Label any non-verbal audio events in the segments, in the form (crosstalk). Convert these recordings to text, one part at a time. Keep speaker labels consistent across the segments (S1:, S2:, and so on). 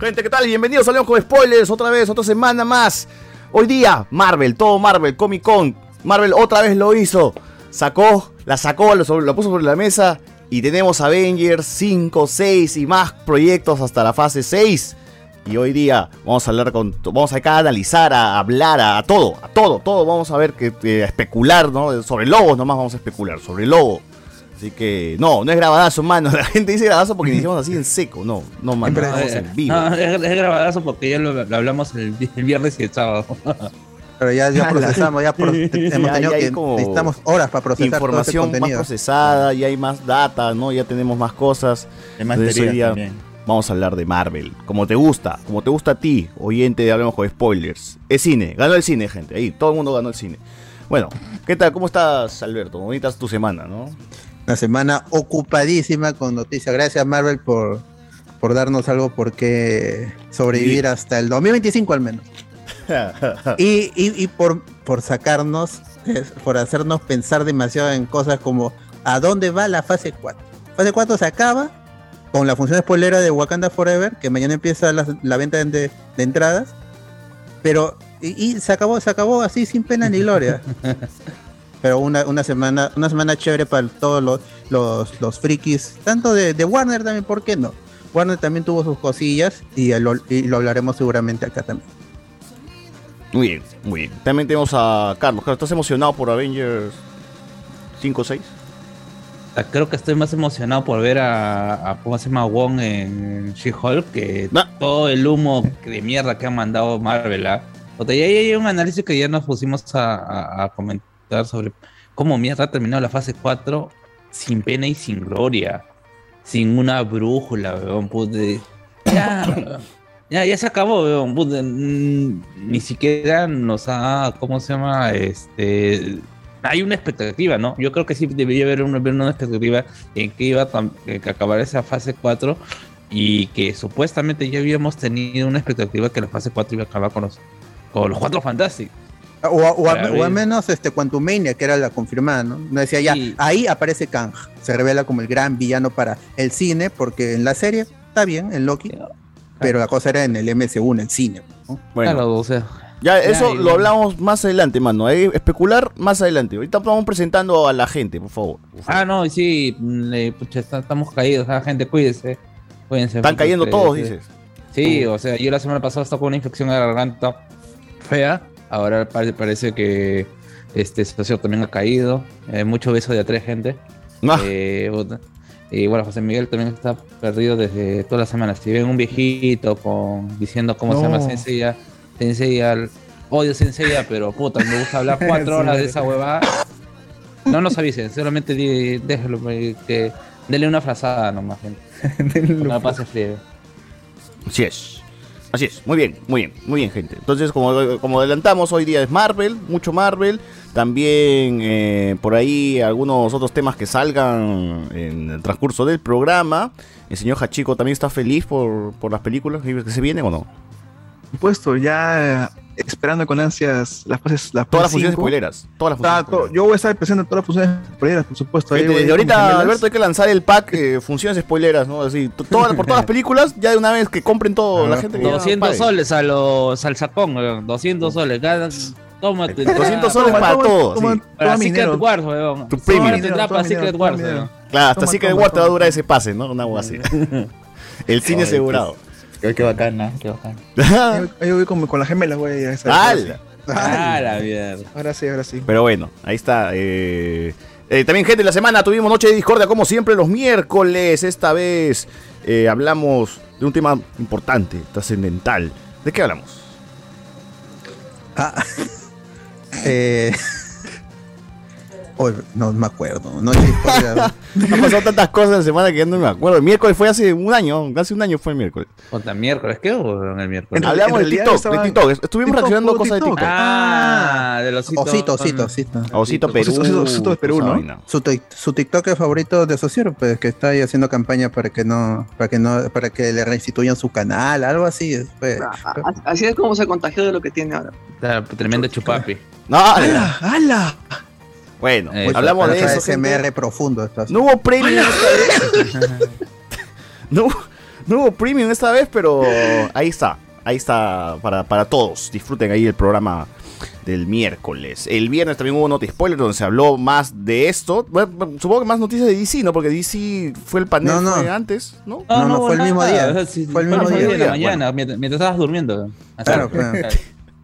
S1: Gente, ¿qué tal? Bienvenidos a León con Spoilers, otra vez, otra semana más. Hoy día, Marvel, todo Marvel, Comic Con. Marvel otra vez lo hizo. Sacó, la sacó, lo, puso sobre la mesa. Y tenemos Avengers 5, 6 y más proyectos hasta la fase 6. Y hoy día vamos a hablar con. Vamos acá a analizar, a hablar, a, todo, a todo, todo. Vamos a ver que eh, a especular, ¿no? Sobre logos nomás vamos a especular, sobre el logo. Así que, no, no es grabadazo, mano. (laughs) La gente dice grabadazo porque iniciamos así en seco. No, no, mano.
S2: Es-
S1: en vivo.
S3: No, es, es grabadazo porque ya lo, lo hablamos el, el viernes y el sábado.
S2: Pero ya, ya (laughs) procesamos, ya pro- (laughs) hemos
S1: Ya-
S2: tenido
S1: ya
S2: que necesitamos horas para procesar
S1: información
S2: todo
S1: más
S2: ese contenido.
S1: procesada, y hay más data, ¿no? Ya tenemos más cosas.
S4: Hay más también.
S1: Vamos a hablar de Marvel. Como te gusta, como te gusta a ti, oyente de Hablemos con Spoilers. Es cine, ganó el cine, gente. Ahí, todo el mundo ganó el cine. Bueno, ¿qué tal? ¿Cómo estás, Alberto? Bonita es tu semana, ¿no?
S2: Una semana ocupadísima con noticias. Gracias Marvel por, por darnos algo por qué sobrevivir hasta el 2025 al menos. (laughs) Y, y- y por, por sacarnos, por hacernos pensar demasiado en cosas como ¿a dónde va la fase 4? Fase 4 se acaba con la función spoilera de Wakanda Forever, que mañana empieza la, la venta de, de entradas, pero y, y se acabó, se acabó así sin pena ni gloria. (laughs) Pero una, una semana, una semana chévere para todos los, los, los frikis, tanto de, de Warner también, ¿por qué no? Warner también tuvo sus cosillas y lo, y lo hablaremos seguramente acá también.
S1: Muy bien, muy bien. También tenemos a Carlos. Carlos, ¿estás emocionado por Avengers 5 o 6?
S3: Ah, Creo que estoy más emocionado por ver a, a ¿cómo se llama? Wong en She-Hulk que
S1: No.
S3: todo el humo de mierda que ha mandado Marvel. ¿ah? O sea, ya hay un análisis que ya nos pusimos a, a- a comentar sobre cómo mierda ha terminado la fase 4 sin pena y sin gloria. Sin una brújula, weón. (coughs) Ya, ya, se acabó, weón. mm, Ni siquiera nos ha, ¿cómo se llama? Este hay una expectativa, ¿no? Yo creo que sí debería haber una, una expectativa en que iba a eh, acabar esa fase 4 y que supuestamente ya habíamos tenido una expectativa que la fase 4 iba a acabar con los, con los cuatro fantásticos.
S2: O, o, a- o al menos este Quantumania, que era la confirmada, ¿no? No decía ya,
S3: Sí.
S2: ahí aparece Kang, se revela como el gran villano para el cine, porque en la serie está bien, en Loki, pero la cosa era en el MCU, en el cine. ¿no?
S1: Bueno,
S3: Claro, o sea,
S1: ya eso
S3: y-
S1: lo hablamos más adelante, mano. Ahí, especular más adelante. Ahorita vamos presentando a la gente, por favor. por favor.
S3: ah, no, y sí, mm, eh, pucha, está- estamos caídos, ah, gente, cuídense. Cuídense.
S1: Están cayendo
S3: este,
S1: todos, dices.
S3: Sí, o sea, yo la semana pasada estaba con una infección de la garganta fea. Ahora pare- parece que este socio también ha caído. Eh, mucho beso de a tres gente.
S1: Ah,
S3: Eh, y bueno, José Miguel también está perdido desde todas las semanas. Si ven un viejito con diciendo cómo se llama. Senseiya, Senseiya, odio Senseiya, pero puta, me gusta hablar cuatro (laughs) horas de esa huevada. No nos avisen, solamente di- déjelo, eh, que denle una frazada nomás, gente. (laughs) No la pase frío.
S1: Así es. Así es, muy bien, muy bien, muy bien, gente. Entonces, como, como adelantamos, hoy día es Marvel, mucho Marvel. También eh, por ahí algunos otros temas que salgan en el transcurso del programa. El señor Hachiko también está feliz por, por las películas que se vienen o no.
S5: supuesto, ya esperando con ansias las fases, las
S1: Todas las funciones spoileras. Todas las
S5: Está
S1: funciones
S5: to-
S1: spoileras.
S5: yo voy a estar presente en todas las funciones spoileras, por supuesto. Ahí
S1: desde ahorita. Alberto, hay que lanzar el pack eh, funciones spoileras, ¿no? Así, to- todas, por todas las (laughs) películas, ya de una vez que compren todo, la gente que ya
S3: 200
S1: pague.
S3: soles a los al sacón, weón, 200 soles. Cada, Tómate.
S1: 200 soles para todo.
S5: toma,
S1: sí.
S3: Para
S5: toma
S3: Secret. Wars, weón.
S1: Tu premium.
S3: Para Secret Wars.
S1: Claro, hasta
S5: toma,
S1: Wars te va a durar ese pase, ¿no? Una hueá así. (laughs) El cine asegurado.
S3: Qué, qué bacana, qué bacana. (laughs)
S5: Ahí ahí voy con, con la gemela, güey. a esa-
S1: ¡Hala!
S3: Ah, la mierda.
S5: Ahora sí, ahora sí.
S1: Pero bueno, ahí está. eh, eh, también, gente, la semana tuvimos Noche de Discordia, como siempre, los miércoles. Esta vez eh, hablamos de un tema importante, trascendental. ¿De qué hablamos?
S2: Ah, (laughs) eh, hoy no me acuerdo. Discordia. (laughs)
S1: Han pasado tantas cosas en la semana que ya no me acuerdo. El miércoles fue hace un año, hace un año fue el miércoles.
S3: Puta, miércoles, ¿qué hubo en el miércoles?
S5: En
S1: Hablamos de TikTok,
S5: estaba-
S1: de TikTok. Estuvimos
S5: TikTok,
S1: reaccionando cosas de
S5: TikTok.
S1: TikTok.
S3: Ah, de los
S2: Osito, Osito, Osito.
S1: A Osito Perú.
S5: Osito- Osito de Perú, ¿no?
S2: Su, su TikToker favorito de Sociero, pues que está ahí haciendo campaña para que no, para que no, para que le restituyan su canal, algo así. pues.
S6: Ah, ah, Así es como se contagió de lo que tiene ahora.
S3: Tremendo chupapi.
S1: No,
S5: ¡Hala! ¡Hala!
S1: Bueno,
S3: Eh,
S1: hablamos de eso.
S2: SMR profundo. esto.
S1: No hubo premium esta vez. no, hubo- no hubo premium esta vez, pero ahí está. Ahí está para, para todos. Disfruten ahí el programa del miércoles. El viernes también hubo Noti Spoiler donde se habló más de esto. Bueno, supongo que más noticias de DC, ¿no? Porque DC fue el panel
S2: No, no.
S1: fue antes, ¿no?
S2: No, no, fue el mismo día.
S3: O sea, sí,
S2: Fue el
S3: fue
S2: mismo
S3: el mismo
S2: día.
S3: de la mañana, mientras, mientras estabas durmiendo.
S2: Claro, claro.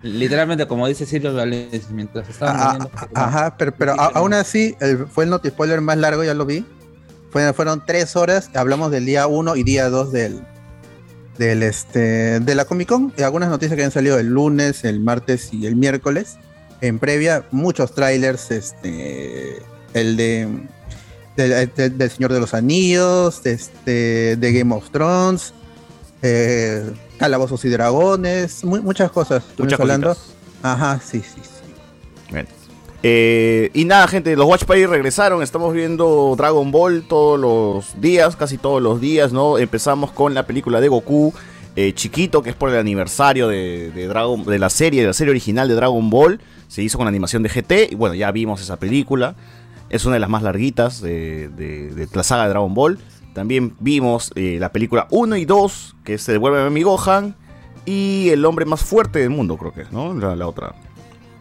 S3: Literalmente, como dice Silvio Valencia, mientras estaban
S2: Ah,
S3: durmiendo.
S2: ah, Ajá, pero, pero a- aún así el- fue el Noti Spoiler más largo, ya lo vi. Fue- fueron tres horas, hablamos del día 1 y día 2 del, del este, de la Comic Con. Y algunas noticias que han salido el lunes, el martes y el miércoles. En previa, muchos trailers, este, el de del, del- del Señor de los Anillos, de, este, de Game of Thrones, eh, Calabozos y Dragones, mu- muchas cosas.
S1: Muchas
S2: hablando. Ajá, sí, sí, sí.
S1: Bueno. Eh, y nada, gente, los Watch Party regresaron. Estamos viendo Dragon Ball todos los días, casi todos los días, ¿no? Empezamos con la película de Goku eh, chiquito, que es por el aniversario de, de Dragon, de la serie, de la serie original de Dragon Ball. Se hizo con animación de GT. Y bueno, ya vimos esa película. Es una de las más larguitas de, de- de la saga de Dragon Ball. También vimos eh, la película 1 y 2, que se devuelve a mi Gohan. Y el hombre más fuerte del mundo, creo que es, ¿no? La, la otra.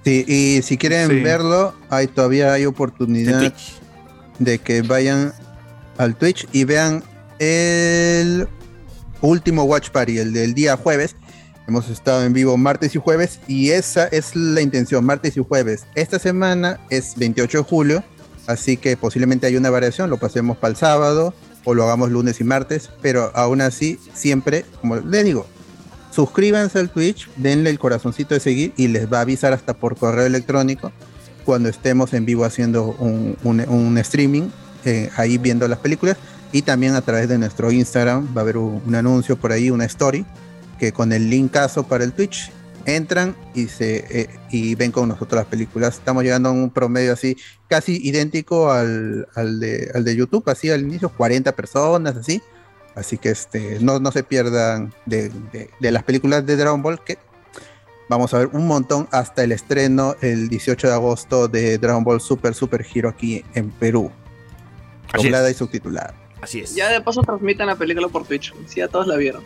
S2: Sí, y si quieren
S5: Sí.
S2: verlo, hay todavía hay oportunidad de que vayan al Twitch y vean el último Watch Party, el del día jueves. Hemos estado en vivo martes y jueves y esa es la intención, martes y jueves. Esta semana es 28 de julio, así que posiblemente hay una variación, lo pasemos para el sábado o lo hagamos lunes y martes, pero aún así siempre, como les digo, suscríbanse al Twitch, denle el corazoncito de seguir y les va a avisar hasta por correo electrónico cuando estemos en vivo haciendo un, streaming, eh, ahí viendo las películas. Y también a través de nuestro Instagram va a haber un, un anuncio por ahí, una story, que con el linkazo para el Twitch entran y se eh, y ven con nosotros las películas. Estamos llegando a un promedio así, casi idéntico al, al de, al de YouTube, así al inicio, 40 personas, así. Así que este, no, no se pierdan de, de- de las películas de Dragon Ball, que vamos a ver un montón hasta el estreno el 18 de agosto de Dragon Ball Super Super Hero aquí en Perú.
S1: Así
S2: Doblada
S1: es.
S2: y subtitulada.
S1: Así es.
S6: Ya de paso transmiten la película por Twitch. Sí, ya todos la vieron.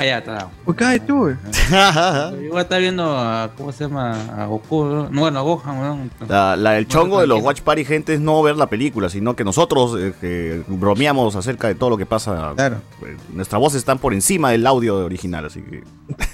S3: Ya está.
S5: Pues cállate tú, güey. (laughs)
S3: Igual está viendo a. ¿Cómo se llama? A Goku. ¿no? No, bueno, a Gohan, weón.
S1: La, la- el chongo de los. Watch Party, gente, es no ver la película, sino que nosotros eh, que bromeamos acerca de todo lo que pasa.
S2: Claro.
S1: Eh, Nuestras voces están por encima del audio original, así que.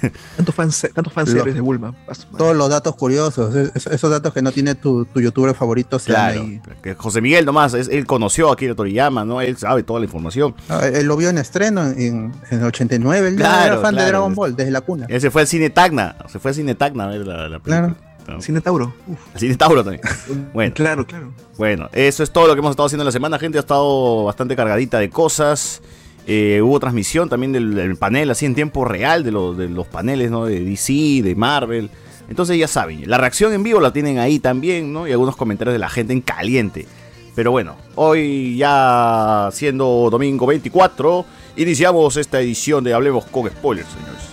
S1: (laughs)
S5: Tantos fans, tantos fans de Bulma.
S2: Todos los datos curiosos, es- esos datos que no tiene tu, tu youtuber favorito,
S1: Claro.
S2: ahí.
S1: Que José Miguel nomás, es- él conoció a Akira Toriyama, ¿no? Él sabe toda la información.
S2: Ah, él lo vio en estreno en, en el 89, él ya
S1: Claro,
S2: era fan
S1: claro.
S2: de Dragon Ball desde la cuna.
S1: Él se fue al cine Tacna, se fue al cine Tacna a ver la, la película. No,
S5: Cine Tauro. Uf,
S1: Al cine Tauro también. (laughs) Bueno.
S5: Claro, claro.
S1: Bueno, eso es todo lo que hemos estado haciendo en la semana, gente. Ha estado bastante cargadita de cosas. Eh, hubo transmisión también del, del panel, así en tiempo real, de, los de los paneles, ¿no? De DC, de Marvel. Entonces ya saben, la reacción en vivo la tienen ahí también, ¿no? Y algunos comentarios de la gente en caliente. Pero bueno, hoy ya siendo domingo 24, iniciamos esta edición de Hablemos con Spoilers, señores.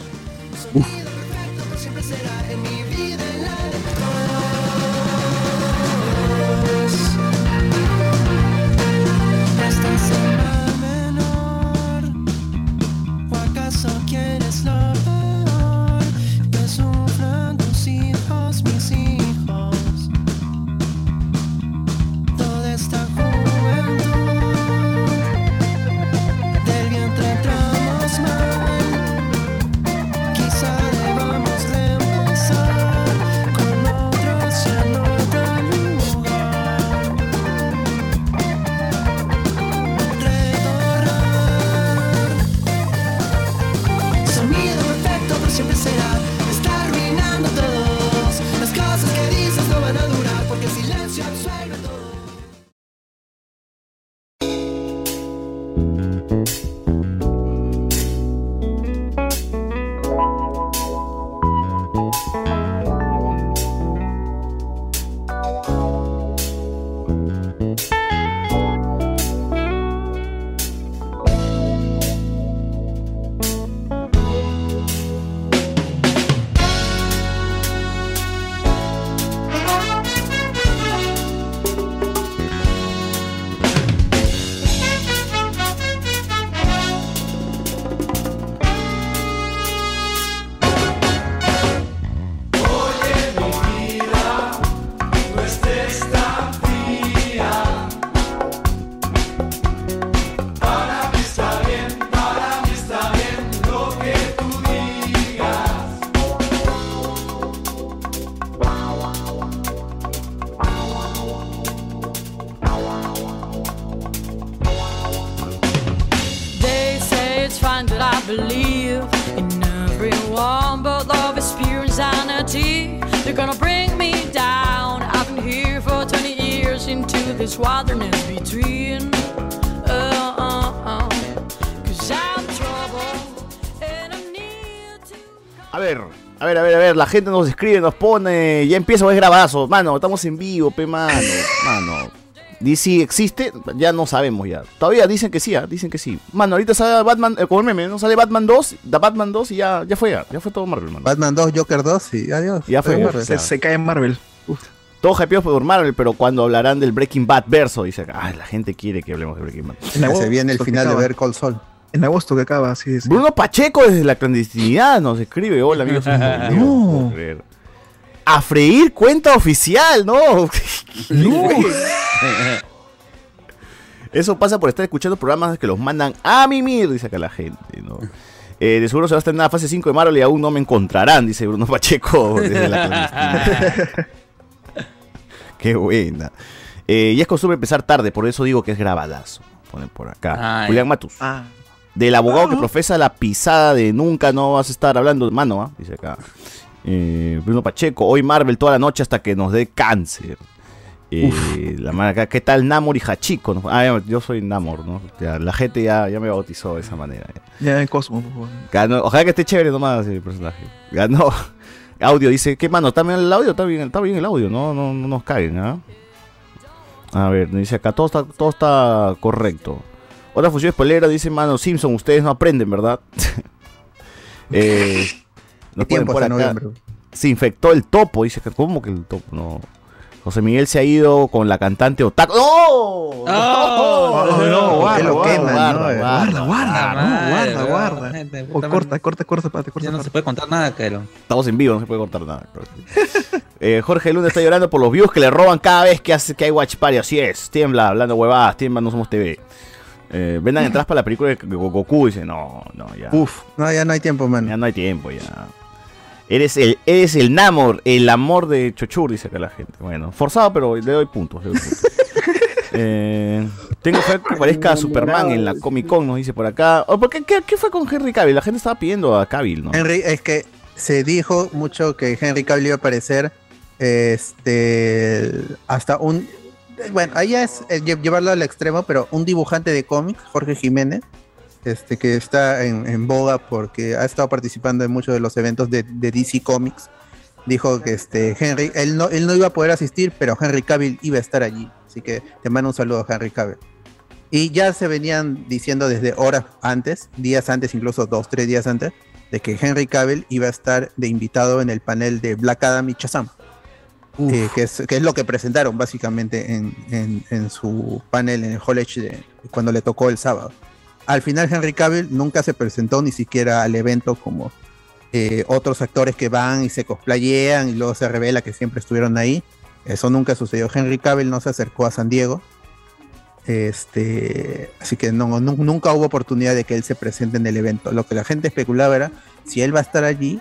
S1: Gente nos escribe, nos pone, ya empieza, es grabazo, mano, estamos en vivo, pe mano, (laughs) mano. DC existe, ya no sabemos ya. Todavía dicen que sí, ah, dicen que sí. Mano, ahorita sale Batman, eh, como el meme, ¿no? Sale Batman 2, da Batman 2 y ya, ya fue, ya, ya fue todo Marvel, mano.
S2: Batman 2, Joker 2 y adiós.
S1: Ya fue,
S2: Marvel.
S1: se-
S5: cae en Marvel. Uf.
S1: Todo hypeado por Marvel, pero cuando hablarán del Breaking Bad verso, dice ay, la gente quiere que hablemos de Breaking Bad.
S2: Se viene el final de. Ver Call Sol.
S5: En agosto que acaba, así es.
S1: Bruno Pacheco desde la clandestinidad nos escribe, hola (laughs) amigos. no. A freír cuenta oficial, no. (laughs) (laughs) Eso pasa por estar escuchando programas que los mandan a mimir, dice acá la gente, ¿no? Eh, de seguro se va a estar en la fase 5 de Marvel y aún no me encontrarán, dice Bruno Pacheco desde la clandestinidad. Qué buena. Eh, y es costumbre empezar tarde, por eso digo que es grabadazo. Ponen por acá.
S3: Ay.
S1: Julián Matus.
S5: Ah,
S1: Del abogado que profesa la pisada de nunca no vas a estar hablando, mano, ¿ah? dice acá. Eh, Bruno Pacheco, hoy Marvel toda la noche hasta que nos dé cáncer. Eh, la man acá, ¿qué tal Namor y Hachiko? Ah, yo soy Namor, ¿no? Ya, la gente ya, ya me bautizó de esa manera. ya.
S5: ya en Cosmo, por favor.
S1: Ganó, ojalá que esté chévere nomás el personaje. Ganó. (laughs) Audio dice, ¿qué mano? ¿Está bien el audio? Está bien, está bien el audio, no, no, no nos caguen, ¿ah? A ver, dice acá, todo está, todo está correcto. Otra función spoilera dice, mano, Simpson, ustedes no aprenden, ¿verdad? (laughs) eh, (laughs) nos ponen
S2: Tiempo
S1: por acá,
S2: noviembre.
S1: se infectó el topo, dice ¿cómo que el topo? No. José Miguel se ha ido con la cantante Otaku. ¡No! (laughs)
S3: Oh,
S5: no, no, guarda,
S2: lo
S5: guarda,
S2: queman,
S1: guarda,
S2: ¿no?
S5: Guarda, guarda, no,
S3: madre,
S5: guarda, guarda.
S3: gente,
S5: O corta, corta, corta, parte, corta,
S3: Ya no se puede contar nada, Cairo.
S1: Estamos en vivo, no se puede cortar nada. Eh, Jorge Luna está llorando por los views que le roban cada vez que hace que hay Watch Party. Así es, tiembla, hablando huevadas, tiembla, no somos TV. Eh, vendan entradas para la película de Goku. Dice, no, no, ya.
S5: Uf,
S2: No, ya no hay tiempo,
S1: Ya
S2: man.
S1: no hay tiempo, ya. Eres el, eres el Namor, el amor de Chochur, dice acá la gente. Bueno, forzado, pero le doy puntos. le doy puntos. (laughs) Eh, tengo fe que parezca a Superman en la Comic Con, nos dice por acá. Oh, ¿por qué, qué, qué fue con Henry Cavill? La gente estaba pidiendo a Cavill, ¿no?
S2: Henry, es que se dijo mucho que Henry Cavill iba a aparecer este hasta un bueno, ahí ya es eh, lle- llevarlo al extremo, pero un dibujante de cómics, Jorge Jiménez, este que está en, en boga porque ha estado participando en muchos de los eventos de, de DC Comics, dijo que este Henry, él no, él no iba a poder asistir, pero Henry Cavill iba a estar allí. Así que te mando un saludo Henry Cavill. Y ya se venían diciendo desde horas antes, días antes, incluso dos, tres días antes, de que Henry Cavill iba a estar de invitado en el panel de Black Adam y Shazam. Eh, que, es, que es lo que presentaron básicamente en, su panel en el H de, cuando le tocó el sábado. Al final Henry Cavill nunca se presentó ni siquiera al evento como eh, otros actores que van y se cosplayean y luego se revela que siempre estuvieron ahí. Eso nunca sucedió. Henry Cavill no se acercó a San Diego. Este, así que nunca hubo oportunidad de que él se presente en el evento. Lo que la gente especulaba era si él va a estar allí,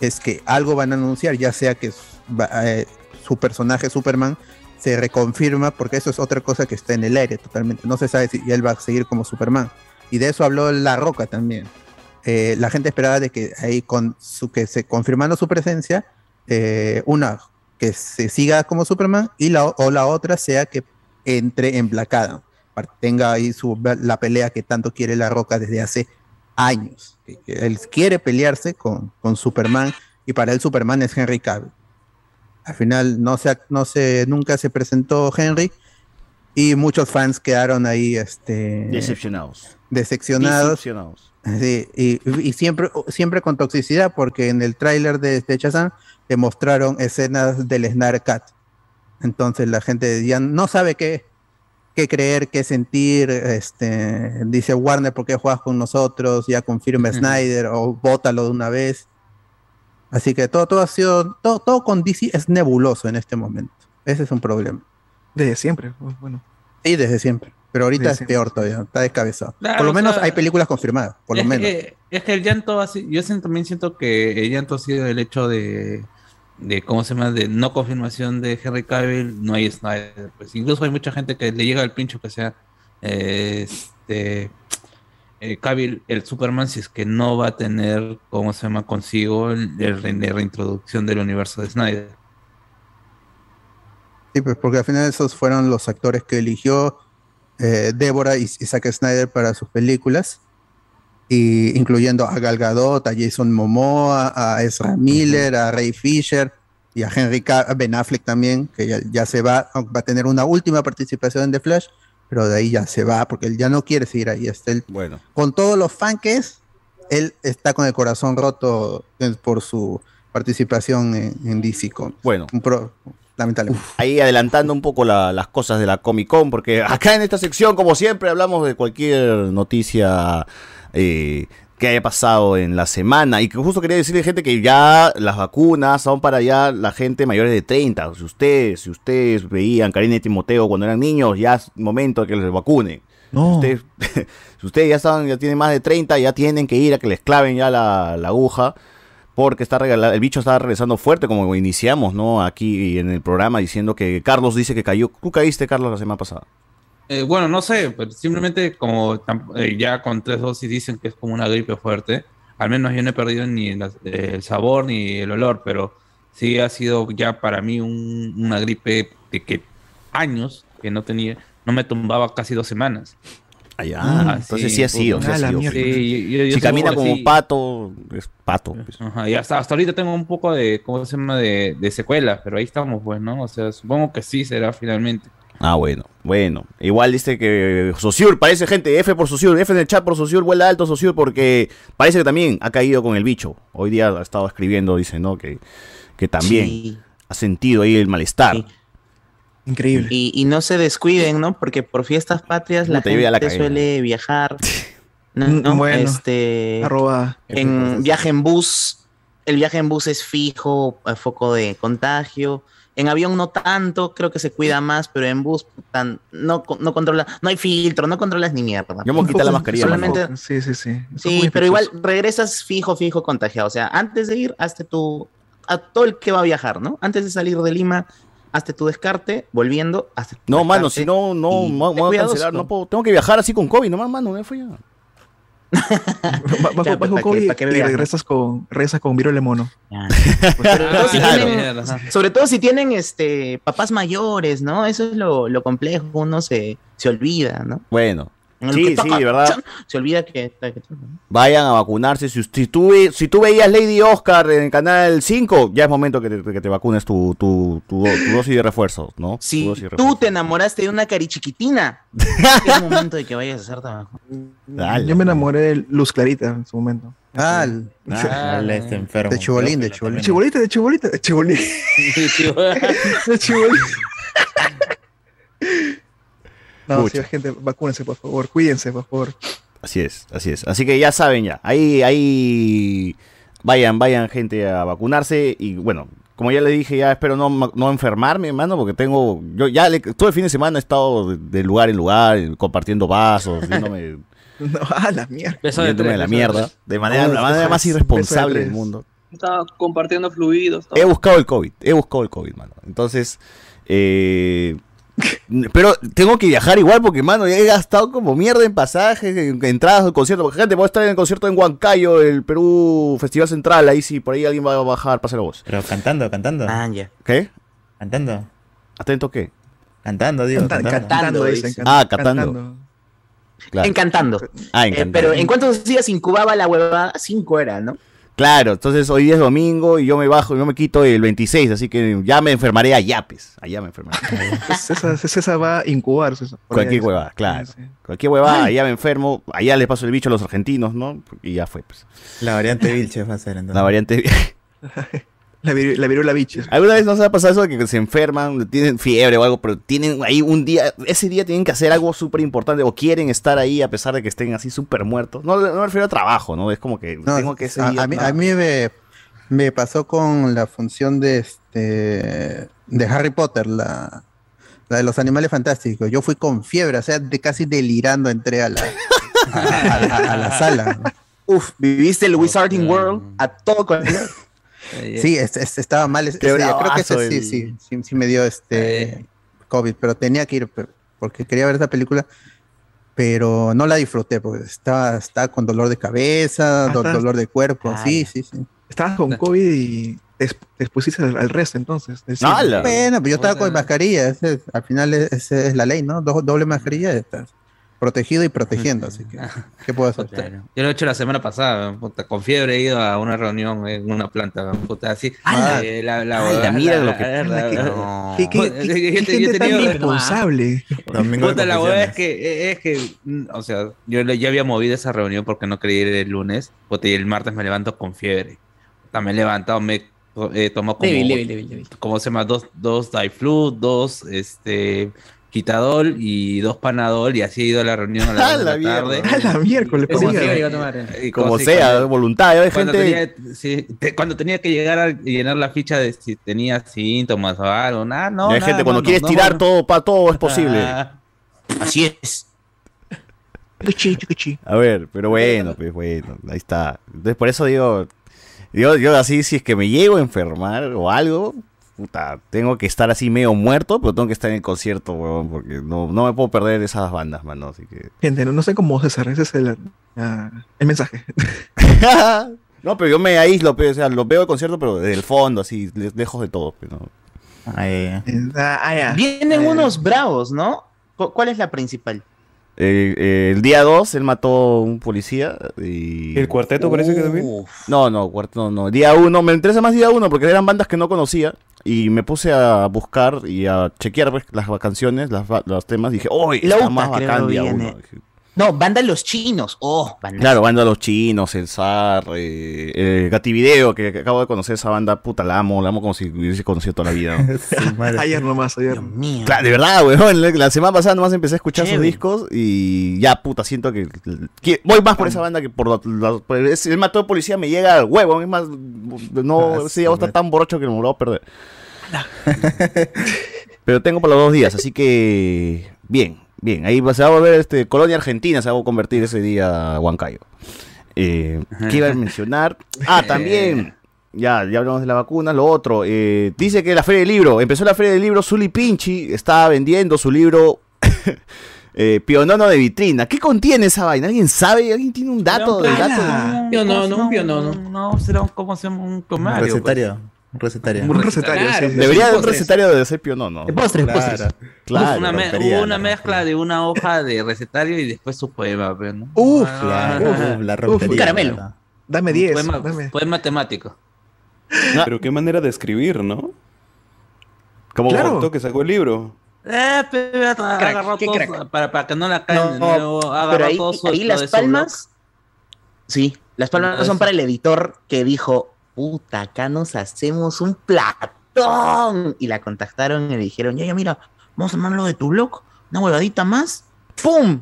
S2: es que algo van a anunciar, ya sea que va- eh, su personaje Superman se reconfirma, porque eso es otra cosa que está en el aire totalmente. No se sabe si él va a seguir como Superman. Y de eso habló La Roca también. Eh, la gente esperaba de que ahí con que se confirmando su presencia, eh, una que se siga como Superman y la, o la otra sea que entre en Black Adam, tenga ahí su, la pelea que tanto quiere La Roca desde hace años. Él quiere pelearse con, con Superman y para él Superman es Henry Cavill. Al final no se, no se, nunca se presentó Henry y muchos fans quedaron ahí este,
S1: Decepcionados.
S2: decepcionados.
S1: Decepcionados.
S2: Sí, y, y siempre, siempre con toxicidad, porque en el tráiler de, de Shazam te mostraron escenas del Cut. Entonces la gente ya no sabe qué, qué creer, qué sentir. Este, dice Warner, ¿por qué juegas con nosotros? Ya confirma. Snyder o bótalo de una vez. Así que todo, todo ha sido, todo, todo con DC es nebuloso en este momento. Ese es un problema.
S5: desde siempre. pues, Bueno,
S2: Y desde siempre. Pero ahorita
S5: Desde
S2: es
S5: siempre,
S2: peor
S5: sí.
S2: todavía, está descabezado.
S3: Claro,
S2: por lo menos
S3: sea,
S2: hay películas confirmadas, por lo menos.
S3: Que, es que el llanto, así, yo siento- también siento que el llanto ha sido el hecho de, de ¿cómo se llama? De no confirmación de Henry Cavill, no hay Snyder. Pues incluso hay mucha gente que le llega al pincho que sea, eh, este, eh, Cavill, el Superman, si es que no va a tener, ¿cómo se llama?, consigo la reintroducción del universo de Snyder.
S2: Sí, pues porque al final esos fueron los actores que eligió eh, Débora y, y Zack Snyder para sus películas, y incluyendo a Gal Gadot, a Jason Momoa, a Ezra Miller, a Ray Fisher y a Henry Ca- a Ben Affleck también, que ya, ya se va, va a tener una última participación en The Flash, pero de ahí ya se va porque él ya no quiere seguir ahí. Está él,
S1: Bueno,
S2: con todos los fans que es, él está con el corazón roto eh, por su participación en, en DC Comics.
S1: bueno.
S2: Un pro- lamentablemente.
S1: Ahí adelantando un poco la- las cosas de la Comic Con, porque acá en esta sección, como siempre, hablamos de cualquier noticia eh, que haya pasado en la semana. Y que justo quería decirle, gente, que ya las vacunas son para ya la gente mayores de 30. Si ustedes, si ustedes veían Karina y Timoteo cuando eran niños, ya es momento de que les vacunen.
S5: No.
S1: Ustedes- (laughs) si ustedes ya estaban, ya tienen más de 30, ya tienen que ir a que les claven ya la, la aguja. Porque está regala- el bicho está regresando fuerte, como iniciamos, ¿no? Aquí en el programa diciendo que Carlos dice que cayó. Tú caíste, Carlos, la semana pasada.
S3: Eh, bueno, no sé, pero simplemente como eh, ya con tres dosis dicen que es como una gripe fuerte, al menos yo no he perdido ni la- el sabor ni el olor, pero sí ha sido ya para mí un- una gripe de que años que no tenía, no me tumbaba casi dos semanas.
S1: Allá.
S3: Ah,
S1: entonces
S3: sí,
S1: sí ha sido.
S3: puta.
S1: sí ha
S5: Ah, la
S1: sido.
S5: mierda.
S3: Sí, yo-
S1: Si camina como pato, es pato. pues.
S3: Ajá, y hasta, hasta ahorita tengo un poco de, ¿cómo se llama? De, de secuelas, pero ahí estamos, pues, ¿no? O sea, supongo que sí será finalmente.
S1: Ah, bueno, bueno. Igual dice que Sociur, parece gente, F por Sociur, F en el chat por Sociur, vuela alto Sociur, porque parece que también ha caído con el bicho. Hoy día ha estado escribiendo, dice, ¿no? Que, que también
S7: Sí.
S1: ha sentido ahí el malestar.
S7: Sí.
S5: Increíble.
S7: Y, y no se descuiden, ¿no? Porque por fiestas patrias la gente suele viajar. (laughs) ¿no?
S5: Mm,
S7: ¿no?
S5: bueno.
S7: Este,
S5: Arroba.
S7: en viaje en bus, el viaje en bus es fijo, foco de contagio. En avión no tanto, creo que se cuida más, pero en bus puta, no, no controla, no hay filtro, no controlas ni mierda.
S1: Yo me voy a quitar la mascarilla.
S7: Solamente-.
S5: Sí, sí, sí. Eso
S7: Sí, pero igual regresas fijo, fijo contagiado. O sea, antes de ir, hazte tu. A todo el que va a viajar, ¿no? Antes de salir de Lima, hazte tu descarte, volviendo, hazte tu
S1: No, mano, si no, no, me voy a cancelar, no puedo, tengo que viajar así con COVID, nomás, mano, me fue ya.
S5: Va- Bajo,
S7: pues,
S5: bajo
S7: que- que
S5: y regresas con, regresas con viruela mono.
S7: Sobre todo si
S3: Claro.
S7: tienen- sobre todo si tienen este papás mayores, ¿no? Eso es lo, lo complejo, uno se, se olvida, ¿no?
S1: Bueno, Sí, sí,
S7: toca,
S1: ¿verdad?
S7: Se olvida que, que-
S1: vayan a vacunarse. Si, si, tú, ve- si tú veías Lady Oscar en el canal 5, ya es momento que te, que te vacunes tu, tu, tu, do- tu dosis de refuerzo, ¿no?
S7: Si tú
S1: refuerzo.
S7: te enamoraste de una carichiquitina, (laughs) es momento de que vayas a hacer trabajo.
S1: Dale.
S5: Yo me enamoré de Luz Clarita en su momento.
S2: Ah, el-
S3: Ah,
S4: Dale, este enfermo.
S2: De chibolín, de chibolín.
S5: Chibolita, de chibolita, de chibolín. (laughs) De chibolín. (laughs) No,
S1: Pucha.
S5: sí, gente, vacúnense, por favor. Cuídense, por favor.
S1: Así es, así es. Así que ya saben ya. Ahí, ahí vayan, vayan gente a vacunarse y bueno, como ya le dije, ya espero no, no enfermarme, hermano, porque tengo, yo ya le- todo el fin de semana he estado de, de lugar en lugar, compartiendo vasos, (laughs) viéndome,
S5: No, a la mierda.
S3: Beso de tres,
S1: la
S3: beso
S1: mierda, de manera,
S5: No,
S1: la manera
S5: beso
S1: más
S5: de
S1: irresponsable del mundo.
S6: Estaba compartiendo fluidos. todo.
S1: He buscado el COVID, he buscado el COVID, mano. Entonces, eh, pero tengo que viajar igual porque, mano, he gastado como mierda en pasajes, en entradas al concierto. Porque, gente, voy a estar en el concierto en Huancayo, el Perú Festival Central. Ahí sí, por ahí alguien va a bajar, pase la voz.
S4: Pero cantando, cantando.
S7: Ah, ya.
S1: ¿Qué?
S4: Cantando.
S1: ¿Atento qué?
S4: Cantando, digo.
S5: Canta-
S4: cantando.
S5: Cantando.
S1: Ah, cantando. Claro.
S7: Encantando.
S1: Ah,
S7: Eh,
S1: encantado.
S7: pero ¿en cuántos días incubaba la huevada? Cinco era, ¿no?
S1: Claro, entonces hoy día es domingo y yo me bajo, yo me quito el 26, así que ya me enfermaré allá, pues. Allá me enfermaré. (laughs)
S5: César, César va a incubar. César,
S1: Cualquier
S5: allá.
S1: huevada, claro.
S5: Sí.
S1: Cualquier huevada, allá me enfermo, allá le paso el bicho a los argentinos, ¿no? Y ya fue, pues.
S4: La variante Vilches va a ser entonces.
S1: La variante. (laughs)
S5: La, viru- la viruela biches.
S1: ¿Alguna vez nos ha pasado eso de que se enferman, tienen fiebre o algo, pero tienen ahí un día, ese día tienen que hacer algo súper importante o quieren estar ahí a pesar de que estén así súper muertos? No, no me refiero a trabajo, ¿no? Es como que
S2: No,
S1: tengo que ese
S2: a,
S1: día-
S2: a mí,
S1: no.
S2: a mí me, me pasó con la función de este de Harry Potter, la, la de los animales fantásticos. Yo fui con fiebre, o sea, de casi delirando entré a la, a, a- a la sala.
S7: Uf, viviste el Wizarding World a todo con (laughs)
S2: Sí, es- es- estaba mal. día. Creo que ese sí,
S1: el-
S2: sí, sí, sí me dio este COVID, pero tenía que ir porque quería ver esa película. pero no la disfruté porque estaba, estaba con dolor de cabeza, do-
S5: estás-
S2: dolor de cuerpo, sí, sí, sí.
S5: Estabas con COVID y te, exp- te expusiste al, resto entonces. cine.
S2: Bueno, pero yo estaba con mascarilla, ese- al final es- esa es la ley, ¿no? Do- doble mascarilla, estás protegido y protegiendo, así que, ¿qué puedo hacer?
S3: Yo lo he hecho la semana pasada, puta, con fiebre he ido a una reunión en una planta, puta, así. Eh, la, la,
S5: ¡Hala, mira lo que-
S3: la- la-
S5: qué-
S3: la-
S5: tan irresponsable.
S3: Puta, la hueá es que, es que, mm, o sea, yo ya había movido esa reunión porque no quería ir el lunes, puta, y el martes me levanto con fiebre. También he levantado, me he tomado como,
S8: Débil, débil, débil, débil.
S3: ¿cómo se llama? Dos, dos Diflu, dos, este, Quitadol y dos Panadol y así he ido a la reunión a (laughs)
S1: ¡A
S3: las dos de
S1: la
S3: la tarde.
S5: A la miércoles,
S3: Como
S5: pues,
S3: sea,
S5: diga.
S3: iba a tomar. Y
S1: Como
S3: como si-
S1: sea,
S3: cuando-
S1: voluntario, hay
S3: cuando
S1: gente...
S3: tenía, sí, te- cuando tenía que llegar a llenar la ficha de si tenía síntomas o algo, nada, no.
S1: hay
S3: nada,
S1: gente cuando quieres
S3: no,
S1: tirar todo, para todo es posible.
S3: Ah,
S7: Así es.
S1: A ver, pero bueno, pues bueno, ahí está. Entonces por eso digo, yo, yo así, si es que me llego a enfermar o algo, puta, tengo que estar así medio muerto, pero tengo que estar en el concierto, weón, porque no, no me puedo perder esas bandas, mano, así que...
S5: Gente, no, no sé cómo César, ese es el, ah, el mensaje. (laughs)
S1: no, pero yo me aíslo, o sea, lo veo el concierto, pero desde el fondo, así, le- lejos de todo, ¿no?
S5: Ah, ah, ya.
S7: Vienen unos bravos, ¿no? ¿Cu- ¿Cuál es la principal?
S1: Eh, eh, el día 2 él mató a un policía y...
S9: ¿El cuarteto parece que también?
S1: No, no, cuarto no, no. Día 1, me interesa más día 1 porque eran bandas que no conocía y me puse a buscar y a chequear pues, las canciones, las, los temas y dije, ¡oh! Está
S7: Lauta,
S1: más bacán día
S7: viene.
S1: 1.
S7: No, banda Los Chinos. Oh, banda.
S1: Claro, banda Los Chinos, el Zar, eh, eh, Gativideo, que, que acabo de conocer esa banda, puta, la amo, la amo como si hubiese conocido toda la vida. (laughs) ¿no? (laughs)
S5: Ayer nomás, ayer.
S1: Claro, de verdad, weón. La, la semana pasada nomás empecé a escuchar sus discos y ya, puta, siento que, que voy más por esa banda que por la, la- por el, mató de policía me llega al huevo. Es más, no, ese día voy a estar tan borracho que me lo voy a perder. (laughs) Pero tengo para los dos días, así que bien, bien. Ahí se va a volver este, Colonia Argentina, se va a convertir ese día a Huancayo. Eh, ¿Qué iba a (laughs) mencionar? Ah, también. Ya, ya hablamos de la vacuna, lo otro. eh, dice que la Feria del Libro, empezó la Feria del Libro, Zuli Pinchi estaba vendiendo su libro (laughs) eh, Pionono de vitrina. ¿Qué contiene esa vaina? ¿Alguien sabe? ¿Alguien tiene un dato del dato?
S3: Un pionono, un pionono. No, será un, ¿cómo se llama? Un
S4: Un
S3: comario.
S4: recetario. Un recetario.
S3: Un recetario,
S5: sí, sí.
S1: Debería haber un recetario de ser pionono.
S8: De postres,
S4: Claro.
S8: postres.
S1: Claro.
S3: una, me-
S4: rompería,
S3: hubo una
S4: la
S3: mezcla de una hoja de recetario y después su poema, pero, ¿no?
S5: Uf,
S3: Ah,
S4: Claro, la
S5: Uf,
S4: rompería.
S8: un caramelo.
S4: ¿verdad?
S5: Dame 10.
S3: poema,
S5: Dame.
S3: poema temático.
S9: Pero qué manera de escribir, ¿no?
S1: ¿Cómo
S5: Claro.
S9: Que sacó el libro.
S3: Eh, pero
S8: qué
S3: todo para, para que no la caigan de
S7: No,
S3: nuevo. ha
S7: pero ahí,
S3: todo su-
S7: ahí las palmas. Sí, las palmas
S3: No,
S7: son para el editor que dijo: Puta, acá nos hacemos un platón. Y la contactaron y le dijeron: Ya, ya, mira, vamos a armarlo de tu blog, una huevadita más. ¡Pum!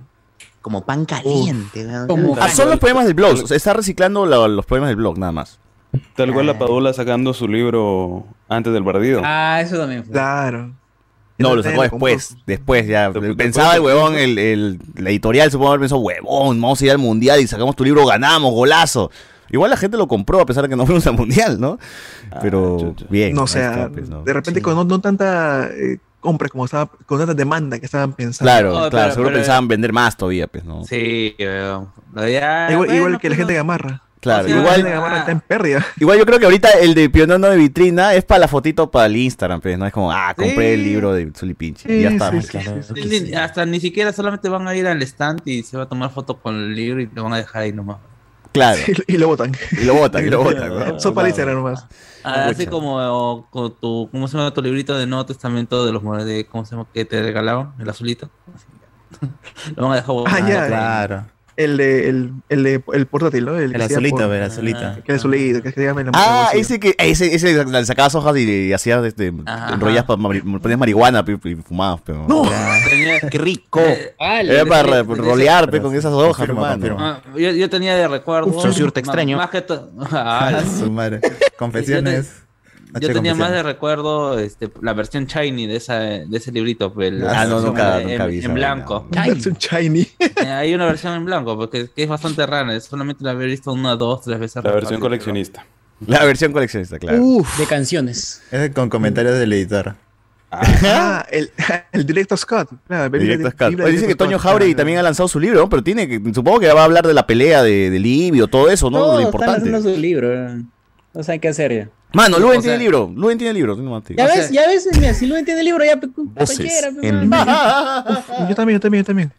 S7: Como pan caliente.
S8: Como-
S1: Ah, son los poemas del blog. o sea, está reciclando lo- los poemas del blog, nada más.
S9: Tal cual la Padula sacando su libro antes del partido.
S8: Ah, eso también fue.
S5: Claro.
S1: No, lo sacó después. Después ya. Pensaba el huevón, el, el- la editorial supongo haber pensado, huevón, vamos a ir al mundial y sacamos tu libro, ganamos, golazo. Igual la gente lo compró a pesar de que no (laughs) fuimos al mundial, ¿no? Pero
S9: chucha.
S1: bien.
S5: No, o sea,
S1: está, pues, ¿no?
S5: de repente con no, no tanta eh, compra como estaba, con tanta demanda que estaban pensando.
S1: Claro, claro,
S3: pero-
S1: seguro
S3: pero-
S1: pensaban vender más todavía, pues, ¿no?
S3: Sí, ya-
S5: igual,
S3: bueno,
S5: igual que la
S3: pues,
S5: gente de
S3: no.
S5: Gamarra.
S1: Claro,
S3: O sea,
S5: La
S1: igual,
S5: gente de Gamarra está en pérdida.
S1: igual yo creo que ahorita el de Pionono de vitrina es para la fotito para el Instagram, pues, ¿no? Es como, ah, compré el libro de Zuli Pinchi. y ya está.
S5: sí,
S1: pues,
S5: sí,
S1: claro.
S3: ni- Hasta ni siquiera solamente van a ir al stand y se va a tomar foto con el libro y lo van a dejar ahí nomás.
S1: Claro.
S5: Y, (laughs) y lo botan.
S1: Y lo botan, y lo botan. ¿no?
S5: Son para Instagram nomás.
S3: Ah, así como con tu, ¿cómo se llama tu librito de Nuevo Testamento de los de, ¿cómo se llama? que te regalaban? El azulito. (laughs) lo van a dejar
S5: Ah,
S3: botado.
S5: ya.
S4: Claro.
S5: El de, el, el de el portátil, ¿no?
S4: El
S5: sea
S4: azulito,
S5: por-
S4: el azulito.
S5: Que el azulito, que se llama el
S1: Ah,
S5: el-
S1: ese que ese, ese le sacabas hojas y, y hacías este,
S3: Ajá.
S1: enrollas ponías marihuana y fumabas, pero
S5: No.
S3: Tenía-
S7: ¡Qué rico!
S1: era para rolear pe, con esas hojas, hermano.
S3: ah, yo, yo tenía de recuerdo.
S7: Uf, te extraño.
S3: Más que to- (laughs) Ah,
S4: Ah, su madre. (laughs) Confesiones. Noche
S3: Yo tenía más de recuerdo este, la versión shiny de, esa, de ese librito. la
S1: Ah, no,
S3: versión
S1: nunca-
S3: en,
S1: nunca vi
S3: en blanco.
S5: Versión shiny.
S3: Eh, Hay una versión en blanco, porque que es bastante rara. Solamente la había visto una, dos, tres veces.
S9: La versión coleccionista.
S1: La versión coleccionista, claro.
S5: Uf.
S8: De canciones.
S4: Ese con comentarios del editor.
S5: Ah, el, (laughs) el Directo Scott. Claro, el
S1: Directo Scott. Oye, dice que Toño Jauregui
S5: claro.
S1: también ha lanzado su libro, ¿no? pero tiene que, supongo que va a hablar de la pelea de, de Libio, todo eso, ¿no? Lo
S8: Todos están
S1: importante.
S8: haciendo su libro. No saben qué hacer ya.
S1: Mano, Luen
S8: sea-
S1: tiene libro, Luen tiene libro. más, tío.
S8: Ya ves, ya ves, mira, si Luen tiene el libro ya pe- cualquiera. mano. (laughs)
S5: Yo también, yo también, yo también.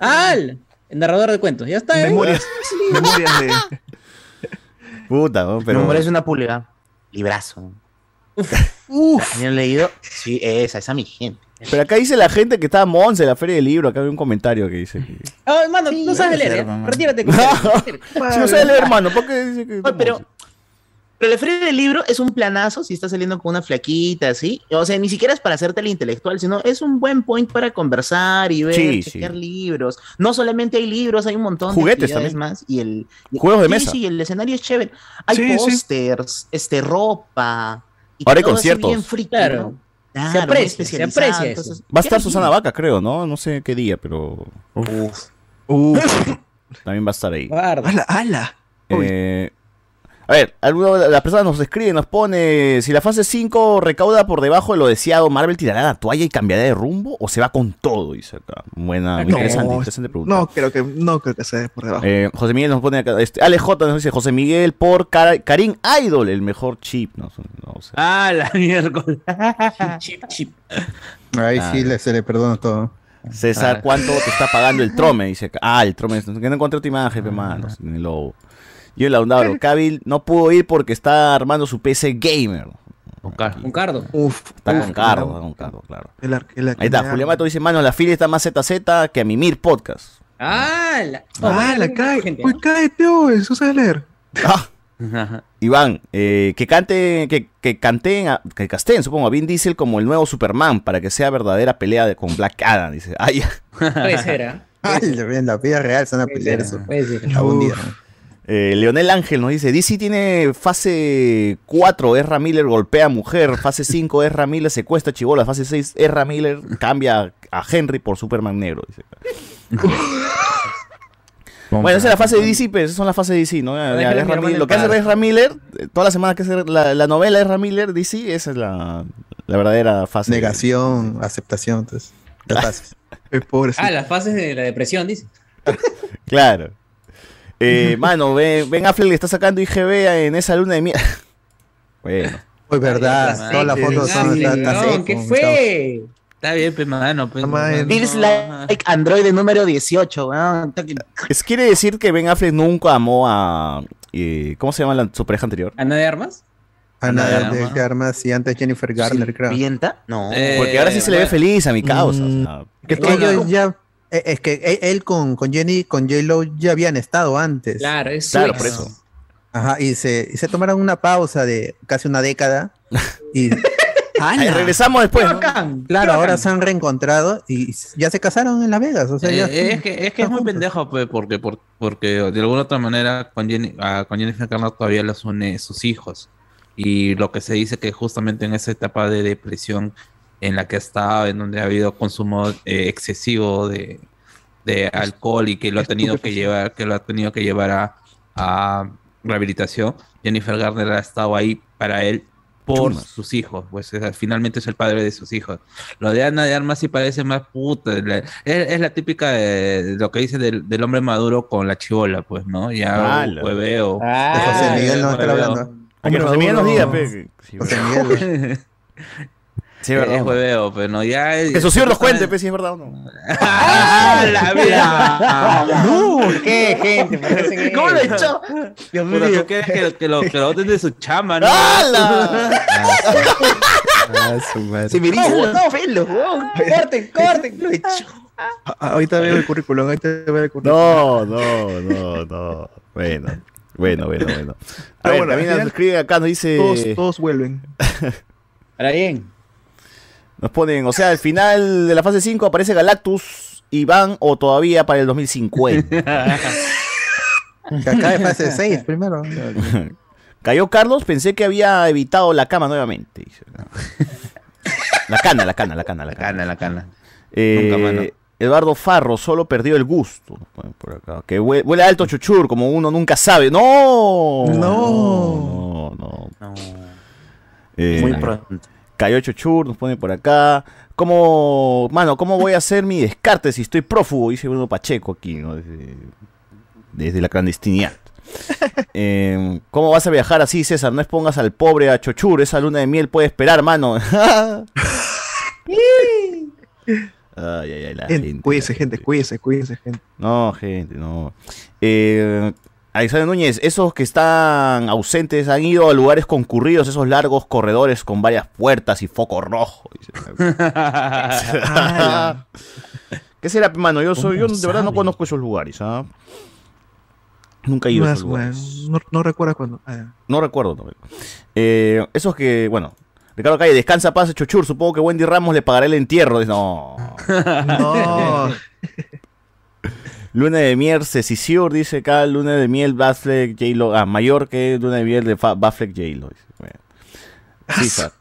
S8: Ah, el el narrador de cuentos. Ya está. ¿eh?
S5: Memorias, memorias de. (laughs)
S1: Puta, ¿no?
S7: Pero
S1: Pero.
S7: es una pulga. Librazo.
S8: Uf.
S7: ¿Han leído? Sí, esa, esa mi gente.
S1: Pero acá dice la gente que está Monse, la feria del libro. Acá hay un comentario que dice que.
S8: Ah, hermano, no sabes leer.
S7: ser,
S8: ¿eh? (laughs) Retírate.
S1: Si no sabe leer, hermano, ¿por qué dice que.?
S7: Pero, pero el feria del libro es un planazo si estás saliendo con una flaquita, ¿sí? O sea, ni siquiera es para hacerte el intelectual, sino es un buen point para conversar y ver,
S1: Sí,
S7: chequear libros. No solamente hay libros, hay un montón
S1: Juguetes
S7: de
S1: también.
S7: más. Y el,
S1: Juegos de
S7: sí,
S1: mesa.
S7: Sí, el escenario es chévere. Hay
S1: Sí, sí.
S7: pósters, este, ropa. y
S1: Ahora hay
S7: así
S1: conciertos.
S7: bien friki,
S8: Claro.
S7: ¿no? Claro,
S8: Se aprecia, se aprecia
S7: entonces-
S1: Va a estar Susana Vaca, creo, ¿no? No sé qué día, pero. También va a estar ahí.
S5: ¡Hala, hala!
S1: Eh, a ver, alguno de las personas nos escribe, nos pone, si la fase 5 recauda por debajo de lo deseado, ¿Marvel tirará la toalla y cambiará de rumbo o se va con todo? Dice acá. Buena,
S5: No,
S1: interesante, interesante pregunta.
S5: No, creo que, no creo que sea por debajo.
S1: Eh, José Miguel nos pone acá, este, Ale J nos dice, José Miguel por Cara- Karim Idol, el mejor chip. No, no sé.
S3: Ah, la miércoles. (laughs)
S8: chip, chip.
S2: Ahí
S1: Ah.
S2: sí le, se le perdona todo.
S1: César,
S2: Ah.
S1: ¿cuánto te está pagando el Trome? Dice acá. Ah, el Trome, que no encontré tu imagen, pe, mano, en el. Y el Laundabro, Cabil no pudo ir porque está armando su PC gamer.
S8: Un cardo.
S5: Uf,
S1: Está
S5: uf,
S1: con
S5: no.
S1: está con cargo, claro.
S5: El ar- el ar-
S1: Ahí está, Julián Mato dice, mano, la fila está más ZZ que a Mimir Podcast.
S8: Ah, la.
S5: Ah, la cae.
S8: gente,
S5: Uy, cállate, oh, eso sabe leer.
S1: Iván, eh, que cante, que, que canten, a- que casteen, supongo, a Vin Diesel como el nuevo Superman para que sea verdadera pelea de- con Black Adam, dice. (laughs) Ah, ya.
S8: Puede ser, ¿ah?
S2: Ay, en la vida real van a pelear eso.
S8: Puede ser.
S2: Algún día.
S1: Eh, Leonel Ángel nos dice, DC tiene fase 4, Ezra Miller golpea a mujer, fase 5, Ezra Miller secuestra chibola, fase 6, Ezra Miller cambia a Henry por Superman negro. Dice. (laughs) Bueno, esa es la fase de DC, pues, esas son las fases de DC, ¿no? Ya, Ezra Miller- lo que hace. Ezra Miller, toda la semana que hace la, la novela de Ezra Miller, DC, esa es la, la verdadera fase.
S2: Negación, aceptación, entonces. Las fases. (laughs)
S8: Ah, las fases de la depresión, dice.
S1: Claro. Eh, mano, ven, ven Affleck le está sacando IGB en esa luna de mierda. (laughs) Bueno.
S2: Pues verdad, todas las fotos son.
S8: No, ¿Qué fue?
S3: Está bien, pe, mano. Pe,
S7: Feels like Android número 18, weón.
S1: Es quiere decir que Ben Affleck nunca amó a. eh, ¿Cómo se llama la- su pareja anterior?
S8: ¿Ana de armas?
S2: Ana
S1: Ana de
S2: de
S1: Armas.
S2: Y antes Jennifer Garner, creo.
S7: ¿Vienta? No.
S1: Porque ahora sí se le ve feliz a mi causa. o sea.
S2: Es que ellos ya. Eh, Es que él- él con, con Jenny, con J-Lo ya habían estado antes.
S8: Claro, es
S1: Claro, por eso.
S2: Ajá, y se, y se tomaron una pausa de casi una década. (laughs) Y
S1: Ahí regresamos después. ¿no?
S2: claro, ahora se han reencontrado y ya se casaron en Las Vegas. O sea, ya
S3: Eh, es que es que es muy pendejo pe, porque por- porque de alguna otra manera con, Jenny, a- con Jennifer Garner todavía los une sus hijos y lo que se dice que justamente en esa etapa de depresión en la que estaba en donde ha habido consumo eh, excesivo de, de alcohol y que lo ha tenido que llevar que lo ha tenido que llevar a, a rehabilitación Jennifer Garner ha estado ahí para él por
S1: Chumas.
S3: sus hijos, pues es- finalmente es el padre de sus hijos. Lo de Ana de Armas sí parece más puta. la- es, es la típica de lo que dice del, del hombre maduro con la chivola, pues, ¿no? Ya
S1: Ala.
S3: hueveo.
S2: de José Miguel no está hablando.
S1: José Miguel nos diga,
S2: José. Miguel. (laughs)
S1: Sí,
S3: es
S1: verdad.
S3: hueveo, pero no, ya.
S1: Que sus hijos nos cuente, pe, si es verdad o no.
S3: ¡Ah, la vida! (laughs)
S8: No, ¿qué, gente?
S7: ¿Cómo lo echó? Dios
S3: Pero
S7: mío.
S3: tú quieres que, que lo, que lo boten de su chama, ¿no?
S1: ¡Hala!
S2: Ah, su madre.
S7: Se me pelos, weón.
S8: Corten, corten.
S7: Lo echó.
S5: Ah, Ahorita veo el currículum, ahorita veo el currículum.
S1: No, no, no, no. Bueno, bueno, bueno, bueno. A
S5: Pero
S1: ver,
S5: bueno,
S1: también nos escribe acá, nos dice.
S5: Todos, todos vuelven. (laughs)
S8: Ahora bien.
S1: Nos ponen, o sea, al final de la fase 5 aparece Galactus y van o todavía para el 2050. (laughs)
S2: Que acabe fase 6 primero. (laughs)
S1: Cayó Carlos, pensé que había evitado la cama nuevamente. dice. La cana, la cana, la cana, la cana.
S3: Cana, la cana.
S1: Eh,
S3: Nunca, mano.
S1: Eduardo Farro solo perdió el gusto. nos ponen por acá. Que hue- huele alto chuchur, como uno nunca sabe. ¡No!
S2: No.
S1: No, no. Eh,
S7: Muy pronto.
S1: Cayó Chochur, nos pone por acá. ¿Cómo, mano, cómo voy a hacer mi descarte si estoy prófugo? Dice Bruno Pacheco aquí, ¿no? Desde, desde la clandestinidad. (laughs) Eh, ¿Cómo vas a viajar así, César? No expongas al pobre a Chochur, esa luna de miel puede esperar, mano. (laughs) Ay, ay, ay, la
S5: Gente,
S1: gente.
S5: cuídese, gente, cuídese, cuídese, gente.
S1: No, gente, no. Eh, Alexander Núñez, esos que están ausentes han ido a lugares concurridos, esos largos corredores con varias puertas y foco rojo. (laughs) ¿Qué será, mano? Yo soy, yo de verdad no conozco esos lugares, ¿ah? Nunca he ido a esos lugares.
S5: no, no recuerdo cuándo. Ah,
S1: No recuerdo. no. Eh, esos que, bueno. Ricardo Calle, descansa paz, Chochur. Supongo que Wendy Ramos le pagará el entierro. No. (laughs)
S5: No. (laughs)
S1: Luna de miel, Cecisiur, dice acá. Luna de miel, Batfleck, J-Lo. Ah, mayor que Luna de miel de Batfleck, J-Lo. Bueno. César.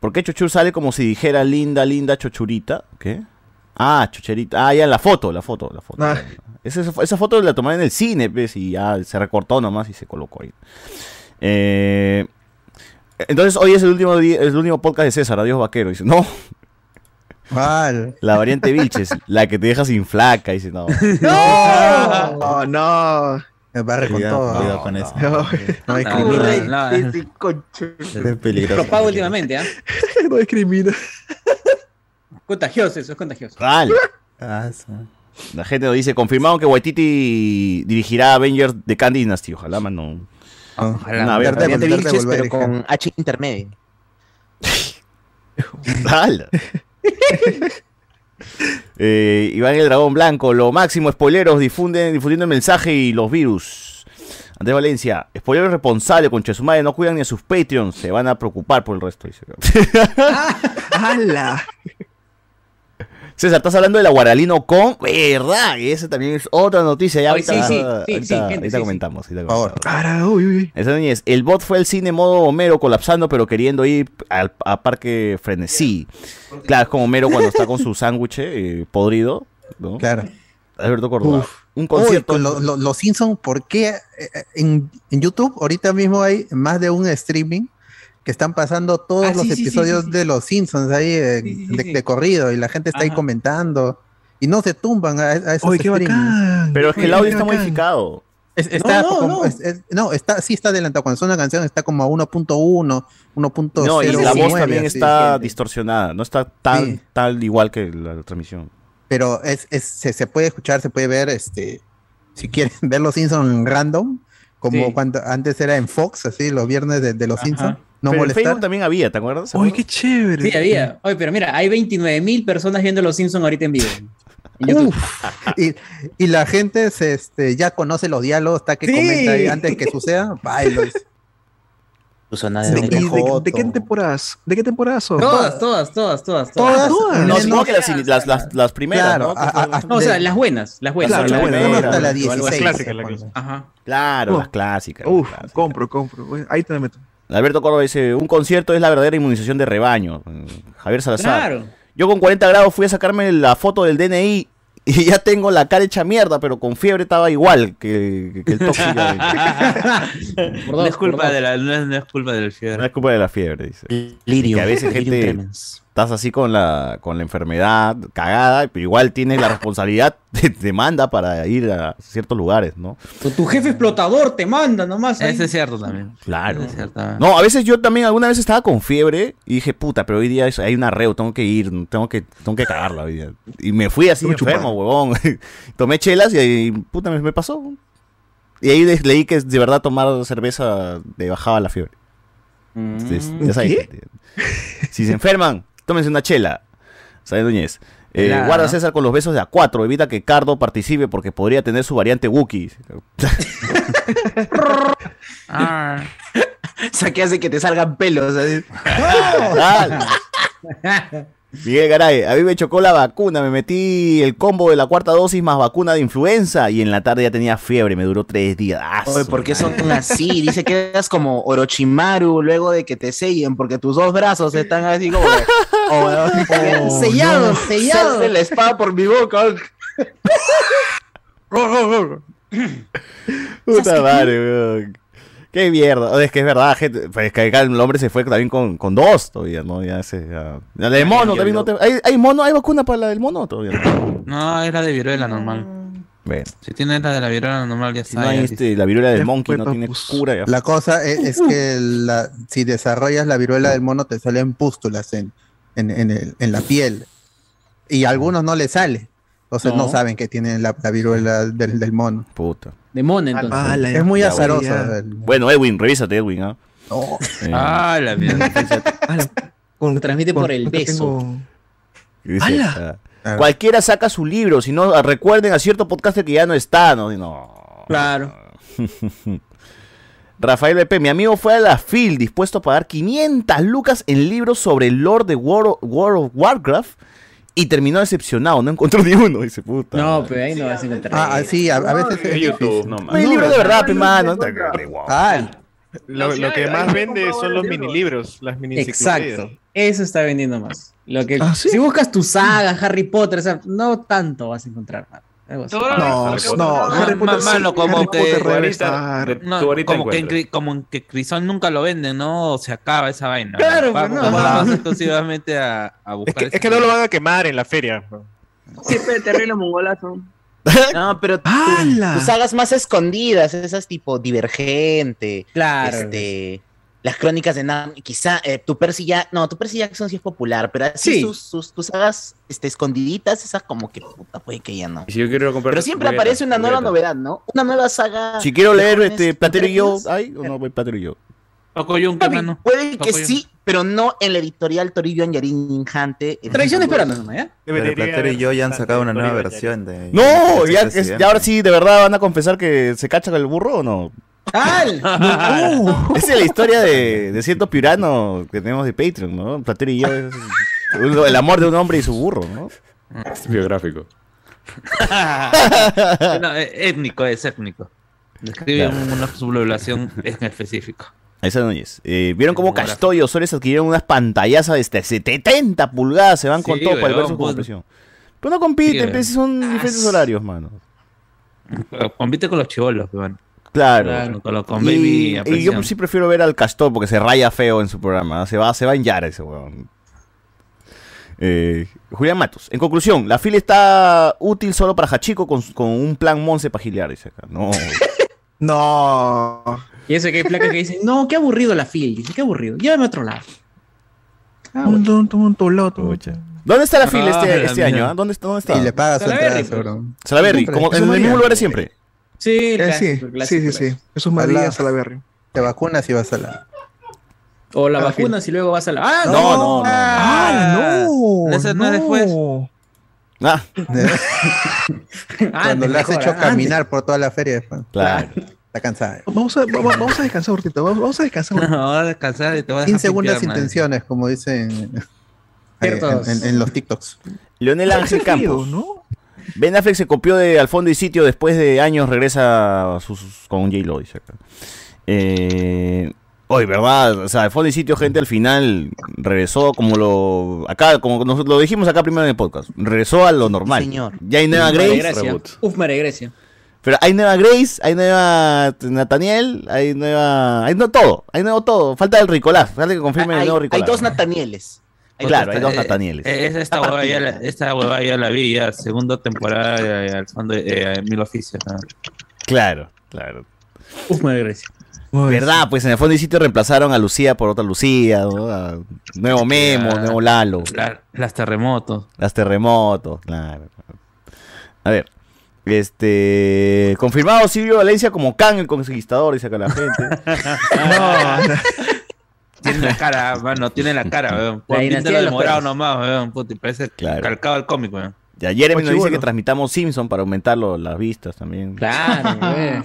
S1: ¿Por qué Chochur sale como si dijera linda, linda Chochurita? ¿Qué? Ah, Chocherita. Ah, ya, la foto, la foto, la foto.
S5: Ah.
S1: Esa, esa foto la tomaron en el cine, pues, y ya se recortó nomás y se colocó ahí. Eh, entonces, hoy es el último, día- el último podcast de César, Adiós Vaquero. Dice, no,
S2: ¿Cuál?
S1: la variante Vilches, la que te deja sin flaca. Dice, no. (laughs)
S5: No, no.
S2: Me barre con
S4: Cuidado,
S2: todo.
S4: cuidado con eso.
S5: No,
S2: No
S3: no.
S4: Es peligroso.
S8: Lo pago últimamente, ¿ah? (laughs)
S5: no discrimina.
S8: Contagioso, eso es contagioso.
S1: Real.
S4: Ah,
S1: La gente nos dice, confirmado que Waititi dirigirá Avengers de Candy Dynasty. Ojalá, mano.
S3: Ojalá.
S1: Una
S7: Variante Vilches, pero con H intermedio. (laughs) (laughs)
S1: Eh, Iván el Dragón Blanco, lo máximo, spoileros, difunden, difundiendo el mensaje y los virus. Andrés Valencia, spoileros responsable con Chesumare, no cuidan ni a sus Patreons, se van a preocupar por el resto.
S5: ¡Hala! (laughs)
S1: César, estás hablando de la Guaralino con. ¿Verdad? Y esa también es otra noticia. Ya ahorita,
S8: sí, sí, sí,
S1: ahorita- comentamos.
S5: uy, uy.
S1: Esa Núñez, el bot fue al cine modo Homero colapsando, pero queriendo ir al a Parque Frenesí. Claro, es como Homero cuando está con su (laughs) sándwich eh, podrido. ¿no?
S2: Claro.
S1: Alberto Córdoba.
S2: Uf.
S1: Un
S2: Uy,
S1: concierto.
S2: lo- lo- los Simpsons, ¿por qué eh, en, en YouTube ahorita mismo hay más de un streaming que están pasando todos
S8: Ah,
S2: los
S8: sí, sí, sí,
S2: episodios
S8: sí, sí.
S2: de los Simpsons ahí en-
S8: Sí, sí,
S2: de,
S8: sí.
S2: de corrido y la gente está ahí comentando y no se tumban a, a esos
S5: Uy, qué bacán.
S1: pero es que el audio está
S5: bacán.
S1: modificado.
S2: Es- está
S8: No, no,
S2: como-
S8: no.
S2: es- es- no, está, sí está adelantado. Cuando suena una canción está como a 1.1, 1.0.
S1: No, y la voz también
S2: así.
S1: está distorsionada. No está tan,
S2: Sí.
S1: tal igual que la transmisión.
S2: Pero es, es- se, se puede escuchar, se puede ver, este, si quieren (laughs) ver los Simpsons random, como
S8: Sí.
S2: cuando antes era en Fox, así, los viernes de, de los
S8: Ajá.
S2: Simpsons, no
S1: pero en
S2: molestar.
S1: Facebook también había, ¿te acuerdas?
S5: Uy, qué chévere.
S8: Sí, había. Oye, pero mira, hay 29 mil personas viendo Los Simpsons ahorita en vivo.
S2: Uf. y, y la gente se, este, ya conoce los diálogos, hasta que
S8: Sí.
S2: comenta ahí antes que suceda, bailos.
S5: ¿De,
S7: de
S5: qué temporadas? ¿De qué temporadas son?
S8: Todas, todas, todas, todas,
S2: Todas,
S5: todas.
S1: No, supongo que las, las, las, las primeras,
S2: Claro,
S1: ¿no?
S2: a- a-
S8: No, o sea,
S2: de-
S8: las buenas, las buenas.
S1: Claro,
S8: Las
S1: las
S8: buenas.
S2: hasta la. 16.
S10: clásicas, la.
S8: Ajá.
S1: Claro, las clásicas.
S5: Uf,
S1: las clásicas.
S5: compro, compro. Ahí te me meto.
S1: Alberto Córdoba dice, un concierto es la verdadera inmunización de rebaño. Javier Salazar.
S8: Claro.
S1: Yo con 40 grados fui a sacarme la foto del DNI (laughs) y ya tengo la cara hecha mierda, pero con fiebre estaba igual que, que el (laughs) tóxico.
S8: Por
S3: No es culpa de la, no es, no es culpa del
S1: no
S3: fiebre.
S1: es culpa de la fiebre, dice.
S7: Lirio.
S1: Que a veces gente-
S7: tremens.
S1: Estás así con la, con la enfermedad cagada, pero igual tienes la responsabilidad, (laughs) te, te manda para ir a ciertos lugares, ¿no?
S8: Tu, tu jefe explotador te manda nomás. ahí.
S3: Ese es cierto también.
S1: Claro.
S3: Ese es cierto.
S1: No, a veces yo también alguna vez estaba con fiebre y dije, puta, pero hoy día hay una reo, tengo que ir, tengo que, tengo que cagarla hoy día. Y me fui así
S5: Tengo que
S1: enfermo, huevón. (laughs) Tomé chelas y, ahí, puta, me, me pasó. Y ahí leí que de verdad tomar cerveza le bajaba la fiebre. Entonces, ya sabes. Si se enferman, tómense una chela. ¿Sabes, Núñez? Eh,
S8: Claro.
S1: Guarda César con los besos de A4. Evita que Cardo participe porque podría tener su variante Wookiee. (laughs)
S7: O sea, que hace que te salgan pelos. (laughs) (laughs)
S1: Miguel Garay, a mí me chocó la vacuna, me metí el combo de la cuarta dosis más vacuna de influenza y en la tarde ya tenía fiebre, me duró tres días.
S7: Oye, ¿por qué son así? Dice que eras como Orochimaru luego de que te sellen, porque tus dos brazos están así como. (laughs) oh,
S2: Oh,
S7: sellados,
S2: no.
S7: sellados. la espada por mi boca. (laughs)
S1: Puta madre, weón. Qué mierda. Es que es verdad, gente. Pues es que acá el hombre se fue también con, con dos todavía, ¿no? Ya se. ya- La del mono también no te- ¿Hay, hay mono? ¿Hay vacuna para la del mono todavía?
S3: No, es la de viruela normal.
S1: Bueno.
S3: Si tienes la de la viruela normal, ya
S1: Si
S3: está.
S1: no hay este, la viruela del
S3: Ya
S1: monkey,
S3: fue,
S1: no tiene
S3: papus.
S1: cura. ya.
S2: La cosa es, es que la- si desarrollas la viruela del mono te salen pústulas en, en, en el- en la piel. Y a algunos no les sale. Entonces no,
S8: No.
S2: saben que tienen la, la viruela del, del mono.
S1: Puta.
S8: De mono, entonces.
S2: Ah, la- es muy
S1: Ya,
S2: azaroso.
S1: bueno, Edwin, revísate, Edwin. ¿ah? Eh,
S3: Ah, la mierda. (laughs)
S8: Lo transmite por el beso.
S5: tengo-
S1: dice,
S5: ¡Hala!
S1: ah, Cualquiera saca su libro, si no, recuerden a cierto podcaster que ya no está, ¿no? Y no.
S8: Claro. (laughs)
S1: Rafael BP, mi amigo fue a la FIL dispuesto a pagar 500 lucas en libros sobre el Lord de World of, World of Warcraft y terminó decepcionado, no encontró (laughs) ni uno, dice puta.
S8: No, pero ahí no vas a encontrar.
S2: Ah, ah, sí, a, a veces es
S9: YouTube, no
S1: El libro de verdad, pe, mano.
S2: Ah,
S10: Lo, lo que más vende son los mini libros, las mini
S8: Exacto. Eso está vendiendo más. Lo que,
S5: ¿Ah, sí?
S8: Si buscas tu saga, Harry Potter, o sea, no tanto vas a encontrar. mano.
S5: No, no, Harry Potter sí,
S3: Mano, como que, no, como, que, como que Crisol nunca lo venden, ¿no? Se acaba esa vaina.
S8: Claro, pues, no.
S3: Vamos exclusivamente a, buscar.
S10: es que no lo van a quemar en la feria.
S6: Siempre terrible mongolazo. (laughs)
S7: No, pero tú sagas más escondidas, esas tipo Divergente,
S8: Claro.
S7: este, las crónicas de Nam, quizá eh, tu Percy ya, no, tu Percy Jackson sí es popular, pero así
S8: Sí.
S7: sus, sus, tus sagas este, escondiditas, esas como que puta, puede que ya no.
S9: Si yo quiero comprar.
S7: Pero siempre aparece una nueva novedad, ¿no? Una nueva saga.
S1: Si quiero leer
S7: jóvenes
S1: este Platero y yo. ¿hay o no voy Platero y yo?
S3: Paco Yunque, mano.
S7: Puede que sí, pero no en la editorial Torillo Anjarín Jante.
S8: Tradición esperando ¿ya?
S11: Pero Platero y yo ya han sacado una nueva versión de.
S1: No, ya, ahora sí, de verdad van a confesar que se cachan el burro o no.
S8: ¡Al!
S1: Esa es la historia de, de cierto piurano que tenemos de Patreon, ¿no? Platero y yo es el amor de un hombre y su burro, ¿no?
S9: Es biográfico. (laughs)
S3: No, es étnico, es étnico. Describe
S1: Claro.
S3: una subpoblación en específico.
S1: Esa Núñez. Eh, ¿Vieron cómo. Castoy y Osores adquirieron unas pantallazas de este 70 pulgadas? Se van con
S3: Sí,
S1: todo para el verso con
S3: pues.
S1: compresión. Pero no compiten,
S3: Sí,
S1: pues, son diferentes horarios, mano.
S3: Compite con los chivolos, weón.
S1: Claro.
S3: Claro, con, los- con
S1: Y-
S3: Baby a
S1: y, yo sí prefiero ver al Castor porque se raya feo en su programa. Se va, se va en Yara ese weón. Eh, Julián Matos. En conclusión, la fila está útil solo para Hachiko con, con un plan Monse para gilear, dice acá. No. (laughs)
S5: No.
S8: Y eso que hay placas que dicen, no, qué aburrido la fil. Dice, qué aburrido. Llévame a otro lado.
S5: Un ton, ton, lado, ton.
S1: ¿Dónde está la fila
S3: Ah,
S1: este, este año? ah? ¿Dónde está? ¿Dónde está?
S2: y le pagas
S8: Salaberry.
S1: Salaberry, como en
S2: un
S1: el mismo lugar de siempre.
S8: Sí,
S5: Eh,
S8: clásico,
S5: sí,
S8: el
S5: sí,
S8: clásico,
S5: sí, sí.
S8: pues.
S5: Jesús. María Salaberry.
S2: Te vacunas y vas a la.
S8: O la
S5: Ah,
S8: vacuna si luego vas a la. ¡Ah,
S1: No, no, no.
S5: ¡Ah, no!
S3: Ese no es después.
S1: Ah, (laughs)
S2: Cuando le has hecho
S8: antes.
S2: caminar por toda la feria, después.
S1: claro.
S2: está cansada.
S5: Vamos a, vamos, vamos a descansar un ratito. Vamos, vamos a descansar. (laughs)
S3: No, vas a descansar y te vas a
S2: Sin
S3: dejar
S2: segundas
S3: pimpear, man.
S2: intenciones, como dicen eh, en, en- en los TikToks.
S1: Leonel Ángel Campos.
S5: ¿no?
S1: Ben Affleck se copió de Al fondo y sitio después de años regresa a sus- con J-Lo, dice acá. Eh, Oye, ¿verdad? O sea, Al fondo y sitio, gente, al final regresó como lo... Acá, como nos, lo dijimos acá primero en el podcast. Regresó a lo normal.
S7: Señor.
S1: Ya hay nueva Grace.
S8: Uf, María Grecia.
S1: Pero hay nueva Grace, hay nueva Nathaniel, hay nueva... Hay no todo, hay nuevo todo. Falta el Ricolás, falta que confirmen el
S7: hay,
S1: nuevo
S7: hay
S1: Ricolás.
S7: dos Natanieles. Hay
S1: Claro, hay dos
S3: Eh,
S1: Nathanieles.
S3: eh, esta huevada ya, la- esta huevada ya la vi, ya segunda temporada eh, al fondo eh, en Mil Oficios. ¿no?
S1: Claro, claro.
S8: Uf, María Grecia.
S5: Uy,
S1: ¿Verdad? Pues en el fondo y sitio reemplazaron a Lucía por otra Lucía, ¿no? A nuevo Memo, nuevo Lalo,
S3: La- las terremotos.
S1: las terremotos, claro. A ver, este confirmado Silvio Valencia como Khan el conquistador, dice acá la gente. (laughs) (laughs)
S5: No, no.
S3: Tiene la cara, mano, tiene la cara, weón. Por
S8: de
S3: morado nomás, weón. Puta, parece
S1: Claro.
S3: calcado el cómic, weón.
S1: Y ayer nos
S5: Oye,
S1: dice que transmitamos Simpson para aumentar lo- las vistas también.
S8: Claro.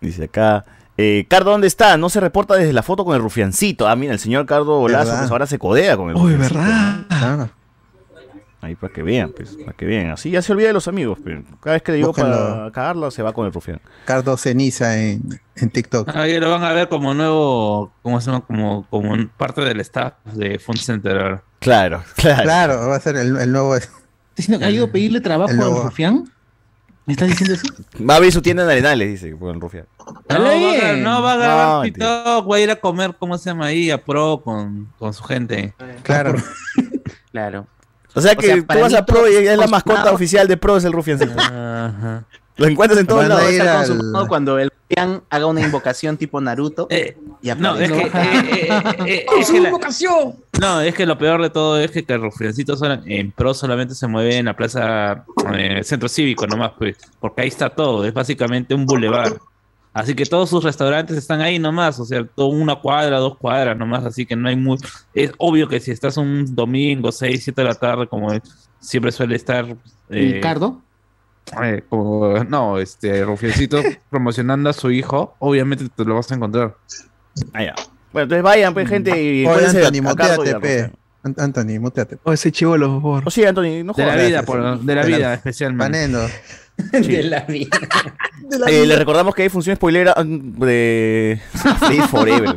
S1: Dice acá. Eh, Cardo, ¿dónde está? No se reporta desde la foto con el rufiancito. Ah, mira, el señor Cardo Bolazo, pues ahora se codea con el
S5: Uy,
S1: rufiancito,
S5: ¿verdad?
S2: Claro.
S1: Ahí para que vean, pues, para que vean. Así ya se olvida de los amigos, pero cada vez que le digo para cagarla se va con el rufián.
S2: Cardo Ceniza en, en TikTok.
S3: Ahí lo van a ver como nuevo, como se llama? Como, como parte del staff de Fund Center ahora.
S1: Claro, claro.
S2: Claro, va a ser el, el nuevo.
S8: ¿Estás diciendo que ha ido a pedirle trabajo al
S2: nuevo-
S8: rufián?
S12: ¿Me estás diciendo eso? (laughs)
S1: Va a abrir su tienda en Arenales, dice, por el rufián.
S3: No, va a, no va a grabar
S1: No,
S3: TikTok, va a ir a comer, ¿cómo se llama ahí? A Pro con, con su gente.
S2: Claro. (laughs)
S7: Claro.
S1: O sea que tú vas a Pro y es la mascota oficial de Pro, es el rufiancito.
S3: Ajá.
S1: Lo encuentras en todos lados.
S7: al- Cuando el Rufián haga una invocación tipo Naruto y
S3: No, es que, eh, eh, eh, es que la- No, es que lo peor de todo es que, que el Rufiancito en pro solamente se mueve en la plaza eh, centro cívico nomás, pues, porque ahí está todo, es básicamente un bulevar. Así que todos sus restaurantes están ahí nomás, o sea, todo una cuadra, dos cuadras nomás, así que no hay muy... Es obvio que si estás un domingo, seis, siete de la tarde, como siempre suele estar... eh,
S12: ¿Ricardo?
S3: eh, como, no, este, Rufiancito (laughs) promocionando a su hijo, obviamente te lo vas a encontrar.
S1: Ah, ya. Bueno, entonces vayan, pues, gente, y
S2: Oye, Anthony, muteate, pe. Anthony, muteate.
S5: O ese chivolo, por favor.
S1: O sí, Anthony, no
S3: De la
S1: jodas.
S3: vida, por- de la vida, especialmente.
S2: Panendo.
S12: De la vida.
S1: Eh, les recordamos que hay función spoilera mm, de Free Forever.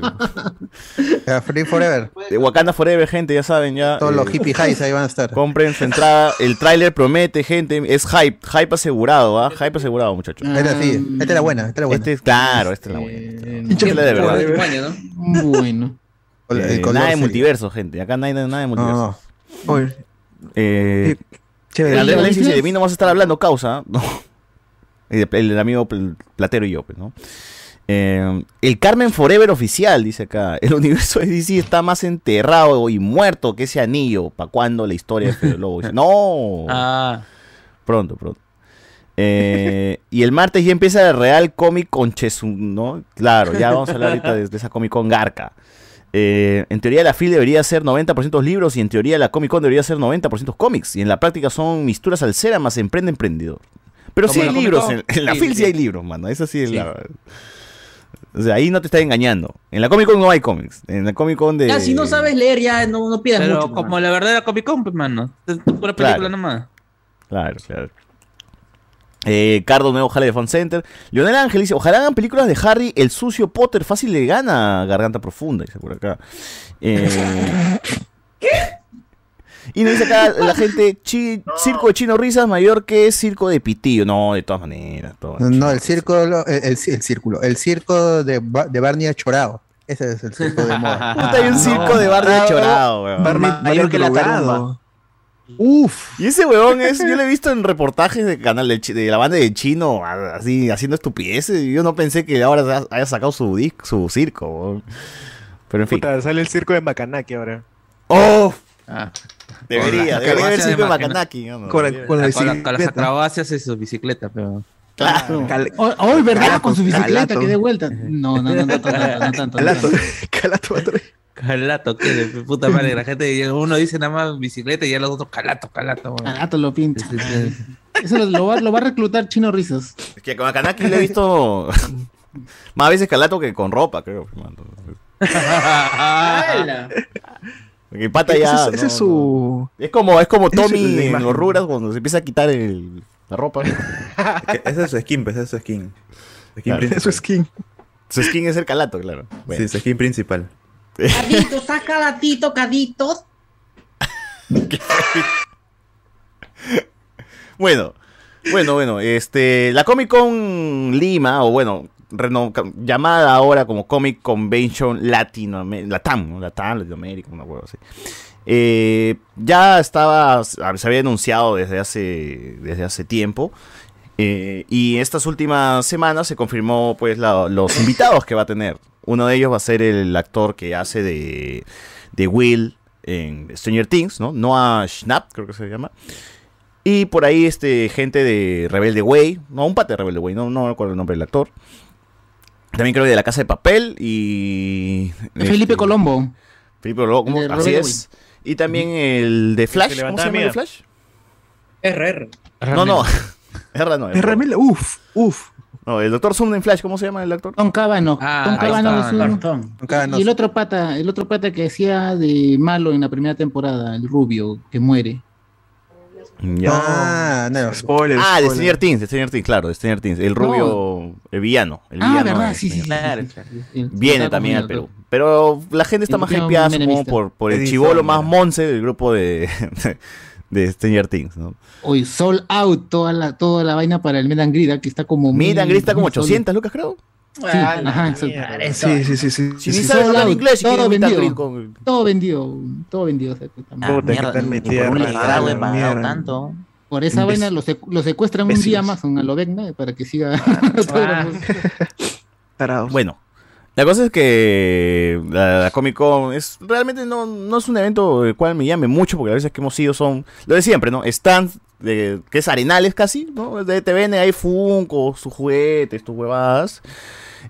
S2: Free Forever.
S1: De Wakanda Forever, gente, ya saben, ya.
S2: Todos los
S1: eh,
S2: hippie highs ahí van a estar.
S1: Compren su entrada. El tráiler promete, gente. Es hype. Hype asegurado, ¿ah? Hype asegurado, muchachos.
S2: Esta sí, esta es la buena, esta es la buena.
S1: Este es, claro, esta es la buena. Esta es la de verdad.
S12: Bueno.
S2: El- el
S1: Eh,
S2: color
S1: nada de
S2: sería.
S1: multiverso, gente. Acá no hay nada de multiverso.
S5: Oye,
S1: Eh,
S5: chévere.
S1: Andrés
S12: ¿Y
S1: Valencia dice, de mí no vas a estar hablando, causa. No. (laughs) El, el amigo Pl- Platero y yo, pues, ¿no? Eh, el Carmen Forever oficial, dice acá. El universo de DC está más enterrado y muerto que ese anillo. ¿Para cuándo la historia de Fede Lobo? Dice, no. (laughs)
S3: Ah,
S1: Pronto, pronto. Eh, y el martes ya empieza el Real Comic con Chesun, ¿no? Claro, ya vamos a hablar ahorita de, de esa Comic Con Garca. Eh, en teoría la FIL debería ser 90% libros y en teoría la Comic Con debería ser 90% cómics. Y en la práctica son misturas al cera más emprende emprendedor. Pero sí hay libros, en, en la
S3: Sí,
S1: FIL sí,
S3: sí.
S1: hay libros, mano. Eso sí es la... O sea, ahí no te está engañando. En la Comic Con no hay cómics. En la Comic Con de...
S12: Ya, si no sabes leer, ya no, no pidas
S3: pero
S12: mucho.
S3: como la verdadera Comic Con, pues, mano. Es pura película
S1: Claro.
S3: nomás.
S1: Claro, claro. Eh, Cardo Nuevo Jale de Fun Center. Leonel Ángel dice, ojalá hagan películas de Harry, el sucio Potter, fácil le gana a Garganta Profunda, dice por acá. Eh, Y nos dice acá la gente, "Chi- circo de chino risas mayor que circo de pitillo. No, de todas maneras. todas
S2: No, el círculo, el, el- el círculo, el circo de, de Barney Chorado. Ese es el circo de moda.
S1: Puta, hay un circo de Barney Chorado, weón.
S5: Barney,
S7: mayor que la tarumba.
S2: Uf.
S1: Y ese huevón es, yo lo he visto en reportajes de canal de, de la banda de chino, así haciendo estupideces. Yo no pensé que ahora haya sacado su disc, su circo. weón. Pero en fin.
S10: Puta, sale el circo de Macanaki ahora.
S1: ¡Oh!
S3: Ah.
S1: Debería,
S3: Con las
S1: debería haber circo de
S3: de
S1: Macanaki. ¿no?
S5: Con la-
S1: Debería.
S5: con la
S3: Con, la- con las acrobacias y su bicicleta, pero.
S1: Claro.
S5: Cal-
S12: Hoy, ¿verdad? Con su bicicleta
S5: Calato.
S12: que de vuelta. No, no, no, no, tanto, no tanto. no (laughs)
S5: a traer.
S3: Calato, que de (laughs) puta madre. La gente, uno dice nada más bicicleta y ya los otros calato, calato.
S12: Calato lo pinta.
S3: Sí, sí, sí. (laughs)
S12: Eso lo, lo va, lo va a reclutar Chino Risas.
S1: Es que con Macanaki le he visto (laughs) más veces calato que con ropa, creo. Porque pata
S5: Ese
S1: ya.
S5: es- ese
S1: no,
S5: es su-
S1: no. Es como, es como
S5: es
S1: Tommy en los ruras cuando se empieza a quitar el, la ropa.
S11: Que Ese es su skin, pues, ese es su skin. Su skin
S1: Claro.
S5: Es su skin.
S1: Su skin es el calato, claro. Bueno.
S11: Sí, su skin principal.
S12: Cadito, saca latito, cadito. (laughs)
S1: Bueno, bueno, bueno, este, la Comic Con Lima, o bueno, reno- llamada ahora como Comic Convention Latinoamérica, Latam, ¿no? Latam, Latinoamérica, una huevo así. Eh, ya estaba, se había anunciado desde hace, desde hace tiempo. eh, y estas últimas semanas se confirmó pues la- los invitados que va a tener. Uno de ellos va a ser el actor que hace de, de Will en Stranger Things, ¿no? Noah Schnapp, creo que se llama. Y por ahí, este, gente de Rebelde Way. No, un pate de Rebelde Way, no, no recuerdo el nombre del actor. También creo que de La Casa de Papel y...
S12: Felipe
S1: este,
S12: Colombo.
S1: Felipe Colombo, así
S12: Rebelde
S1: es. Y también el de Flash. ¿Cómo se llama el de. Flash?
S12: RR.
S1: No, no. R (laughs) no.
S5: Es Ramírez, uf, uf.
S1: No, el doctor Zoom en Flash, ¿cómo se llama el actor?
S12: Tom Cábano.
S3: Ah,
S12: Tom
S3: está,
S12: es un-.
S3: Cartón.
S12: Y el otro pata, el otro pata que hacía de malo en la primera temporada, el rubio, que muere.
S1: Ya.
S2: Ah, no.
S5: Spoiler.
S1: Ah, de. Stranger Things, de Stranger Things, claro, de Stranger Things. El rubio, el villano. El
S12: Ah,
S1: villano
S12: verdad, sí, sí.
S1: Viene también al Perú. Pero la gente está
S12: El
S1: más hypeada, por, por el chivolo más monce del grupo de, (laughs) de Stranger Things, ¿no?
S12: Hoy sold out toda la, toda la vaina para el Medan Grid, que está como.
S1: Mid and Greet está como
S12: mil soles.
S1: 800 lucas, creo.
S12: Sí, ajá, exacto.
S5: Sí, sí, sí, sí.
S1: Si
S5: sí, sí.
S1: hablar inglés y
S12: todo vendido.
S1: Con-
S12: Todo vendido, todo vendido. o sea, que
S7: Ah,
S12: también-
S5: Puta,
S7: mierda,
S5: ¿qué tal mi
S7: ni por tanto.
S12: Esa vaina lo, sec- lo secuestran un día. Amazon a lo Vecna para que siga. (laughs)
S5: Tarados.
S1: Bueno, la cosa es que la, Comic Con es realmente no, no es un evento del cual me llame mucho, porque las veces que hemos ido son lo de siempre, ¿no? Stands de, que es arenales casi, ¿no? De venden ahí Funko, sus juguetes, tus huevadas.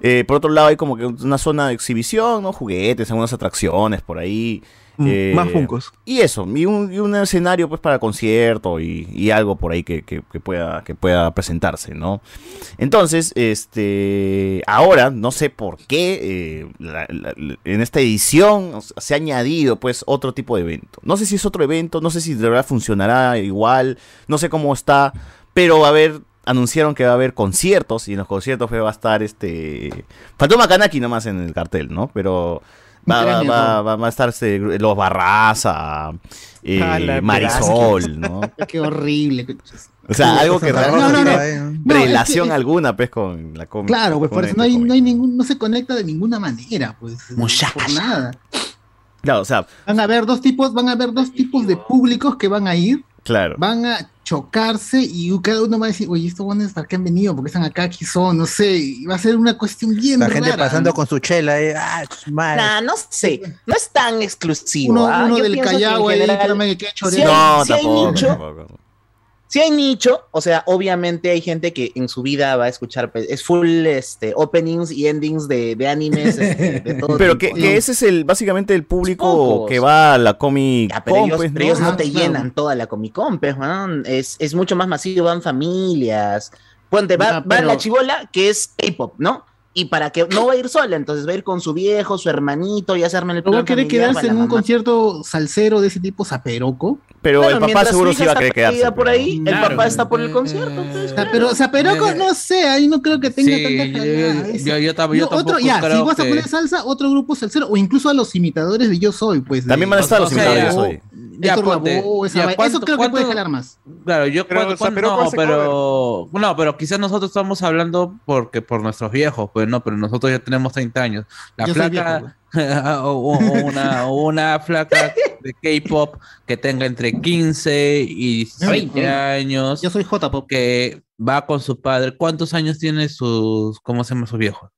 S1: Eh, por otro lado hay como que una zona de exhibición, ¿no? Juguetes, algunas atracciones por ahí.
S5: Mm,
S1: Eh,
S5: Más funcos.
S1: Y eso, y un, y un escenario pues para concierto y, y algo por ahí que, que- que pueda, que pueda presentarse, ¿no? Entonces, este, ahora, no sé por qué, eh, la- la- la- en esta edición se ha añadido pues otro tipo de evento. No sé si es otro evento, no sé si de verdad funcionará igual, no sé cómo está, pero va a haber, anunciaron que va a haber conciertos y en los conciertos pues, va a estar este, faltó Macanaki nomás en el cartel, ¿no? Pero... Va, va,
S12: Cráneo,
S1: va-
S12: ¿no?
S1: va- va a estar este, los Barraza, eh,
S10: Ah,
S1: Marisol, ¿no? (laughs)
S12: Qué horrible.
S1: O sea, algo que realmente
S12: no,
S1: no
S12: no.
S1: tiene
S12: No,
S1: relación
S12: es que-
S1: alguna, pues, con la cómic.
S12: Claro, pues por eso no hay, no hay ningún, no se conecta de ninguna manera, pues. Por nada.
S1: Claro, o sea,
S12: Van a haber dos tipos, van a haber dos tipos de públicos que van a ir,
S1: claro.
S12: van a chocarse y cada uno va a decir, oye, estos buenos para qué han venido, porque están acá, aquí son, no sé, y va a ser una cuestión bien
S2: La gente
S12: rara.
S2: pasando con su chela, eh, ah, madre.
S7: Nah, no sé, no es tan exclusivo.
S12: Uno,
S7: ¿ah?
S12: uno del
S7: pienso que en
S12: Callao ahí,
S7: general-
S12: que no me quede
S7: Sí
S12: choreando.
S7: hay-
S1: No,
S7: hay
S1: tampoco,
S7: nicho.
S1: tampoco.
S7: Si hay nicho, o sea, obviamente hay gente que en su vida va a escuchar, pues, es full este, openings y endings de, de animes, (laughs) este, de todo
S1: Pero que,
S7: tipo,
S1: que
S7: ¿no?
S1: ese es el básicamente el público
S7: Pocos.
S1: que va a la Comic
S7: Ya, pero
S1: Con,
S7: ellos,
S1: pues,
S7: pero ellos no
S12: Ah,
S7: te
S12: claro.
S7: llenan toda la Comic Con, pues, es, es mucho más masivo, van familias. Ponte, va,
S12: Ya,
S7: va la chivola que es K-pop, ¿no? Y para que no va a ir sola, entonces va a ir con su viejo, su hermanito, ya se arman el plan
S12: querer
S7: familiar,
S12: quedarse en un concierto salsero de ese tipo zaperoco.
S1: Pero
S7: Bueno,
S1: el papá seguro sí
S7: hija
S1: va a querer
S7: está
S1: quedarse.
S7: por
S1: pero-
S7: ahí, el
S3: Claro.
S7: papá está por el concierto, pues,
S12: O sea, pero zaperoco, no sé, ahí no creo que tenga
S3: Sí,
S12: tanta
S3: yo-
S12: calidad.
S3: yo- yo- yo yo
S12: No, otro,
S3: tampoco
S12: ya, si
S3: creo
S12: vas a
S3: que-
S12: poner salsa, otro grupo salsero, o incluso a los imitadores de Yo Soy, pues. de-
S1: También van a estar los imitadores
S3: ya-
S1: hoy.
S3: Ya,
S12: Héctor
S3: ponte,
S12: esa
S3: ya. ¿cuánto-
S12: Eso creo que puede jalar más.
S3: Claro, yo cuando-
S10: Zaperoco
S3: no, pero no, pero quizás nosotros estamos hablando porque por nuestros viejos, pues no, pero nosotros ya tenemos 30 años. La
S12: Yo
S3: flaca (laughs) o, o una, o una flaca de K-pop que tenga entre 15 y 20 años,
S12: Yo soy J-pop.
S3: que va con su padre. ¿Cuántos años tiene sus, cómo se llama sus viejos?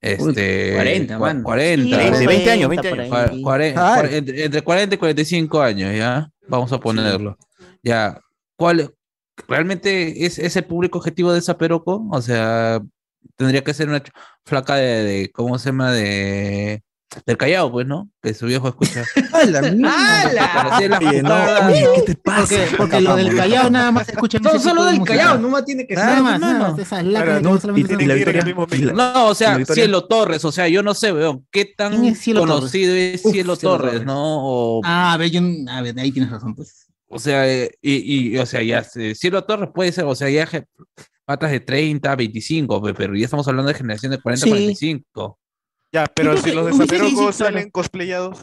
S3: Este,
S8: 40,
S3: cua-
S8: mano.
S3: 40.
S1: Sí, 20, 20 años, 20
S7: por
S1: años.
S2: Ah.
S3: entre, entre 40 y 45 años, ¿ya? Vamos a ponerlo. Ya, ¿cuál realmente es, es el público objetivo de Zaperoco? O sea, tendría que ser una flaca de, de- ¿cómo se llama? De del Callao, pues, ¿no? Que su viejo escucha.
S2: ¡A (laughs) la (laughs) mierda!
S3: Pero sí, las
S5: Oye, no, oye,
S3: ¿no?
S5: ¿qué te pasa?
S12: Porque, porque lo del Callao nada más se escucha
S8: No, solo del. Callao, no más tiene que
S12: Nada
S8: ser.
S12: más, nada más. Esas
S10: Claro,
S12: lágrimas
S10: no,
S5: y- la victoria-
S10: mismo.
S3: No, o sea. Cielo Torres, o sea, yo no sé, weón, qué tan
S12: ¿Quién es Cielo Torres?
S3: conocido es
S12: Uf,
S3: Cielo Torres,
S12: Torres.
S3: ¿no? O,
S12: Ah, a ver, yo, a ver, ahí tienes razón, pues.
S3: O sea, eh, y, y, o sea, ya, eh, Cielo Torres puede ser, o sea, ya patas de 30, 25, pe- pero ya estamos hablando de generación de 40,
S7: Sí.
S3: 45.
S10: Ya, pero si los de Zaperoco salen cosplayados.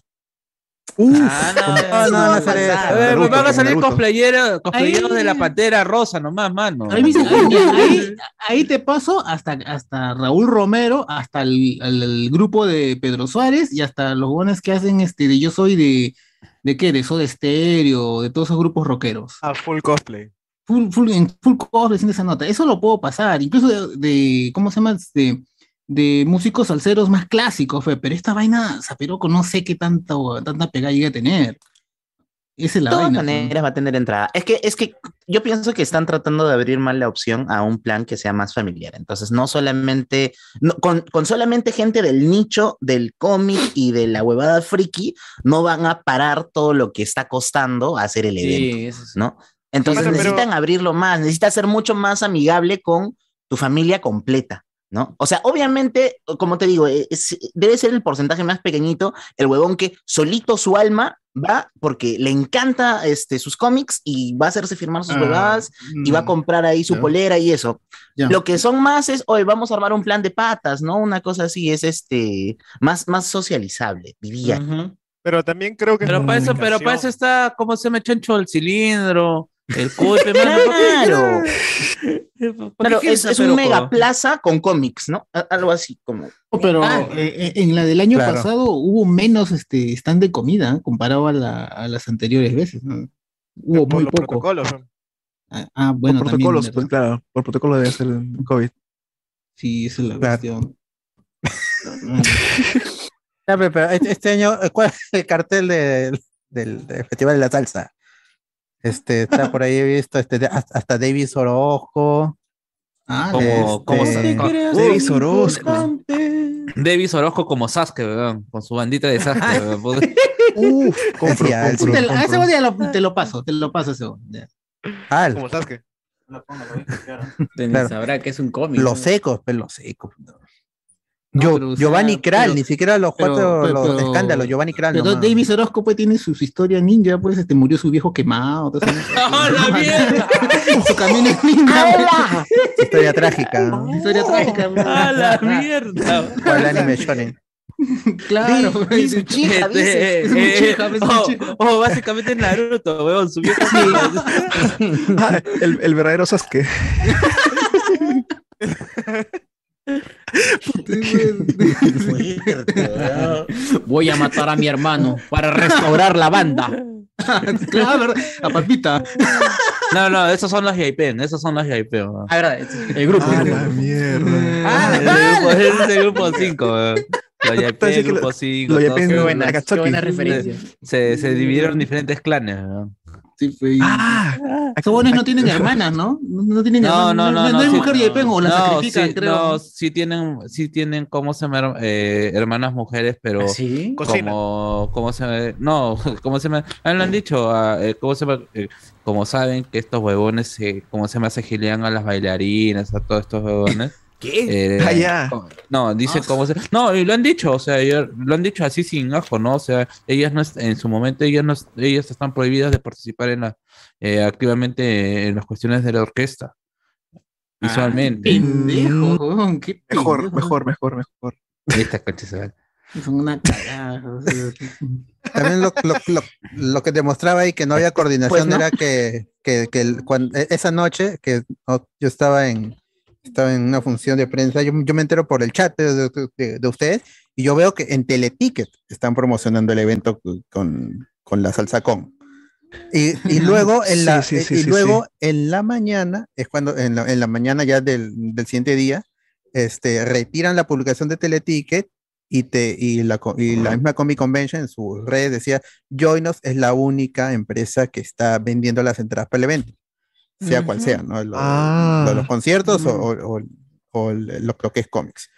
S3: Ah, no,
S2: no, no, no, sale
S3: A ver,
S5: Naruto,
S3: van a salir cosplayeros, cosplayeros de la Pantera Rosa nomás, mano.
S12: Ahí, mismo, ahí, ahí- ahí te paso hasta, hasta Raúl Romero, hasta el, el- el grupo de Pedro Suárez y hasta los buenos que hacen este de Yo Soy de, de qué, de Soda Stereo, de todos esos grupos rockeros.
S10: A full cosplay.
S12: Full, full, en full cover haciendo esa nota. Eso lo puedo pasar, incluso de, de- ¿cómo se llama? De, de músicos salseros más clásicos, fe, pero esta vaina, Zaperoco, no sé qué tanto, tanta pegada llegue a tener. Esa es la
S7: De todas
S12: vaina.
S7: maneras va a tener entrada. Es que, es que yo pienso que están tratando de abrir más la opción a un plan que sea más familiar. Entonces, no solamente, no- con, con solamente gente del nicho del cómic y de la huevada friki, no van a parar todo lo que está costando hacer el evento,
S8: Sí, eso sí.
S7: ¿no? Entonces
S10: Bueno, pero-
S7: necesitan abrirlo más, necesita ser mucho más amigable con tu familia completa. ¿No? O sea, obviamente, como te digo, es- debe ser el porcentaje más pequeñito, el huevón que solito su alma va porque le encanta este, sus cómics y va a hacerse firmar sus
S12: Ah,
S7: huevadas y va a
S12: mm,
S7: comprar ahí su
S12: ya.
S7: polera y eso.
S12: Ya.
S7: Lo que son más es, oye, vamos a armar un plan de patas, ¿no? Una cosa así es este, más, más socializable, diría.
S12: Ujú.
S10: Pero también creo que.
S3: Pero para eso, pero para eso está, ¿cómo se me chancho el cilindro? El cupe,
S7: Claro. Claro, es,
S3: es
S7: es un mega plaza con cómics, ¿no? Algo así como.
S12: No, Pero
S7: Ah.
S12: eh, eh, en la del año
S7: Claro.
S12: pasado hubo menos este stand de comida ¿eh? comparado a, la- a las anteriores veces. ¿no? Hubo
S10: Por
S12: muy
S10: los
S12: poco.
S10: protocolos.
S12: Ah, ah, bueno,
S5: por protocolos, pues claro, por protocolo debe ser el COVID.
S12: Sí, esa es la cuestión.
S2: Ya, (laughs) pero, pero este, este año, ¿cuál es el cartel del, del- del Festival de la Salsa? Este, está por ahí he visto este, hasta, Davis Orozco.
S12: Ah,
S3: Como, como
S2: este,
S5: Davis Orozco.
S3: Davis Orozco como Sasuke, weón, con su bandita de Sasuke. puta. (laughs)
S5: Uf, compro,
S12: Sí, te, a ese día lo- te lo paso, te lo paso ese.
S2: Al,
S10: Como Sasuke.
S2: Claro.
S8: sabrá que es un cómic.
S2: los
S8: ¿no?
S2: secos, pero los secos.
S12: No,
S2: Yo,
S12: pero, o sea,
S2: Giovanni Kral,
S12: pero-
S2: ni siquiera los
S12: pero-
S2: cuatro
S12: pero-
S2: los escándalos, Giovanni Kral.
S12: Pero
S2: nomás.
S12: Davis Orozco pues tiene sus historias ninja, pues este murió su viejo quemado. todo eso. (laughs)
S3: ¡Ah, la mierda! (laughs)
S12: su camino es ninja. (laughs)
S2: Su historia trágica. ¿no?
S12: historia trágica. pues.
S3: ¡Ah, la mierda!
S2: Con el anime shonen.
S12: Claro,
S7: su chica,
S3: Este.
S12: Su
S3: eh,
S12: su
S3: oh, oh, básicamente Naruto, weón, su vieja
S5: Ah, el, el verdadero Sasuke. (laughs)
S8: Voy a matar a mi hermano para restaurar la banda. (laughs)
S12: claro, a Palpita.
S3: No, no, esos son los JP, esos son los JP, weón.
S8: Ah, verdad, el grupo.
S5: Ah, la mierda.
S8: Ah,
S3: Ese grupo- es el grupo 5, weón. Los
S5: lo-
S3: grupo 5.
S5: lo
S3: todos
S5: JP
S3: se-
S8: Qué buena,
S5: Akatsuki.
S8: qué buena referencia.
S3: se, se dividieron en diferentes clanes, weón.
S12: Sí, pues.
S5: Ah,
S12: Esos buenos no tienen hermanas, ¿no? No, no tienen
S3: No,
S12: hermanas.
S3: no, no, no.
S12: hay
S3: sí,
S12: mujer y de o la
S3: no,
S12: sacrifican,
S3: sí,
S12: creo.
S3: No, sí tienen, sí tienen, ¿cómo se llama? Eh, hermanas mujeres, pero
S8: ¿Sí?
S10: Cocina.
S3: como, ¿cómo se llama? No, (laughs) ¿cómo se llama? Ah, lo han dicho, ah, eh, ¿cómo se llama? Eh, como saben que estos huevones, se, ¿cómo se llama? Se gilean a las bailarinas, a todos estos huevones. (laughs)
S13: ¿Qué?
S3: Eh,
S5: Ah, ya.
S3: No, dice cómo se. No, y lo han dicho, o sea, ellos- lo han dicho así sin ajo, ¿no? O sea, ellas no, en su momento, ellas no, ellas están prohibidas de participar en la, eh, activamente en las cuestiones de la orquesta. Visualmente.
S12: Pendejo, weón, qué
S5: mejor,
S12: pendejo.
S5: mejor, mejor, mejor.
S3: Esta coche se va.
S12: Son una cagada.
S2: También lo, lo, lo, lo que demostraba ahí que no había coordinación
S7: Pues, ¿no?
S2: era que, que, que e- esa noche que no, yo estaba en, estaba en una función de prensa, yo, yo me entero por el chat de, de- de- de ustedes y yo veo que en Teleticket están promocionando el evento con, con la salsa con. Y, y luego en la
S5: Sí, sí, sí,
S2: y luego en la mañana es cuando en la, en la mañana ya del, del siguiente día este retiran la publicación de Teleticket y te y la, y la misma Comic Convention en sus redes decía Joinos es la única empresa que está vendiendo las entradas para el evento sea cual sea no Lo-
S5: Ah.
S2: lo- los conciertos o, o- o- o el- lo, lo que es cómics.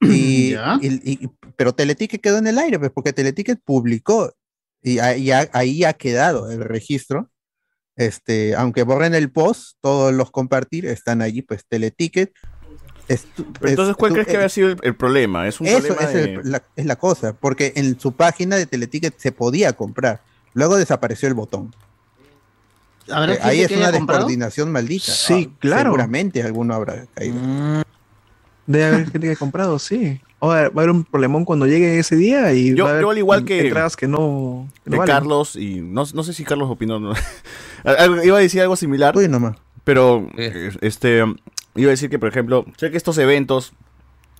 S2: Y, (clears throat) y- y- pero Teleticket quedó en el aire pues porque Teleticket publicó y ahí, ha- ahí ha quedado el registro. Este aunque borren el post todos los compartir están allí pues Teleticket
S1: Pero entonces,
S2: es
S1: ¿cuál crees que
S2: eh,
S1: había sido el, el problema? Es un
S2: eso
S1: problema
S2: es,
S1: de...
S2: el- la, es la cosa, porque en su página de Teleticket se podía comprar, luego desapareció el botón.
S12: ¿Habrá
S2: Eh, ahí es
S12: que
S2: una
S12: comprado?
S2: descoordinación maldita.
S5: Sí,
S2: Ah,
S5: claro.
S2: Seguramente alguno habrá caído.
S5: Debe haber gente que ha comprado, sí. Ahora va a haber un problemón cuando llegue ese día y
S1: Yo-
S5: va a haber
S1: yo al igual que-
S5: entradas que no, que
S1: de
S5: valen.
S1: Carlos y no, no sé si Carlos opinó no. (laughs) Iba a decir algo similar
S2: Uy, nomás.
S1: pero eh, este iba a decir que por ejemplo sé que estos eventos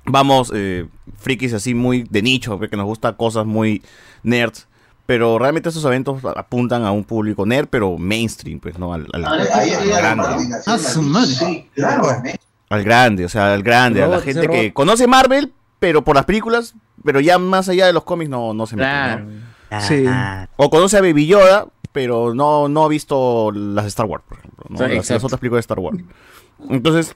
S1: vamos eh, frikis así muy de nicho que nos gusta cosas muy nerds pero realmente estos eventos apuntan a un público nerd pero mainstream pues no al, al- al grande
S12: Ah,
S1: al grande o sea al grande a la gente que conoce Marvel pero por las películas pero ya más allá de los cómics no, no se mete, ¿no?
S8: Claro.
S5: Sí.
S1: O conoce a Baby Yoda, pero no, no ha visto las de Star Wars, por ejemplo. ¿no? Las, otras películas de Star Wars. Entonces,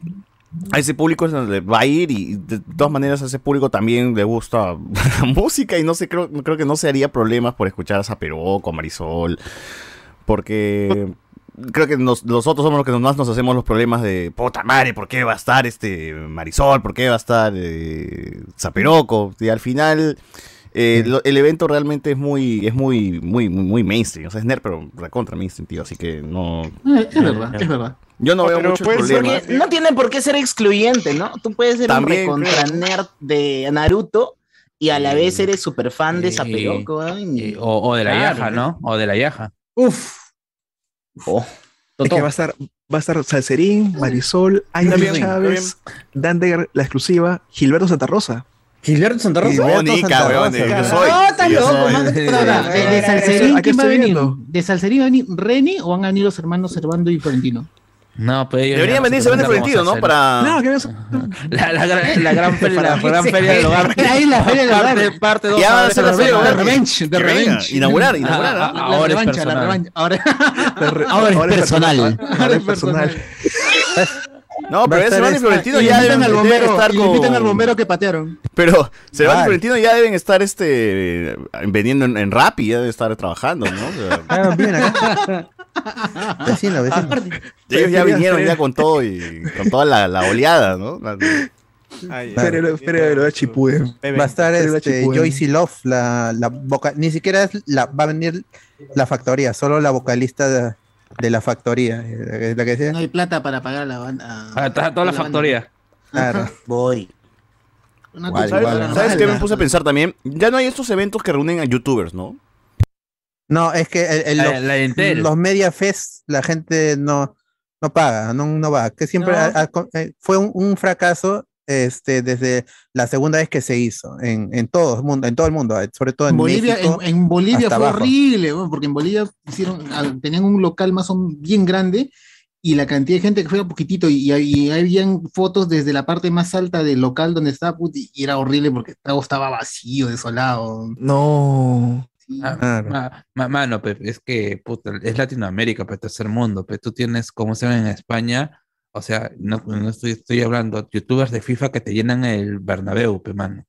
S1: a ese público es donde va a ir y de todas maneras a ese público también le gusta (laughs) la música y no sé, creo, creo que no se haría problemas por escuchar a Zaperoco, a Marisol, porque creo que nos- nosotros somos los que más nos hacemos los problemas de puta madre, ¿por qué va a estar este Marisol? ¿Por qué va a estar eh, Zaperoco? Y al final eh, lo- el evento realmente es muy, es muy, muy, muy, muy mainstream. O sea, es nerd, pero recontra mainstream, tío. Así que no.
S12: Eh, Es verdad, es verdad.
S1: Yo no
S10: Oh,
S1: veo muchos
S10: ser
S1: problemas.
S7: No tiene por qué ser excluyente, ¿no? Tú puedes ser
S1: También,
S7: un recontra nerd de Naruto y a la vez eres súper fan de Zaperoco.
S3: Eh, o, o de la
S7: Claro,
S3: Yaja, ¿no? O de la Yaja.
S12: Uf.
S5: Es que va a estar, va a estar Salserín, Marisol, Aina
S1: bien,
S5: Chávez, Dander, la exclusiva, Gilberto Santa Rosa.
S8: Gilberto Santa
S1: Rosa. Mónica, weón, yo soy.
S12: No, estás
S1: Yo
S12: loco. ¿De, Salserín quién va a venir? ¿De Salserín va a venir Reni o van a venir los hermanos Servando y Florentino?
S3: No, pues ellos
S1: Deberían
S3: ya no
S1: venir
S3: se
S1: Servando y
S3: presentan como
S1: Florentino, ¿no? Para.
S5: No, que
S3: La, la gran, la gran (laughs) feria, la gran feria del hogar. (laughs)
S12: Ahí la feria del hogar.
S3: Parte, parte dos.
S1: Ya van a
S3: es
S1: la feria hogar.
S12: Revenge, de Revenge.
S1: Inaugurar, inaugurar.
S3: ah, ah, ahora es
S12: revancha, la
S3: personal.
S12: revancha. Ahora,
S8: es personal.
S5: Ahora es personal.
S1: No, pero Servando y Florentino
S12: y
S1: ya deben,
S12: al
S1: deben
S12: bombero,
S1: estar
S12: y invitan al
S1: con.
S12: bombero que patearon.
S1: Pero Servando y. Florentino ya deben estar este vendiendo en, en Rappi, ya deben estar trabajando, ¿no? O sea,
S2: Ah, viven acá. (laughs) Vecino, vecino.
S1: ellos ya vinieron ya con todo y con toda la, la oleada, ¿no? La-
S5: de lo de Chipuden.
S2: Va a estar este,
S5: Chipuden.
S2: Joyce Love, la, la voca ni siquiera es la, va a venir la factoría, solo la vocalista de, de la factoría, eh, la que decía.
S12: No hay plata para pagar a la banda.
S3: Está toda la factoría.
S2: Claro.
S7: Voy.
S12: Una
S2: Igual,
S12: cosa
S1: ¿Sabes. ¿sabes qué me puse a pensar también? Ya no hay estos eventos que reúnen a youtubers, ¿no?
S2: No, es que el- el-
S3: La-
S2: los,
S3: la
S2: los Media Fest, la gente no, no paga, no, no va. Que siempre
S12: No.
S2: ha- ha- eh, fue un, un fracaso este, desde la segunda vez que se hizo en, en todo el mundo, en todo el mundo, eh, sobre todo en,
S12: Bolivia,
S2: México.
S12: en, en Bolivia fue
S2: abajo.
S12: horrible, porque en Bolivia hicieron, tenían un local más o bien grande y la cantidad de gente que fue era poquitito y, y habían fotos desde la parte más alta del local donde estaba y era horrible porque todo estaba vacío, desolado.
S5: No.
S12: Sí.
S3: Ah,
S2: Claro.
S3: ma- ma- mano, pe, es que puta, es Latinoamérica, pero tercer mundo, pero tú tienes, como se ve en España, o sea, no, no estoy, estoy hablando, youtubers de FIFA que te llenan el Bernabéu, pe, mano.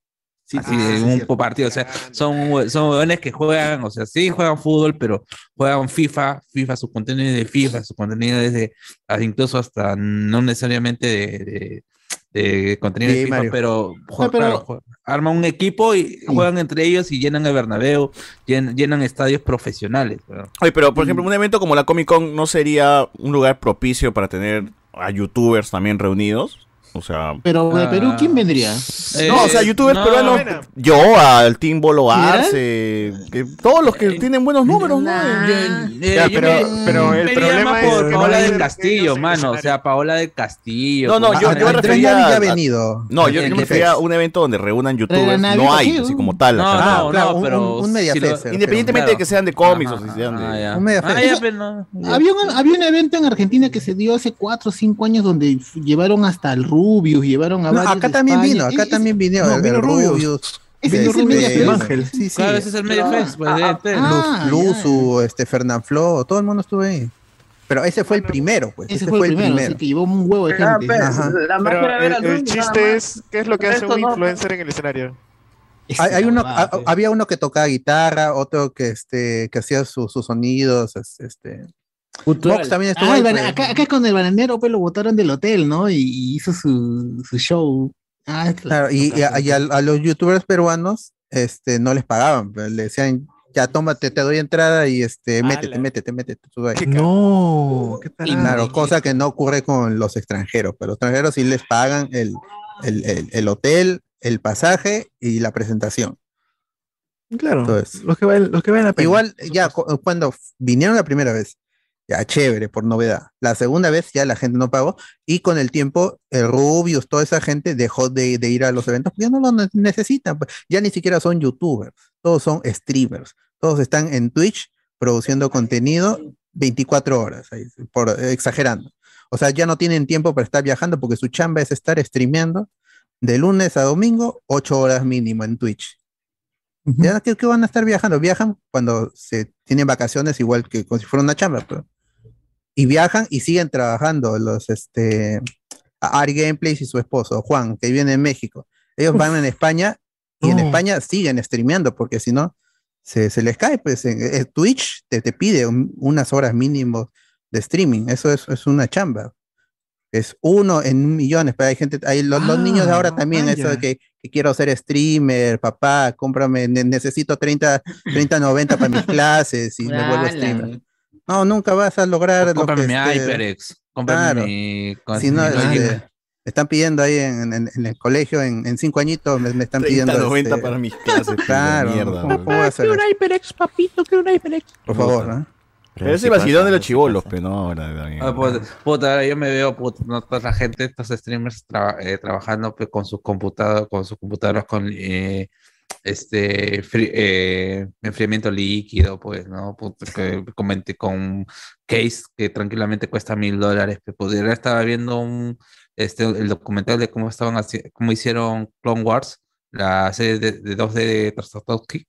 S12: Sí,
S3: Así
S12: sí,
S3: un
S12: cierto.
S3: partido, o sea, son, son que juegan, o sea, sí juegan fútbol, pero juegan FIFA, FIFA, su contenido es de FIFA, su contenido es de, ah, incluso hasta no necesariamente de, de- de contenido de FIFA, pero, jue-
S12: pero-
S3: claro, jue- arman un equipo y juegan entre ellos y llenan el Bernabéu, llen- llenan, estadios profesionales.
S1: Oye, pero por ejemplo, un evento como la Comic Con no sería un lugar propicio para tener a youtubers también reunidos. O sea,
S12: Pero de
S3: Ah.
S12: Perú, ¿quién vendría?
S3: Eh,
S1: no, o sea, youtubers
S3: no,
S1: peruanos.
S10: bueno.
S1: Yo, al Team Bolo
S12: ¿General?
S1: Arce, que todos los que tienen buenos números, ¿no?
S3: Eh,
S10: Ya,
S3: yo
S10: pero-
S3: me-
S10: pero el problema es
S3: por Paola del Castillo, mano. O sea, Paola del Castillo.
S1: No, no, yo, yo me refería
S2: ya venido.
S1: No, yo, me refería a un evento donde reúnan youtubers. No hay,
S12: sí,
S1: así como tal.
S3: No, no,
S2: Ah, claro,
S3: no,
S2: un-
S3: pero
S2: un- un media
S3: si lo-
S2: fest, se
S1: Independientemente de que sean de cómics o si sean de.
S3: ah, ya.
S2: Un media.
S12: Había un, había un evento en Argentina que se dio hace cuatro o cinco años donde llevaron hasta el Rubius, llevaron a
S2: No,
S12: varios
S2: acá
S12: de
S2: también
S12: España.
S2: vino, acá
S12: Es-
S2: también vino.
S5: no, vino Rubius.
S2: Rubius.
S12: Ese
S2: este,
S12: es el media
S2: este.
S5: Ángel.
S2: Sí, sí.
S3: Claro, ese es el medio fest, pues,
S6: ah,
S3: de- de-
S12: ah,
S2: Luz,
S12: ya,
S2: Luzu, este, Fernán Flo, todo el mundo estuvo ahí. Pero ese fue el primero, pues.
S12: Ese fue el primero, así que llevó un huevo de
S6: Ah,
S12: gente.
S6: pues, la
S10: Pero el, chiste es, ¿qué es lo que hace un
S6: no,
S10: influencer en el escenario?
S2: Hay, hay uno,
S12: pues.
S2: había uno que tocaba guitarra, otro que este que hacía su- sus sonidos, es- este. Vox también estuvo
S12: Ah,
S2: ahí,
S12: el acá, acá con el bananero pues lo botaron del hotel, ¿no? Y, y hizo su, su show. Ah,
S2: Claro, y, y a, y a- a los youtubers peruanos este, no les pagaban, pues, le decían, ya tómate, te doy entrada y este, métete,
S10: Ala.
S2: métete, métete. tú ahí".
S5: No. ¿Qué tal?
S2: Claro, cosa que no ocurre con los extranjeros, pero los extranjeros sí les pagan el, el, el- el hotel, el pasaje y la presentación.
S5: Claro.
S2: Entonces,
S5: Los que valen, los que valen la pena.
S2: Igual, ya cu- cuando vinieron la primera vez, ya chévere, por novedad. La segunda vez ya la gente no pagó y con el tiempo el Rubius, toda esa gente dejó de, de ir a los eventos, porque ya no lo ne- necesitan, pues, ya ni siquiera son youtubers, todos son streamers, todos están en Twitch produciendo contenido 24 horas, ahí, por, exagerando. O sea, ya no tienen tiempo para estar viajando porque su chamba es estar streameando de lunes a domingo, 8 horas mínimo en Twitch. ¿Ya qué, qué van a estar viajando? Viajan cuando se tienen vacaciones, igual que como si fuera una chamba. pero- Y viajan y siguen trabajando los este a- Ari Gameplays y su esposo, Juan, que viene en México. Ellos van en España y en
S5: No.
S2: España siguen streameando, porque si no, se, se les cae. Pues en, en Twitch te, te pide un- unas horas mínimo de streaming. Eso es, es una chamba. Es uno en millones, pero hay gente, hay los, los niños de ahora
S5: Ah,
S2: también, eso de
S5: vaya.
S2: que, que quiero ser streamer, papá, cómprame, ne- necesito 30, 30, 90 para mis (laughs) clases y me vuelvo streamer. No, nunca vas a lograr lo
S3: Cómprame
S2: que
S3: mi
S2: este-
S3: HyperX. Cómprame
S2: Claro.
S3: mi. con-
S2: Si no,
S3: mi
S2: este, están pidiendo ahí en, en- en el colegio, en, en cinco añitos, me, me están
S1: 30,
S2: pidiendo.
S1: 90
S2: este,
S1: para mis clases.
S2: Claro,
S1: mierda.
S2: ¿cómo, cómo voy a hacer eso?
S14: HyperX, papito, quiero un HyperX.
S2: Por favor, ¿no?
S1: Pero ese vacilón de los chivolos, pero no ahora. también.
S3: Ah, puta, puta, yo me veo puta, no, toda la gente, estos streamers tra- eh, trabajando pues, con sus computadoras, con sus computadoras con eh, este eh, enfriamiento líquido, pues, ¿no? Puta, que comenté con case que tranquilamente cuesta mil dólares. Pero pudiera estaba viendo un este el documental de cómo estaban cómo hicieron Clone Wars, la serie de, de 2D de Tartakovsky.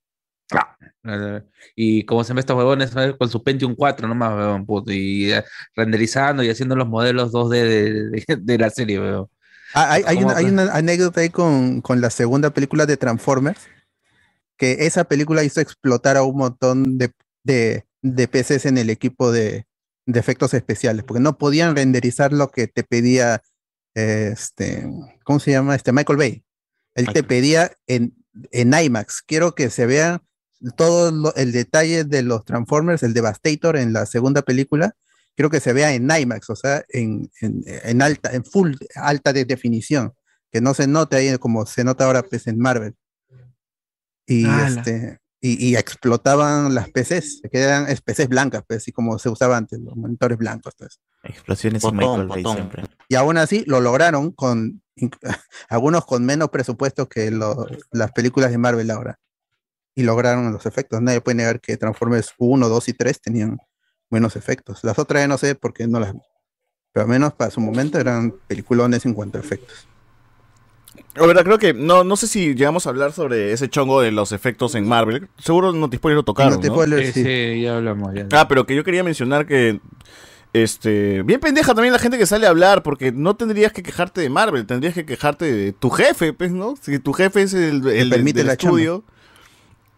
S3: Eh, Y como se ve estos huevones con su Pentium 4 nomás, weón, puto, y eh, renderizando y haciendo los modelos 2D de, de- (laughs) de la serie, weón.
S2: Ah, hay, hay
S3: ¿Cómo
S2: una, hay
S3: que?
S2: una anécdota ahí con, con la segunda película de Transformers, que esa película hizo explotar a un montón de, de, de PCs en el equipo de, de efectos especiales, porque no podían renderizar lo que te pedía este, ¿cómo se llama? Este Michael Bay. Él te pedía en, en IMAX, quiero que se vea todo lo- el detalle de los Transformers, el Devastator en la segunda película, quiero que se vea en IMAX, o sea, en, en- en alta, en full alta de definición, que no se note ahí como se nota ahora pues, en Marvel. Y
S5: Ala.
S2: este y, y explotaban las PCs, que eran PCs blancas, pues, así como se usaba antes, los monitores blancos. eso.
S4: Explosiones
S7: Potón,
S4: en Michael Bay
S7: potón.
S4: siempre.
S2: Y aún así lo lograron con (laughs) algunos con menos presupuesto que lo- las películas de Marvel ahora. Y lograron los efectos. Nadie puede negar que Transformers 1, 2 y 3 tenían buenos efectos. Las otras ya no sé por qué no las vi. Pero al menos para su momento eran peliculones en cuanto a efectos.
S1: La verdad, creo que no, no sé si llegamos a hablar sobre ese chongo de los efectos en Marvel. Seguro Notispoiler lo tocaron. ¿no?
S3: Sí, sí, ya hablamos. Ya.
S1: Ah, pero que yo quería mencionar que. Este. Bien pendeja también la gente que sale a hablar, porque no tendrías que quejarte de Marvel, tendrías que quejarte de tu jefe, pues, ¿no? Si tu jefe es el, el
S2: permite
S1: del
S2: la
S1: estudio.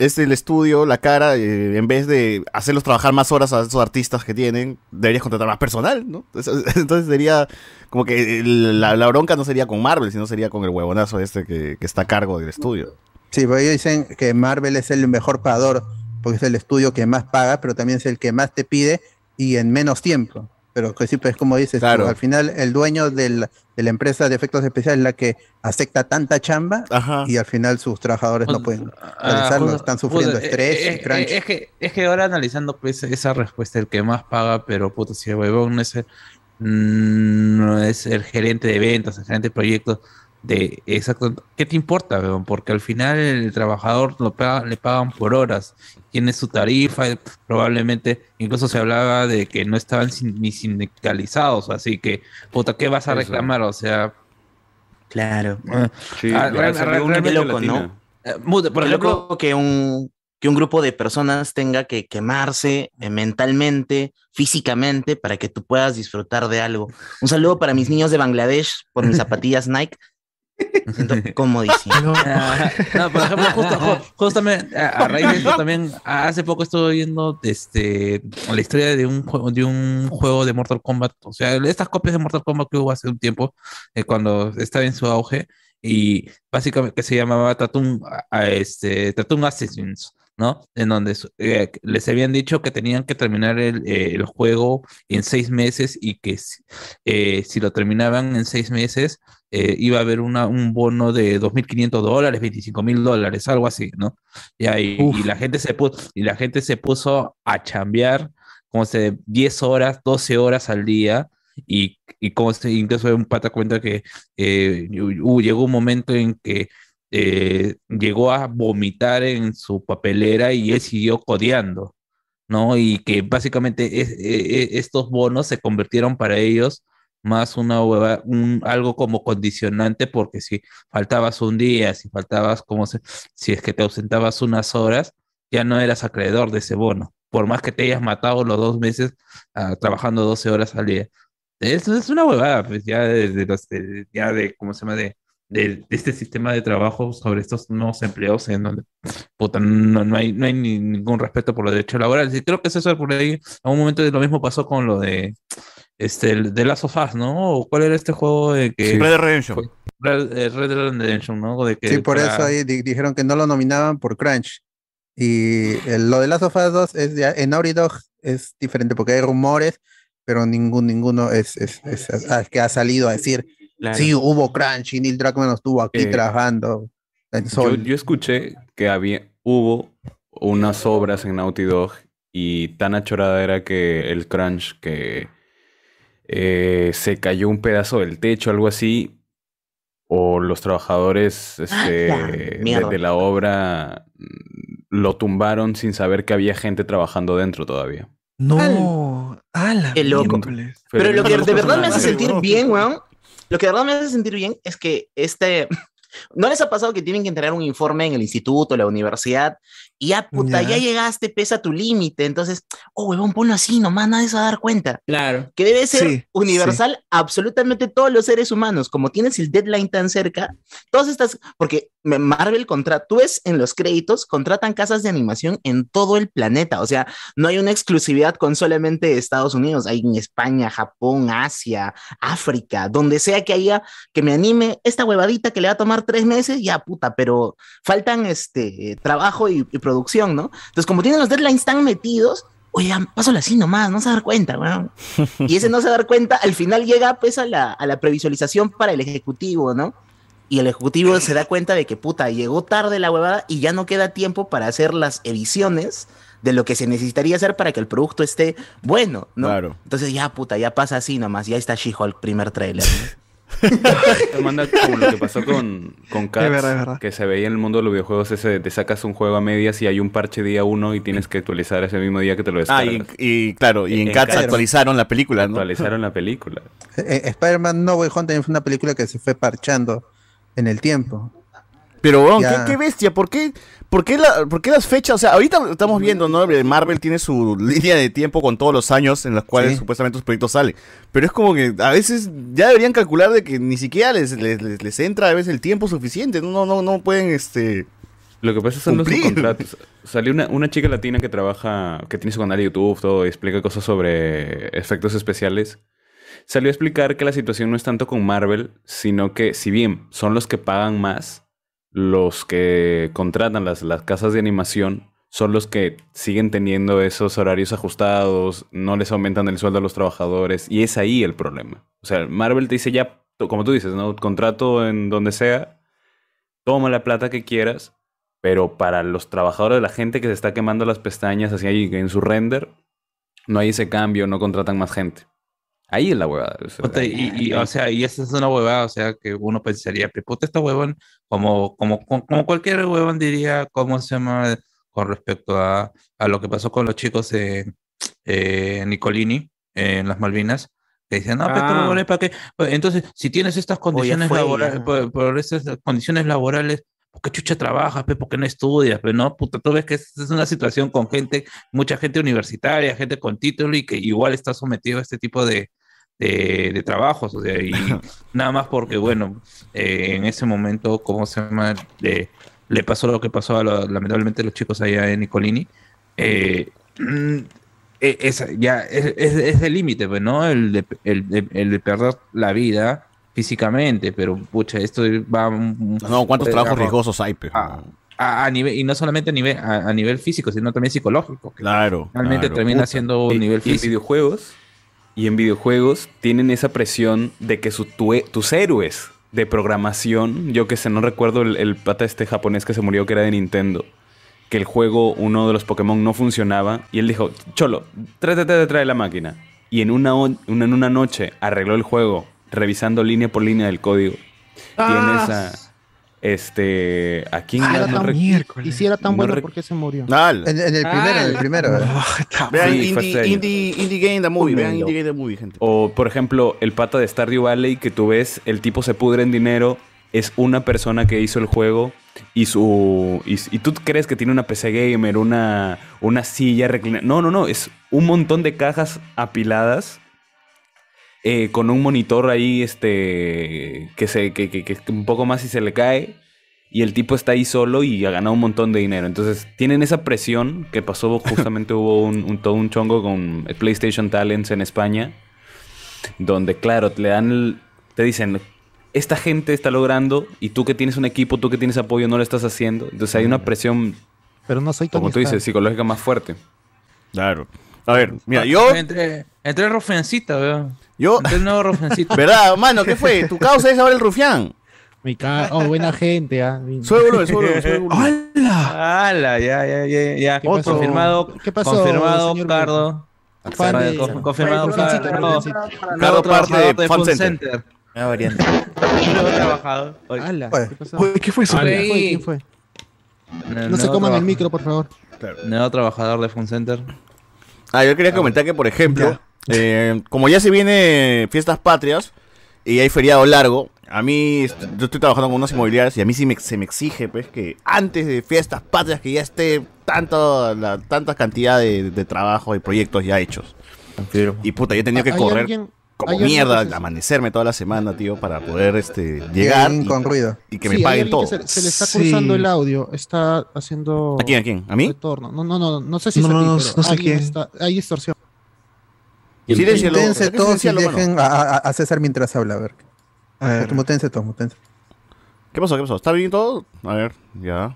S1: Es el estudio, la cara, eh, en vez de hacerlos trabajar más horas a esos artistas que tienen, deberías contratar más personal, ¿no? (laughs) Entonces sería como que la bronca no sería con Marvel, sino sería con el huevonazo este que, que está a cargo del estudio.
S2: Sí, porque ellos dicen que Marvel es el mejor pagador, porque es el estudio que más paga, pero también es el que más te pide y en menos tiempo. Pero que sí, pues como dices,
S1: Claro.
S2: al final el dueño del- de la empresa de efectos especiales es la que acepta tanta chamba y al final sus trabajadores no pueden
S3: Ah,
S2: realizarlo,
S3: justo-
S2: están sufriendo
S3: justo,
S2: estrés
S3: eh,
S2: y
S3: eh,
S2: crunch.
S3: Es que, es que ahora analizando pues, esa respuesta, el que más paga, pero puto, si el huevón no es el, mm, no es el gerente de ventas, el gerente de proyectos, de exacto, ¿qué te importa, weón? Porque al final el trabajador lo paga- le pagan por horas, tiene su tarifa, eh, probablemente, incluso se hablaba de que no estaban sin- ni sindicalizados, así que, puta, ¿qué vas a reclamar? O sea,
S7: Claro.
S9: Sí,
S3: Ah,
S7: Qué
S3: realmente-
S7: loco. ¿no?
S3: eh, por
S7: loco que un, que un grupo de personas tenga que quemarse eh, mentalmente, físicamente, para que tú puedas disfrutar de algo. Un saludo para mis niños de Bangladesh por mis (laughs) zapatillas Nike. Me siento comodísimo.
S3: Ah, no, por ejemplo, justo, ju- justamente a, a raíz de eso también, hace poco estuve viendo este, la historia de un, juego, de un juego de Mortal Kombat, o sea, estas copias de Mortal Kombat que hubo hace un tiempo, eh, cuando estaba en su auge, y básicamente que se llamaba Tattoo, a- este, Tattoo Assassins, ¿no? En donde eh, les habían dicho que tenían que terminar el, eh, el juego en seis meses y que si, eh, si lo terminaban en seis meses, iba a haber una, un bono de 2.500 dólares, 25.000 dólares, algo así, ¿no? Y, ahí, y, la gente se puso, y la gente se puso a chambear como se 10 horas, 12 horas al día. Y, y como se, incluso un pata cuenta que llegó un momento en que eh, llegó a vomitar en su papelera y él siguió codeando, ¿no? Y que básicamente es- eh, eh, estos bonos se convirtieron para ellos más una hueva, un, algo como condicionante, porque si faltabas un día, si faltabas como se, si es que te ausentabas unas horas, ya no eras acreedor de ese bono, por más que te hayas matado los dos meses ah, trabajando 12 horas al día. Eso es una huevada, pues ya de, los, ya de, ¿cómo se llama? De, de, de este sistema de trabajo sobre estos nuevos empleos en donde puta, no, no hay, no hay ni- ningún respeto por los derechos laborales. Y creo que eso por ahí, a un momento lo mismo pasó con lo de este el de Last of Us, ¿no? ¿O ¿Cuál era este juego de que
S1: Red Dead Redemption.
S3: fue- Red, eh, Red Dead Redemption, ¿no? De que
S2: Sí, por
S3: para-
S2: eso ahí di- dijeron que no lo nominaban por Crunch. Y el- lo de Last of Us 2 es ya, en Naughty Dog es diferente porque hay rumores, pero ningún, ninguno es, es, es- que ha salido a decir Sí, hubo crunch y Neil Druckmann estuvo aquí
S9: Eh,
S2: trabajando en
S9: Yo,
S2: sol.
S9: yo escuché que había, hubo unas obras en Naughty Dog y tan achorada era que el crunch que eh, se cayó un pedazo del techo, algo así, o los trabajadores este,
S7: la
S9: de, la obra mm, lo tumbaron sin saber que había gente trabajando dentro todavía.
S5: No, ala,
S7: Qué loco.
S5: miércoles.
S7: Pero lo que de verdad me hace sentir bien, weón. Lo que de verdad me hace sentir bien es que este. (laughs) ¿No les ha pasado que tienen que entregar un informe en el instituto, la universidad? Y ya, puta,
S8: Ya.
S7: ya, llegaste, pesa tu límite. Entonces, oh, huevón, ponlo así, nomás nadie se va a dar cuenta.
S8: Claro.
S7: Que debe ser
S5: Sí,
S7: universal absolutamente todos los seres humanos. Como tienes el deadline tan cerca, todas estas. Porque Marvel contrata. Tú ves en los créditos, contratan casas de animación en todo el planeta. O sea, no hay una exclusividad con solamente Estados Unidos. Hay en España, Japón, Asia, África, donde sea que haya que me anime esta huevadita que le va a tomar tres meses, ya puta, pero faltan este trabajo y, y producción, ¿no? Entonces, como tienen los deadlines tan metidos, oye, pásalo así nomás, no se va a dar cuenta, weón. (laughs) Y ese no se va a dar cuenta, al final llega pues a la, a la previsualización para el ejecutivo, ¿no? Y el ejecutivo se da cuenta de que puta, llegó tarde la huevada y ya no queda tiempo para hacer las ediciones de lo que se necesitaría hacer para que el producto esté bueno, ¿no?
S1: Claro.
S7: Entonces ya puta, ya pasa así nomás, ya está She-Hulk primer trailer. ¿no? (laughs) (laughs)
S9: Te manda como lo que pasó con, con Cats,
S5: verdad, es verdad.
S9: que se veía en el mundo de los videojuegos ese de te sacas un juego a medias y hay un parche día uno y tienes que actualizar ese mismo día que te lo
S1: Ah,
S9: descargas.
S1: y, y claro, y en,
S9: En
S1: Cats
S9: Cats.
S1: actualizaron la película, ¿no?
S9: Actualizaron la película.
S2: Eh, Spider-Man No Way Home también fue una película que se fue parchando en el tiempo.
S1: Pero. ¿qué, qué bestia, ¿por qué, por, qué la- por qué las fechas? O sea, ahorita estamos viendo, ¿no? Marvel tiene su (laughs) línea de tiempo con todos los años en los cuales
S2: Sí.
S1: supuestamente sus proyectos salen. Pero es como que a veces ya deberían calcular de que ni siquiera les, les, les- les entra a veces el tiempo suficiente. No, no, no pueden, este...
S9: Lo que pasa son los subcontratos. Salió una, una chica latina que trabaja, que tiene su canal de YouTube, todo, y explica cosas sobre efectos especiales. Salió a explicar que la situación no es tanto con Marvel, sino que si bien son los que pagan más, los que contratan las, las casas de animación son los que siguen teniendo esos horarios ajustados, no les aumentan el sueldo a los trabajadores, y es ahí el problema. O sea, Marvel te dice ya, como tú dices, ¿no? Contrato en donde sea, toma la plata que quieras, pero para los trabajadores la gente que se está quemando las pestañas así ahí en su render, no hay ese cambio, no contratan más gente. Ahí es la huevada. o sea,
S3: Puta, y, y, o sea, y esa es una huevada, o sea, que uno pensaría, "Pe, puta, esta huevón, como, como, como, cualquier huevón diría, ¿cómo se llama? Con respecto a, a lo que pasó con los chicos en eh, Nicolini, en las Malvinas, que dicen, no, pero
S8: Ah.
S3: huevones, ¿para qué? Pues, Entonces, si tienes estas condiciones
S7: fue,
S3: laborales, por, por esas condiciones laborales, ¿por qué chucha trabajas, pe? ¿Por qué no estudias, pe? No, puta, tú ves que es, es una situación con gente, mucha gente universitaria, gente con título y que igual está sometido a este tipo de, de, de trabajos, o sea, y (laughs) nada más porque, bueno, eh, en ese momento, ¿cómo se llama? Le, le pasó lo que pasó a lo- lamentablemente a los chicos allá en Nicolini. Eh, mm, eh, es, ya es, es, es el límite, pues, ¿no? El de, el, de, el de perder la vida físicamente, pero pucha, esto va...
S1: No, ¿cuántos trabajos riesgosos hay, pe?
S3: a, a- a nivel, y no solamente a nivel, a, a nivel físico, sino también psicológico. que
S1: Claro.
S3: Realmente
S1: claro.
S3: termina
S9: Puta.
S3: siendo un nivel
S9: y
S3: físico.
S9: videojuegos y en videojuegos tienen esa presión de que su, tu- tus héroes de programación, yo que sé, no recuerdo el, el pata este japonés que se murió que era de Nintendo, que el juego, uno de los Pokémon no funcionaba y él dijo, cholo, trátate de traer la máquina. Y en una, en una noche arregló el juego revisando línea por línea del código.
S15: Ah,
S9: Tienes a... Este... ¿A quién?
S15: Ah,
S9: no-
S15: y si era tan
S9: no
S15: bueno, ¿por qué se murió?
S1: Al.
S2: En, en el primero, en el primero. ¿eh? (laughs)
S1: Vean
S9: Sí,
S1: indie, indie, indie Game the Movie, vean. Indie Game the Movie, gente.
S9: O, por ejemplo, el pata de Stardew Valley, que tú ves, el tipo se pudre en dinero, es una persona que hizo el juego y su y, y tú crees que tiene una PC gamer, una, una silla reclinada. No, no, no, es un montón de cajas apiladas eh, con un monitor ahí este que se que, que- que un poco más y se le cae y el tipo está ahí solo y ha ganado un montón de dinero. Entonces, tienen esa presión que pasó (laughs) justamente hubo un, un- todo un chongo con PlayStation Talents en España donde claro, le dan el- te dicen esta gente está logrando y tú que tienes un equipo, tú que tienes apoyo no lo estás haciendo. Entonces hay una presión,
S15: Pero no soy
S9: como tú dices, psicológica más fuerte.
S1: Claro. A ver, mira, yo...
S3: Entre, entre rofiancita, weón.
S1: Yo.
S3: El nuevo rufiancito. (laughs)
S1: ¿Verdad, mano? ¿Qué fue? Tu causa es ahora el rufián.
S15: Mi ca- Oh, buena gente, ah. Mi-
S1: Sube volumen, sube volumen, sube volumen.
S3: ¡Hala! Ya, ya, ya, ya.
S15: ¿Qué pasó?
S3: Confirmado.
S15: ¿Qué pasó,
S3: Confirmado,
S15: señor
S3: Cardo.
S15: Fan de-
S3: Confirmado, Cardo.
S1: Cardo parte
S3: trabajador
S1: de
S3: de
S1: Fan
S3: Fun
S1: Center.
S3: Center.
S4: Nueva variante.
S3: Nuevo trabajador. Oye,
S15: ¡Hala! ¿Qué pasó?
S5: ¿qué fue eso?
S15: ¿Quién fue? ¿Quién fue?
S3: nuevo
S15: No se coman el micro, por favor.
S3: Nuevo trabajador de Fun Center.
S1: Ah, yo quería comentar que, por ejemplo, eh, como ya se viene fiestas patrias y hay feriado largo, a mí, yo estoy trabajando con unas inmobiliarias y a mí sí me, se me exige, pues, que antes de fiestas patrias que ya esté tanto, la, tanta cantidad de, de trabajo y proyectos ya hechos. Y puta, yo he tenido que
S15: ¿Hay
S1: correr
S15: alguien-
S1: como mierda,
S15: que
S1: amanecerme toda la semana, tío, para poder este, llegar y,
S2: con ruido.
S1: y que
S15: Sí,
S1: me paguen todo.
S15: que Se, se le está
S5: Sí.
S15: cruzando el audio. Está haciendo.
S1: ¿A quién? ¿A quién? ¿A mí?
S15: Retorno. No, no, no. No sé si
S5: No,
S15: es a
S5: no,
S15: ti,
S5: no,
S15: pero
S5: no sé
S15: alguien
S5: quién.
S15: está- hay distorsión.
S2: Mutense
S1: ¿por qué
S2: todos y dejen a, a- a César mientras habla, a ver.
S5: A ver.
S2: Mutense todos, mutense.
S1: ¿Qué pasó? ¿Qué pasó? ¿Está bien todo? A ver, ya.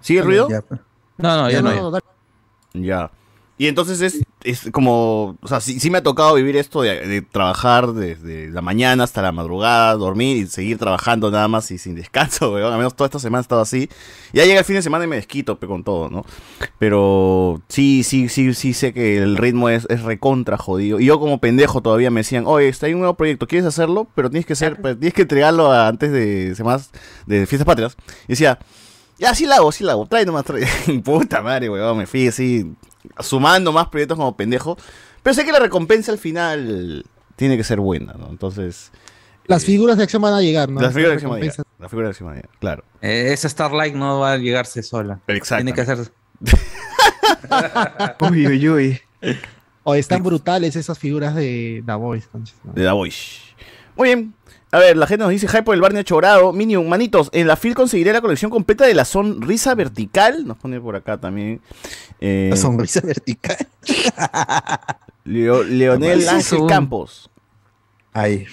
S1: ¿Sigue el ruido?
S2: Ya, pues.
S3: No, no, ya
S15: No,
S3: no.
S15: no, dale.
S1: Ya. Y entonces es, es como, o sea, sí, sí me ha tocado vivir esto de, de trabajar desde la mañana hasta la madrugada, dormir y seguir trabajando nada más y sin descanso, (laughs) weón. Al menos toda esta semana he estado así. Ya llega el fin de semana y me desquito pe, con todo, ¿no? Pero sí, sí, sí, sí sé que el ritmo es, es recontra jodido. Y yo como pendejo todavía me decían, oye, está ahí un nuevo proyecto, ¿quieres hacerlo? Pero tienes que ser, pues, tienes que entregarlo a- antes de semanas de fiestas patrias. Y decía, ya, sí la hago, sí la hago. Trae nomás, trae. (laughs) Puta madre, weón. Me fui así, sumando más proyectos como pendejo. Pero sé que la recompensa al final tiene que ser buena, ¿no? Entonces,
S15: Las figuras de acción van a llegar, ¿no?
S1: las figuras de acción van a llegar. Las figuras de acción van a llegar, claro.
S3: Eh, esa Starlight no va a llegarse sola.
S1: Exacto.
S3: Tiene que hacer. (laughs)
S5: Uy, uy, uy.
S15: O están brutales esas figuras de The Voice.
S1: De la Voice. Muy bien. A ver, la gente nos dice Hype por el Barney Chorado. Minion, manitos, en la FIL conseguiré la colección completa de la sonrisa vertical. Nos pone por acá también. Eh,
S2: La sonrisa vertical. (laughs)
S1: Leo- Leonel
S2: ¿Qué es
S1: Ángel? Campos.
S2: Ahí.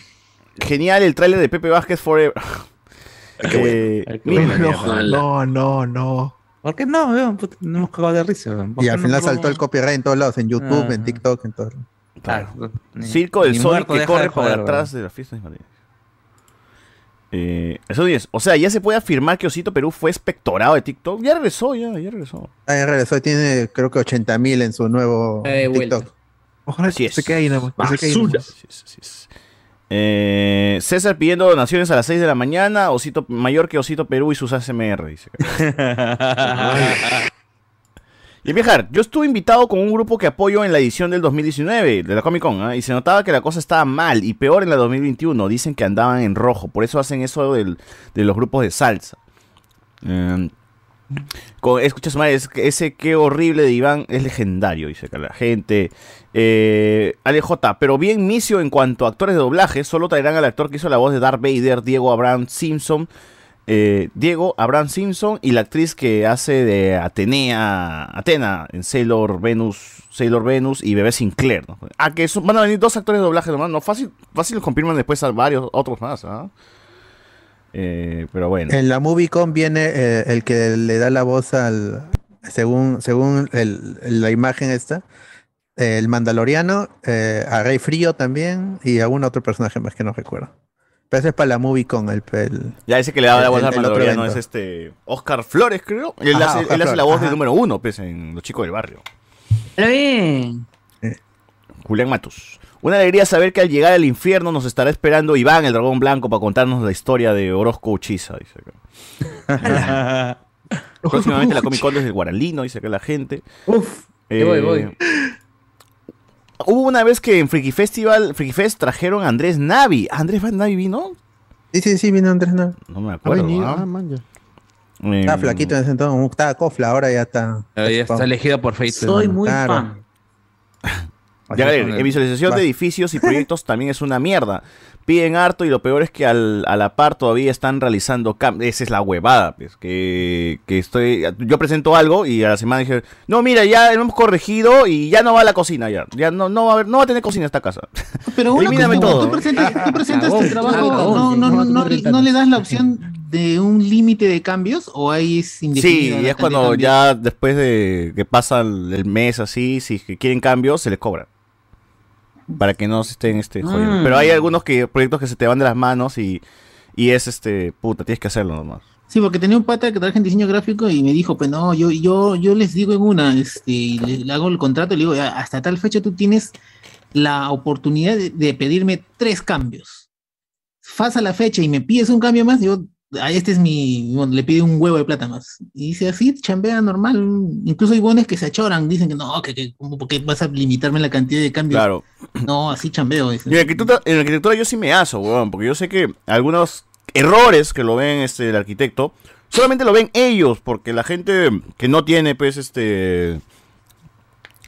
S1: Genial el tráiler de Pepe Vázquez Forever. Eh,
S5: No, no, no, no.
S3: ¿Por qué no, weón? No hemos cagado de risa, weón. ¿Por
S2: Y al
S3: no
S2: final
S3: promo-
S2: saltó el copyright en todos lados, en YouTube,
S3: Ah,
S2: en TikTok, en todo.
S3: Claro. Ni-
S1: Circo del Sol que corre
S3: de
S1: por
S3: joder,
S1: atrás de la fiesta de Madrid. Eh, eso es. O sea, ya se puede afirmar que Osito Perú fue espectorado de TikTok. Ya regresó, ya, ya regresó.
S2: Ah, ya regresó, tiene creo que 80 mil en su nuevo
S8: Eh.
S2: TikTok.
S5: Ojalá
S1: Así es.
S5: se quede ahí nada más. que se quede ahí nada más.
S1: Así es, así es. Eh, César pidiendo donaciones a las 6 de la mañana. Osito mayor que Osito Perú y sus ASMR, dice. (laughs) (laughs) Y viajar, yo estuve invitado con un grupo que apoyo en la edición del 2019 de la Comic Con ¿ah? y se notaba que la cosa estaba mal y peor en la 2021. Dicen que andaban en rojo, por eso hacen eso del- de los grupos de salsa. Eh, con- escucha su madre, es que ese qué horrible de Iván es legendario, dice la gente. Eh, Ale J, pero bien misio en cuanto a actores de doblaje, solo traerán al actor que hizo la voz de Darth Vader, Diego Abraham Simpson. Eh, Diego Abraham Simpson y la actriz que hace de Atenea, Atena en Sailor Venus, Sailor Venus y Bebé Sinclair. ¿no? Ah, que van a venir dos actores de doblaje nomás, no fácil, fácil los confirman después a varios otros más, ¿ah? Eh, pero bueno.
S2: En la MovieCon viene eh, el que le da la voz al, según, según la imagen esta, el Mandaloriano, a Rey Frío también y a algún otro personaje más que no recuerdo. Pero ese es para la MovieCon, el, el
S1: Ya ese que le da la voz al Mandaloriano es este Oscar Flores, creo. Él,
S2: Ajá,
S1: hace,
S2: Oscar
S1: él hace la voz del
S2: ajá.
S1: número uno, pues, en Los Chicos del Barrio.
S16: Pero bien.
S1: Julián Matus. Una alegría saber que al llegar al infierno nos estará esperando Iván, el dragón blanco, para contarnos la historia de Orozco Uchiza, dice acá. (laughs) Próximamente la Comic Con desde el Guaralino, dice acá la gente.
S8: Uf,
S1: Eh,
S8: voy, voy.
S1: Hubo una vez que en Freaky Festival, Freaky Fest trajeron a Andrés Navi. ¿Andrés Navi vino?
S2: Sí, sí, sí, vino Andrés Navi.
S1: No me acuerdo.
S15: venido,
S1: ¿ah?
S15: ah, man, ya.
S1: Eh,
S2: Estaba flaquito en ese entonces, estaba cofla, ahora ya está.
S3: Ya está elegido por Fate.
S8: soy muy
S2: Claro.
S8: fan. (laughs)
S1: Ya, a ver, en visualización de edificios y (laughs) proyectos también es una mierda. Piden harto y lo peor es que al- a la par todavía están realizando cambios. Esa es la huevada, pues. Que, que estoy. Yo presento algo y a la semana dije, no, mira, ya lo hemos corregido y ya no va a la cocina ya. Ya no, no va a haber, no va a tener cocina esta casa. (laughs)
S12: Pero una
S1: Elimíname
S12: cosa,
S1: todo.
S12: tú presentas, (laughs) tú presentas tu trabajo, no, no,
S8: no
S12: no, le das la opción de un límite de cambios o ahí es indefinido.
S1: Sí, es cuando ya después de que pasa el mes así, si quieren cambios, se les cobra. Para que no se estén este, jodiendo.
S12: Mm.
S1: Pero hay algunos que, proyectos que se te van de las manos y, y es este, puta, tienes que hacerlo nomás.
S12: Sí, porque tenía un pata que trabaja en diseño gráfico y me dijo, pues no, yo, yo, yo les digo en una, este, le, le hago el contrato y le digo, "Ya, hasta tal fecha tú tienes la oportunidad de, de pedirme tres cambios. Pasa la fecha y me pides un cambio más, yo, ah, este es mi, bueno, le pide un huevo de plata más. Y dice así, chambea normal. Incluso hay buenos que se achoran, dicen que no, que, que ¿cómo, ¿por qué vas a limitarme la cantidad de cambios?
S1: Claro.
S12: No, así chambeo. (clears throat) dicen.
S1: Y en arquitectura, en arquitectura yo sí me aso, weón, porque yo sé que algunos errores que lo ven este, el arquitecto, solamente lo ven ellos, porque la gente que no tiene, pues, este...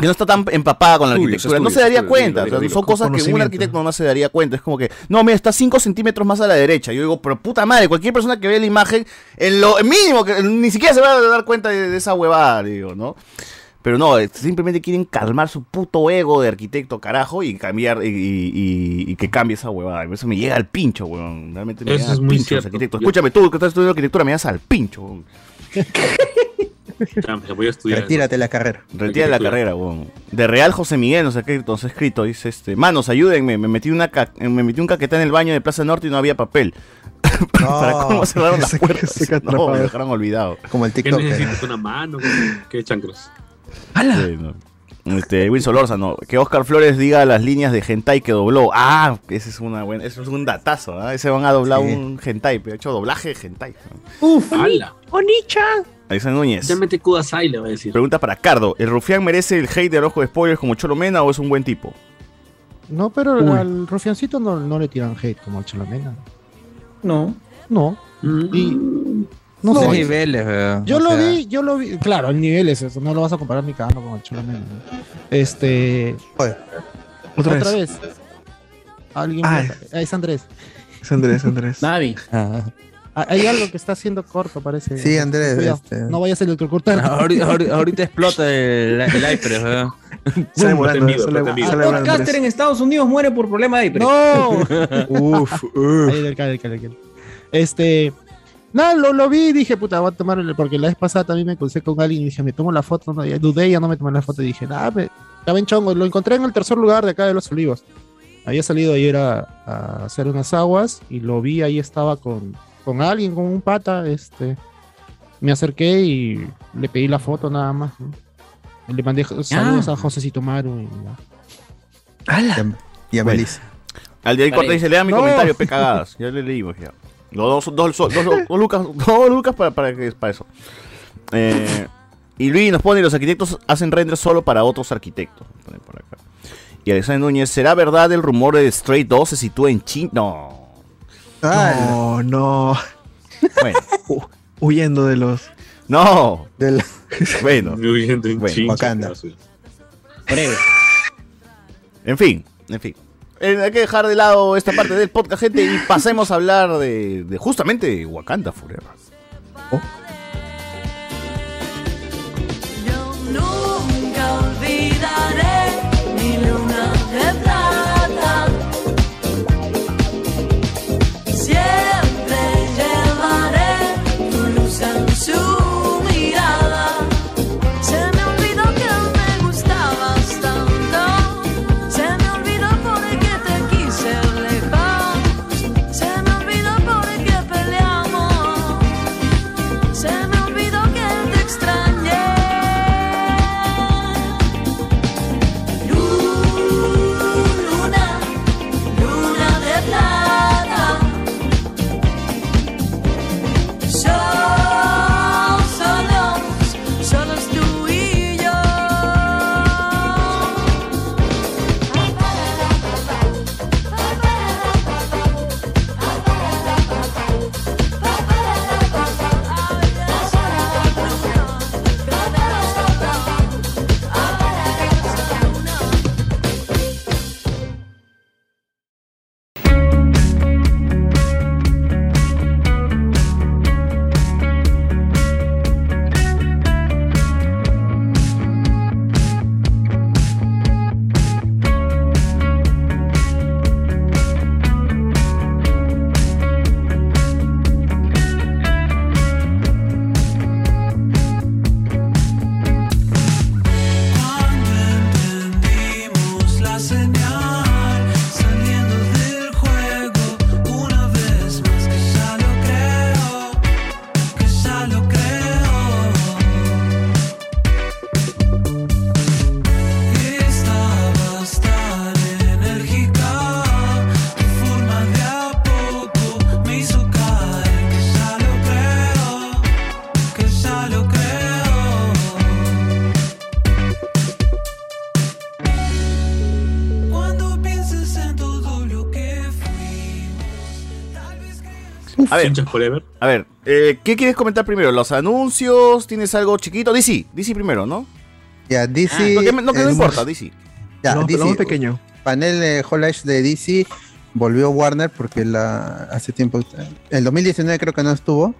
S1: Que no está tan empapada con la
S9: Estudios,
S1: arquitectura, no se daría
S9: estudios,
S1: cuenta.
S9: dilo,
S1: o sea,
S9: dilo, dilo.
S1: son cosas que un arquitecto no se daría cuenta. Es como que, no, mira, está 5 centímetros más a la derecha. Yo digo, pero puta madre, cualquier persona que vea la imagen, en lo mínimo, que ni siquiera se va a dar cuenta de, de esa huevada, digo, ¿no? Pero no, eh, simplemente quieren calmar su puto ego de arquitecto, carajo, y cambiar, y, y- y- y que cambie esa huevada. Eso me llega al pincho, weón. Realmente me
S17: Eso
S1: llega
S17: es
S1: al
S17: muy
S1: pincho Escúchame, tú que estás estudiando arquitectura, me das al pincho, weón. (laughs)
S17: Voy a estudiar.
S2: Retírate la carrera.
S1: Retira la carrera, weón. De Real José Miguel, no sé qué, nos ha escrito, dice este, manos, ayúdenme, me metí una ca- me metí un caquetá en el baño de Plaza Norte y no había papel. (laughs) ¿Para cómo cerraron (laughs) las puertas? (laughs) No, me dejaron olvidado.
S2: Como el
S17: ¿Qué
S2: TikTok.
S17: necesitas? ¿Una mano? ¿Qué chancros?
S1: Sí, no. Este, Wilson Lórzano, que Oscar Flores diga las líneas de hentai que dobló. Ah, ese es una buena, eso es un datazo, ¿ah? Ese van a doblar
S17: Sí.
S1: un hentai, pero ha hecho doblaje de hentai.
S12: Uf,
S17: ¡Hala!
S8: Onichan.
S1: Alexander Núñez.
S17: Ya mete Kudasai, le voy a decir.
S1: Pregunta para Cardo, ¿el rufián merece el hate de ojo de spoilers como Cholomena o es un buen tipo?
S15: No, pero
S1: Uy.
S15: al rufiancito no, no le tiran hate como al Cholomena.
S12: No.
S15: No.
S17: Mm.
S15: Y no
S3: Son
S15: sé.
S3: niveles, weón.
S15: Yo
S3: O
S15: lo
S3: sea,
S15: vi, yo lo vi. Claro, el nivel es eso. No lo vas a comparar ni cagando con el Cholomena. ¿no? Este.
S5: Otra
S15: Otra
S5: vez.
S15: vez. Alguien.
S5: Ah,
S15: Ah, es Andrés.
S5: Es Andrés, Andrés.
S12: Navi.
S15: Ah, Hay algo que está haciendo corto, parece.
S2: Sí, Andrés, este-
S15: No vayas a electrocutar.
S3: Ahorita, ahorita- ahorita explota el, el (laughs) iPad, weón.
S5: Sale
S12: Podcaster en Estados Unidos muere por problema de IPRE.
S15: ¡No! (laughs)
S5: Uf, uf.
S15: Ahí del del del del. Este. Nada, lo, lo vi y dije, puta, voy a tomar el- porque la vez pasada también me crucé con alguien y dije, me tomo la foto, no, ya dudé, ya no me tomé la foto y dije, nada, me, estaba en chongo, lo encontré en el tercer lugar de acá de los olivos. Había salido ayer a, a hacer unas aguas y lo vi, ahí estaba con, con alguien, con un pata, este, me acerqué y le pedí la foto nada más. ¿no? Le mandé saludos a Josecito Maru y ya.
S2: Y a Melissa.
S1: Al de ahí corta
S12: Vale.
S1: dice, lea mi
S15: No.
S1: comentario, pe (laughs) cagadas. Ya le leímos ya. Dos, dos, dos, dos- dos- dos lucas, (laughs) dos lucas para, para, que- para eso. Eh, y Luis nos pone, los arquitectos hacen render solo para otros arquitectos. Pone por acá. Y Alexander Núñez, ¿será verdad el rumor de Stray 2 se sitúa en China? No.
S5: No, no.
S1: Bueno.
S5: Hu- huyendo de los.
S1: No.
S2: Del...
S1: Bueno. (laughs)
S17: Huyendo en
S1: Bueno,
S17: chincha,
S2: Wakanda.
S12: Breve.
S1: En fin, en fin. Eh, hay que dejar de lado esta parte del podcast, gente, y pasemos a hablar de, de justamente Wakanda Forever.
S18: Yo
S1: A ver,
S17: forever.
S1: a ver eh, ¿qué quieres comentar primero? ¿Los anuncios? ¿Tienes algo chiquito? DC, DC primero, ¿no?
S2: Ya, DC.
S1: no, que, no, que no
S2: es-
S1: importa, DC.
S2: Ya,
S5: Lo- lo
S2: DC,
S5: más pequeño.
S2: Panel de Whole Life de DC volvió Warner porque la hace tiempo, el 2019 creo que no estuvo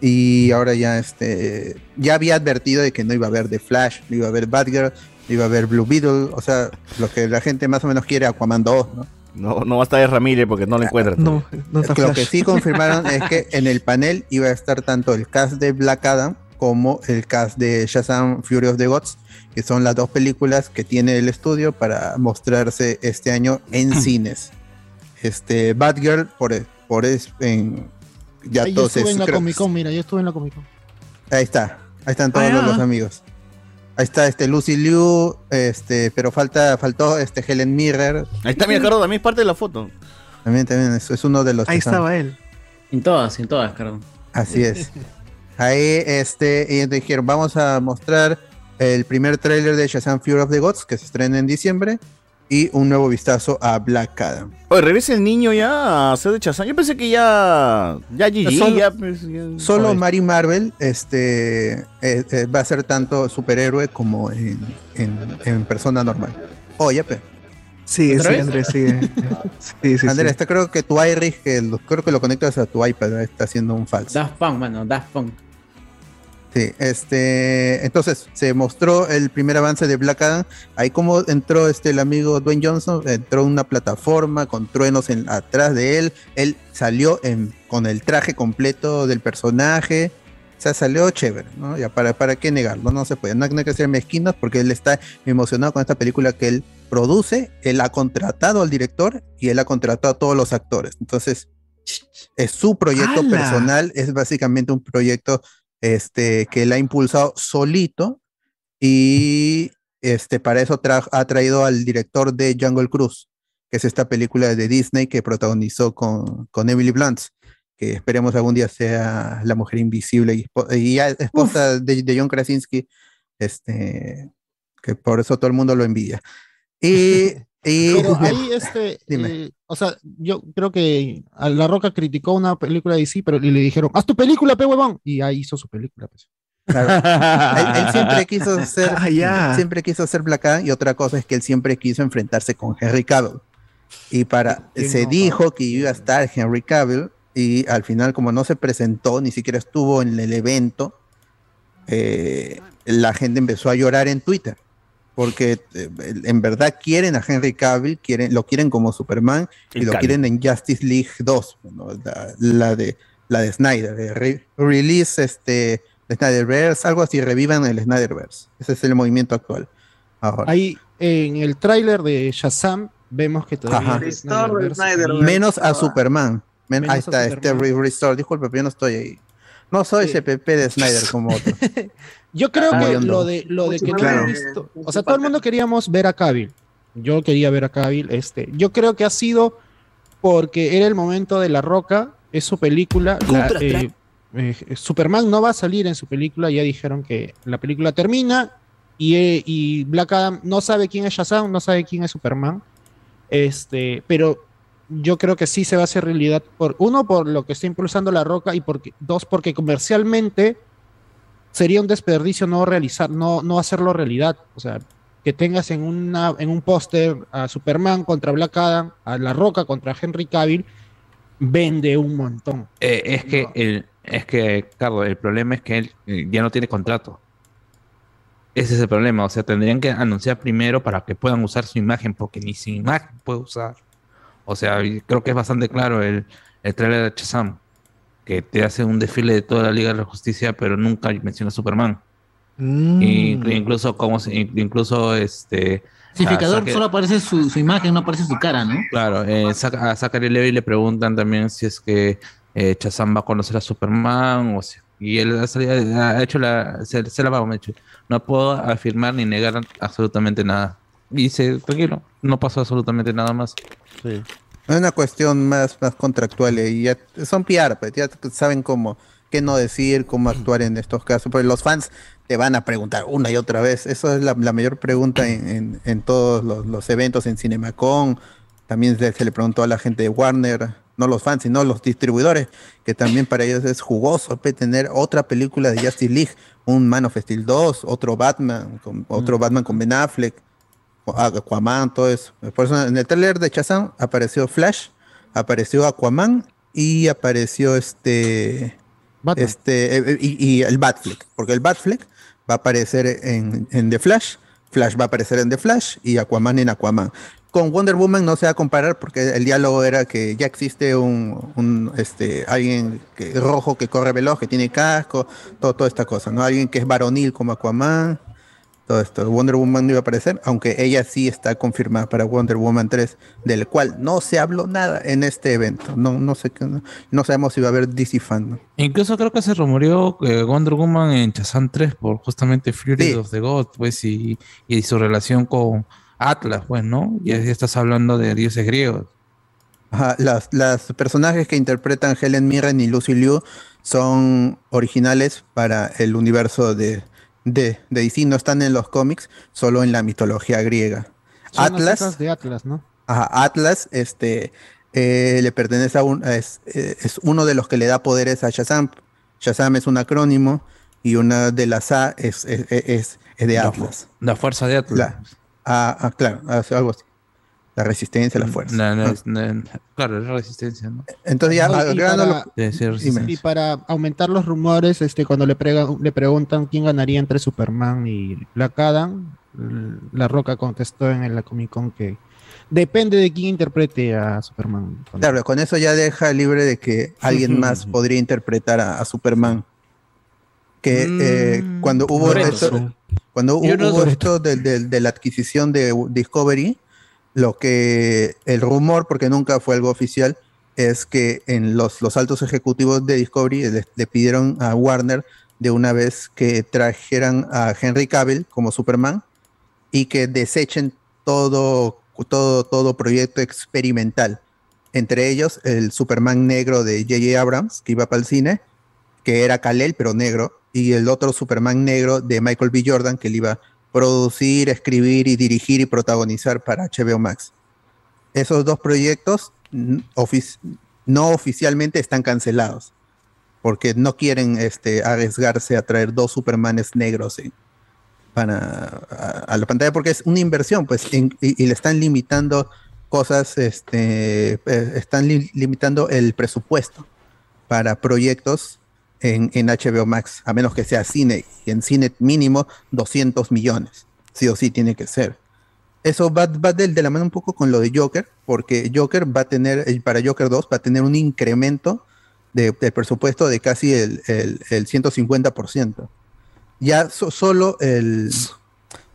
S2: y ahora ya este ya había advertido de que no iba a haber The Flash, no iba a haber Batgirl, no iba a haber Blue Beetle, o sea, lo que la gente más o menos quiere Aquaman 2, ¿no?
S1: No, no va a estar de Ramírez porque no lo encuentran.
S5: No, no está
S2: Lo que sí confirmaron es que en el panel iba a estar tanto el cast de Black Adam como el cast de Shazam Fury of the Gods, que son las dos películas que tiene el estudio para mostrarse este año en (clears throat) cines. Este Batgirl por por es en ya
S15: yo
S2: todos
S15: estuve en la
S2: creo-
S15: Comic Con, mira, yo estuve en la Comic Con.
S2: Ahí está, ahí están todos
S15: Ah, ya.
S2: los amigos. Ahí está este Lucy Liu, este, pero falta faltó este Helen Mirren.
S1: Ahí está, mira, Carlos, también es parte de la foto.
S2: También también es, es uno de los
S5: Ahí
S2: están-
S5: estaba él.
S8: En todas, en todas, Carlos.
S2: Así es. Ahí este, y dijeron, vamos a mostrar el primer tráiler de Shazam Fury of the Gods, que se estrena en diciembre, y un nuevo vistazo a Black Adam.
S1: Oye, regresa el niño ya a ser de Chazán. Yo pensé que ya. Ya GG,
S2: Solo-
S1: ya. pues, ya-
S2: Solo. Mary Marvel este, eh, eh, va a ser tanto superhéroe como en, en- en persona normal. Oye, pe.
S5: Sí,
S2: ¿Otra
S5: sí? Andrés, sigue. (laughs) Sí, sí,
S2: Andrés,
S5: sí.
S2: este creo que tu iRig, que lo- creo que lo conectas a tu iPad, está haciendo un falso.
S8: Daft Punk, mano, Daft Punk.
S2: Sí, este, entonces se mostró el primer avance de Black Adam. Ahí como entró este el amigo Dwayne Johnson, entró en una plataforma con truenos en, atrás de él. Él salió en- con el traje completo del personaje. O sea, salió chévere, ¿no? Ya para, para qué negarlo, no se puede. No, no hay que ser mezquinos porque él está emocionado con esta película que él produce. Él ha contratado al director y él ha contratado a todos los actores. Entonces, es su proyecto
S5: ¡Hala!
S2: personal, es básicamente un proyecto este, que él ha impulsado solito y este, para eso tra- ha traído al director de Jungle Cruise, que es esta película de Disney que protagonizó con, con Emily Blunt, que esperemos algún día sea la mujer invisible y, esposa de, de John Krasinski, este, que por eso todo el mundo lo envidia. Y, (laughs) y-
S15: Pero (laughs) ahí, este,
S2: Dime.
S15: eh, o sea, yo creo que a La Roca criticó una película de DC, pero y le dijeron, haz tu película, pe huevón. Y ahí hizo su película, pues.
S2: Claro. él, él (laughs) siempre quiso ser
S5: Ah, ya.
S2: siempre quiso ser Black Adam y otra cosa es que él siempre quiso enfrentarse con Henry Cavill y para se dijo que iba a estar Henry Cavill y al final como no se presentó ni siquiera estuvo en el evento eh, la gente empezó a llorar en Twitter porque eh, en verdad quieren a Henry Cavill quieren lo quieren como Superman y
S1: El
S2: lo
S1: Cavill.
S2: quieren en Justice League 2 ¿no? la, la de la de Snyder de re- release este de Snyderverse algo así revivan el Snyderverse. Ese es el movimiento actual. Ahora.
S15: Ahí en el tráiler de Shazam vemos que todavía
S2: Ajá.
S15: Snyderverse. Y-
S2: menos a Superman. Men-
S15: Menos
S2: ahí está este. Re- Restore. Disculpe pero yo no estoy ahí. No soy CPP de Snyder como otro (laughs)
S15: Yo creo
S2: Ah,
S15: que
S2: yo no.
S15: lo de, lo de que no
S2: Claro.
S15: hemos visto, o sea, todo el mundo queríamos ver a Cavill. Yo quería ver a Cavill, este, yo creo que ha sido porque era el momento de La Roca, es su película. la- eh, eh, Superman no va a salir en su película, ya dijeron que la película termina y, eh, y Black Adam no sabe quién es Shazam, no sabe quién es Superman. Este, pero yo creo que sí se va a hacer realidad por uno por lo que está impulsando La Roca y porque dos porque comercialmente sería un desperdicio no realizar, no, no hacerlo realidad. O sea, que tengas en, una, en un póster a Superman contra Black Adam, a La Roca contra Henry Cavill, vende un montón.
S3: Eh, es que el, es que, Carlos, el problema es que él eh, ya no tiene contrato. Ese es el problema. O sea, tendrían que anunciar primero para que puedan usar su imagen, porque ni sin imagen puede usar. O sea, creo que es bastante claro el, el trailer de Shazam, que te hace un desfile de toda la Liga de la Justicia, pero nunca menciona a Superman.
S5: Mm.
S3: Incluso como se- incluso este
S12: Clasificador
S3: a Zachary-
S12: solo aparece su, su imagen, no aparece su cara, ¿no?
S3: Claro, eh, a Zachary Levi le preguntan también si es que eh, Shazam va a conocer a Superman o si- y él ha, salido- ha hecho la se, se la va, ha hecho. No puedo afirmar ni negar absolutamente nada. Y dice, tranquilo, no pasó absolutamente nada más.
S2: Es una cuestión más, más contractual eh, y ya son PR, pues ya saben cómo, qué no decir, cómo actuar en estos casos. Porque los fans te van a preguntar una y otra vez. Eso es la, la mayor pregunta en, en- en todos los, los eventos en CinemaCon. También se, se le preguntó a la gente de Warner no los fans, sino los distribuidores, que también para ellos es jugoso pe, tener otra película de Justice League, un Man of Steel 2, otro Batman, con, otro Batman con Ben Affleck, Aquaman, todo eso. Por eso en el trailer de Shazam apareció Flash, apareció Aquaman y apareció este, este eh, eh, y, y el Batfleck, porque el Batfleck va a aparecer en, en The Flash, Flash va a aparecer en The Flash y Aquaman en Aquaman. Con Wonder Woman no se va a comparar porque el diálogo era que ya existe un, un, este, alguien que, rojo que corre veloz, que tiene casco, todo, toda esta cosa, ¿no? Alguien que es varonil como Aquaman, todo esto. Wonder Woman no iba a aparecer, aunque ella sí está confirmada para Wonder Woman 3, del cual no se habló nada en este evento. No, no sé qué, no, no sabemos si va a haber DC fan.
S8: Incluso creo que se rumoreó eh, Wonder Woman en Shazam 3 por justamente Fury of the God, pues, y, y su relación con Atlas, pues, ¿no? Y ahí estás hablando de dioses griegos.
S2: Ajá, las, las personajes que interpretan Helen Mirren y Lucy Liu son originales para el universo de, de, de DC, no están en los cómics, solo en la mitología griega.
S15: Son
S2: Atlas,
S15: de Atlas, ¿no?
S2: Ajá, Atlas este, eh, le pertenece a un, es, eh, es uno de los que le da poderes a Shazam. Shazam es un acrónimo y una de las A es, es, es- es de
S8: La
S2: Atlas.
S8: La fuerza de Atlas.
S2: La- ah, ah, claro, algo así. La resistencia, la fuerza.
S8: La- la-
S2: Ah.
S8: la- claro, es resistencia, ¿no?
S2: Entonces ya,
S15: No, y para-
S2: lo-
S8: Sí, sí, resistencia.
S15: Y para aumentar los rumores, este, cuando le, prega- le preguntan quién ganaría entre Superman y Black Adam, La Roca contestó en la Comic Con que depende de quién interprete a Superman.
S2: Claro, con eso ya deja libre de que alguien más podría interpretar a, a Superman. Que eh, cuando hubo esto, cuando hubo
S8: no
S2: esto de, de- de la adquisición de Discovery, lo que el rumor, porque nunca fue algo oficial, es que en los, altos ejecutivos de Discovery le, pidieron a Warner de una vez que trajeran a Henry Cavill como Superman y que desechen todo, todo, todo proyecto experimental. Entre ellos, el Superman negro de J.J. Abrams, que iba para el cine, que era Kal-El, pero negro, y el otro Superman negro de Michael B. Jordan, que le iba producir, escribir y dirigir y protagonizar para HBO Max. Esos dos proyectos no oficialmente están cancelados, porque no quieren este, arriesgarse a traer dos Supermanes negros para, a, la pantalla, porque es una inversión, pues, y, le están limitando cosas, este, eh, están li- limitando el presupuesto para proyectos en, en HBO Max, a menos que sea cine, y en cine mínimo 200 millones, sí o sí tiene que ser. Eso va, va de, de la mano un poco con lo de Joker, porque Joker va a tener, eh, para Joker 2 va a tener un incremento de, del presupuesto de casi el, el, el 150%. Ya so- solo el,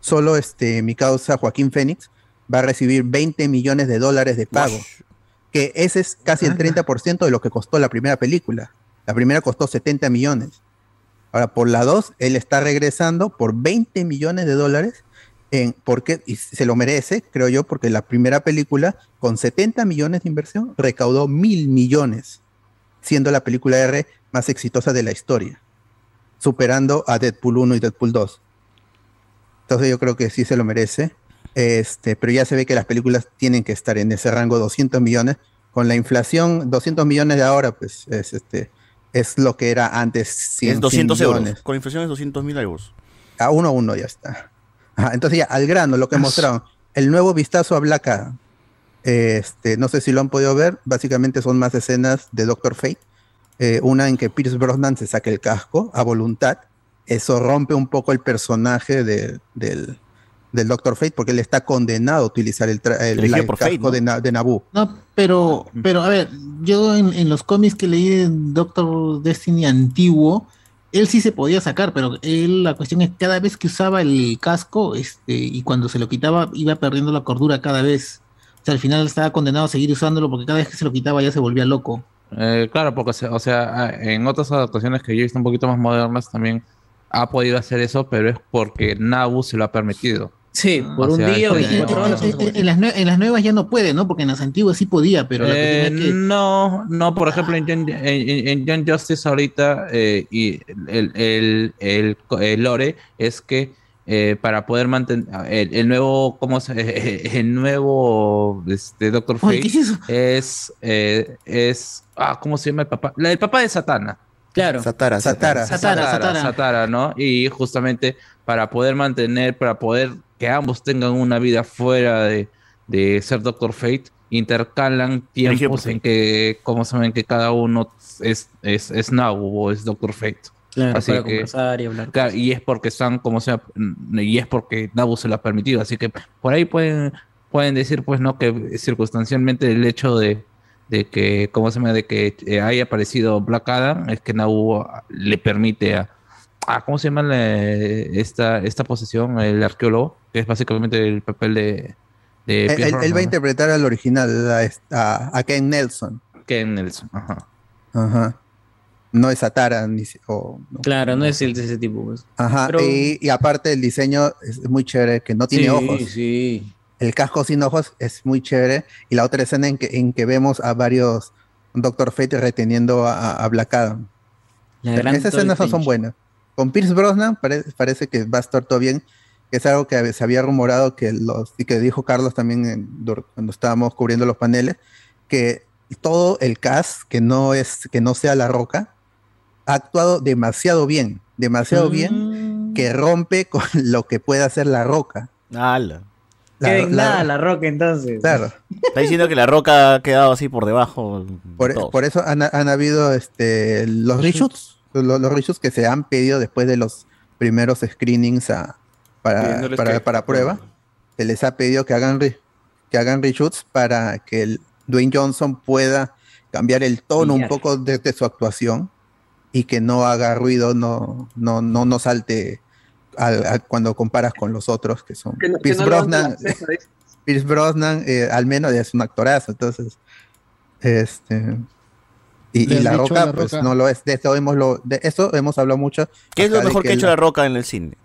S2: solo este, mi causa Joaquín Fénix va a recibir 20 millones de dólares de pago, que ese es casi el 30% de lo que costó la primera película. La primera costó 70 millones. Ahora, por la 2, él está regresando por 20 millones de dólares. En, porque, y se lo merece, creo yo, porque la primera película, con 70 millones de inversión, recaudó mil millones, siendo la película R más exitosa de la historia, superando a Deadpool 1 y Deadpool 2. Entonces yo creo que sí se lo merece. Este, pero ya se ve que las películas tienen que estar en ese rango 200 millones. Con la inflación, 200 millones de ahora, pues es, este, es lo que era antes 100,
S19: Es 200
S2: 100
S19: euros.
S2: millones.
S19: Con inflación es 200 mil euros.
S2: A uno a uno ya está. Ajá, entonces ya, al grano, lo que
S19: Ah,
S2: mostraron. El nuevo vistazo a Black Adam. Este, no sé si lo han podido ver. Básicamente son más escenas de Doctor Fate. Eh, una en que Pierce Brosnan se saca el casco a voluntad. Eso rompe un poco el personaje de- del, del Doctor Fate porque él está condenado a utilizar el, tra- el-
S19: Dirigido
S2: el
S19: por
S2: casco
S19: Fate, ¿no?
S2: de, de Naboo.
S12: No, pero, pero a ver, yo en, en los cómics que leí de Doctor Destiny antiguo, él sí se podía sacar, pero él, la cuestión es cada vez que usaba el casco, este, y cuando se lo quitaba, iba perdiendo la cordura cada vez. O sea, al final estaba condenado a seguir usándolo porque cada vez que se lo quitaba ya se volvía loco.
S8: Eh, claro, porque, se- o sea, ah, en otras adaptaciones que yo he visto un poquito más modernas también ha podido hacer eso, pero es porque Nabu se lo ha permitido.
S3: Sí, por
S8: O
S3: un
S8: sea,
S3: día o
S8: este-
S3: 24 horas.
S12: En, en- las nue- en las nuevas ya no puede, ¿no? Porque en las antiguas sí podía, pero la
S8: Eh,
S12: que
S8: No, no, por ejemplo, en Young Justice ahorita, eh, y el, el, el, el lore es que
S3: eh, para poder mantener el, el nuevo, ¿cómo se, (laughs) el nuevo este, Doctor Fate
S12: ¿qué es eso?
S3: es, eh, es, ah, ¿cómo se llama el papá? La, el papá de Satana.
S8: Claro.
S1: Satara,
S2: Satara.
S12: Satara, Satara.
S3: Satara, ¿no? Y justamente para poder mantener, para poder que ambos tengan una vida fuera de, de ser Doctor Fate, intercalan tiempos en que, como saben que cada uno es, es, es Nabu o es Doctor Fate.
S8: Claro,
S3: Así
S8: para
S3: que-
S8: conversar y hablar.
S3: Claro, y es porque están como sea, y es porque Nabu se lo ha permitido. Así que por ahí pueden, pueden decir, pues, no, que circunstancialmente el hecho de, de que, ¿cómo se llama? De que eh, haya aparecido Black Adam es que Nabu le permite a, a ¿cómo se llama la- esta, esta posesión? El arqueólogo, que es básicamente el papel de, de
S2: Él, va a interpretar al original, a, a- a Ken Nelson.
S3: Ken Nelson. Ajá.
S2: Ajá. No es Satara ni si- o- no.
S8: Claro, no es el de ese tipo. pues.
S2: Ajá.
S8: Pero-
S2: Y, y aparte el diseño es muy chévere, que no tiene
S8: Sí,
S2: ojos.
S8: Sí.
S2: El casco sin ojos es muy chévere. Y la otra escena en que, en que vemos a varios Doctor Fate reteniendo a, a Black Adam. Esas escenas
S8: Toy
S2: son buenas. Con Pierce Brosnan pare- parece que va a estar todo bien. Es algo que se había rumorado que los, y que dijo Carlos también en- cuando estábamos cubriendo los paneles, que todo el cast que no es, que no sea La Roca, ha actuado demasiado bien, demasiado bien, que rompe (laughs) con lo que puede hacer La Roca.
S1: Ala.
S2: La-
S8: Que
S2: la-
S8: nada la roca entonces.
S2: Claro.
S1: Está diciendo que la roca ha quedado así por debajo. de
S2: Por,
S1: todos.
S2: por eso han, han habido este, los reshoots, los, los reshoots que se han pedido después de los primeros screenings a- para, para,
S20: que-
S2: para prueba. Se les ha pedido que hagan, re- que hagan reshoots para que el Dwayne Johnson pueda cambiar el tono un poco de, de su actuación y que no haga ruido, no, no, no, no salte al- al- cuando comparas con los otros que son
S6: Que no- que
S2: Pierce
S6: no levante
S2: Brosnan. (laughs) Pierce Brosnan eh, al menos es un actorazo, entonces este y, y la roca
S1: La
S2: pues
S1: Roca.
S2: no lo es, de eso hemos lo, de eso hemos hablado mucho.
S1: ¿Qué es lo mejor que, ha hecho
S2: la
S1: roca en el cine?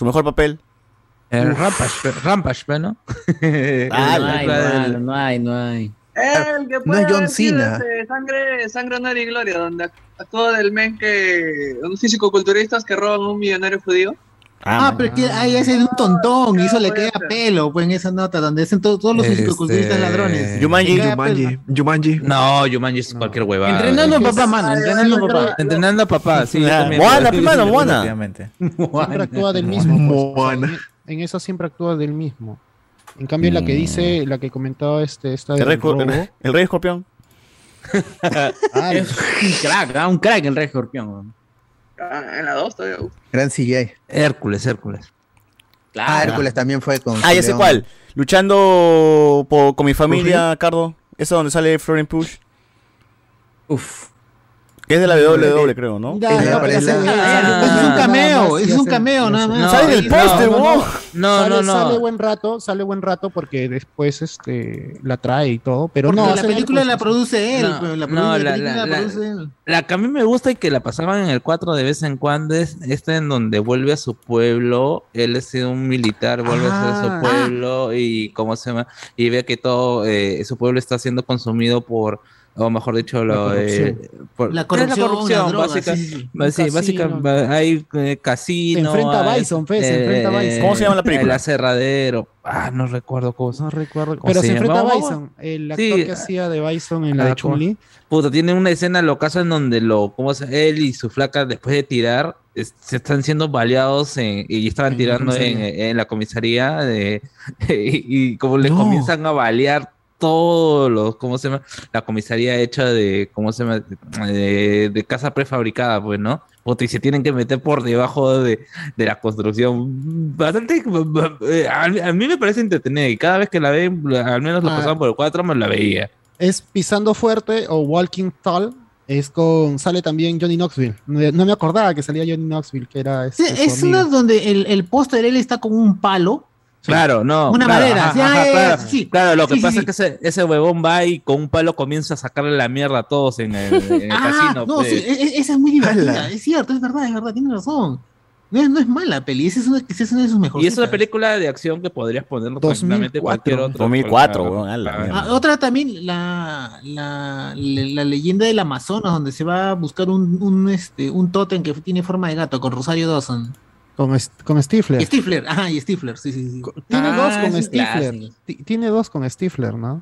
S1: ¿Su mejor papel?
S3: El Rampage, Rampage, ¿ve, ¿no? (laughs)
S1: Ah,
S8: no, hay,
S3: del-
S8: no hay, no hay.
S6: El que
S2: No
S6: puede
S2: es John Cena.
S6: este, sangre, sangre, honor y gloria, donde actúa del men que. unos físico-culturistas que roban a un millonario judío.
S12: Ah, pero que ahí ese es un tontón y eso le queda pelo, pues en esa nota donde hacen to- todos los
S3: Este,
S12: fisicoculturistas ladrones.
S3: Jumanji,
S12: pelo.
S5: Jumanji.
S3: No, Jumanji es cualquier huevada.
S8: Entrenando a papá, mano, entrenando a papá.
S3: Entrenando a papá, sí.
S1: Ah. Moana, mano, (laughs) Moana.
S15: Siempre actúa del mismo. pues, sea, en, eso siempre actúa del mismo. En cambio, la que dice, la que comentaba este, esta robo,
S1: el- rey escorpión. (laughs) (laughs)
S8: Es un crack, ah, un crack el rey escorpión.
S6: Ah, en la 2 todavía.
S2: gran CGI.
S3: Hércules, Hércules.
S2: Ah, Hércules también fue con
S1: Ah, ya sé cuál. Luchando por- con mi familia, Cardo. Esa donde sale Florent Push.
S8: Uf.
S1: Que es de la WWE, creo, ¿no?
S12: Ya, es un cameo, es un cameo, nada más.
S1: Sale en el póster,
S15: no.
S3: No,
S15: sale,
S3: no, no.
S15: sale buen rato, sale buen rato porque después este la trae y todo, pero
S12: Porque
S15: no,
S12: la película la produce él,
S3: No,
S12: la,
S3: que a mí me gusta y que la pasaban en el 4 de vez en cuando es esta en donde vuelve a su pueblo. Él es un militar, vuelve a
S15: Ah.
S3: su pueblo y cómo se llama. Y ve que todo eh, su pueblo está siendo consumido por, o mejor dicho,
S15: La
S3: lo,
S15: corrupción.
S3: eh, por-
S12: La
S3: ¿qué es
S12: corrupción, las drogas,
S3: básica-
S12: sí,
S3: básica-
S15: casino.
S3: ba- hay eh, casino.
S15: Se enfrenta a
S3: hay,
S15: Bison, fe, se enfrenta a Bison.
S1: ¿Cómo se llama la película?
S3: El aserradero. Ah, no recuerdo cómo se
S15: No recuerdo,
S3: ¿Cómo
S15: pero
S3: se
S15: enfrenta a
S3: Vamos,
S15: Bison, el actor
S3: Sí,
S15: que hacía de Bison en la
S3: ah,
S15: de Chun-Li.
S3: Puta, tiene una escena locaza en donde lo, ¿cómo se, él y su flaca después de tirar es- se están siendo baleados en- y estaban
S15: En la
S3: tirando en, la comisaría de, (laughs) y, y como le
S5: No.
S3: comienzan a balear todos los, ¿cómo se llama? La comisaría hecha de, ¿cómo se llama? De, de casa prefabricada, pues, ¿no? Puta, y se tienen que meter por debajo de, de la construcción. Bastante, eh, a, a mí me parece entretenida y cada vez que la ven, al menos lo
S15: Ah.
S3: pasaban por el 4, me la veía.
S15: Es Pisando Fuerte o Walking Tall. Es con. Sale también Johnny Knoxville. No, no me acordaba que salía Johnny Knoxville, que era.
S12: Sí,
S15: este, su
S12: es una donde el, el póster él está con un palo.
S3: Claro, no.
S12: Una
S3: claro,
S12: madera,
S3: ajá,
S12: sí,
S3: ajá,
S12: ah,
S3: claro,
S12: sí.
S3: claro, lo que
S12: Sí,
S3: pasa
S12: sí.
S3: es que ese, ese huevón va y con un palo comienza a sacarle la mierda a todos en el, en el (laughs)
S12: Ah,
S3: casino.
S12: no,
S3: pues.
S12: sí, e- e- esa es muy divertida.
S3: Ala.
S12: Es cierto, es verdad, es verdad, tiene razón. No es, no es mala peli, esa es una, esa es una de sus mejores.
S3: Y es una película de acción que podrías ponerlo tranquilamente
S15: 2004.
S3: cualquier otro.
S1: 2004,
S3: para-
S1: weón, a la
S3: para-
S1: mierda.
S12: Ah, otra también, la, la, la, la leyenda del Amazonas, donde se va a buscar un, un, este, un tótem que tiene forma de gato con Rosario Dawson.
S15: Con, con Stifler.
S12: Y Stifler, ajá, y Stifler, sí, sí, sí.
S15: Tiene
S12: Ah,
S15: dos con Stifler. Tiene dos con Stifler, ¿no?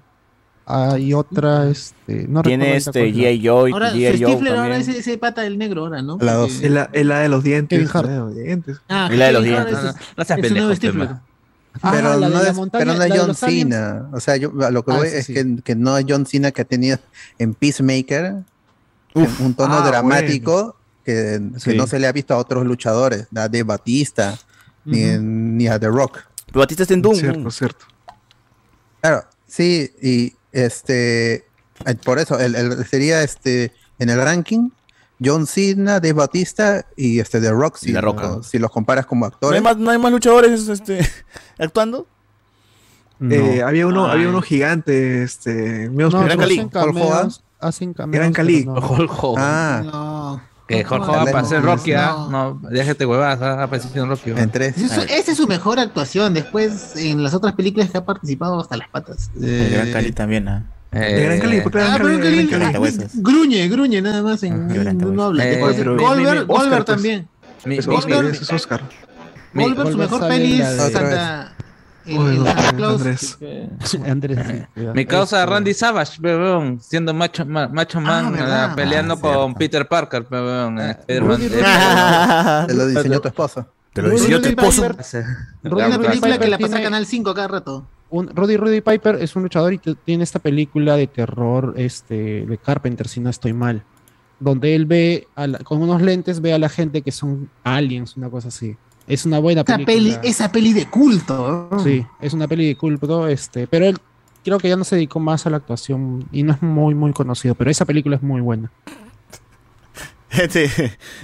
S15: Hay otra, este. No
S1: Tiene este G.I. Joe,
S12: Ahora, Stifler ahora es ese pata del negro ahora, ¿no?
S1: La dos.
S5: Es la, la de los dientes.
S15: Kevin Hart.
S5: la de los dientes.
S12: Ah,
S1: Y la de los dientes.
S12: es-
S8: No, no seas pendejo,
S12: Stifler.
S15: Ah,
S2: pero,
S15: la de
S2: no
S15: la
S2: es,
S15: montaña-
S2: pero no
S15: la
S2: es John
S15: aliens.
S2: Cena. O sea, yo, lo que
S15: Ah,
S2: voy
S15: sí,
S2: es
S15: sí.
S2: Que, que no es John Cena que ha tenido en Peacemaker
S1: Uf.
S2: un tono
S5: Ah,
S2: dramático que, que
S1: Sí.
S2: no se le ha visto a otros luchadores, a de Batista ni, ni a The Rock.
S1: Pero Batista está en Doom.
S5: Cierto, cierto.
S2: Claro, sí, y este, por eso, el, el- sería este, en el ranking, John Cena, Dave Batista y este The Rock, si, los comparas como
S1: ¿No hay
S2: actores.
S1: más, no hay más luchadores este, (laughs) actuando?
S5: Eh, había uno,
S8: Ay.
S5: había uno gigante, este,
S15: No,
S1: Gran Cali,
S15: hacen
S2: Hulk Hogan.
S15: cameos. Hacen cameos.
S5: Gran Cali.
S15: pero no.
S8: Hulk Hogan.
S2: Ah,
S12: No.
S8: Que
S12: no,
S8: para ser
S2: no,
S8: Rocky, ¿ah?
S12: no.
S8: No, déjate huevadas, ¿ah? apareció en Rocky.
S2: en tres.
S12: Esa es, su, esa es su mejor actuación. Después, en las otras películas que ha participado, hasta las patas.
S1: El Gran
S12: Eh,
S1: Cali también, ¿ah?
S5: El Gran Cali, ¿por qué Gran
S12: Ah, pero
S5: Cali?
S12: Cali-
S5: Gran Cali.
S12: ah, gruñe, gruñe nada más. En,
S1: gran
S12: no, habla.
S8: Eh,
S5: pues.
S12: también.
S8: Mi,
S5: Es
S8: mi-
S5: Oscar,
S12: mi-
S5: ese es Oscar.
S8: mi-
S12: Goldberg, su mejor peli es Santa.
S5: Uy. Andrés.
S15: Sí. (laughs) (laughs)
S8: Mi causa
S15: Este,
S8: Randy Savage, weón, siendo macho, ma- macho man,
S12: verdad.
S8: ah, peleando
S1: Ah,
S8: con. Peter Parker, weón.
S15: Rudy-
S8: Eh,
S2: Te lo diseñó tu esposa.
S1: Te lo diseñó tu.
S15: Rudy
S12: Una
S15: Rudy
S12: película que
S15: Piper
S12: la pasa Canal 5 cada rato.
S15: un, Rudy Rudy Piper es un luchador y tiene esta película de terror este, de Carpenter, si no estoy mal, donde él ve a la- con unos lentes ve a la gente que son aliens, una cosa así. Es una buena
S12: Esa
S15: película.
S12: peli, esa peli de culto. ¿no?
S15: Sí, es una peli de culto, este, pero él creo que ya no se dedicó más a la actuación y no es muy muy conocido, pero esa película es muy buena. (laughs)
S1: Este,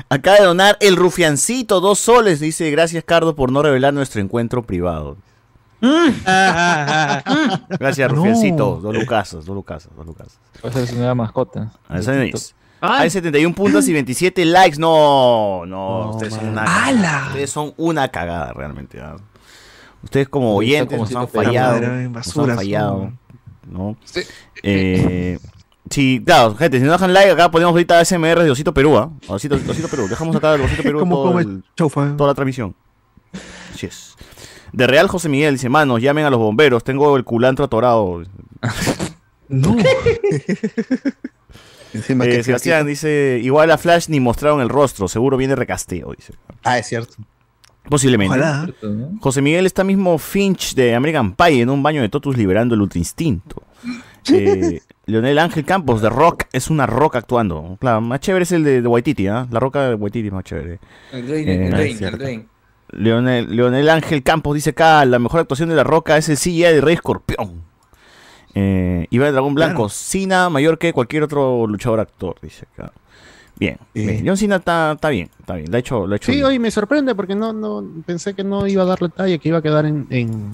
S1: acaba de donar el rufiancito, dos soles. Dice, gracias Cardo por no revelar nuestro encuentro privado. (laughs) Gracias,
S5: No.
S1: rufiancito. Dos lucasas, dos lucasas, dos lucasas.
S21: Ser su nueva mascota.
S1: A eso es. Hay 71 puntos y 27 likes. No, no, ustedes son una
S5: ¡Hala!
S1: Ustedes son una cagada realmente. ¿ah? Ustedes como oyentes
S21: como
S1: nos han fallado.
S5: Madre,
S1: Nos han fallado. ¿no? Eh, sí, claro, gente, si no dejan like, acá ponemos ahorita SMR de Osito Perú, ¿ah? Osito, Osito Perú. Dejamos acá el Osito (laughs) Perú
S5: Como,
S1: todo
S5: como
S1: el- toda la transmisión. Así es. De Real José Miguel dice, manos, llamen a los bomberos, tengo el culantro atorado. (laughs)
S5: No. (laughs)
S2: Encima
S1: Eh,
S2: que
S1: Sebastián dice, igual a Flash ni mostraron el rostro, seguro viene recasteo, dice.
S2: Ah, es cierto.
S1: Posiblemente.
S5: Ojalá.
S1: José Miguel está mismo Finch de American Pie en un baño de totus liberando el ultra instinto. (laughs) Eh, Leonel Ángel Campos de Rock es una roca actuando. Claro, más chévere es el de, de Waititi, ¿ah? La roca de Waititi es más chévere.
S8: El Dwayne,
S1: Eh,
S8: el
S1: es
S8: Dwayne, el
S1: cierto.
S8: Dwayne.
S1: Leonel, Leonel Ángel Campos dice acá, la mejor actuación de La Roca es el CGI de Rey Escorpión. Eh, Iván Dragón Blanco,
S5: Claro.
S1: Cena mayor que cualquier otro luchador actor, dice acá. Bien, bien. John Cena está, está bien, está bien, lo ha hecho, lo ha hecho
S15: Sí,
S1: bien.
S15: hoy me sorprende porque no, no pensé que no iba a darle talla, que iba a quedar en, en,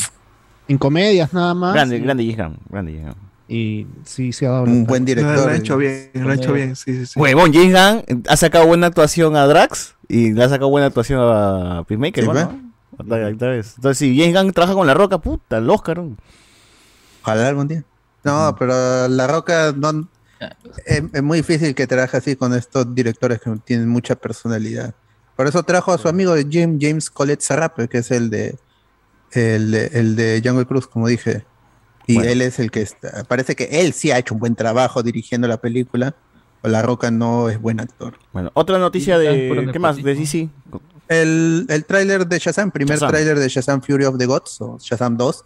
S15: en comedias nada más.
S1: Grande,
S15: y,
S1: grande Gunn, grande Gunn.
S15: y sí, sí ha dado la
S2: Un buen director.
S5: lo ha hecho bien, lo ha hecho bien, sí, sí, sí.
S1: Huevón, James Gunn ha sacado buena actuación a Drax y le ha sacado buena actuación a Peacemaker,
S2: Sí,
S1: ¿no? Vez. Entonces, si James Gunn trabaja con La Roca, puta, el Oscar. ¿no?
S2: Ojalá algún día. No, pero La Roca no, es, es muy difícil que trabaje así con estos directores que tienen mucha personalidad. Por eso trajo a su amigo Jim, James Colette Sarrape, que es el de el, de- el de Jungle Cruise, como dije. Y
S1: Bueno.
S2: él es el que está, parece que él sí ha hecho un buen trabajo dirigiendo la película. O La Roca no es buen actor.
S1: Bueno, otra noticia de. ¿Qué más? De. DC.
S2: El, el tráiler de Shazam, primer tráiler de Shazam Fury of the Gods, o Shazam 2.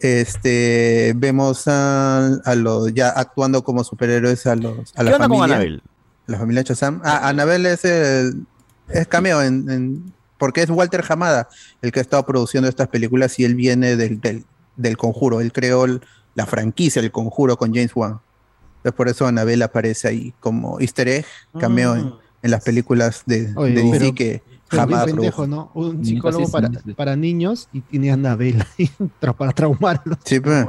S2: Este, vemos a, a los ya actuando como superhéroes a los a la
S1: ¿Qué onda con
S2: familia.
S1: Annabelle?
S2: La familia Shazam. Ah, Annabelle es el es cameo en, en- porque es Walter Hamada el que ha estado produciendo estas películas y él viene del, del, del conjuro. Él creó el- la franquicia El Conjuro con James Wan. Entonces por eso Annabelle aparece ahí como easter egg, cameo en, en las películas de,
S15: Oye,
S2: de DC
S15: pero-
S2: que
S15: Pero
S2: Hamada
S15: qué pendejo. ¿no? Un
S21: Ni
S15: psicólogo para, para niños y tiene a Anabel (laughs) para traumarlos.
S2: Sí, pues.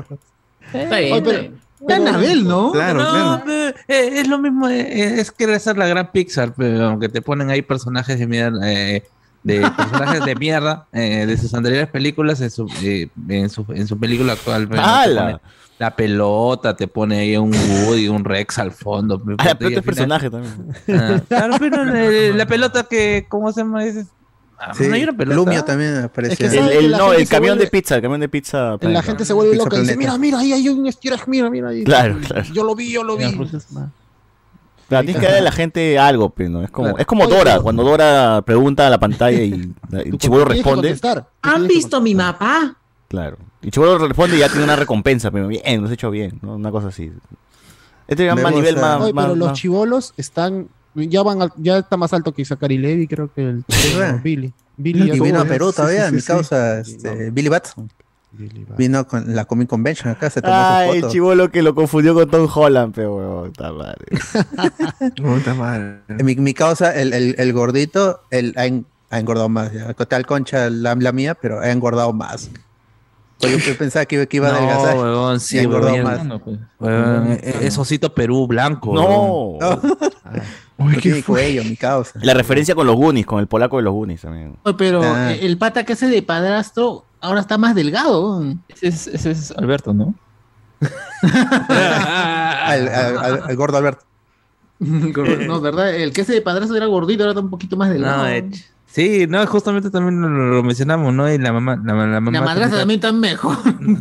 S22: Está bien,
S15: Oye,
S22: está
S15: pero-
S22: bien.
S12: Está Anabel, ¿no?
S5: Claro,
S8: no,
S5: claro.
S8: eh, es lo mismo, eh, es querer ser la gran Pixar, pero aunque te ponen ahí personajes de mierda, eh, de (laughs) personajes de mierda eh, de sus anteriores películas en su, eh, en su, en su película actual.
S1: ¡Hala!
S8: La pelota, te pone ahí un Woody, un Rex al fondo.
S1: Ah, la pelota es personaje también.
S8: Ah, (laughs) claro, pero la pelota que, ¿cómo se llama? Es,
S2: Sí,
S3: no hay una pelota.
S2: Lumio también aparecía.
S15: que
S1: El, el- no, el camión
S15: vuelve-
S1: de pizza, el camión de pizza.
S15: La gente se vuelve
S2: Pizza
S15: loca y dice, mira, mira, ahí hay un Steer mira, mira ahí.
S1: Claro, claro.
S15: Yo lo vi, yo lo vi.
S1: Claro, tienes que darle a la gente algo, pues, ¿no? Es como,
S15: Claro.
S1: es como
S15: Oye,
S1: Dora,
S15: pero-
S1: cuando Dora pregunta a la pantalla y (laughs) el
S15: que
S1: responde.
S8: ¿Han visto mi mapa?
S1: Claro. Y chivolo responde y ya tiene una recompensa, pero bien, lo has hecho bien, ¿no? Una cosa así. Este ya más nivel más.
S15: Oye,
S1: más-
S15: pero los chivolos están, ya van, al- ya está más alto que Zachary Levy, creo que el. Billy. Billy ya
S2: Y vino a Perú todavía,
S15: sí, sí,
S2: mi
S15: sí.
S2: causa, este, Billy Batson. Vino con la Comic Convention acá, se tomó
S1: Ay,
S2: su
S1: el
S2: foto.
S1: chivolo que lo confundió con Tom Holland, pero huevón, puta madre. (laughs)
S5: Puta madre.
S2: Mi, mi causa, el, el, el gordito, él ha, en- ha engordado más. Ya. Tal concha la, la mía, pero ha engordado más. Pues yo, pensaba que, iba- que iba a
S3: No,
S2: adelgazar.
S3: sí, huevón.
S2: más.
S3: Huevón, e- es osito Perú blanco.
S1: No.
S3: huevón. (laughs)
S2: No tiene cuello, mi causa.
S1: La referencia con los Goonies, con el polaco de los Goonies también.
S12: Oye, Pero
S2: Ah.
S12: eh, el pata que hace de padrastro ahora está más delgado.
S3: Ese es, ese es Alberto, ¿no? (laughs)
S2: Al, al- al- al gordo Alberto. (laughs)
S12: no, ¿verdad? El que hace de padrastro era gordito, ahora está un poquito más delgado.
S3: No, eh, sí, no, justamente también lo, lo mencionamos, ¿no? Y la mamá, la, la mamá
S12: la madrastra también está mejor. (laughs)
S1: Uy,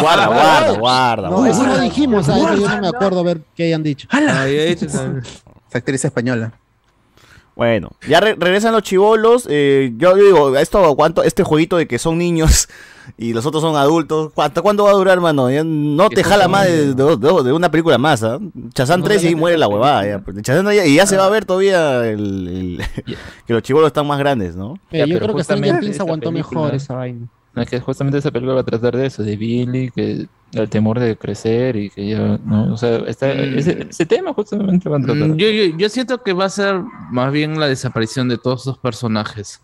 S1: guarda, guarda, guarda.
S15: No,
S1: guarda.
S15: eso lo dijimos, ah, eso yo no me acuerdo ver qué hayan dicho.
S3: También. (laughs)
S2: Esa actriz española.
S1: Bueno, ya re- regresan los chivolos. eh, yo digo, esto aguanto, este jueguito de que son niños y los otros son adultos. ¿Hasta cuándo va a durar, mano? Ya no te jala más de, de- de- de una película más, ¿ah? Chazán 3 y muere la huevada. Ya. pues, Chazán ya- y ya se va a ver todavía el, el- (laughs) (laughs) que los chivolos están más grandes, ¿no?
S15: Pero yo
S3: pero
S15: creo que Stranger Things
S3: esta
S15: aguantó
S3: película-
S15: mejor esa vaina.
S3: No, es que justamente esa película va a tratar de eso, de Billy, que el temor de crecer y que ya, no, o sea, está,
S8: Mm.
S3: ese, ese tema justamente va a tratar.
S8: Mm, Yo, yo, yo siento que va a ser más bien la desaparición de todos esos personajes.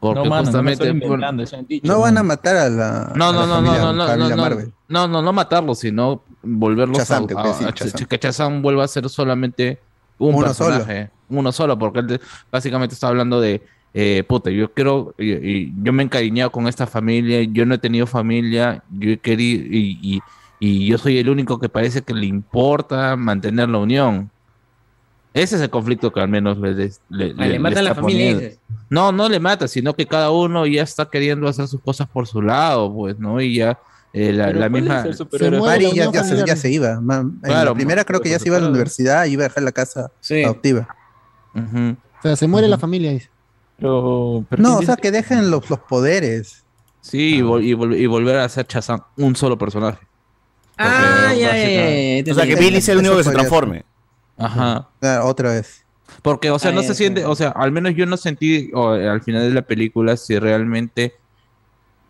S8: Porque
S3: No, mano, no me
S8: justamente.
S3: estoy
S8: por-
S3: inventando, eso han dicho,
S2: No van a matar a la.
S8: No,
S2: a
S8: no,
S2: la
S8: no, no, no, no, no, no, no, no matarlos, sino volverlos
S2: Shazam,
S8: a,
S2: a
S8: a- a-
S2: Shazam.
S8: que Shazam vuelva a ser solamente un
S2: Uno
S8: personaje, uno solo, porque él básicamente está hablando de, eh, puta, yo quiero, y, y yo me he encariñado con esta familia, yo no he tenido familia, yo he querido, y, y, y yo soy el único que parece que le importa mantener la unión. Ese es el conflicto que al menos le, le, le- Ah, le mata a la familia, dices.
S3: No, no le mata, sino que cada uno ya está queriendo hacer sus cosas por su lado, pues, ¿no? Y ya eh, la, la
S8: ¿cuál
S3: misma...
S8: superhéroe?
S2: Mari ya, se, ya se iba.
S3: Claro,
S2: la primera creo que ya se iba a la universidad y iba a dejar la casa adoptiva.
S15: O sea, se muere la familia. dice.
S3: Pero,
S2: No, o sea, que dejen los, los poderes.
S3: Sí, y, vol- y vol- y volver a hacer Shazam un solo personaje.
S8: Ah, ya, ya, ya, O sea, que Billy sea el único que se transforme.
S3: Ajá.
S2: Ah, otra vez.
S3: Porque, o sea,
S8: Ah,
S3: no se
S8: ya.
S3: siente, o sea, al menos yo no sentí o, al final de la película si realmente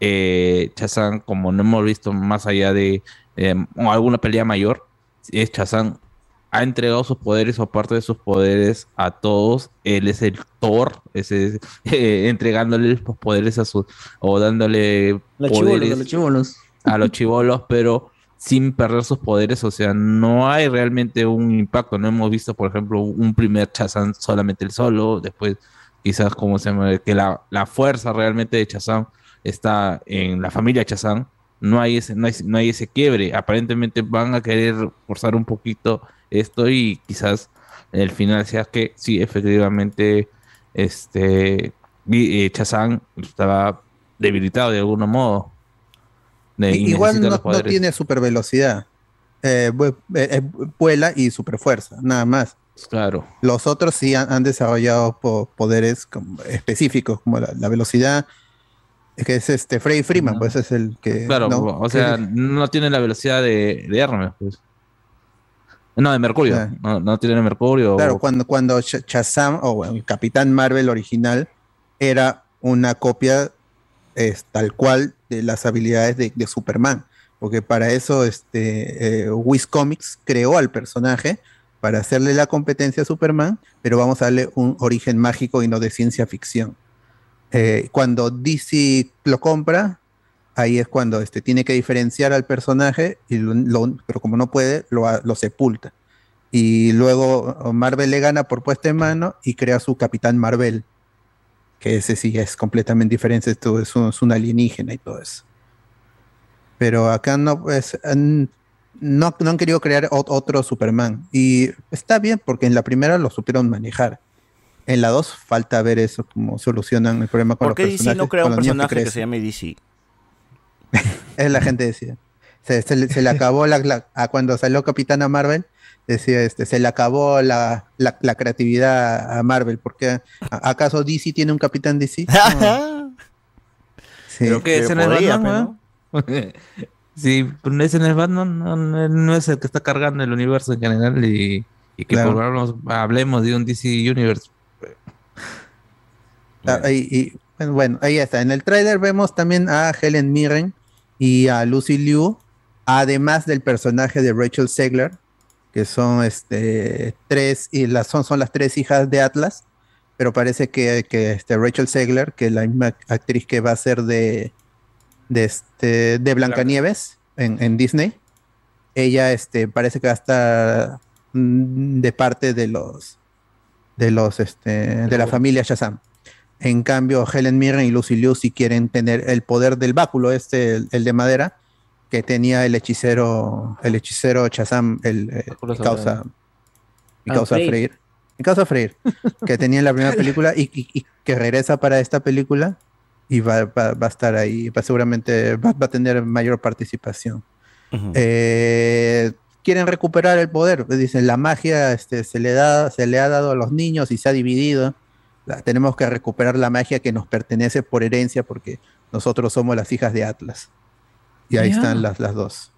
S3: eh, Shazam, como no hemos visto más allá de eh, o alguna pelea mayor, es Shazam ha entregado sus poderes o parte de sus poderes a todos. Él es el Thor, ese es, (laughs) eh, entregándole los poderes a sus o dándole
S8: Los chibolos,
S3: poderes
S8: los chibolos.
S3: a los chivolos, pero sin perder sus poderes. O sea, no hay realmente un impacto. No hemos visto, por ejemplo, un primer Shazam solamente el solo. Después, quizás, como se llama, que la, la fuerza realmente de Shazam está en la familia Shazam. No hay, ese, no, hay, no hay ese quiebre. Aparentemente van a querer forzar un poquito esto y quizás el final sea que sí, efectivamente, este eh, Shazam estaba debilitado de algún modo. De- y
S2: I- Igual no, tiene super velocidad. Eh, eh, eh, vuela y super fuerza, nada más.
S3: Claro.
S2: Los otros sí han, han desarrollado po- poderes como específicos, como la, la velocidad, que es este Freddy Freeman, pues es el que.
S3: Claro,
S2: no,
S3: o sea, no tiene la velocidad de, de Hermes, pues. No, de Mercurio.
S2: Ah.
S3: No, no tiene Mercurio.
S2: Claro, cuando, cuando Sh- Shazam o bueno, el Capitán Marvel original era una copia es, tal cual de las habilidades de, Superman. Porque para eso este, eh, Wiz Comics creó al personaje para hacerle la competencia a Superman, pero vamos a darle un origen mágico y no de ciencia ficción. Eh, cuando DC lo compra, ahí es cuando este, tiene que diferenciar al personaje, y lo- pero como no puede, lo, lo sepulta. Y luego Marvel le gana por puesta en mano y crea su Capitán Marvel, que ese sí es completamente diferente, esto es un, es un alienígena y todo eso. Pero acá no, pues, no, no han querido crear ot- otro Superman. Y está bien porque en la primera lo supieron manejar. en la 2 falta ver eso, cómo solucionan el problema con
S1: ¿Por
S2: los
S1: qué DC no crea un personaje que
S2: crecen.
S1: se llame DC? (laughs)
S2: Es la gente decía. Se, se le- se le acabó la, la- a cuando salió Capitana Marvel, decía este, se le acabó la, la- la creatividad a Marvel, porque ¿a- ¿acaso DC tiene un Capitán DC? (laughs) No. Sí.
S3: ¿Pero qué? ¿Ese no es Batman, weón? (laughs) Sí, pero ese no es Batman, no, no- no es el que está cargando el universo en general y, y que
S2: Claro.
S3: por hablamos- hablemos de un DC Universe.
S2: Ah, y- y, bueno, bueno, ahí está. En el tráiler vemos también a Helen Mirren y a Lucy Liu, además del personaje de Rachel Segler, que son este tres y las son, son las tres hijas de Atlas, pero parece que, que, este Rachel Segler, que es la misma actriz que va a ser de de este de Blancanieves en, en Disney, ella este parece que va a estar mm, de parte de los de los este de la familia Shazam. En cambio, Helen Mirren y Lucy Liu sí quieren tener el poder del báculo, este, el, el de madera, que tenía el hechicero, el hechicero Shazam, el, eh, mi causa, mi causa mi causa Freyr, (laughs) que tenía en la primera película y, y- y que regresa para esta película y va, va- va a estar ahí, va, seguramente va, va a tener mayor participación. Eh, quieren recuperar el poder. Dicen, la magia este, se, le da, se le ha dado a los niños y se ha dividido. La- tenemos que recuperar la magia que nos pertenece por herencia porque nosotros somos las hijas de Atlas. Y ahí están las, las dos.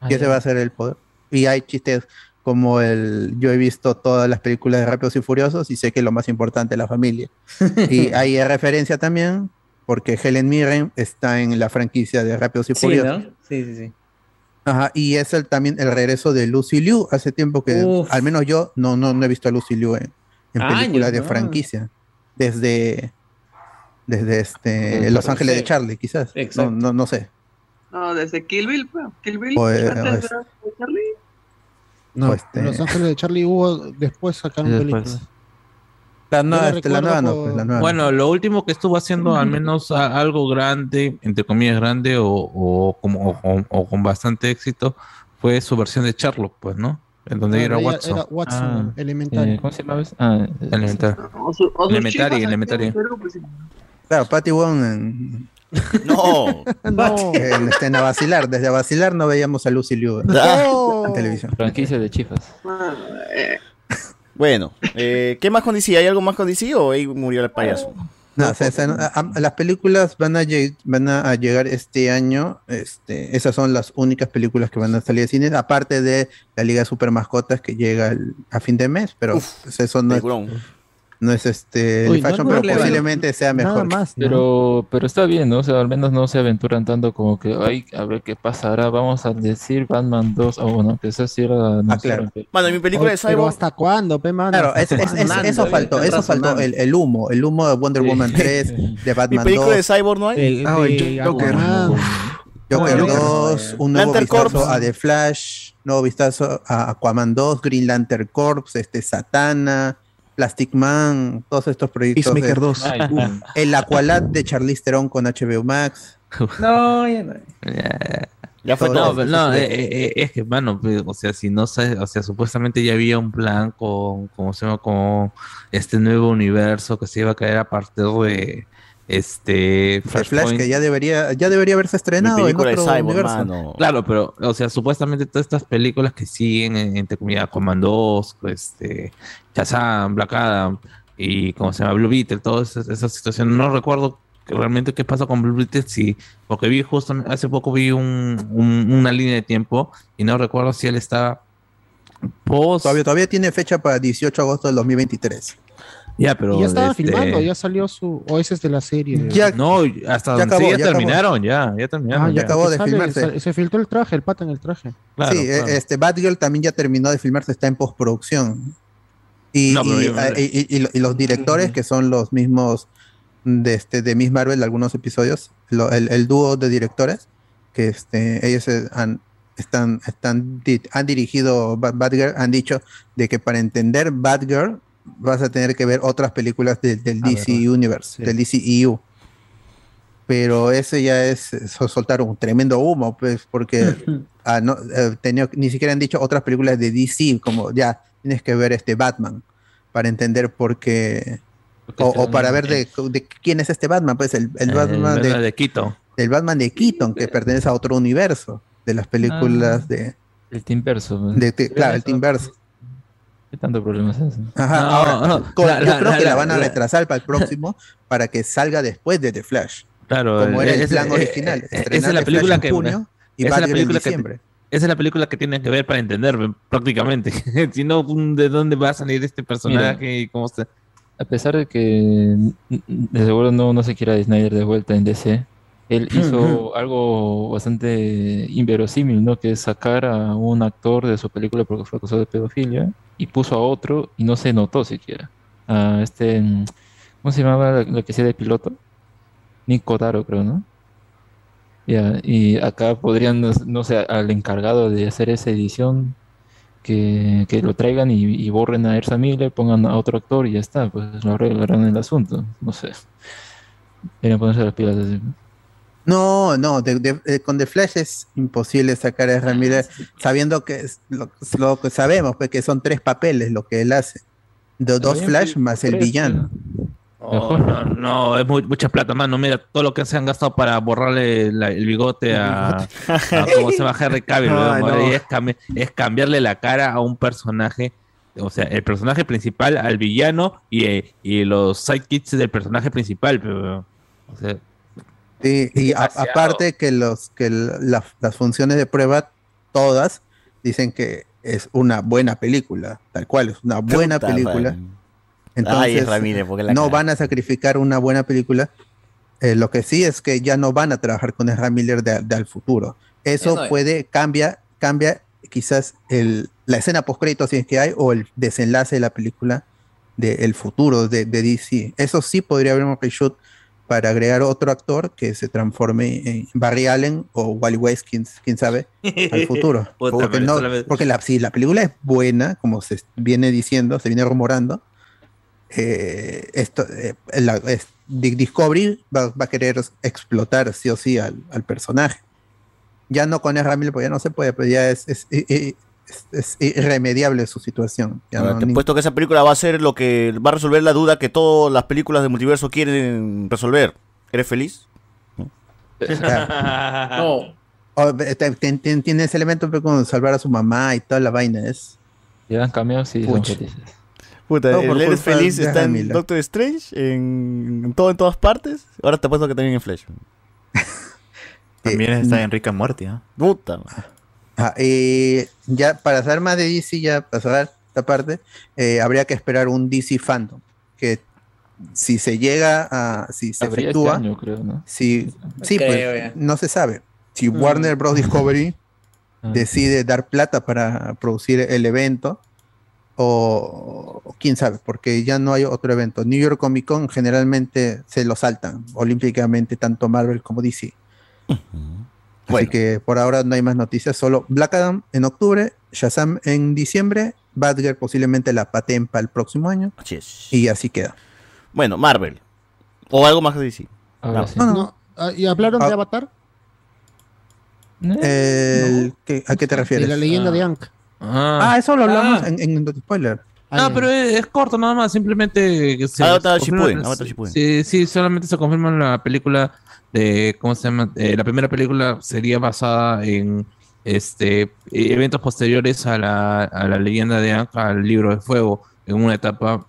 S21: Ah,
S2: y ese va a ser el poder. Y hay chistes como el... Yo he visto todas las películas de Rápidos y Furiosos y sé que lo más importante es la familia. (laughs) y hay referencia también porque Helen Mirren está en la franquicia de Rápidos y
S21: Sí,
S2: Furiosos.
S21: ¿no? Sí, sí, sí.
S2: Ajá, y es el, también el regreso de Lucy Liu. Hace tiempo que,
S21: Uf.
S2: al menos yo, no, no, no he visto a Lucy Liu en, en películas de
S21: ¿no?
S2: franquicia. Desde, desde este, Los Ángeles de. Charlie, quizás. No,
S21: Exacto.
S2: no, no sé.
S6: No, desde Kill Bill, pues, Kill Bill. Antes
S2: o
S6: de Charlie.
S15: No,
S2: este-
S15: Los Ángeles de Charlie hubo después sacaron películas.
S2: La nueva, este, la nueva no, pues, la nueva.
S3: Bueno, lo último que estuvo haciendo, al menos a- algo grande, entre comillas grande, o, o como, o, o con bastante éxito, fue su versión de Sherlock, pues, ¿no? En donde
S15: Claro,
S3: era
S15: ella
S3: Watson.
S15: era Watson,
S8: Ah,
S15: elementario.
S8: Eh, ¿Cómo se llama? Ah,
S3: Elementary, elementary.
S6: pues, sí.
S2: Claro, Patty Wong en, (laughs)
S1: No. (laughs)
S15: No.
S2: este, en A Vacilar. Desde A Vacilar no veíamos a Lucy Liu en,
S15: No.
S2: en televisión.
S8: franquicia de chifas.
S6: Ah, (laughs)
S1: Bueno, eh, ¿qué más con DC? ¿Hay algo más con DC o ahí murió el payaso?
S2: No, o sea, esa no- a- a- las películas van a, van llegar este año. Este, esas son las únicas películas que van a salir de cine, aparte de la Liga de Super Mascotas que llega el- a fin de mes, pero pues, eso no es. No es este
S8: Uy,
S2: live
S8: no,
S2: action,
S8: no,
S2: pero posiblemente sea
S15: Nada
S2: mejor.
S15: más. ¿no?
S8: Pero, pero está bien, ¿no? O sea, al menos no se aventuran tanto como que, ay, a ver qué pasa ahora, vamos a decir Batman 2, o bueno, que esa sí era
S2: Ah, claro.
S1: Bueno, en mi película
S15: Oye,
S1: de
S15: pero
S1: Cyborg.
S15: ¿hasta cuándo, pe, mano?
S2: Claro,
S15: ¿Hasta
S2: es- es- es- eso faltó, eso faltó, el, el humo, el humo de Wonder Woman 3, (laughs) de
S1: Mi
S2: Batman
S1: película de
S2: 2,
S1: Cyborg no hay.
S15: El,
S5: Ah,
S15: de
S5: el Joker.
S2: Joker
S15: Joker.
S2: 2, un nuevo
S1: Lantern
S2: vistazo
S1: Corps.
S2: a The Flash, nuevo vistazo a Aquaman 2, Green Lantern Corps, este Satana, Plastic Man, todos estos proyectos.
S5: Peacemaker
S2: de-
S5: 2.
S8: Ay,
S2: Uf, el Aqualad de Charlize Theron con HBO Max.
S21: No, ya no.
S3: Ya.
S1: Ya fue
S2: todo
S3: No, pero no, eh, eh, eh, es que, mano, pues, o sea, si no sabes, o sea, supuestamente ya había un plan con, como se llama, con este nuevo universo que se iba a caer a partir de este
S2: Flash
S3: Flashpoint.
S2: que ya debería, ya debería haberse estrenado en otro
S1: Cyborg,
S2: universo.
S1: mano.
S3: Claro, pero, o sea, supuestamente todas estas películas que siguen, en- entre comillas, Commandos, este, Shazam, Black Adam y, como se llama, Blue Beetle, todas esas, esas situaciones. No recuerdo realmente qué pasa con Blue Beetle, sí, porque vi justo, hace poco vi un, un- una línea de tiempo y no recuerdo si él estaba post.
S2: Todavía, todavía tiene fecha para 18 de agosto del 2023.
S3: Ya, pero.
S15: Y ya estaban
S3: este,
S15: filmando, ya salió su. O ese es de la serie.
S2: Ya,
S3: No, hasta
S2: Ya acabó,
S3: sí, ya,
S2: ya acabó.
S3: terminaron, ya, ya terminaron.
S15: Ah,
S2: ya
S3: ya.
S2: acabó de
S15: Sale,
S2: filmarse.
S15: sale- Se filtró el traje, el pata en el traje.
S3: Claro,
S2: sí,
S3: claro.
S2: eh, este Batgirl también ya terminó de filmarse, está en postproducción. Y,
S3: No,
S2: y- y- y- y lo- y los directores, que son los mismos de, este, de Miss Marvel, algunos episodios, lo- el, el dúo de directores, que este, ellos han, están, están, han dirigido Ba- Batgirl, han dicho de que para entender Batgirl vas a tener que ver otras películas de- del DC
S15: verdad.
S2: Universe,
S15: Sí.
S2: del DCEU. Pero ese ya es, soltaron un tremendo humo, pues, porque (laughs) ah, no, eh, tenía- ni siquiera han dicho otras películas de DC, como ya tienes que ver este Batman para entender por qué, O, o para ver de, de quién es este Batman, pues el, el
S3: El
S2: Batman
S3: Batman
S2: de,
S3: de Quito.
S2: el Batman de Keaton, que pertenece a otro universo de las películas
S3: Ah.
S2: de,
S8: El Team Verso.
S2: de, de- claro, el Teamverse.
S8: ¿Qué tanto problema es eso?
S2: Ajá,
S3: No,
S2: ahora,
S3: no,
S2: con-
S3: la-
S2: yo
S3: la-
S2: creo
S3: la-
S2: que la,
S3: la-
S2: van a
S3: la-
S2: retrasar para el próximo (laughs) para que salga después de The Flash.
S3: Claro,
S2: Como era el
S3: es-
S2: plan
S3: eh,
S2: original,
S3: eh,
S2: estrenar
S3: esa es la película
S2: Flash
S3: que
S2: junio y
S3: esa es la película que esa es la película que tienen que ver para entender prácticamente. (laughs) si no, ¿de dónde va a salir este personaje y cómo se
S8: A pesar de que de seguro no, no se quiera Snyder de vuelta en DC, él (clears throat) hizo algo bastante inverosímil, ¿no? Que es sacar a un actor de su película porque fue acusado de pedofilia y puso a otro y no se notó siquiera. A este, mm, ¿cómo se llamaba lo que hacía de piloto? Nick Cotaro, creo, ¿no? Ya, y acá podrían, no- no sé, al encargado de hacer esa edición, que, que lo traigan y, y borren a Ersa Miller, pongan a otro actor y ya está, pues lo arreglarán el asunto. No sé. Deberían ponerse las pilas así.
S2: No, no, de- de- eh, con The Flash es imposible sacar a Ezra Miller sabiendo que es lo, lo que sabemos, pues que son tres papeles lo que él hace. De dos Flash más el villano.
S3: Oh, no, no, es muy- mucha plata, mano. Mira, todo lo que se han gastado para borrarle la- el bigote a, a cómo se llama Henry Cavill, (laughs)
S9: no.
S3: es, cambi- es cambiarle la cara a un personaje, o sea, el personaje principal al villano y, eh, y los sidekicks del personaje principal, pero, o sea,
S2: Y, y a- aparte que los que la- las funciones de prueba, todas, dicen que es una buena película, tal cual, es una buena
S1: Puta
S2: película. Entonces,
S1: Ay, Ezra Miller, porque la
S2: no
S1: cara.
S2: van a sacrificar una buena película. Eh, lo que sí es que ya no van a trabajar con Ezra Miller de, de al futuro. Eso
S21: Eso es.
S2: puede, cambia, cambia quizás el, la escena post crédito si es que hay, o el desenlace de la película del futuro de, de DC. Eso sí podría haber un reshoot para agregar otro actor que se transforme en Barry Allen o Wally West, quién, quién sabe, al futuro. (laughs)
S3: Puta,
S2: porque no- porque la, si la película es buena, como se viene diciendo, se viene rumorando, eh, esto, eh, la- es- Di- Discovery va, va a querer explotar sí o sí al, al personaje. Ya no con Ezra Miller, porque ya no se puede, pero ya es, es- es- es- es irremediable su situación. Ya
S1: Ahora,
S2: no-
S1: te
S2: ni-
S1: puesto que esa película va a ser lo que va a resolver la duda que todas las películas de multiverso quieren resolver. ¿Eres feliz?
S2: no. (laughs) O, tiene ese elemento pero con salvar a su mamá y toda la vaina es.
S8: Llegan cameos y son
S2: Pucha.
S8: felices.
S1: Puta,
S2: por
S1: el Eres feliz
S2: de
S1: está
S2: Ezra
S1: en. Doctor Strange, en, en todo en todas partes. Ahora te puesto que también en Flash. (laughs)
S4: También
S2: Eh,
S4: está en Rick and Morty, ¿ah?
S1: Puta. madre.
S2: Ah, eh, ya para saber más de DC, ya para cerrar esta parte, eh, habría que esperar un DC Fandom. Que si se llega a. Si se
S8: Habría
S2: efectúa.
S8: este año, creo, ¿no?
S2: Si, sí,
S21: Creo,
S2: pues, no se sabe. Si
S21: Mm.
S2: Warner Bros. Discovery
S8: Ah.
S2: decide dar plata para producir el evento, o, o quién sabe, porque ya no hay otro evento. New York Comic Con generalmente se lo saltan olímpicamente, tanto Marvel como DC. Así que por ahora no hay más noticias, solo Black Adam en octubre, Shazam en diciembre, Batgirl posiblemente la pateen para el próximo año.
S1: Así es.
S2: Y así queda.
S1: Bueno, Marvel. O algo más que.
S8: Ahora
S1: No.
S8: sí.
S2: No, no.
S15: No, ah, ¿Y hablaron de
S2: Ah.
S15: Avatar?
S2: El- ¿qué- ¿A qué te refieres?
S15: De la leyenda de Ankh.
S2: Ah, eso lo hablamos
S3: Ah.
S2: en, en el spoiler.
S3: No, pero es, es corto nada más, simplemente que se
S1: Avatar Shippuden, Avatar Shippuden.
S3: Sí, sí, solamente se confirma en la película de ¿cómo se llama? Eh, la primera película sería basada en este eh, eventos posteriores a la, a la leyenda de Aang, al libro de fuego, en una etapa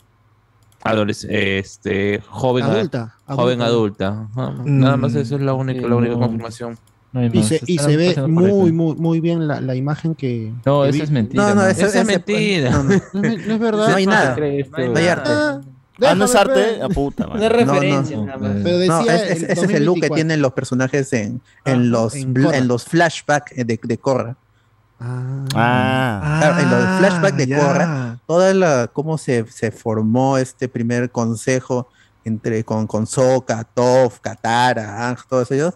S3: adolescente, este joven
S15: Adulta,
S3: joven
S15: adulta.
S3: adulta. Ajá, Nada más
S15: Mm,
S3: eso es la única, la única
S8: no.
S3: confirmación.
S8: No
S15: Y se, y
S8: Están
S15: se ve muy,
S8: eso.
S15: muy, muy bien la, la imagen que.
S8: No,
S15: que
S8: esa
S15: vi.
S8: es mentira.
S2: No, no, Esa
S3: es mentira.
S2: no, no.
S15: No es, no es verdad.
S2: No hay
S8: No
S2: nada.
S8: esto.
S2: No hay arte.
S15: Ah,
S1: Ah, no es arte. A puta,
S21: Una
S1: madre.
S21: referencia
S2: no.
S21: más.
S15: Pero decía
S2: No, es- es- ese es el look que
S15: 2024.
S2: tienen los personajes en, en
S15: Ah,
S2: los,
S15: en
S2: los flashbacks de, de Korra.
S15: Ah.
S1: Ah.
S2: Claro, en los flashbacks de
S4: ya.
S2: Korra, toda la cómo se, se formó este primer consejo entre con, con Sokka, Toph, Katara, todos ellos,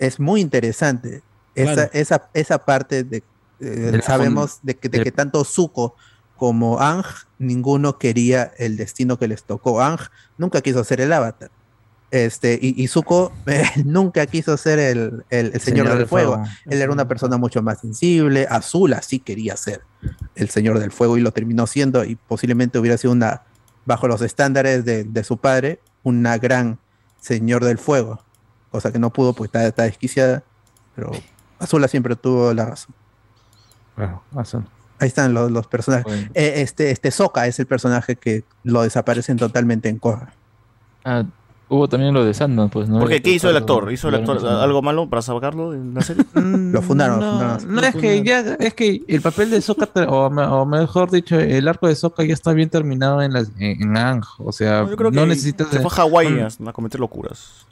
S2: es muy interesante. Esa,
S15: Claro.
S2: esa, esa parte de, eh, sabemos de que, de
S3: de-
S2: que tanto Zuko como Ang, ninguno quería el destino que les tocó. Ang nunca quiso ser el avatar. Este, y, y Zuko (laughs) eh, nunca quiso ser el, el- el señor, del fuego. Él era una persona mucho más sensible. Azul así quería ser el señor del fuego y lo terminó siendo y posiblemente hubiera sido una bajo los estándares de, de su padre, una gran señor del fuego. Cosa que no pudo porque está, está desquiciada. Pero Azula siempre tuvo la razón. Ahí están los, los personajes. Eh, este, este Sokka es el personaje que lo desaparecen totalmente en Korra.
S8: Ah, hubo también lo de Sandman, pues, ¿no?
S1: ¿Por qué? ¿Qué hizo el actor? ¿Hizo el actor algo malo para sacarlo de la serie? (laughs)
S2: Lo fundaron, lo
S3: No,
S2: fundaron.
S3: no, es que ya, es que el papel de Sokka, te- (laughs) o, me- o mejor dicho, el arco de Sokka ya está bien terminado en, las, en, en. O sea,
S1: Yo creo
S3: no
S1: que
S3: necesitas.
S1: se fue a Hawái a cometer locuras.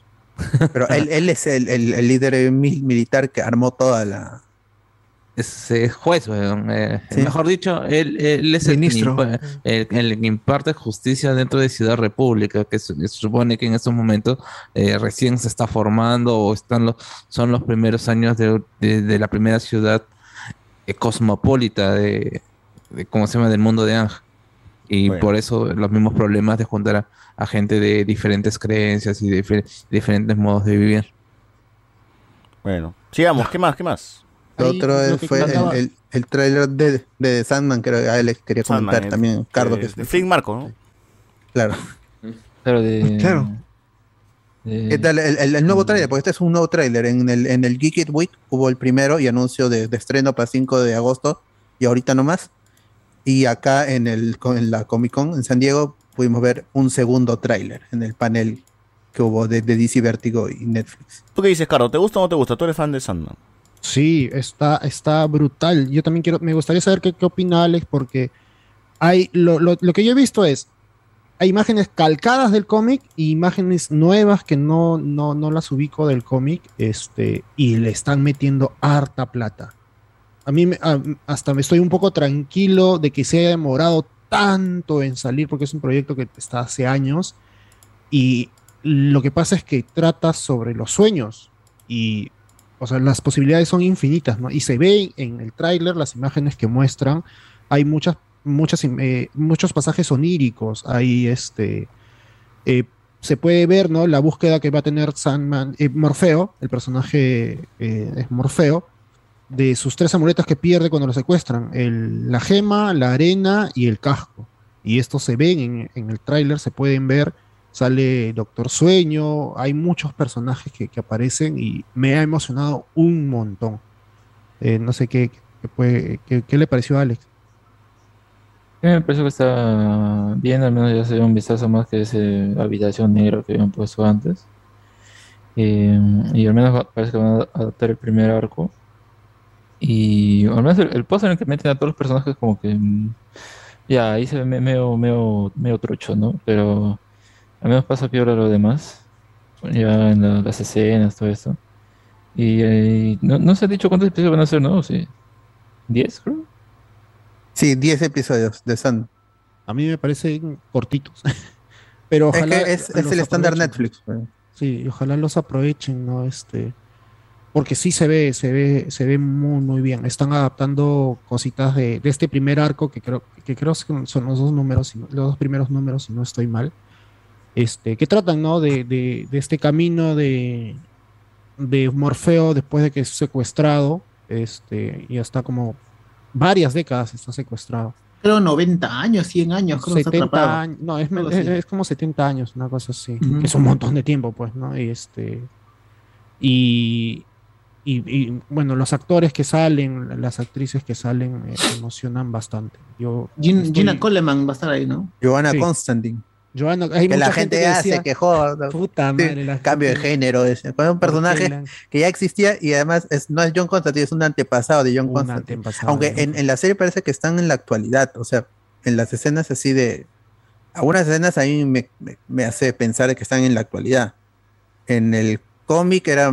S2: Pero él, él es el, el- el líder mil- militar que armó toda la.
S3: Es eh, juez, eh,
S2: Sí.
S3: mejor dicho, él, él es
S2: Ministro.
S3: el, el que imparte justicia dentro de Ciudad República, que se, se supone que en estos momentos eh, recién se está formando o están los, son los primeros años de, de- de la primera ciudad eh, cosmopolita de, de, ¿cómo se llama?, del mundo de Ang. Y
S1: Bueno.
S3: por eso los mismos problemas de juntar a, a gente de diferentes creencias y de difer- diferentes modos de vivir.
S1: Bueno, sigamos, ¿qué más? ¿Qué más?
S3: Ahí
S2: otro fue el, el, el trailer de, de Sandman, creo que a él les quería
S1: Sandman,
S2: comentar
S1: el-
S2: también, Cardo.
S1: de-
S2: que es-
S1: de Marco, ¿no?
S2: Claro.
S8: Claro, de.
S2: Claro.
S8: de-
S2: ¿Qué tal el, el- el nuevo tráiler? Porque este es un nuevo tráiler. En el, en el Geek It Week hubo el primero y anuncio de, de estreno para 5 de agosto y ahorita nomás. Y acá en, el, en la Comic Con en San Diego pudimos ver un segundo tráiler en el panel que hubo de, de DC Vertigo y Netflix.
S1: ¿Tú qué dices, Carlos? ¿Te gusta o no te gusta? Tú eres fan de Sandman.
S15: Sí, está, está brutal. Yo también quiero, me gustaría saber qué, qué opina Alex, porque hay, lo, lo- lo que yo he visto es, hay imágenes calcadas del cómic y imágenes nuevas que no, no, no las ubico del cómic, este, y le están metiendo harta plata. A mí me- hasta me estoy un poco tranquilo de que se haya demorado tanto en salir, porque es un proyecto que está hace años, y lo que pasa es que trata sobre los sueños, y o sea, las posibilidades son infinitas, ¿no? Y se ve en el tráiler, las imágenes que muestran, hay muchas, muchas, eh, muchos pasajes oníricos, hay este, eh, se puede ver, ¿no? La búsqueda que va a tener Sandman, eh, Morfeo, el personaje eh, es Morfeo, de sus tres amuletos que pierde cuando lo secuestran, el- la gema, la arena y el casco. Y estos se ven en, en el tráiler, se pueden ver, sale Doctor Sueño, hay muchos personajes que, que aparecen y me ha emocionado un montón. Eh, no sé qué, qué, qué- qué le pareció a Alex.
S8: Me parece que está bien, al menos ya se ve un vistazo más que ese habitación negra que habían puesto antes. Eh, y al menos parece que van a adaptar el primer arco. Y al menos el, el póster en el que meten a todos los personajes como que mm, ya ahí se ve me- medio, medio, medio trucho, ¿no? Pero al menos pasa peor a lo demás. Ya en la- las escenas, todo esto. Y eh, no, no se ha dicho cuántos episodios van a ser, ¿no? Sí. ¿10, creo?
S2: Sí, 10 episodios de Sandman.
S15: A mí me parecen cortitos. (laughs) Pero
S2: Es
S15: ojalá
S2: que es- es el estándar. Netflix.
S15: Sí, y ojalá los aprovechen, ¿no? Este, porque sí se ve, se ve, se ve muy, muy bien. Están adaptando cositas de, de este primer arco que creo, que creo son los dos números, los dos primeros números, si no estoy mal. Este, que tratan, ¿no? De, de, de este camino de, de Morfeo después de que es secuestrado. Este, y hasta como varias décadas está secuestrado.
S12: Creo 90 años, 100 años, creo que está
S15: 70
S12: atrapado.
S15: años, no, es, es- es como 70 años, una cosa así.
S12: Ujú.
S15: que Es un montón de tiempo, pues, ¿no? Y este. Y, y, y, bueno, los actores que salen, las actrices que salen, me emocionan bastante. Yo estoy-
S12: Gina Coleman va a estar ahí, ¿no?
S2: Joanna
S15: Sí.
S2: Constantine.
S15: Joanna, hay
S2: que
S15: mucha
S2: la gente,
S15: que
S2: ya
S15: decía,
S2: se quejó. ¿no?
S15: Puta madre, la
S2: cambio de
S15: gente-
S2: género. ese. Fue un
S15: ¿Por qué
S2: personaje
S15: la-
S2: que ya existía y además es, no es John Constantine, es un antepasado de John
S15: Un
S2: Constantine. Aunque en, en la serie parece que están en la actualidad. O sea, en las escenas así de. Algunas escenas a mí me, me- me hace pensar que están en la actualidad. En el cómic era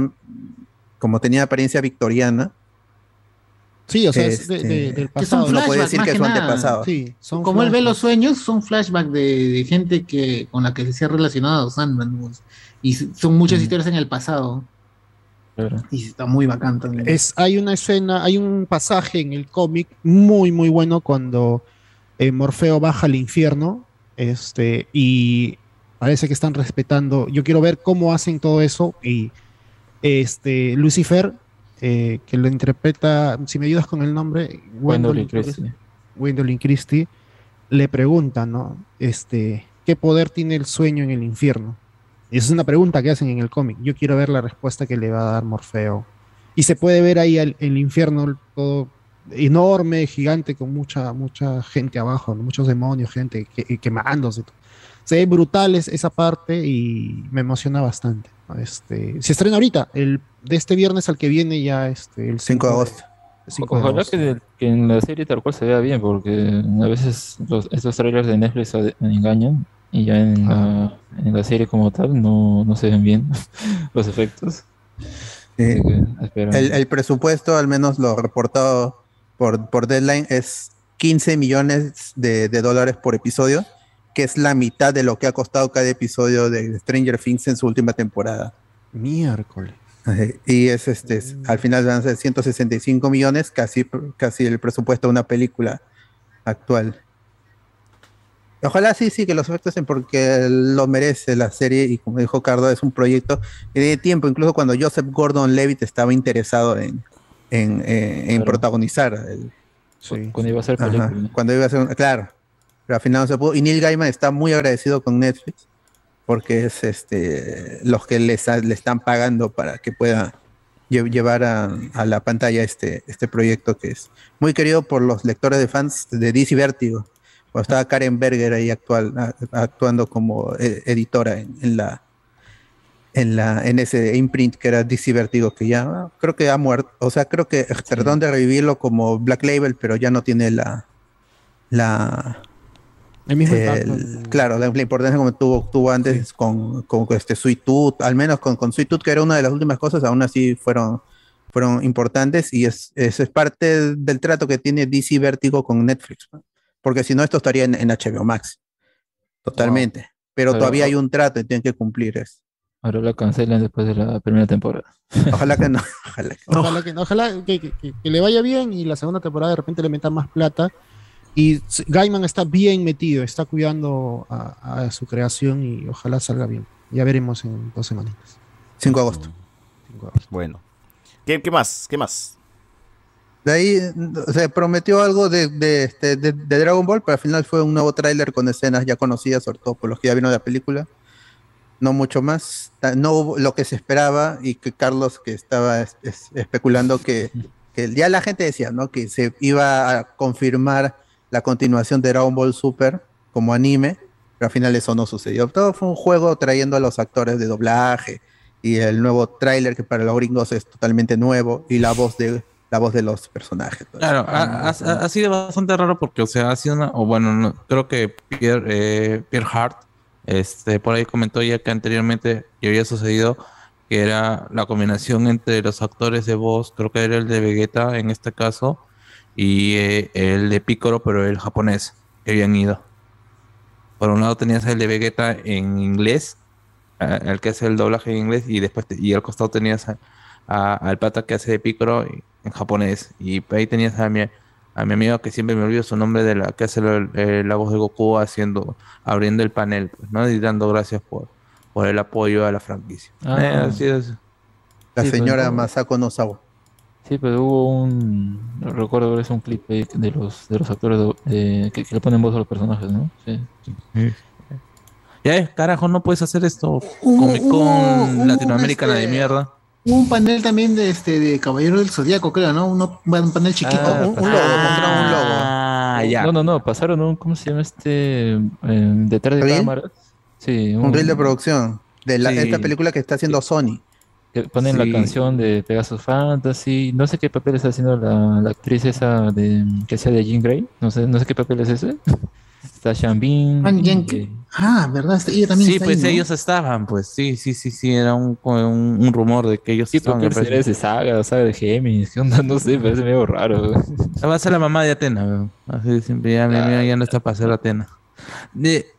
S2: como tenía apariencia victoriana.
S15: Sí, o sea, es de-
S2: Este,
S15: de- del
S12: Que
S15: pasado.
S12: son
S2: No puede
S12: flashbacks,
S2: decir que
S12: que
S2: es su antepasado.
S15: Sí, son
S12: Como él ve los sueños, son flashbacks de, de gente que con la que se ha relacionado Sandman. pues. Y son muchas historias en el pasado. Y está muy bacán también.
S15: Es, hay una escena, hay un pasaje en el cómic muy, muy bueno cuando eh, Morfeo baja al infierno. Este, y parece que están respetando. Yo quiero ver cómo hacen todo eso. Y este, Lucifer, eh, que lo interpreta, si me ayudas con el nombre,
S8: Gwendolyn Christie.
S15: Gwendolyn Christie, le preguntan, ¿no? Este, ¿qué poder tiene el sueño en el infierno? Y esa es una pregunta que hacen en el cómic. Yo quiero ver la respuesta que le va a dar Morfeo. Y se puede ver ahí el, el infierno todo enorme, gigante, con mucha, mucha gente abajo, ¿no? muchos demonios, gente que, quemándose. Se ve brutal es- esa parte y me emociona bastante. Este, se estrena ahorita, el, de este viernes al que viene ya este, el 5 de agosto. El 5 de
S23: Ojalá que, que en la serie tal cual se vea bien, porque a veces los- estos trailers de Netflix engañan y ya en la, en la serie como tal no, no se ven bien (laughs) los efectos.
S2: El, el presupuesto, al menos lo reportado por, por Deadline, es 15 millones de, de dólares por episodio, que es la mitad de lo que ha costado cada episodio de Stranger Things en su última temporada.
S15: Miércoles.
S2: Y es este, es- al final van a ser 165 millones, casi, casi el presupuesto de una película actual. Ojalá sí, sí, que los efectos estén porque lo merece la serie y como dijo Cardo, es un proyecto que tiene tiempo, incluso cuando Joseph Gordon-Levitt estaba interesado en, en, eh, en protagonizar. el-
S23: Cuando iba a ser
S2: Ajá,
S23: película.
S2: cuando iba a ser, claro, pero al final no se pudo. Y Neil Gaiman está muy agradecido con Netflix porque es este los que les le están pagando para que pueda lle- llevar a, a la pantalla este, este proyecto que es muy querido por los lectores de fans de DC Vértigo. Cuando estaba Karen Berger ahí actual, actuando como eh, editora en, en la en la en ese imprint que era DC Vértigo que ya creo que ha muerto, o sea, creo que trataron de revivirlo como Black Label, pero ya no tiene la la
S15: El mismo
S2: el- claro, la, la importancia como tuvo, tuvo antes con, con este Sweet Tooth, al menos con, con Sweet Tooth, que era una de las últimas cosas, aún así fueron, fueron importantes y es, es, es parte del trato que tiene DC Vértigo con Netflix, ¿no? porque si no esto estaría en, en HBO Max, totalmente, pero,
S23: Pero-
S2: todavía hay un trato y tienen que cumplir eso.
S23: Ahora la cancelan después de la primera temporada.
S2: Ojalá que no, (laughs) ojalá que
S15: Ojalá, que, ojalá que, que- que- que le vaya bien y la segunda temporada de repente le metan más plata. Y Gaiman está bien metido, está cuidando a, a su creación y ojalá salga bien. Ya veremos en dos semanitas.
S2: 5 de agosto.
S1: Bueno. ¿Qué, qué más? ¿Qué más?
S2: De ahí se prometió algo de, de, este, de- de Dragon Ball, pero al final fue un nuevo tráiler con escenas ya conocidas, sobre todo por los que ya vieron la película. No mucho más. No hubo lo que se esperaba y que Carlos, que estaba es- es- especulando que, que ya la gente decía, ¿no? Que se iba a confirmar la continuación de Dragon Ball Super como anime, pero al final eso no sucedió. Todo fue un juego trayendo a los actores de doblaje y el nuevo tráiler que para los gringos es totalmente nuevo y la voz de la voz de los personajes.
S3: Claro, ha, ha- ha- sido bastante raro porque, o sea, ha sido una, o bueno, no, creo que Pierre, eh, Pierre Hart, este, por ahí comentó ya que anteriormente ya había sucedido que era la combinación entre los actores de voz, creo que era el de Vegeta en este caso, y eh, el de Piccolo, pero el japonés, que habían ido. Por un lado tenías el de Vegeta en inglés, a- el que hace el doblaje en inglés, y después te- y al costado tenías a- a- al pata que hace de Piccolo en japonés. Y ahí tenías a mi, a mi amigo que siempre me olvido su nombre de la que hace la, eh, la voz de Goku haciendo, abriendo el panel, pues, ¿no? Y dando gracias por, por el apoyo a la franquicia.
S23: Ah.
S3: Eh, así es.
S2: La
S23: Sí, pues,
S2: señora
S23: no.
S2: Masako Nozawa.
S23: Sí, pero hubo un. Recuerdo ver es un clip de los, de los actores de- de- que, que le ponen voz a los personajes, ¿no? Sí.
S3: Ya es, carajo, no puedes hacer esto.
S12: Uh,
S3: Comic
S12: uh,
S3: Con
S12: uh,
S3: latinoamericana
S12: este-
S3: de mierda.
S12: Hubo un panel también de este de Caballero del Zodíaco, creo, ¿no? Uno, un panel chiquito.
S23: Ah,
S12: un,
S23: pasaron-
S12: un logo,
S3: Ah, ya.
S23: No, no, no, pasaron un. ¿Cómo se llama este? Eh, detrás de
S2: ¿Reel?
S23: cámaras. Sí,
S2: Un reel de producción de la,
S23: Sí.
S2: esta película que está haciendo Sony.
S23: Que ponen
S2: Sí.
S23: la canción de Pegasus Fantasy. No sé qué papel está haciendo la, la actriz esa de, que sea de Jean Grey. No sé, no sé qué papel es ese. Está Sean Bean.
S12: Van Jenke. Ah, ¿verdad? Ella también
S3: Sí,
S12: está
S3: pues
S12: ahí, ¿no?
S3: ellos estaban, pues sí, sí, sí, sí, era un, un, un rumor de que ellos
S23: Sí,
S3: estaban.
S23: eres de saga, saga de Géminis. ¿Qué onda? No sé, parece medio raro.
S3: Va a ser la mamá de Atena. Así de siempre, ya, ya no está para ser Atena.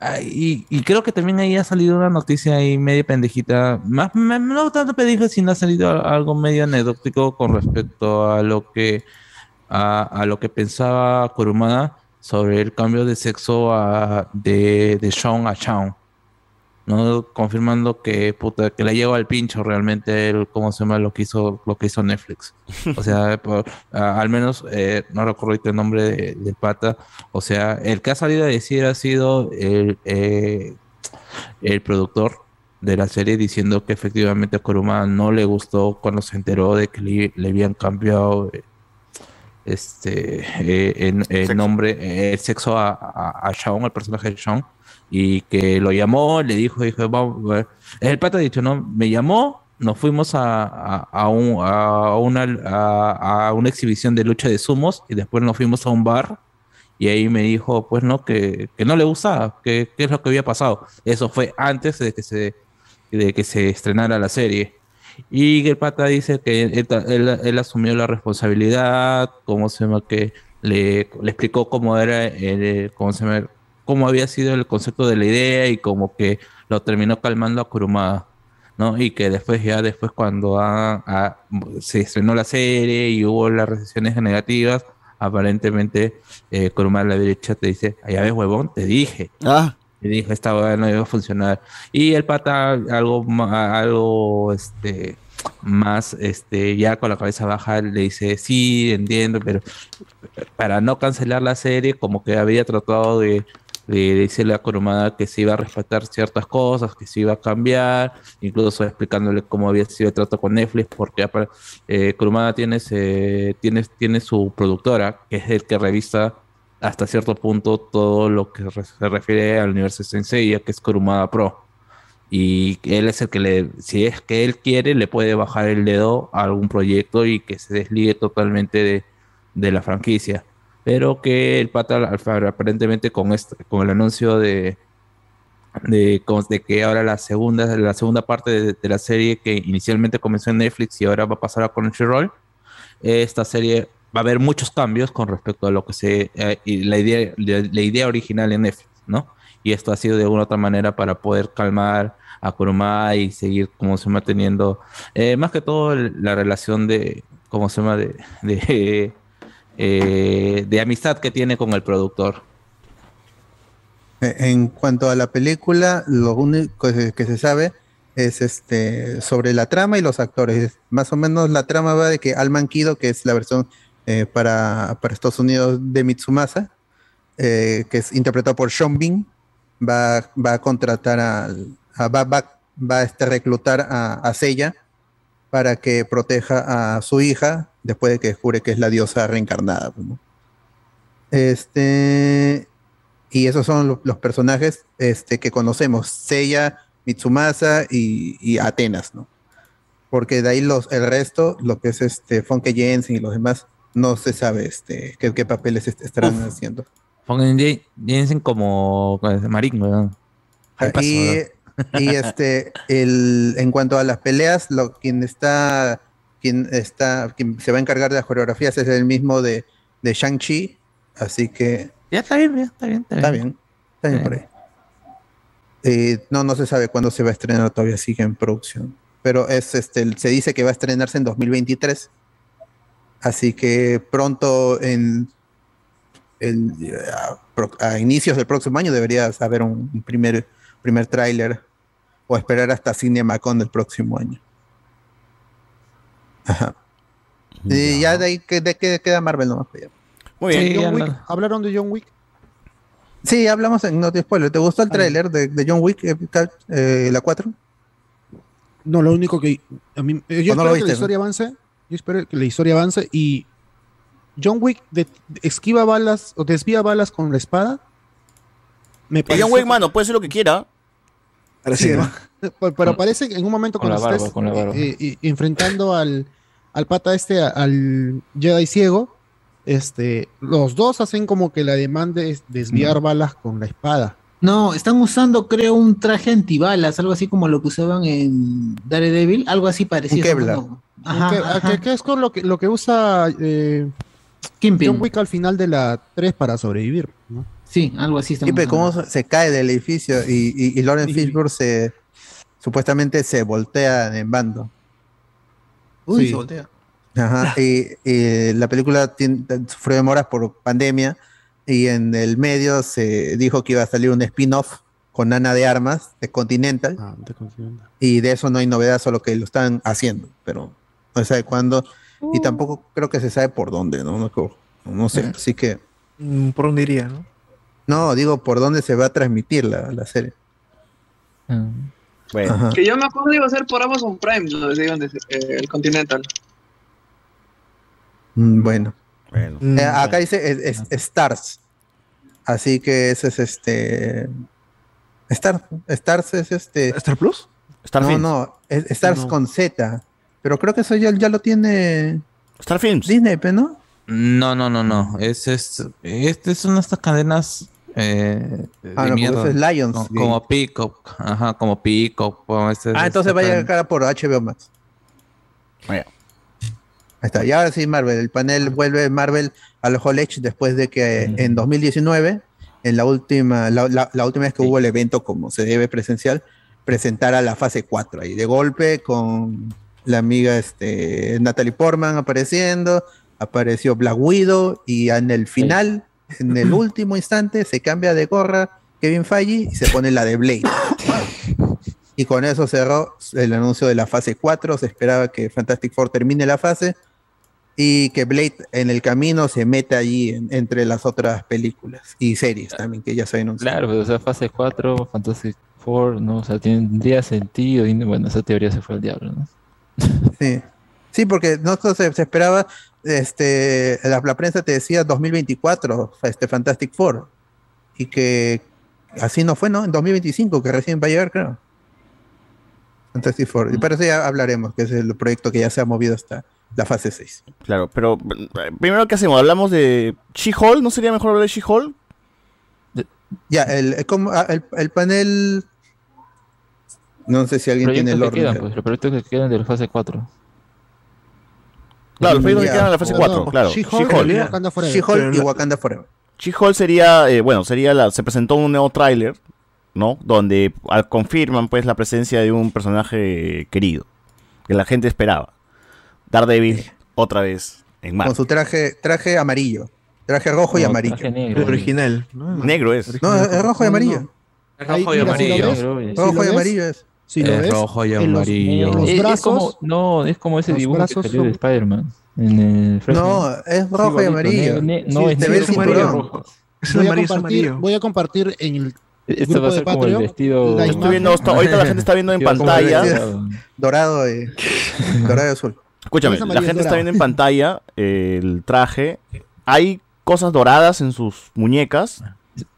S3: Ah, y, creo que también ahí ha salido una noticia ahí medio pendejita, más, me- no tanto pendeja, sino ha salido algo medio anecdótico con respecto a lo que a, lo que pensaba Kurumada sobre el cambio de sexo de, de Sean a Shawn. ¿No? Confirmando que, puta, que le llegó al pincho realmente el, ¿cómo se llama? Lo que hizo, lo que hizo Netflix. O sea, (laughs) por- a- al menos, eh, no recuerdo el nombre de- pata. O sea, el que ha salido a decir ha sido el, eh, el productor de la serie diciendo que efectivamente a Kuruma no le gustó cuando se enteró de que le, le habían cambiado eh, este eh, el nombre, el sexo a, a, a Shaun, al personaje de Shaun, y que lo llamó, le dijo, dijo, vamos, eh, el pata ha dicho, no, me llamó, nos fuimos a, a, un- a una, una exhibición de lucha de sumos y después nos fuimos a un bar y ahí me dijo, pues no, que, que no le gustaba, que qué es lo que había pasado. Eso fue antes de que se, de que se estrenara la serie. Y que el pata dice que él, él- asumió la responsabilidad, cómo se llama, que le, le explicó cómo era, el, cómo se llama, cómo había sido el concepto de la idea y como que lo terminó calmando a Kurumada. ¿no? Y que después, ya después, cuando se estrenó la serie y hubo las recepciones negativas, aparentemente eh, Kurumada a la derecha te dice, "Ah, ya ves, huevón, te dije. Te dije, esta hueá no iba a funcionar. Y el pata, algo, algo, este, más, este, ya con la cabeza baja, le dice, sí, entiendo, pero para no cancelar la serie, como que había tratado de, de decirle a Kurumada que se iba a respetar ciertas cosas, que se iba a cambiar, incluso explicándole cómo había sido el trato con Netflix, porque eh, Kurumada tiene, ese- tiene, tiene su productora, que es el que revisa hasta cierto punto todo lo que se refiere al universo Sensei, que es Kurumada Pro. Y él es el que le, si es que él quiere, le puede bajar el dedo a algún proyecto y que se desligue totalmente de, de la franquicia. Pero que el pata al- aparentemente con este, con el anuncio de, de, que ahora la segunda, la segunda parte de, la serie que inicialmente comenzó en Netflix y ahora va a pasar a Crunchyroll, esta serie va a haber muchos cambios con respecto a lo que se eh, la idea la, idea original en Netflix, ¿no? Y esto ha sido de alguna otra manera para poder calmar a Kuruma y seguir como se llama eh, más que todo la relación de cómo se llama de, eh, de amistad que tiene con el productor.
S2: Eh, En cuanto a la película, lo único que se sabe es este sobre la trama y los actores. Más o menos la trama va de que Alman Kido, que es la versión eh, para, para Estados Unidos de Mitsumasa, que es interpretado por Sean Bean, va, va a contratar al- a, va, va, va a este, reclutar a, a para que proteja a su hija después de que jure que es la diosa reencarnada. pues, ¿no? Este, y esos son lo- los personajes este, que conocemos, Seiya, Mitsumasa y, y Atenas, ¿no? Porque de ahí los, el resto, lo que es este Funke Jensen y los demás, no se sabe este, qué, qué papeles est- estarán haciendo.
S3: Jen- Jensen como Marín, pasó,
S2: y, y, este, el, en cuanto a las peleas, lo, quien está, quien está, quien se va a encargar de las coreografías es el mismo de, de Shang-Chi, así que
S3: Ya está bien, ya está bien, está
S2: está
S3: bien.
S2: bien, está bien por ahí. Eh, no, no se sabe cuándo se va a estrenar, todavía sigue en producción. Pero es este, se dice que va a estrenarse en 2023. Así que pronto en, en, a, a inicios del próximo año deberías haber un, un primer, primer tráiler o esperar hasta CinemaCon del próximo año. Ajá. Y ya de ahí que- de qué queda Marvel nomás.
S1: Muy
S15: Sí,
S1: bien.
S15: John Wick. ¿Hablaron de John Wick?
S2: Sí, hablamos en No Te Spoiler. ¿Te gustó el tráiler de, de John Wick, eh, eh, la 4?
S15: No, lo único que a mí, eh, yo
S2: ¿O no lo
S15: espero que la historia avance. Yo espero que la historia avance y John Wick de- esquiva balas o desvía balas con la espada. Me
S1: Que John Wick, mano, puede ser lo que quiera.
S15: Sí, ¿no? (laughs) Pero, pero parece en un momento
S23: Con
S15: cuando
S23: la barba,
S15: estés
S23: con la barba.
S15: eh, eh, enfrentando al, al pata este, al Jedi ciego, este, los dos hacen como que la demanda es desviar balas con la espada.
S12: No, están usando, creo, un traje antibalas, algo así como lo que usaban en Daredevil, algo así parecido.
S2: Un Kevlar.
S12: ¿no? Ajá,
S15: que,
S12: ajá.
S15: que- que es con lo que, lo que usa eh. John Wick al final de la 3 para sobrevivir. ¿no?
S12: Sí, algo así.
S2: Y pe, cómo se cae del edificio y, y, y Lauren Fishburne se supuestamente se voltea en bando.
S12: Uy,
S15: Sí.
S12: se voltea.
S2: Ajá, (laughs) y, y la película sufrió demoras por pandemia y en el medio se dijo que iba a salir un spin-off con Ana de Armas de Continental.
S15: Ah, de Continental.
S2: Y de eso no hay novedad, solo que lo están haciendo, pero no se sabe cuándo. Y tampoco creo que se sabe por dónde, ¿no? No, sé, así que.
S5: Mm, ¿Por dónde iría, no?
S2: No, digo por dónde se va a transmitir la, la serie. Ajá.
S6: Que yo me acuerdo iba a ser por Amazon Prime, lo decían de- eh, el Continental.
S2: Mm, Bueno.
S1: Bueno.
S2: Eh, acá dice es- es- Stars. Así que ese es este. Star, Stars es este.
S5: ¿Star Plus?
S1: Star
S2: no,
S1: Films.
S2: no, es- Stars
S1: No.
S2: con Z. Pero creo que eso ya, ya lo tiene.
S1: Star Films.
S2: Disney, pe, ¿no?
S3: No, no, no, no. Es, es, este es una de estas cadenas eh,
S2: Ah, no,
S3: mierda.
S2: es Lionsgate.
S3: Como, como Peacock. Ajá, como Peacock. como este-
S2: Ah, entonces
S3: esta
S2: va a
S3: cadena.
S2: llegar por HBO Max. Ahí está. Y ahora sí, Marvel. El panel vuelve Marvel al Hall H después de que en 2019, en la última, la, la- la última vez que hubo el evento como se debe presencial, presentara la fase 4 ahí de golpe con la amiga este, Natalie Portman apareciendo, apareció Black Widow y en el final, en el último instante, se cambia de gorra Kevin Feige y se pone la de Blade. Y con eso cerró el anuncio de la fase 4. Se esperaba que Fantastic Four termine la fase y que Blade en el camino se meta allí en- entre las otras películas y series también que ya se anunciado.
S23: Claro, pues, o sea, fase 4, Fantastic Four, ¿no? O sea, tendría sentido. Y bueno, esa teoría se fue al diablo, ¿no?
S2: Sí. Sí, porque no se, se esperaba, este, la, la prensa te decía 2024, este Fantastic Four, y que así no fue, ¿no? En 2025, que recién va a llegar, creo. Fantastic Four. Y para eso ya hablaremos, que es el proyecto que ya se ha movido hasta la fase 6.
S1: Claro, pero primero, ¿qué hacemos? ¿Hablamos de She-Hulk? ¿No sería mejor hablar de She-Hulk?
S2: Ya, el, el, como- ah, el- el panel. No sé si alguien tiene el orden.
S23: quedan, pues, los proyectos que quedan de la fase 4.
S1: Claro, los proyectos que
S2: Ya.
S1: quedan en la fase
S2: No,
S1: 4,
S2: no,
S1: claro.
S2: She-Hulk y Wakanda Forever. She-Hulk y Wakanda Forever.
S1: She-Hulk sería, eh, bueno, sería la, se presentó un nuevo tráiler, ¿no? Donde al- confirman pues la presencia de un personaje querido, que la gente esperaba. Daredevil, otra vez, en
S2: Con
S1: Marvel.
S2: su traje, traje amarillo. Traje rojo y
S1: No,
S2: amarillo.
S1: traje negro. El original, Negro es.
S2: No, es, rojo y amarillo.
S3: Es rojo y amarillo.
S2: Rojo y amarillo es.
S15: Si lo
S3: Es
S15: ves,
S3: rojo y
S15: los-
S3: amarillo.
S15: en los
S23: Es- es
S15: brazos,
S23: como- no, es como ese
S15: los
S23: dibujo que
S15: brazos
S23: salió de
S15: son-
S23: Spider-Man. En el Fresno.
S2: No, es rojo y amarillo.
S23: ne- ne-
S2: Sí,
S23: no, es
S2: te ve el
S23: negro con rayas
S2: cinturón.
S23: rojas.
S15: voy, a compartir, voy a compartir en el
S23: Esto
S15: grupo
S23: va a
S15: de
S23: ser como el
S15: Patreon.
S23: vestido-
S15: la
S1: Estoy viendo, esto- ahorita la gente está viendo en pantalla.
S23: dorado.
S2: Y, dorado y azul.
S1: Escúchame,
S2: Es
S1: la
S2: amarillo
S1: gente está viendo en pantalla eh, el traje. Hay cosas doradas en sus muñecas,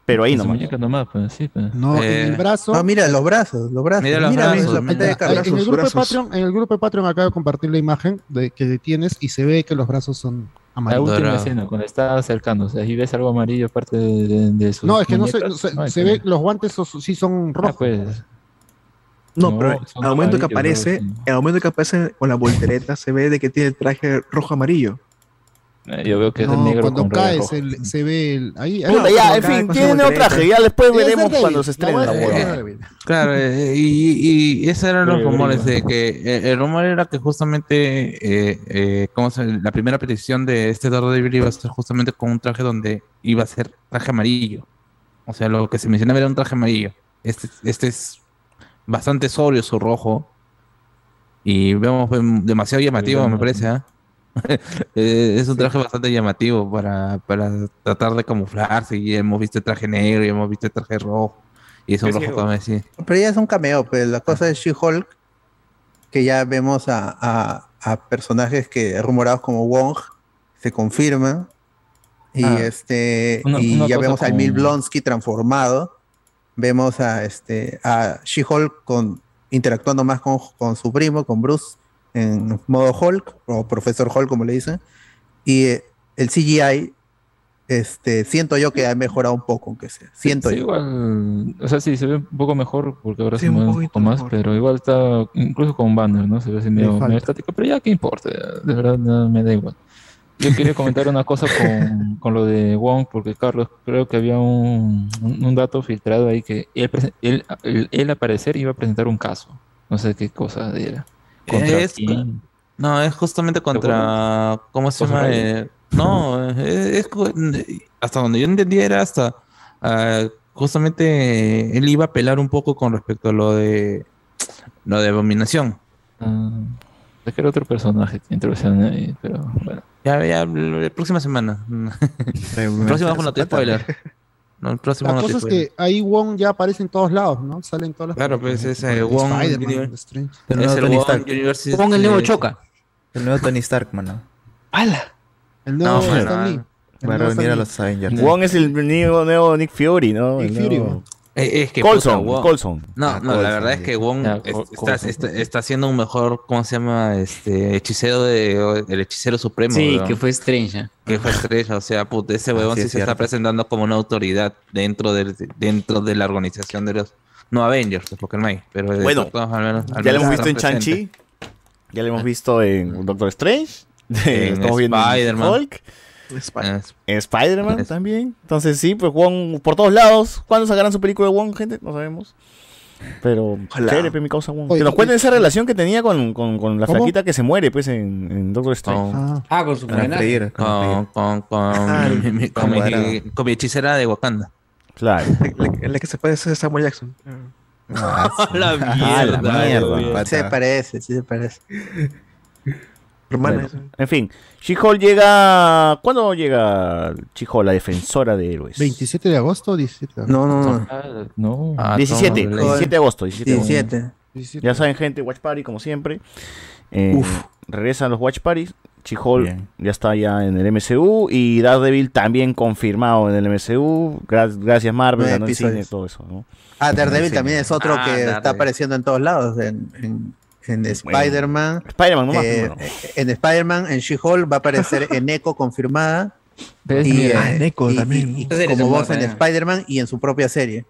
S1: pero ahí
S23: su
S1: nomás.
S23: muñeca nomás, pues sí, pues.
S15: No,
S3: Eh,
S15: en el brazo.
S2: No, mira los brazos, los brazos.
S3: Mira los
S2: mira
S3: brazos,
S2: la
S3: mira.
S2: de carga.
S15: en, el grupo de
S5: brazos.
S15: Patreon, en el grupo de Patreon acabo de compartir la imagen de que tienes y se ve que los brazos son
S23: La
S15: amarillos.
S23: última
S3: Dorado.
S23: escena, cuando está acercándose, ahí ves algo amarillo aparte de, de, de sus
S15: No, es que no se,
S23: muñecas.
S15: no se, se
S23: que-
S15: ve, los guantes son- sí son
S23: Ah,
S15: rojos.
S23: pues.
S5: No,
S23: No,
S5: pero al momento que aparece, al momento que aparece con la voltereta, se ve de que tiene el traje rojo amarillo.
S23: Eh, Yo veo que es
S15: No,
S23: el negro
S15: cuando
S23: con
S15: cae se, ve el, ahí.
S1: Puta,
S15: ahí-
S1: ya, en fin, tiene nuevo
S5: voltereta.
S1: traje. Ya después veremos cuando se
S15: La
S1: estrene la hueá.
S3: Claro, eh, y, y esos eran los rumores de que eh, el rumor era que justamente eh, eh, ¿cómo se- la primera petición de este Daredevil iba a ser justamente con un traje donde iba a ser traje amarillo. O sea, lo que se mencionaba era un traje amarillo. Este, este es bastante sobrio su rojo. Y vemos demasiado llamativo, me parece, ¿ah? Eh, (laughs) es un traje bastante llamativo para, para tratar de camuflarse. Y hemos visto el traje negro y hemos visto el traje rojo. Y es un rojo como decía.
S2: Pero ya es un cameo, pues la cosa es She-Hulk, que ya vemos a, a- a personajes que rumorados como Wong se confirman. Y
S23: Ah,
S2: este
S23: una-
S2: y
S23: una
S2: ya vemos al
S23: con-
S2: Mil Blonsky transformado. Vemos a este a She-Hulk con interactuando más con, con su primo, con Bruce, en modo Hulk, o Profesor Hulk, como le dicen. Y eh, el CGI, este, siento yo que ha mejorado un poco, aunque sea. Siento
S23: Sí,
S2: yo.
S23: igual, o sea, sí, se ve un poco mejor porque ahora
S5: Sí,
S23: se
S5: un
S23: mueve un
S5: poquito
S23: poco más,
S5: mejor.
S23: pero igual está, incluso con banner, ¿no? Se ve así medio, medio estático, pero ya qué importa, de verdad no, me da igual. Yo quería comentar una cosa con, (laughs) con lo de Wong, porque Carlos, creo que había un, un, un dato filtrado ahí que él, él, él, él, al parecer iba a presentar un caso, no sé qué cosa era. Contra
S3: Es-
S23: quién.
S3: No, es justamente contra. ¿Cómo se llama? Eh, no, es, es hasta donde yo entendía era hasta ah, justamente él iba a pelar un poco con respecto a lo de lo de Abominación.
S23: Ah, es que era otro personaje que ahí, pero bueno.
S3: Ya, ya, la próxima semana. (laughs) Próximo no te spoiler. (laughs) No, el próximo
S15: La
S3: no
S15: cosa es que ahí Wong ya aparece en todos lados, ¿no? Sale en todas las
S3: Claro, pues es eh, Wong.
S4: El
S3: es el
S4: Tony
S3: Wong
S4: Stark.
S3: University-
S4: Wong el nuevo Choca. El nuevo Tony Stark, mano.
S15: El
S1: No,
S15: nuevo
S1: mano.
S15: Stan Lee. El
S4: Va a
S15: nuevo
S4: reunir a los Avengers.
S1: Wong es el nuevo, nuevo Nick Fury, ¿no?
S15: Nick
S1: El
S15: Fury,
S3: es que puta, Wong-
S1: Coulson.
S3: No,
S1: Ah,
S3: no, la verdad es que Wong está, está, está haciendo un mejor, ¿cómo se llama? Este hechicero de el hechicero supremo.
S22: Sí,
S3: weón.
S22: que fue Strange. ¿eh?
S3: Que fue estrella, o sea, puta, ese huevón
S22: sí es
S3: se está presentando como una autoridad dentro del, dentro de la organización de los no Avengers, porque no hay, pero de
S1: Bueno,
S3: todos, al menos- al
S1: ya lo hemos visto en. Shang-Chi. Ya lo hemos visto en Doctor Strange.
S3: En (laughs)
S1: Estamos viendo en
S3: Spider-Man.
S1: Hulk. Spider-Man también. Entonces sí, pues Wong por todos lados. ¿Cuándo sacarán su película de Wong, gente? No sabemos. Pero chévere, pues, mi causa Wong.
S15: Oye,
S1: que nos cuenten esa relación que tenía con, con, con la
S15: ¿Cómo?
S1: flaquita que se muere, pues, en, en Doctor Strange.
S15: Ah.
S22: Ah, con su
S4: Con la freír, con la
S3: Con, con, con,
S4: Ah,
S3: mi, con,
S4: con
S3: mi,
S4: cuadrado.
S3: con mi hechicera de Wakanda.
S1: Claro. (laughs)
S5: El que se parece a Samuel Jackson.
S3: la
S1: Ah, la mierda.
S2: Sí se parece, sí se parece.
S5: Hermana.
S1: Bueno, en fin, She-Hulk llega. ¿Cuándo llega She-Hulk, la defensora de héroes?
S15: 27 de agosto o 17 de agosto.
S2: No, no, no.
S23: Ah, no.
S3: Ah,
S1: 17,
S3: toma,
S1: 17 de agosto. 17 de agosto.
S2: 17.
S1: Ya saben, gente, Watch Party, como siempre. Eh, regresan los Watch Parties.
S4: Bien.
S1: ya está ya en el MCU. Y Daredevil también confirmado en el MCU. Gra- gracias, Marvel, ganó el cine,
S2: episodios.
S1: todo eso. ¿no?
S2: Ah, Daredevil
S1: Sí.
S2: también es otro
S3: Ah,
S2: que está apareciendo en todos lados. En, en, en Spider-Man.
S1: Spider-Man, no
S2: eh. En Spider-Man, en She-Hulk va a aparecer (laughs) en Echo confirmada. Y, eh,
S5: en Echo
S2: y-
S5: también,
S2: como voz en Spider-Man y en su propia serie.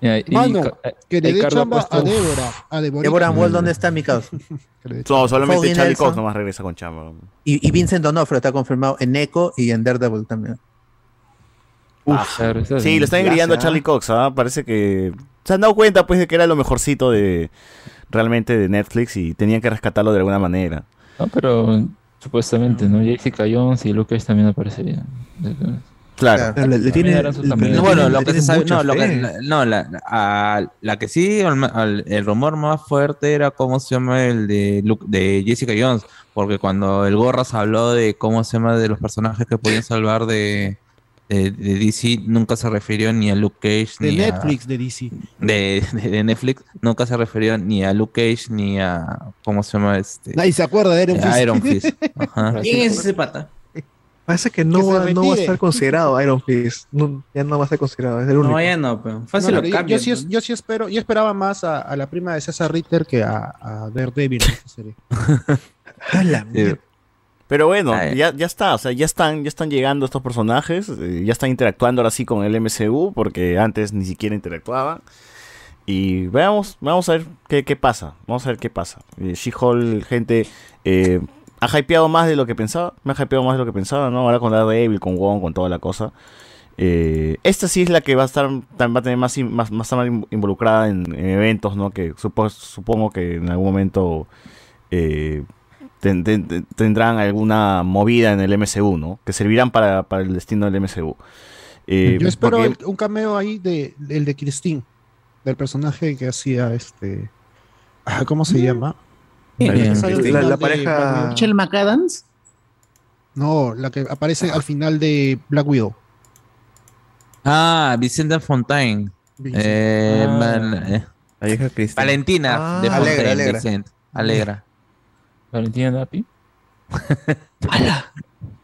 S23: mira, y
S15: Mano,
S23: eh,
S15: que le dé
S23: Ricardo ha
S15: chamba a Débora. A Deborita.
S2: Wall, ¿dónde está mi
S15: dé (laughs)
S1: No, solamente
S2: Foggy
S1: Charlie. Cox nomás regresa con chamba.
S2: Y, y Vincent D'Onofrio está confirmado en Echo y en Daredevil también.
S23: Claro, eso es
S1: Sí, lo están grillando a
S23: ¿ah?
S1: Charlie Cox, ¿ah? Parece que se han dado cuenta pues de que era lo mejorcito de realmente de Netflix y tenían que rescatarlo de alguna manera.
S23: No, pero supuestamente, ¿no? Jessica Jones y Lucas también aparecerían.
S1: Claro.
S5: Le, tiene, le-
S3: No, bueno, lo que se sabe, no, lo que, no, la, a- la que sí, el, rumor más fuerte era cómo se llama el de, Lu- de Jessica Jones, porque cuando el Gorras habló de cómo se llama de los personajes que podían salvar de, de, de DC, nunca se refirió ni a Luke Cage,
S15: De
S3: ni
S15: Netflix, de DC.
S3: a, de, de- de Netflix, nunca se refirió ni a Luke Cage ni a, ¿cómo se llama este?
S15: Nadie se acuerda de Iron Fist.
S3: Iron Fist. (laughs) Ajá.
S22: ¿Quién es ese pata?
S5: Parece que no,
S15: Que
S5: va, no va a estar considerado Iron Fist. No, ya no va a ser considerado. Es el único.
S22: No, ya no, pero fácil
S15: No,
S22: lo
S15: yo- sí, es- yo sí espero, yo esperaba más a, a la prima de César Ritter que a, a Daredevil en esta serie. (laughs)
S5: A la mierda.
S1: Pero bueno, ya, ya está, o sea, ya están, ya están llegando estos personajes, eh, ya están interactuando ahora sí con el MCU, porque antes ni siquiera interactuaban. Y veamos, vamos a ver qué, qué pasa, vamos a ver qué pasa. Eh, She-Hulk, gente, eh, ha hypeado más de lo que pensaba, me ha hypeado más de lo que pensaba, ¿no? Ahora con Daredevil, con Wong, con toda la cosa. Eh, esta sí es la que va a estar, va a tener más, más, más involucrada en, en eventos, ¿no? Que supo- supongo que en algún momento eh, ten- ten- tendrán alguna movida en el MCU, ¿no? Que servirán para, para el destino del MCU. Eh,
S15: Yo espero
S1: porque-
S15: el- un cameo ahí de, el de Christine, del personaje que hacía este. ah, ¿Cómo se llama?
S23: Bien,
S15: La
S5: pareja-.
S12: Michelle McAdams.
S15: No, la que aparece al final de Black Widow.
S3: Ah, Vicente Fontaine. Eh,
S23: Ah.
S3: Val- eh,
S4: La vieja Cristina.
S3: Valentina
S5: Ah,
S3: de
S2: Alegra,
S3: Fontaine,
S2: Alegra.
S3: Vicente. Alegra.
S23: Valentina Napi.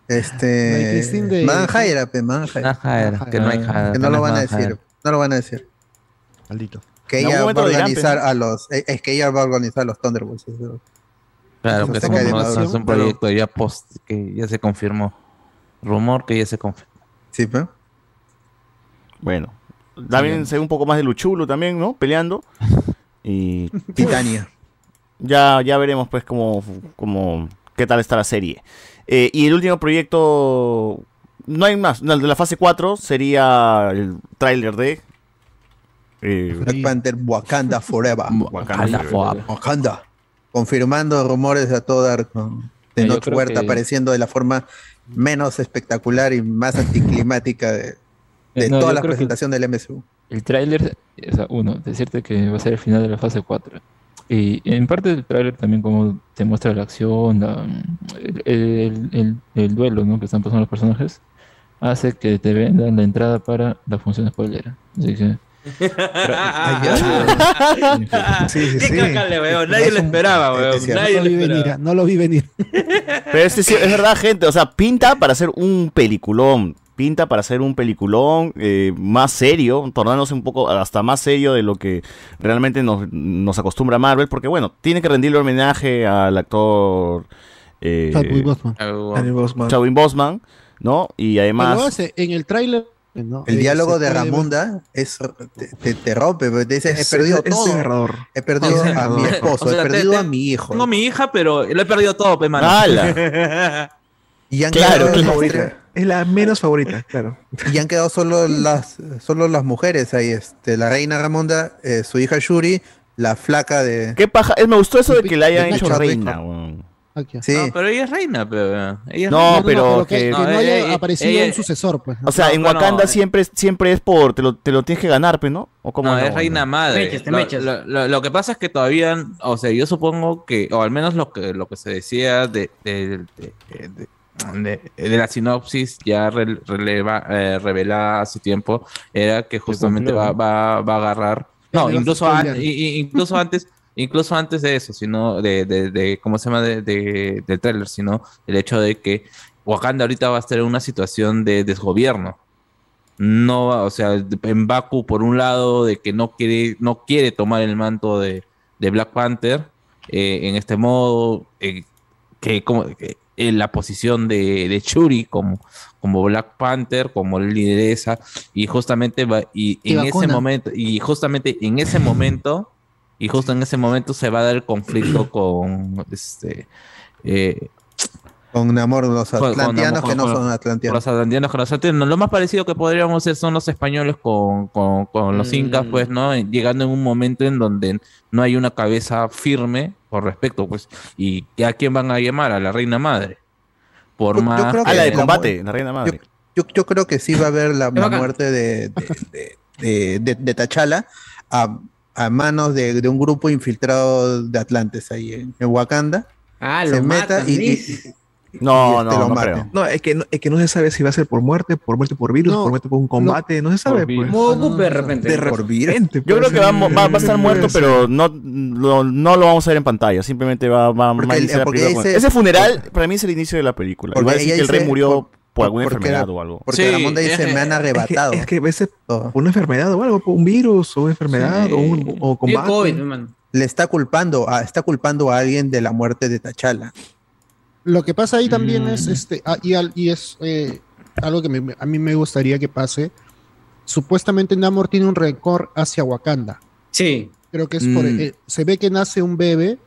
S2: Este.
S15: La de Christine de-
S2: Madame Jaira, pe, Madame Jaira.
S3: Ajá, era, que no hay
S2: Que no lo van a decir. No lo van a decir.
S15: Maldito.
S2: Que ella va a organizar a los. Es que ella va a organizar los Thunderbolts.
S3: Claro, que
S2: se
S3: es
S2: cae de
S3: un,
S2: maduro.
S3: es un proyecto ya post que ya se confirmó. Rumor que ya se confirmó.
S2: Sí, pe.
S1: Bueno, también se ve un poco más de Luchulo también, ¿no? Peleando. Y (laughs)
S2: Titania.
S1: Ya, ya veremos pues cómo, cómo, qué tal está la serie. Eh, y el último proyecto, no hay más, no, el de la fase 4 sería el tráiler de... eh,
S2: Black Panther Wakanda Forever.
S1: Wakanda Forever.
S2: Wakanda. Confirmando rumores a todo dar con de
S23: Yo
S2: Noche Huerta
S23: que-
S2: apareciendo de la forma menos espectacular y más anticlimática de, de
S23: no,
S2: toda la presentación del MCU.
S23: el tráiler, o sea, uno, decirte que va a ser el final de la fase 4. Y en parte del tráiler también como te muestra la acción, la- el, el- el- el duelo ¿no? que están pasando los personajes, hace que te vendan la entrada para la función spoiler. Así que... (laughs)
S5: Sí, sí,
S3: Qué
S5: sí.
S3: caca le veo, nadie lo esperaba, weón. Nadie
S15: no
S3: lo
S15: lo vi
S3: esperaba.
S15: venir, no lo vi venir.
S1: Pero este sí, es verdad, gente. O sea, pinta para hacer un peliculón. Pinta para hacer un peliculón eh, más serio, tornándose un poco hasta más serio de lo que realmente nos, nos acostumbra Marvel. Porque, bueno, tiene que rendirle homenaje al actor eh,
S15: Chadwick Boseman,
S1: ¿no? Y además.
S15: hace en el tráiler. ¿no?
S2: El
S15: Eh,
S2: diálogo de Ramunda es, te, te- te rompe, te dice, he
S5: Es-
S2: perdido
S5: es
S2: todo.
S5: desgarrador.
S2: He perdido
S3: O sea,
S2: a mi
S3: o
S2: esposo,
S3: sea,
S2: he perdido
S3: te-
S2: a mi hijo.
S3: Tengo mi hija, pero lo he perdido todo, pe, mano. (laughs)
S2: Y han
S5: Claro, claro. Es la menos favorita, claro.
S2: y han quedado solo las solo las mujeres ahí, este, la reina Ramonda, eh, su hija Shuri, la flaca de
S1: ¿Qué paja? Es, me gustó eso de que la hayan hecho reina. weón.
S2: Sí.
S3: No, pero ella es reina, pero. Ella es
S1: No,
S3: reina.
S1: pero
S15: que,
S1: que-
S15: que no,
S1: No,
S15: haya
S3: ella-
S15: aparecido
S3: ella-
S15: un sucesor, pues. ¿no?
S1: O sea,
S3: No,
S1: en
S3: bueno,
S1: Wakanda
S3: eh.
S1: siempre, siempre es por. Te lo, te lo tienes que ganar, pues, ¿no? ¿O cómo
S3: No,
S1: no?
S3: es reina madre.
S8: Mechas, te
S3: lo,
S8: mechas.
S3: lo- lo- lo que pasa es que todavía, o sea, yo supongo que, o al menos lo que, lo que se decía de, de, de- de- de- de la sinopsis ya re- releva, eh, revelada hace tiempo, era que justamente va, va, va a agarrar. No,
S15: a
S3: incluso, incluso (laughs) antes. Incluso antes de eso, sino de, de, de- ¿cómo se llama? De, de- del tráiler, sino el hecho de que Wakanda ahorita va a estar en una situación de desgobierno no, va- o sea, en Baku por un lado de que no quiere, no quiere tomar el manto de, de Black Panther eh, en este modo, eh, que como que en la posición de, de Shuri como, como Black Panther, como lideresa, y justamente va, y
S12: Y
S3: en ese momento, y justamente en ese momento, y justo en ese momento se va a dar el conflicto con este eh,
S2: con Namor, los
S3: con- con
S2: atlantianos
S3: Namor,
S2: que no
S3: con-
S2: son
S3: con
S2: atlantianos.
S3: Los atlantianos con los atlantianos. Lo más parecido que podríamos hacer son los españoles con, con- con los incas,
S8: Mm.
S3: pues, ¿no? Llegando en un momento en donde no hay una cabeza firme por respecto, pues. ¿Y a quién van a llamar? A la reina madre. Por
S2: Yo- yo
S3: más.
S2: creo
S1: Ah, la de combate, la reina madre.
S2: Yo, yo creo que sí va a haber la, muerte de, de, de, de- de- de T'Challa a, a manos de, de un grupo infiltrado de Atlantes ahí en, en Wakanda.
S8: Ah,
S2: se
S8: lo
S2: meta y, y-.
S1: No, no,
S2: lo
S1: no creo.
S5: No, es que no, es que no se sabe si va a ser por muerte, por muerte por virus,
S15: No,
S5: por muerte por un combate, no, se sabe. Pues.
S8: Goku de repente.
S5: De
S2: por virus.
S5: repente.
S1: Yo creo que va, a mo- va- va a estar muerto,
S5: Puede ser.
S1: pero no lo, no lo vamos a ver en pantalla. Simplemente va, va,
S2: Porque
S1: va a iniciar la
S2: porque
S1: película con-
S2: dice-
S1: Ese funeral, para mí, es el inicio de la película. Y
S2: Porque
S1: va a decir que el rey murió
S2: por-
S1: por, alguna
S2: porque
S1: enfermedad o algo.
S2: Porque
S3: Sí,
S2: Ramonda dice, me han arrebatado.
S5: es que a veces por una enfermedad o algo, por un virus o una enfermedad
S3: Sí.
S5: o, un, o combate.
S8: COVID.
S2: Le está culpando, a, está culpando a alguien de la muerte de T'Challa.
S15: Lo que pasa ahí también
S3: Mm.
S15: es, este, ah, y, al- y es eh, algo que me- a mí me gustaría que pase. Supuestamente Namor tiene un rencor hacia Wakanda.
S8: Sí.
S15: Creo que es por,
S3: Mm.
S15: eh, se ve que nace un bebé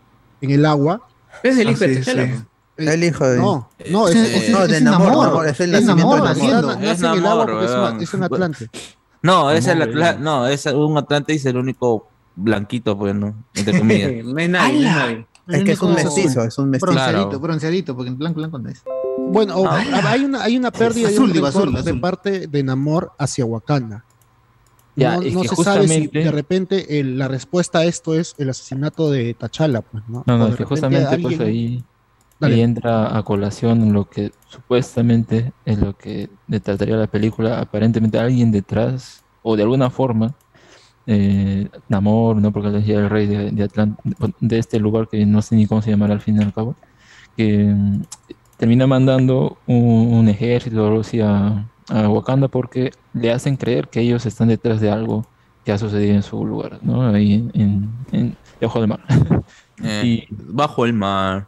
S15: en el agua.
S8: Es el
S5: Ah,
S8: hijo de
S5: sí, sí.
S15: Eh,
S2: El hijo de...
S15: No, no, es, es-
S12: ese-
S2: no, de
S12: es
S2: Namor,
S12: Namor.
S2: Namor, es el
S12: Es
S2: nacimiento
S12: Namor,
S2: de Namor.
S12: naciendo.
S15: nace
S3: Es
S15: en el agua
S3: Namor,
S15: porque es,
S3: weón.
S15: una- es un Atlante.
S3: No, es el Atla-
S23: weón.
S3: no, es un Atlante y es el único blanquito, pues, ¿no? Entre (laughs) comillas.
S8: No es nadie, no es nadie.
S2: Es que es un mestizo, es un mestizo.
S3: Claro.
S12: Bronceadito, bronceadito, porque en blanco, blanco no es.
S15: Bueno, o- hay una, hay una pérdida de
S12: Azul,
S15: un
S12: digo,
S15: rencor
S12: azul,
S15: de
S12: azul.
S15: parte de Namor hacia Wakanda.
S23: Ya,
S15: no se sabe si de repente el- la respuesta a esto es el asesinato de T'Challa, pues, ¿no?
S23: No, no,
S15: de
S23: es que
S15: repente
S23: justamente pues
S15: alguien-
S23: ahí,
S15: Dale.
S23: ahí entra a colación lo que supuestamente es lo que trataría la película. Aparentemente alguien detrás, o de alguna forma, eh, Namor, ¿no? Porque decía el rey de, de, Atlant- de este lugar que no sé ni cómo se llamará al fin y al cabo, que mm, termina mandando un, un ejército o algo así a, a Wakanda porque le hacen creer que ellos están detrás de algo que ha sucedido en su lugar, ¿no? Ahí en, en, debajo del mar. (laughs)
S3: Eh,
S23: Y-
S3: bajo el mar.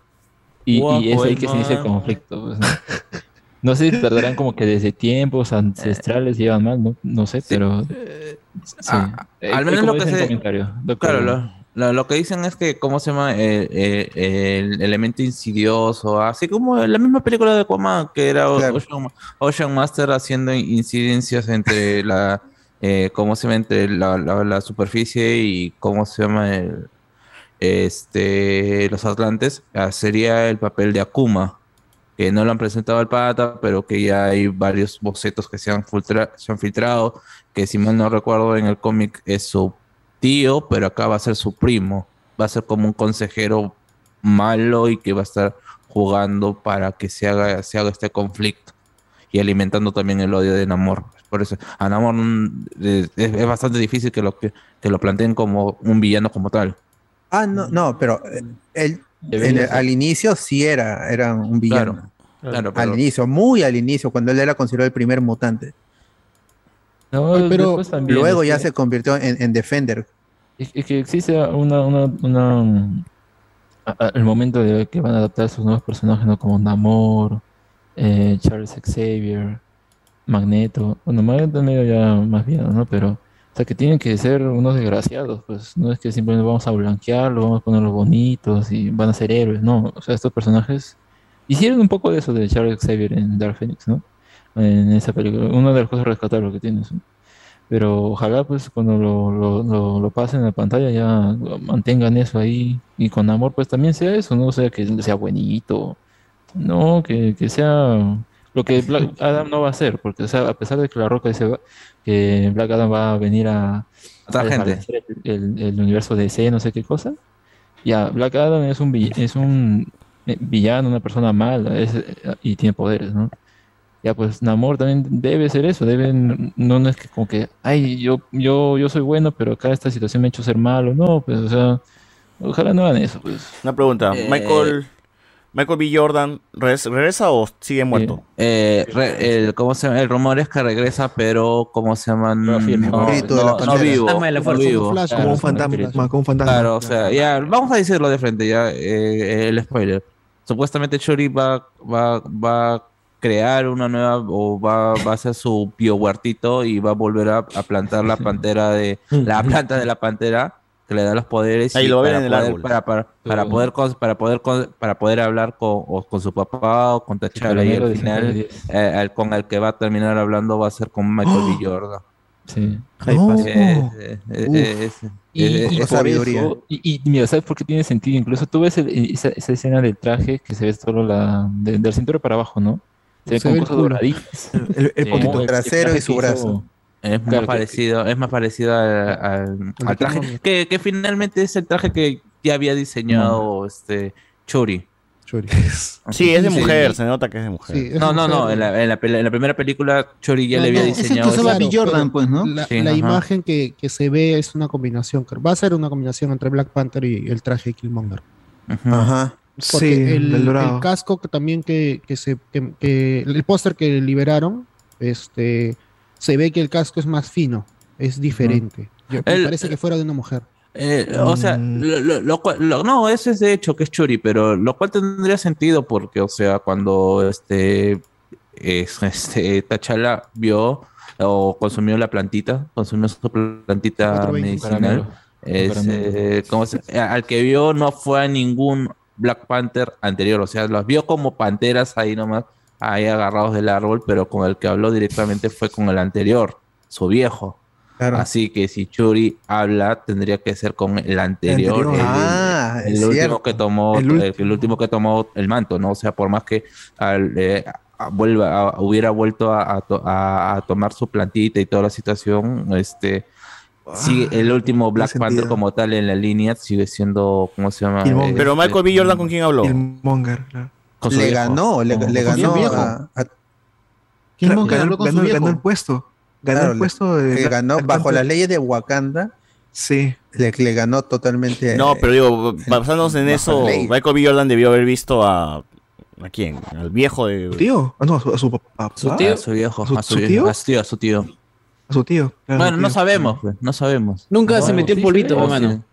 S23: Y, es ahí que se inicia el
S3: mar.
S23: conflicto. pues, ¿no? (laughs) No sé si tardarán como que desde tiempos ancestrales llevan mal, ¿no? No sé, pero. sí.
S3: Ah,
S23: Eh,
S3: al
S23: eh,
S3: menos lo que se-
S23: comentario.
S3: Claro, lo, lo- lo que dicen es que, ¿cómo se llama? El, el- el elemento insidioso, así como la misma película de Aquaman, que era
S2: Claro.
S3: Ocean, Ocean Master haciendo incidencias entre la, eh, ¿cómo se llama? Entre la, la- la superficie y, ¿cómo se llama? El, este, los Atlantes, ah, sería el papel de Akuma. Que no lo han presentado al pata, pero que ya hay varios bocetos que se han, filtrado, que si mal no recuerdo en el cómic es su tío, pero acá va a ser su primo, va a ser como un consejero malo y que va a estar jugando para que se haga, este conflicto y alimentando también el odio de Namor. Por eso, Namor mm, es, bastante difícil que lo, que, lo planteen como un villano como tal.
S2: Ah, no, no, pero eh, él el- al inicio sí era, era un villano.
S3: Claro, claro,
S2: al inicio, muy al inicio, cuando él era considerado el primer mutante.
S23: No,
S2: pero
S23: también,
S2: luego ya
S23: que-
S2: se convirtió en, en Defender.
S23: Es, es que existe una, una, una a- a- el momento de que van a adaptar sus nuevos personajes, ¿no? Como Namor, eh, Charles Xavier, Magneto. Bueno, Magneto medio ya más bien, ¿no? Pero, o sea, que tienen que ser unos desgraciados, pues no es que simplemente vamos a blanquearlos, vamos a ponerlos bonitos y van a ser héroes, no. O sea, estos personajes hicieron un poco de eso de Charles Xavier en Dark Phoenix, ¿no? En esa película, una de las cosas rescatables que tiene eso. Pero ojalá pues cuando lo, lo, lo, lo pasen a la pantalla ya mantengan eso ahí y con amor pues también sea eso, no o sea que sea buenito, no, que, que sea lo que Black Adam no va a hacer, porque o sea, a pesar de que la roca dice que Black Adam va a venir a,
S3: Matar
S23: a
S3: gente.
S23: el, el, el universo de DC, no sé qué cosa, ya Black Adam es un, vill- es un eh, villano, una persona mala es- y tiene poderes, ¿no? Ya, pues Namor también debe ser eso, debe, no, no es que como que, ay, yo, yo, yo soy bueno, pero acá esta situación me ha hecho ser malo, no, pues, o sea, ojalá no hagan eso, pues.
S1: Una pregunta.
S3: Eh,
S1: Michael, Michael B. Jordan, ¿res- ¿regresa o sigue muerto?
S3: Eh, re- el, ¿cómo se llama? el rumor es que regresa, pero ¿cómo se llama? No, no, no, vivo.
S2: Como
S5: Como un fantasma, como un fantasma.
S3: Claro, o sea, ya, vamos a decirlo de frente, ya, eh, el spoiler. Supuestamente Shuri va, va, va a crear una nueva, o va, va a hacer su biohuertito y va a volver a, a plantar la (laughs) pantera de, la (laughs) planta de la pantera que le da los poderes
S1: Ahí
S3: y
S1: lo ven
S3: para
S1: en el
S3: poder- para, para, para poder para poder para poder hablar con, o con su papá o con T'Challa y al final
S23: 110.
S3: eh, el con el que va a terminar hablando va a ser con Michael B. Jordan.
S23: Sí.
S3: Eh, eh, eh, es-
S23: Y,
S3: eh,
S23: y
S3: es-
S23: por eso- y- y mira, ¿sabes por qué tiene sentido? Incluso tú ves el- esa, esa escena del traje que se ve solo la, de- del cinturón para abajo, ¿no? Se ve
S15: Se
S23: con
S15: ve el
S23: cosas doraditas.
S2: El- el poquito trasero y su
S23: hizo-
S2: brazo.
S3: Es
S23: Claro,
S3: más
S23: que-
S3: parecido, es más parecido al, al- al traje que, que finalmente es el traje que ya había diseñado este Churi. (laughs)
S1: Sí, es de mujer, se nota que es de mujer.
S15: Sí, es
S3: No, no, no,
S15: mujer.
S3: en la, en la peli- en la primera película Churi ya
S15: No,
S3: le había
S15: no, es el que
S3: diseñado.
S15: usaba Bill Jordan,
S12: pues, ¿no?
S15: La,
S3: Sí,
S15: la
S3: ajá.
S15: imagen que, que se ve es una combinación, va a ser una combinación entre Black Panther y el traje de Killmonger.
S2: Ajá.
S15: Porque
S5: Sí,
S15: el,
S5: el dorado.
S15: el casco que también que, que se que, que- el póster que liberaron, este se ve que el casco es más fino, es diferente. Yo- me parece que fuera de una mujer.
S3: Eh, o sea,
S15: Mm.
S3: lo, lo- lo cual- lo- no, eso es de hecho que es Churi, pero lo cual tendría sentido porque, o sea, cuando este, es, este T'Challa vio o consumió la plantita, consumió su plantita
S23: 420,
S3: medicinal, es, eh, ¿cómo se- al que vio no fue a ningún Black Panther anterior, o sea, los vio como panteras ahí nomás, ahí agarrados del árbol, pero con el que habló directamente fue con el anterior, su viejo.
S2: Claro.
S3: Así que si Churi habla, tendría que ser con el anterior.
S2: anterior.
S3: el-
S2: Ah,
S3: el,
S2: es
S3: último
S2: cierto.
S3: que tomó,
S5: El
S3: el, el último que tomó el manto, ¿no? O sea, por más que al, eh, vuelva, a- hubiera vuelto a, a to- a- a tomar su plantita y toda la situación, este sigue el último Black Panther
S5: sentido.
S3: como tal en la línea sigue siendo, ¿cómo se llama?
S5: Killmonger.
S1: Pero Michael B. Jordan, ¿con quién habló?
S5: Killmonger, claro.
S3: Con su
S2: Le
S3: viejo.
S2: ganó, le, ganó a, a-
S12: Killmonger
S5: Ganó,
S12: habló con su
S5: ganó-
S12: viejo.
S5: ganó el puesto. Ganó
S2: claro,
S5: el
S2: le-
S5: puesto de
S2: que ganó bajo las leyes de Wakanda,
S5: Sí.
S2: le, le ganó totalmente.
S1: No,
S2: eh,
S1: pero digo, basándonos en eso,
S2: ley.
S1: Michael B. Jordan debió haber visto a. ¿A quién? Al viejo de.
S5: ¿Su tío? Ah, no, a su, a su papá.
S3: ¿Su tío? A su viejo,
S5: ¿A su-
S3: a su,
S5: su
S3: viejo,
S5: tío?
S3: a su tío, a su tío.
S5: A su tío. claro,
S3: Bueno,
S5: su
S3: no sabemos, no sabemos.
S17: Nunca
S3: No,
S17: se metió el
S3: sí,
S17: polvito,
S3: sí,
S17: hermano.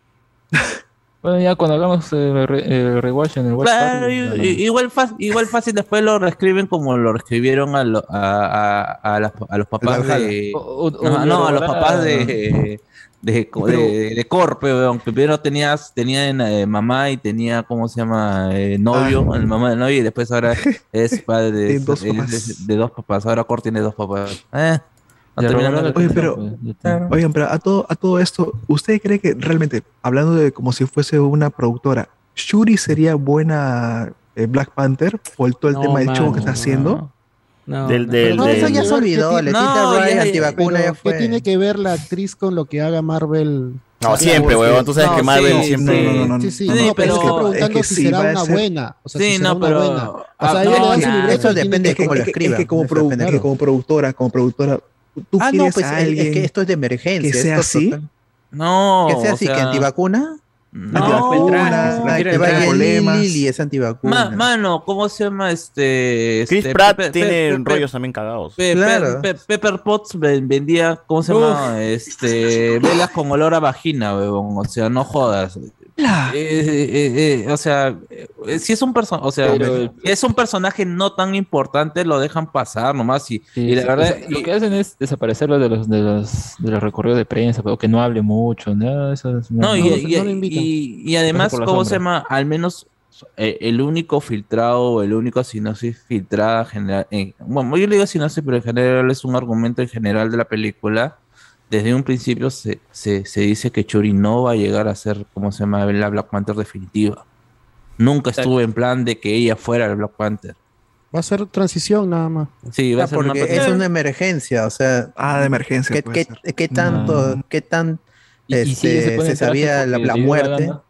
S17: (laughs)
S23: Bueno, ya cuando hagamos el, re- el rewatch en el
S3: Claro, i- igual, fa- igual fácil después lo reescriben como lo reescribieron a, lo- a, a, a las- a los papás de...
S23: O- o-
S3: No, a los papás de... De, de, de Corpe, weón, que primero tenías, tenía eh, mamá y tenía, ¿cómo se llama? Eh, novio, el mamá del novio, y después ahora (laughs) es padre de,
S5: De dos papás.
S3: dos papás. Ahora Cor tiene dos papás. Eh, no
S23: Ya,
S3: terminan
S23: Roberto,
S3: de-
S5: Oye, pero-
S23: pues, está.
S5: Oigan, pero a todo, a todo esto, ¿usted cree que realmente, hablando de como si fuese una productora, Shuri sería buena eh, Black Panther por todo el
S15: No,
S5: tema del show que está haciendo.
S1: Del-
S15: Pero
S1: del-
S15: no,
S1: del-
S15: eso ya se olvidó.
S2: No,
S15: No, ya, ya,
S2: antivacuna, ya fue.
S15: ¿Qué tiene que ver la actriz con lo que haga Marvel?
S1: No, siempre, huevón. Tú sabes que Marvel siempre-
S15: Sí,
S1: No, no, no,
S15: sí, sí,
S1: no,
S15: no,
S1: no,
S15: pero
S1: pero
S15: estoy preguntando
S5: es que
S15: si será una
S5: ser-
S15: buena. O sea,
S3: Sí,
S15: si será
S3: no,
S15: una
S3: pero-
S15: buena. O
S3: ah,
S15: sea,
S3: no, claro.
S15: libreto
S2: Eso depende de
S15: que-
S2: cómo lo
S5: Es que-
S2: escriban.
S5: Es que es que como productora, como productora, tú
S2: Ah, no,
S5: quieres
S2: pues
S5: a
S2: es- es
S5: alguien
S2: que esto es de emergencia.
S5: que sea
S2: esto
S5: así.
S2: total-
S3: No,
S2: Que sea así, que
S3: sea,
S2: antivacuna.
S3: No,
S2: Antivacuna,
S3: no,
S2: que vaya Lili es antivacuna.
S3: Ma- mano, ¿cómo se llama este?
S1: Chris
S3: este,
S1: Pratt
S3: Pepe-
S1: tiene
S3: Pepe-
S1: rollos también cagados.
S3: Pe-
S2: Claro.
S3: Pe- Pe- Pepper Potts ven- vendía, ¿cómo se llama? Este, velas con olor a vagina, weón. O sea, no jodas. Eh, eh, eh, o sea, eh, si es un personaje, o sea,
S23: Pero-
S3: es un personaje no tan importante, lo dejan pasar nomás y,
S23: Sí,
S3: y la verdad,
S23: o sea, lo que hacen es desaparecerlo de los, de los, de los recorridos de prensa, pero que no hable mucho, ¿no? Eso es-
S3: No, y,
S23: no,
S3: y-
S23: no
S3: y- y además, ¿cómo se llama? Al menos eh, el único filtrado, el único sinopsis filtrada general, eh, bueno, yo le digo sinopsis, pero en general es un argumento en general de la película. Desde un principio se, se, se dice que Churi no va a llegar a ser, ¿cómo se llama? La Black Panther definitiva. Nunca estuvo en plan de que ella fuera el Black Panther.
S15: Va a ser transición nada más.
S3: Sí, va a
S2: Ah,
S3: ser una
S2: porque es una emergencia, o sea.
S5: Ah, de emergencia.
S2: ¿Qué,
S5: puede
S2: qué,
S5: ser.
S2: qué tanto, qué tan
S23: Y- y si ella
S2: este,
S23: se
S2: sabía la, la
S23: la
S2: muerte?
S23: gana.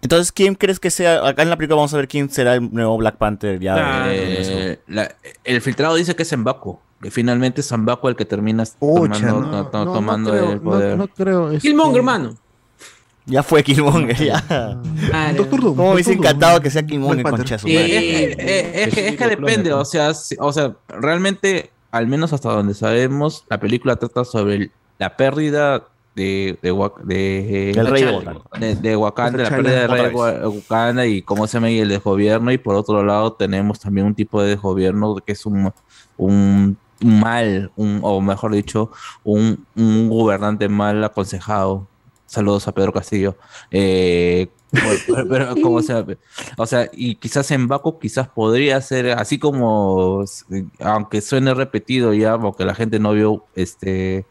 S1: Entonces, ¿quién crees que sea? Acá en la película vamos a ver quién será el nuevo Black Panther ya.
S3: Eh, la- el filtrado dice que es Mbaku, que finalmente es Mbaku el que termina
S2: Pucha,
S3: tomando,
S2: no,
S3: to- to-
S15: no,
S3: tomando
S15: no creo,
S3: el poder.
S15: No, no creo. este,
S17: Killmonger, hermano.
S1: Ya fue Killmonger, ya.
S17: Ah,
S5: Doctor Doom.
S1: ¿Cómo me hubiese encantado que sea Killmonger,
S3: Eh, eh, eh, es, que, es que depende, o sea, si- o sea, realmente, al menos hasta donde sabemos, la película trata sobre el- la pérdida de, de, de-
S1: Del rey de
S3: de, Wakanda, la pérdida del rey de Wakanda y cómo se llama y el desgobierno, y por otro lado tenemos también un tipo de desgobierno que es un, un mal, un, o mejor dicho, un, un gobernante mal aconsejado. Saludos a Pedro Castillo. Eh, por- (laughs) pero, como sea, o sea, y quizás en Baku quizás podría ser así como, aunque suene repetido ya, porque la gente no vio este,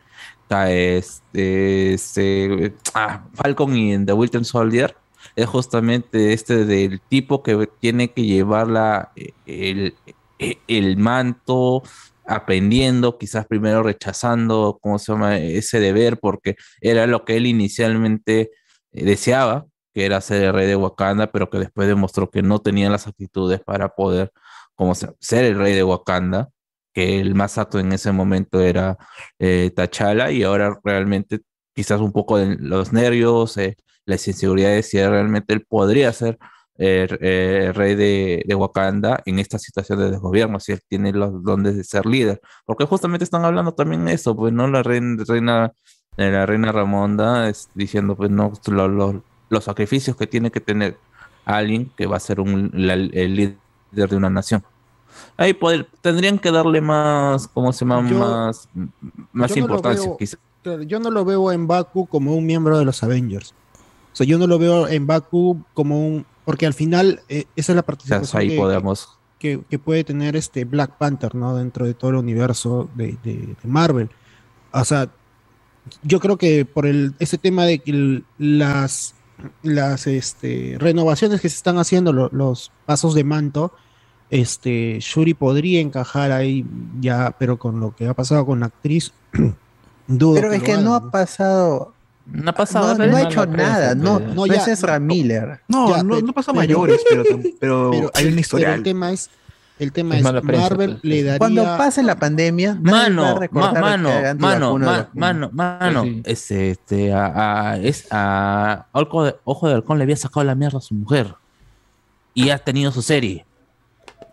S3: este, este, ah, Falcon y The Winter Soldier, es justamente este del tipo que tiene que llevar la, el, el manto aprendiendo, quizás primero rechazando, ¿cómo se llama? Ese deber, porque era lo que él inicialmente eh, deseaba, que era ser el rey de Wakanda, pero que después demostró que no tenía las actitudes para poder como se- ser el rey de Wakanda, que el más apto en ese momento era eh, T'Challa, y ahora realmente quizás un poco de los nervios, eh, las inseguridades, si realmente él podría ser eh, eh, rey de, de Wakanda en esta situación de desgobierno, si él tiene los dones de ser líder. Porque justamente están hablando también de eso, pues no la reina, eh, la reina Ramonda diciendo pues no lo- lo- los sacrificios que tiene que tener alguien que va a ser un, el líder de una nación. Ahí poder- tendrían que darle más, ¿cómo se llama?
S15: Yo-
S3: más más
S15: yo no lo
S3: importancia,
S15: veo-
S3: quizás.
S15: Yo no lo veo en Baku como un miembro de los Avengers. O sea, yo no lo veo en Baku como un. Porque al final, eh, esa es la participación
S3: ahí
S15: que,
S3: podemos.
S15: que, que puede tener este Black Panther, ¿no? Dentro de todo el universo de, de- de Marvel. O sea, yo creo que por el, ese tema de que el- las, las este, renovaciones que se están haciendo, lo- los pasos de manto, este, Shuri podría encajar ahí ya, pero con lo que ha pasado con la actriz, (clears throat) dudo
S2: Pero es
S15: lo
S2: que no ha pasado.
S3: No ha pasado.
S2: No, no ha hecho nada. No,
S15: No,
S2: no,
S15: ya-
S2: es Ezra Miller.
S5: No,
S15: Ya,
S5: no,
S15: pero-
S5: no pasa
S15: pero-
S5: mayores, pero, (laughs) pero,
S15: pero
S5: hay un
S15: pero
S5: historial.
S15: el tema es, el tema
S23: Es
S15: es,
S23: prensa,
S15: Marvel
S23: pues.
S15: le daría.
S2: Cuando pase la pandemia, nadie va a
S3: Mano, ma- mano,
S2: que
S3: mano, ma- mano, mano,
S23: sí.
S3: este, este, a, a- es a Ojo de, Ojo de Halcón le había sacado la mierda a su mujer y ha tenido su serie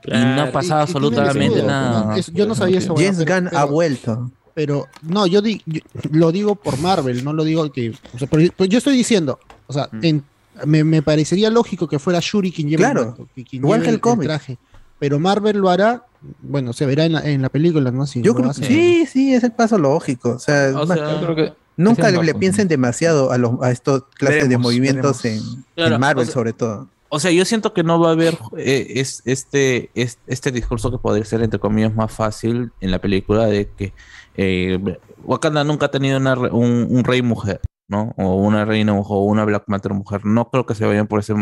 S3: y no ha pasado
S15: Y-
S3: absolutamente nada.
S15: ¿no? Es- yo no sabía eso.
S2: James Gunn ha vuelto.
S15: Pero no, yo, di- yo lo digo por Marvel, no lo digo que. O sea, pero- pero yo estoy diciendo, o sea,
S3: Mm.
S15: en- me, me parecería lógico que fuera Shuri quien lleve
S2: Claro,
S15: el quien
S2: igual
S15: lleve
S2: que el cómic.
S15: traje. Pero Marvel lo hará, bueno, se verá en la, en la película, ¿no? Si
S2: Yo creo que sí, sí, es el paso lógico. O sea,
S3: O
S2: ma-
S3: sea,
S23: Yo creo que
S2: nunca le, piensen demasiado a, los, a estos clases de movimientos en,
S3: Claro,
S2: en Marvel,
S3: o sea-
S2: sobre todo.
S3: O sea, yo siento que no va a haber eh, es, este, es- este discurso que podría ser, entre comillas, más fácil en la película de que eh, Wakanda nunca ha tenido una un, un rey mujer, ¿no? O una reina mujer, o una Black Panther mujer. No creo que se vayan por ese,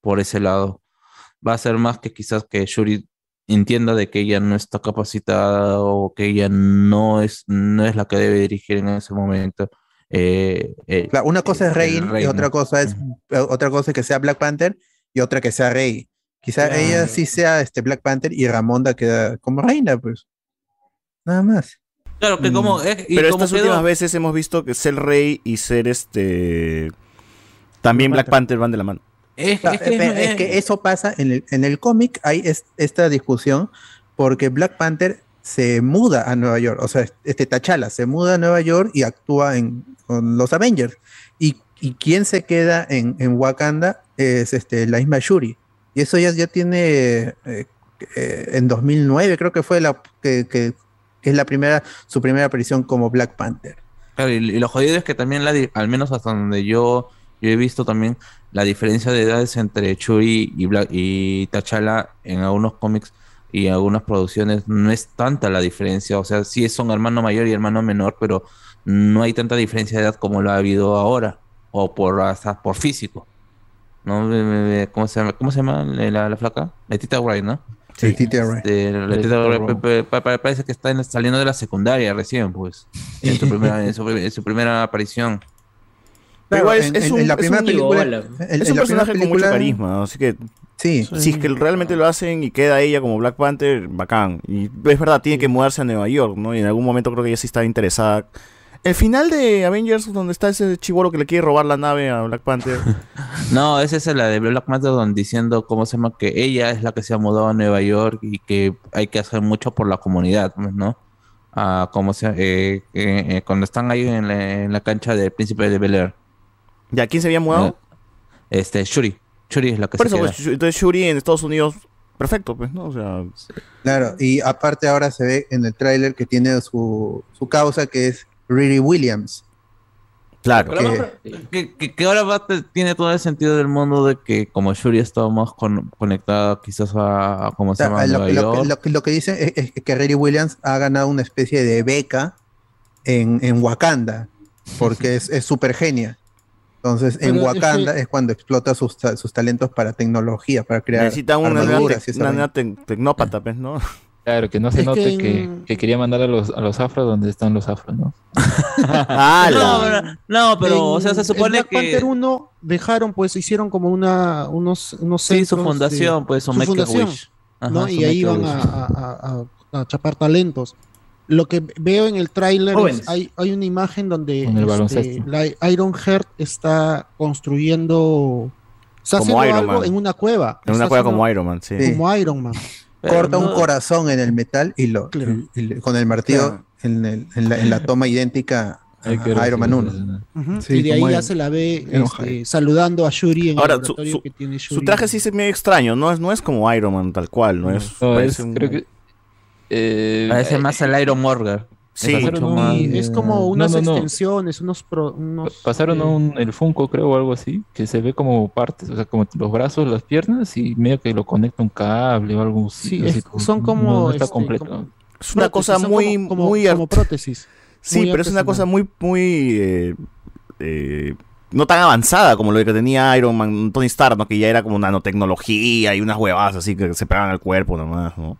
S3: por ese lado. va a ser más que quizás que Shuri entienda de que ella no está capacitada o que ella no es, no es la que debe dirigir en ese momento. eh, eh,
S2: Claro, una cosa es Rey y otra cosa es otra cosa es que sea Black Panther y otra que sea Rey. Quizá
S3: Claro.
S2: ella sí sea este Black Panther y Ramonda queda como reina, pues. Nada más.
S3: Claro, que como. eh, y
S1: Pero
S3: como
S1: estas
S3: quedó-
S1: últimas veces hemos visto que ser rey y ser este. También Black Panther van de la mano.
S3: Es, que,
S2: es que eso pasa en el, en el cómic, hay es- esta discusión porque Black Panther se muda a Nueva York, o sea, este T'Challa se muda a Nueva York y actúa en, con los Avengers. Y, y quien se queda en, en Wakanda es este, la misma Shuri. Y eso ya, ya tiene, eh, eh, en 2009 creo que fue la que, que- es la primera, su primera aparición como Black Panther.
S3: Claro, y, lo jodido es que también, la, al menos hasta donde yo, yo he visto también la diferencia de edades entre Churi y, Black, y T'Challa en algunos cómics y algunas producciones no es tanta la diferencia. O sea, sí son hermano mayor y hermano menor, pero no hay tanta diferencia de edad como lo ha habido ahora. O por hasta por físico. ¿No? ¿Cómo se llama? ¿Cómo se llama la, la flaca? Letita Wright, ¿no?
S2: Sí. Letitia Wright.
S3: Este, la
S2: Letitia
S3: Tita Wright
S2: Wright.
S3: pa- pa- pa- parece que está en- saliendo de la secundaria recién, pues. En su primera, en su, en su primera aparición.
S1: Pero igual es,
S2: en-
S1: es
S2: en-
S1: un,
S2: en la
S1: es un-
S2: película-
S1: es personaje con mucho carisma, así que
S2: Sí.
S1: si es que realmente lo hacen y queda ella como Black Panther, bacán. Y es verdad, tiene que mudarse a Nueva York, ¿no? Y en algún momento creo que ella sí está interesada. El final de Avengers, donde está ese chivolo que le quiere robar la nave a Black Panther. (laughs)
S3: No, esa es la de Black Panther donde diciendo cómo se llama que ella es la que se ha mudado a Nueva York y que hay que hacer mucho por la comunidad, pues, ¿no? Ah, como se, eh, eh, eh, cuando están ahí en la, en la cancha del Príncipe de Bel Air.
S1: ¿Ya quién se había mudado?
S3: este, Shuri. Shuri es la que
S1: Por
S3: se
S1: eso,
S3: queda.
S1: pues, entonces Shuri en Estados Unidos, perfecto, pues, ¿no? O sea,
S2: Claro, y aparte ahora se ve en el tráiler que tiene su, su causa que es Riri Williams.
S1: Claro.
S2: Que-
S3: que, que- que ahora va- te- tiene todo el sentido del mundo de que como Shuri estaba más con- conectada quizás a, a cómo
S2: o
S3: se
S2: sea,
S3: llama
S2: lo, lo- lo que- lo que dicen es, es que Riri Williams ha ganado una especie de beca en, en Wakanda, porque es, es super genia. Entonces, en
S15: es
S2: Wakanda
S15: que-
S2: es cuando explota sus, sus talentos para tecnología, para crear
S1: necesita una nueva,
S2: armaduras
S1: una nueva tec- tecnópata, pues, ¿no?
S23: Claro, que no se
S15: Es
S23: note
S15: que
S23: que,
S15: en-
S23: que quería mandar a los, a los afros donde están los afros, ¿no? (laughs)
S3: No, pero, no, pero, o sea, se
S15: En-
S3: supone
S15: en Black
S3: que-
S15: Panther 1 dejaron, pues, hicieron como una, unos, unos
S3: Sí, su fundación,
S15: de-
S3: pues, su
S15: su
S3: Make a
S15: fundación,
S3: Wish. Ajá,
S15: ¿no? Y ahí
S3: Make a
S15: a, a- a- a chapar talentos. Lo que veo en el tráiler es, hay, hay una imagen donde este, la Iron Heart está construyendo, está
S1: Como
S15: haciendo
S1: Iron
S15: algo
S1: Man.
S15: en una cueva.
S1: En una cueva
S15: haciendo-
S1: como Iron Man, sí.
S15: Como Iron Man.
S2: Corta un
S15: no-
S2: corazón en el metal y lo y- y le- con el martillo
S15: Claro.
S2: en, el- en la, en la toma idéntica
S23: Ay,
S2: a Iron Man
S23: gracioso.
S2: 1.
S15: Ujú,
S2: Sí,
S15: y de ahí ya
S2: el-
S15: se la ve este, saludando a Shuri en
S1: Ahora,
S15: el
S1: su, su-
S15: que tiene
S1: su
S15: Shuri.
S1: traje sí se medio extraño, no es, no es como Iron Man tal cual, no es.
S23: No,
S1: parece
S23: es-
S1: un-
S23: creo que. eh,
S3: Parece más el Iron Morgan.
S1: Sí.
S3: Es
S15: como unas
S23: no, no.
S15: extensiones, unos, pro- unos
S23: Pasaron
S15: eh,
S23: un, el Funko, creo, o algo así, que se ve como partes, o sea, como los brazos, las piernas y medio que lo conecta un cable o algo así.
S15: Sí,
S23: así como-
S15: son como,
S23: No, no está
S15: este,
S23: completo.
S15: como-
S1: Es una
S15: prótesis,
S1: cosa muy,
S15: como- como-
S1: muy
S15: como prótesis.
S1: Sí,
S15: muy
S1: pero es una cosa muy, muy eh, eh, no tan avanzada como lo que tenía Iron Man, Tony Stark, ¿no? Que ya era como nanotecnología y unas huevadas así que se pegaban al cuerpo nomás, ¿no?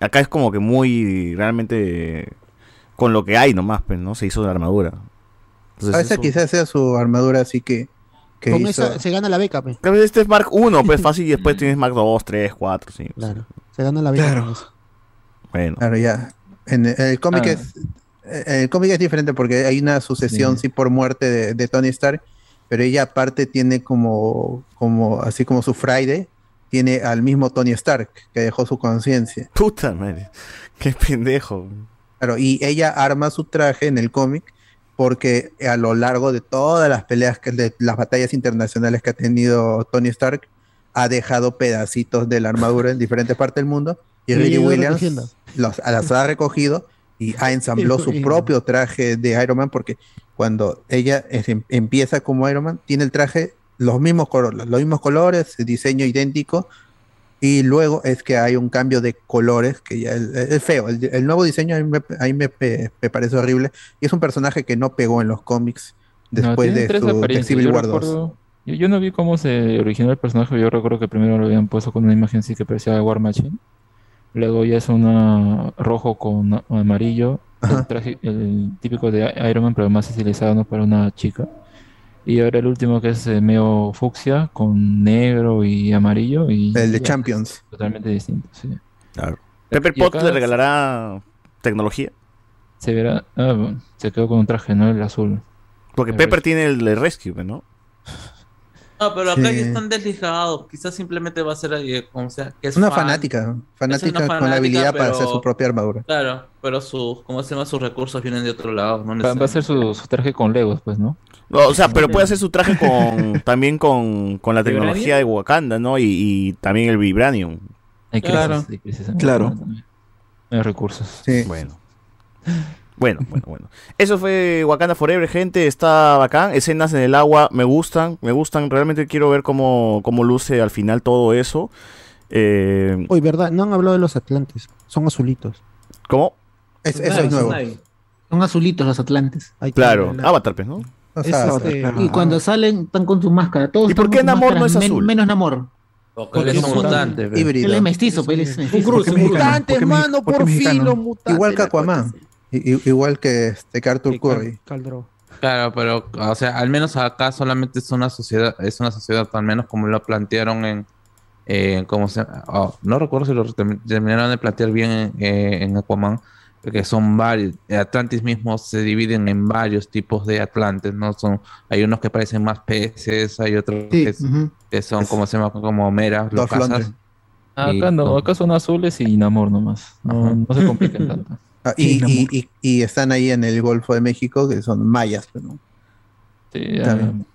S1: Acá es como que muy realmente con lo que hay nomás, pues, ¿no? Se hizo la armadura. Entonces,
S2: A veces
S1: eso-
S2: quizás sea su armadura así que, que
S15: Con
S2: hizo-
S15: esa se gana la beca.
S1: Claro, Este es Mark 1, pues (laughs) fácil, y después tienes Mark 2, 3, 4, sí.
S15: Claro. Se gana la beca. eso.
S1: Bueno.
S2: Claro, ya. En el, el cómic
S15: Ah.
S2: es en el cómic es diferente porque hay una sucesión sí, por muerte de, de Tony Stark, pero ella aparte tiene como como así como su Friday tiene al mismo Tony Stark que dejó su conciencia.
S1: Puta madre. Qué pendejo.
S2: Claro, y ella arma su traje en el cómic porque a lo largo de todas las peleas, que- de las batallas internacionales que ha tenido Tony Stark, ha dejado pedacitos de la armadura en diferentes partes del mundo y Riri Williams
S15: recogiendo.
S2: los, las ha recogido y ha ensamblado su propio traje de Iron Man porque cuando ella es- em- empieza como Iron Man, tiene el traje los mismos, colores, los mismos colores, diseño idéntico, y luego es que hay un cambio de colores que ya es, es feo. El, el nuevo diseño a mí, me, a mí me me parece horrible y es un personaje que no pegó en los cómics después de, su, de. Civil
S23: Yo
S2: War 2.
S23: recuerdo, Yo, yo no vi cómo se originó el personaje, yo recuerdo que primero lo habían puesto con una imagen así que parecía War Machine. Luego ya es una rojo con amarillo, el traje el típico de Iron Man, pero más estilizado ¿no? para una chica. Y ahora el último que es eh, medio fucsia con negro y amarillo. Y
S2: El de
S23: ya,
S2: Champions.
S23: es Totalmente distinto, sí.
S1: Claro. Pepper Pot le regalará tecnología.
S23: Se verá. Ah, bueno, se quedó con un traje, ¿no? El azul.
S1: Porque
S23: El
S1: Pepper tiene el de Rescue, ¿no?
S8: No, pero acá
S2: Sí.
S8: ya están desligados. Quizás simplemente va a ser eh, como sea, que es
S2: Una
S8: fan.
S2: fanática, fanática
S8: Es una
S2: con la habilidad para hacer su propia armadura.
S8: Claro, pero sus, ¿cómo se llama? Sus recursos vienen de otro lado. No
S23: Va, va a ser su, su traje con Legos, pues, ¿no?
S1: No, o sea, pero puede hacer su traje con (laughs) también con, con la
S23: ¿Vibranium?
S1: tecnología de Wakanda, ¿no? Y, y también el Vibranium.
S23: Hay
S1: Claro. Claro.
S23: Hay recursos.
S1: Bueno. Bueno, bueno, bueno. Eso fue Wakanda Forever, gente. Está bacán. Escenas en el agua me gustan, me gustan. Realmente quiero ver cómo, cómo luce al final todo eso. Eh,
S15: Uy, verdad, no han hablado de los Atlantes. Son azulitos.
S1: ¿Cómo?
S2: Es- eso es nuevo.
S12: Son azulitos los atlantes.
S1: Claro, Avatar, pues, ¿no?
S2: O sea,
S12: Este,
S2: claro.
S12: y cuando salen están con su máscara. Todos
S1: ¿Y por qué Namor no es azul?
S12: menos Namor.
S8: Porque él es un mutante. pe.
S12: Él es mestizo, pues, él es mestizo.
S2: ¿Por qué mexicano?
S15: Mutantes,
S2: ¿Por qué
S15: mano,
S2: por
S15: fin los mutantes.
S2: Igual que Aquaman. Igual que este Arthur Curry.
S15: Caldro.
S8: Claro, pero, o sea, al menos acá solamente es una sociedad, es una sociedad, al menos como lo plantearon en, en ¿cómo se llama? Oh, no recuerdo si lo termi- terminaron de plantear bien en, eh, en Aquaman, que son varios, Atlantis mismo se dividen en varios tipos de Atlantes, ¿no? Son, hay unos que parecen más peces, hay otros
S12: Sí,
S8: que, son, como se llama? Como meras.
S2: Lundgren.
S8: Y-
S23: Acá no, acá son azules y Namor nomás. No, no se compliquen tanto. (laughs)
S2: Ah, y, y, y, y están ahí en el Golfo de México, que son mayas, pues, ¿no?
S23: Sí, ya-
S2: También.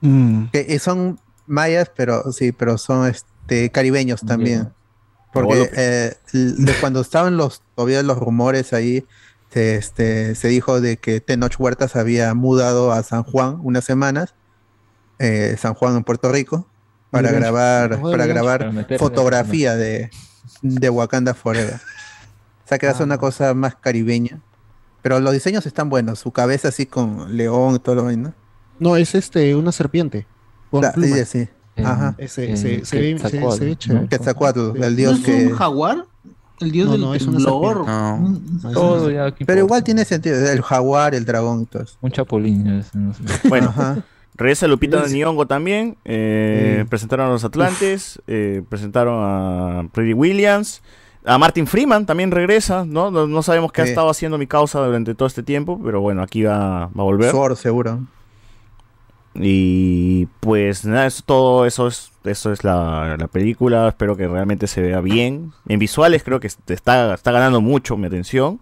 S5: Mm.
S2: Que eh, son mayas, pero sí, pero son este caribeños también. Porque
S1: Guadalupe.
S2: eh, de cuando estaban los todavía los rumores ahí, se, este, se dijo de que Tenoch Huertas había mudado a San Juan unas semanas, eh, San Juan en Puerto Rico, para grabar, para grabar fotografía de, de Wakanda Forever. O sea que hace
S15: Ah.
S2: una cosa más caribeña. Pero los diseños están buenos, su cabeza así con león y todo lo vaina.
S15: No, es este, una serpiente. Con
S2: La- sí, sí.
S23: Eh,
S2: Ajá.
S15: Ese-
S23: eh,
S15: se, ve, se, se ve chévere.
S23: ¿no?
S2: Quetzalcóatl, el
S12: ¿No
S2: dios
S12: es
S2: que...
S12: un jaguar? El dios
S15: No,
S12: del
S15: no, es
S12: temblor.
S8: No.
S23: Todo ya aquí
S2: Pero igual tiene sentido, el jaguar, el dragón y todo eso.
S23: Un chapulín. es, no sé.
S1: Bueno,
S2: Ajá.
S1: regresa Lupita Nyong'o también. eh,
S15: Sí.
S1: Presentaron a los Atlantes. eh, presentaron a Pretty Williams. A Martin Freeman también regresa, ¿no? No, no sabemos qué ha estado haciendo mi causa durante todo este tiempo, pero bueno, aquí va, va a volver.
S2: Thor, seguro.
S1: Y pues nada, eso, todo eso es, eso es la, la película. Espero que realmente se vea bien. En visuales creo que est- está, está ganando mucho mi atención.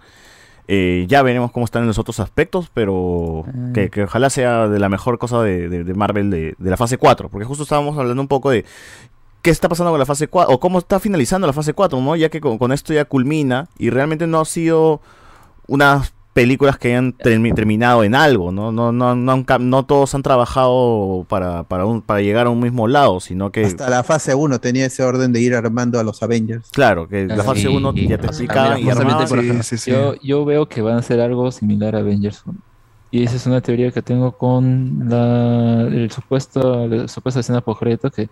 S1: Eh, ya veremos cómo están en los otros aspectos, pero que, que ojalá sea de la mejor cosa de, de- de Marvel de, de la fase 4. Porque justo estábamos hablando un poco de qué está pasando con la fase 4 o cómo está finalizando la fase 4, ¿no? Ya que con, con esto ya culmina y realmente no ha sido unas películas que hayan termi- terminado en algo, ¿no? No, no, no, han cam- no todos han trabajado para, para, un, para llegar a un mismo lado, sino que,
S2: Hasta la fase 1 tenía ese orden de ir armando a los Avengers.
S1: claro, que la fase
S23: Sí,
S1: 1 ya te explicaban y
S5: Sí,
S23: acá.
S5: sí, sí.
S23: Yo, yo veo que van a hacer algo similar a Avengers. Y esa es una teoría que tengo con la el supuesto, la supuesta escena post que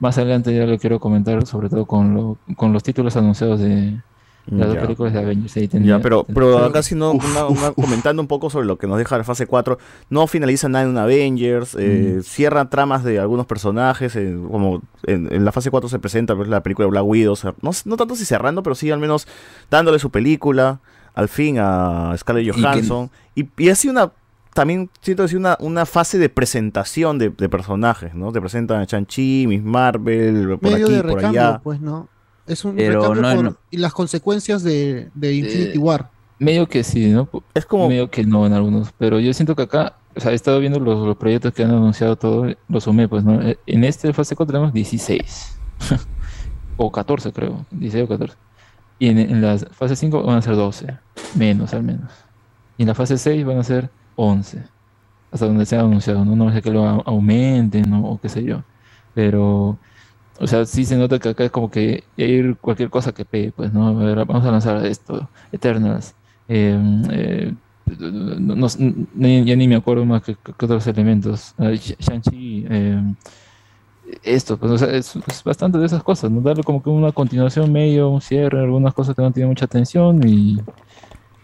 S23: más adelante ya lo quiero comentar, sobre todo con, lo, con los títulos anunciados de las dos películas de Avengers. Ahí
S1: Ya,
S23: tenía-
S1: pero,
S23: tenía-
S1: pero acá sí no, una- una- comentando un poco sobre lo que nos deja la fase 4, no finaliza nada en Avengers, eh, cierra tramas de algunos personajes, eh, como en, en la fase 4 se presenta pues, la película de Black Widow, o sea, no, no tanto si cerrando, pero sí al menos dándole su película, al fin a Scarlett
S3: que-
S1: Johansson, y, y así una, también siento decir una, una fase de presentación de, de personajes, ¿no? Te presentan a Shang-Chi, Miss Marvel, por
S15: Medio
S1: aquí,
S15: de
S1: por
S15: recambio,
S1: allá.
S15: pues, ¿no? Es un
S3: Pero
S15: recambio
S3: no-
S15: por-
S3: no-
S15: y las consecuencias de, de Infinity War.
S23: Medio que sí, ¿no?
S1: Es como...
S23: Medio que no en algunos, pero yo siento que acá, o sea, he estado viendo los, los proyectos que han anunciado todo, los sumé, pues, ¿no? Eh, En este fase 4 tenemos 16, (laughs) o 14 creo, 16 o 14. Y en, en la fase 5 van a ser 12, menos al menos. Y en la fase 6 van a ser 11, hasta donde se ha anunciado, ¿no? No sé que lo aumenten ¿no? o qué sé yo, pero... O sea, sí se nota que acá es como que ir cualquier cosa que pegue, pues, ¿no? Vamos a lanzar esto, Eternals, eh, eh, no- ya ni me acuerdo más que, otros elementos. Ah, Sh- Shang-Chi, eh, esto, pues, o sea, es, es bastante de esas cosas, ¿no? Darle como que una continuación medio, un cierre, algunas cosas que no tienen mucha atención y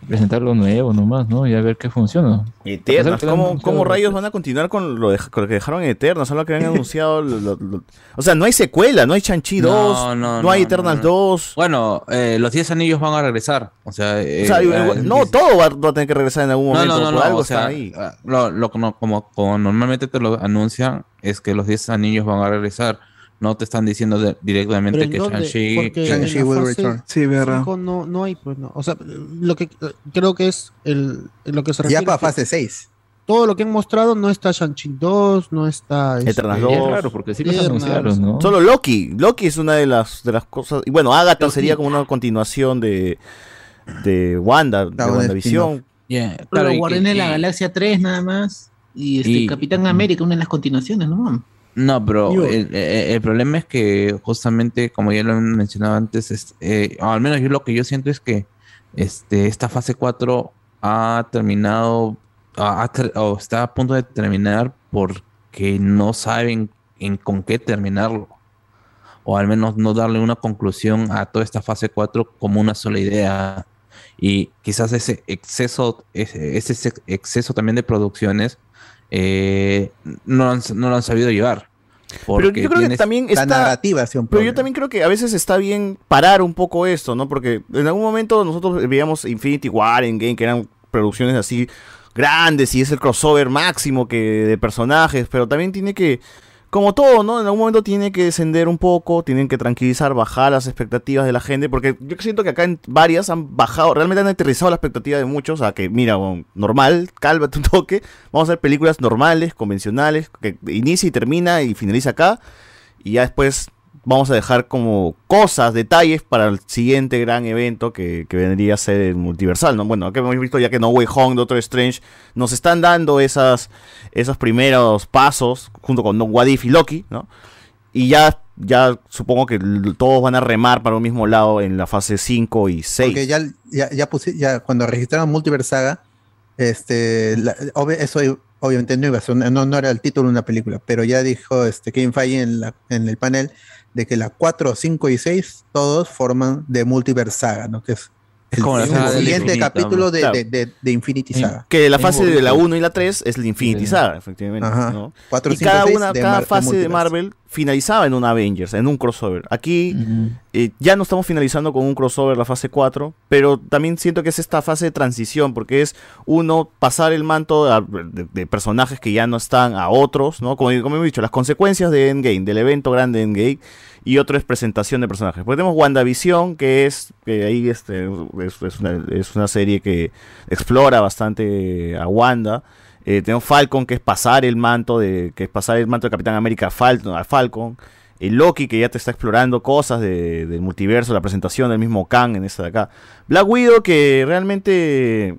S23: presentar lo nuevo nomás, ¿no? Y a ver qué funciona.
S1: Eternas, ¿cómo, cómo rayos van a continuar con lo, de- con lo que dejaron en Eternas? Solo que han anunciado. lo- lo- lo- O sea, no hay secuela, no hay Chanchi 2, no, hay Eternals 2.
S3: Bueno, eh, los 10 anillos van a regresar. O sea, eh,
S1: O sea,
S3: eh,
S1: no, todo va, va a tener que regresar en algún
S3: No,
S1: momento.
S3: no, no, no,
S1: algo
S3: o sea,
S1: ahí.
S3: ah, lo, lo que no- como, como normalmente te lo anuncian es que los 10 anillos van a regresar. No te están diciendo de- directamente que. Shang-Chi...
S15: En la fase
S5: Sí, verdad.
S15: no, no hay, pues no. O sea, lo que creo que es el, lo que se
S2: Ya
S15: refiere.
S2: para
S15: que
S2: fase 6.
S15: Todo lo que han mostrado no está Shang-Chi 2, no está.
S1: Eternas
S15: este,
S1: 2.
S23: raro, porque sí los anunciaron, ¿no?
S1: Solo Loki. Loki es una de las, de las cosas. Y bueno, Agatha sería como una continuación de, de Wanda, de WandaVision.
S3: Yeah,
S12: Pero Guardianes de la Galaxia 3 nada más. Y este
S3: Y-
S12: Capitán América, una de las continuaciones, ¿no?
S3: No, pero
S12: Digo-
S3: el, el- el problema es que justamente, como ya lo he mencionado antes, es, eh, o al menos yo lo que yo siento es que este, esta fase 4 ha terminado, o está a punto de terminar porque no saben en con qué terminarlo. O al menos no darle una conclusión a toda esta fase 4 como una sola idea. Y quizás ese exceso, ese, ese exceso también de producciones eh, no, lo han, no lo han sabido llevar.
S1: Pero yo creo que también está. Pero yo también creo que a veces está bien parar un poco esto, ¿no? Porque en algún momento nosotros veíamos Infinity War, Endgame, que eran producciones así grandes y es el crossover máximo que de personajes, pero también tiene que, como todo, ¿no? En algún momento tiene que descender un poco, tienen que tranquilizar, bajar las expectativas de la gente, porque yo siento que acá en varias han bajado, realmente han aterrizado la expectativa de muchos a que, mira, normal, cálmate un toque, vamos a hacer películas normales, convencionales, que inicia y termina y finaliza acá, y ya después vamos a dejar como cosas, detalles para el siguiente gran evento que, que vendría a ser el multiversal, ¿no? Bueno, acá hemos visto ya que No Way Home, Doctor Strange, nos están dando esas, esos primeros pasos junto con No What If y Loki, ¿no? Y ya, ya supongo que todos van a remar para un mismo lado en la fase 5 y 6.
S2: Porque ya, ya, cuando registraron Multiverse Saga, este, eso obviamente no iba a ser, no, no era el título de una película, pero ya dijo este Kevin Feige en, la, en el panel de que la 4, 5 y 6 todos forman de Multiverse Saga, ¿no? Que es el,
S3: como la
S2: el
S3: saga
S2: siguiente
S3: infinito,
S2: capítulo de,
S1: Claro.
S2: de, de- de Infinity Saga.
S1: Que la fase de la 1 y la 3 es la Infinity Saga, efectivamente.
S2: Ajá.
S1: ¿no?
S2: Cuatro,
S1: y cada, una,
S2: de
S1: cada fase de. Marvel finalizaba en un Avengers, en un crossover. Aquí eh, ya no estamos finalizando con un crossover la fase 4, pero también siento que es esta fase de transición, porque es uno pasar el manto a- de, de personajes que ya no están a otros, ¿no? Como, como hemos dicho, las consecuencias de Endgame, del evento grande de Endgame, y otro es presentación de personajes. Pues tenemos WandaVision, que es, que ahí este, es, una, es una serie que explora bastante a Wanda. Eh, tenemos Falcon, que es pasar el manto de, que es pasar el manto de Capitán América a, Fal- a Falcon. El Loki, que ya te está explorando cosas de- del multiverso, la presentación del mismo Kang en esta de acá. Black Widow, que realmente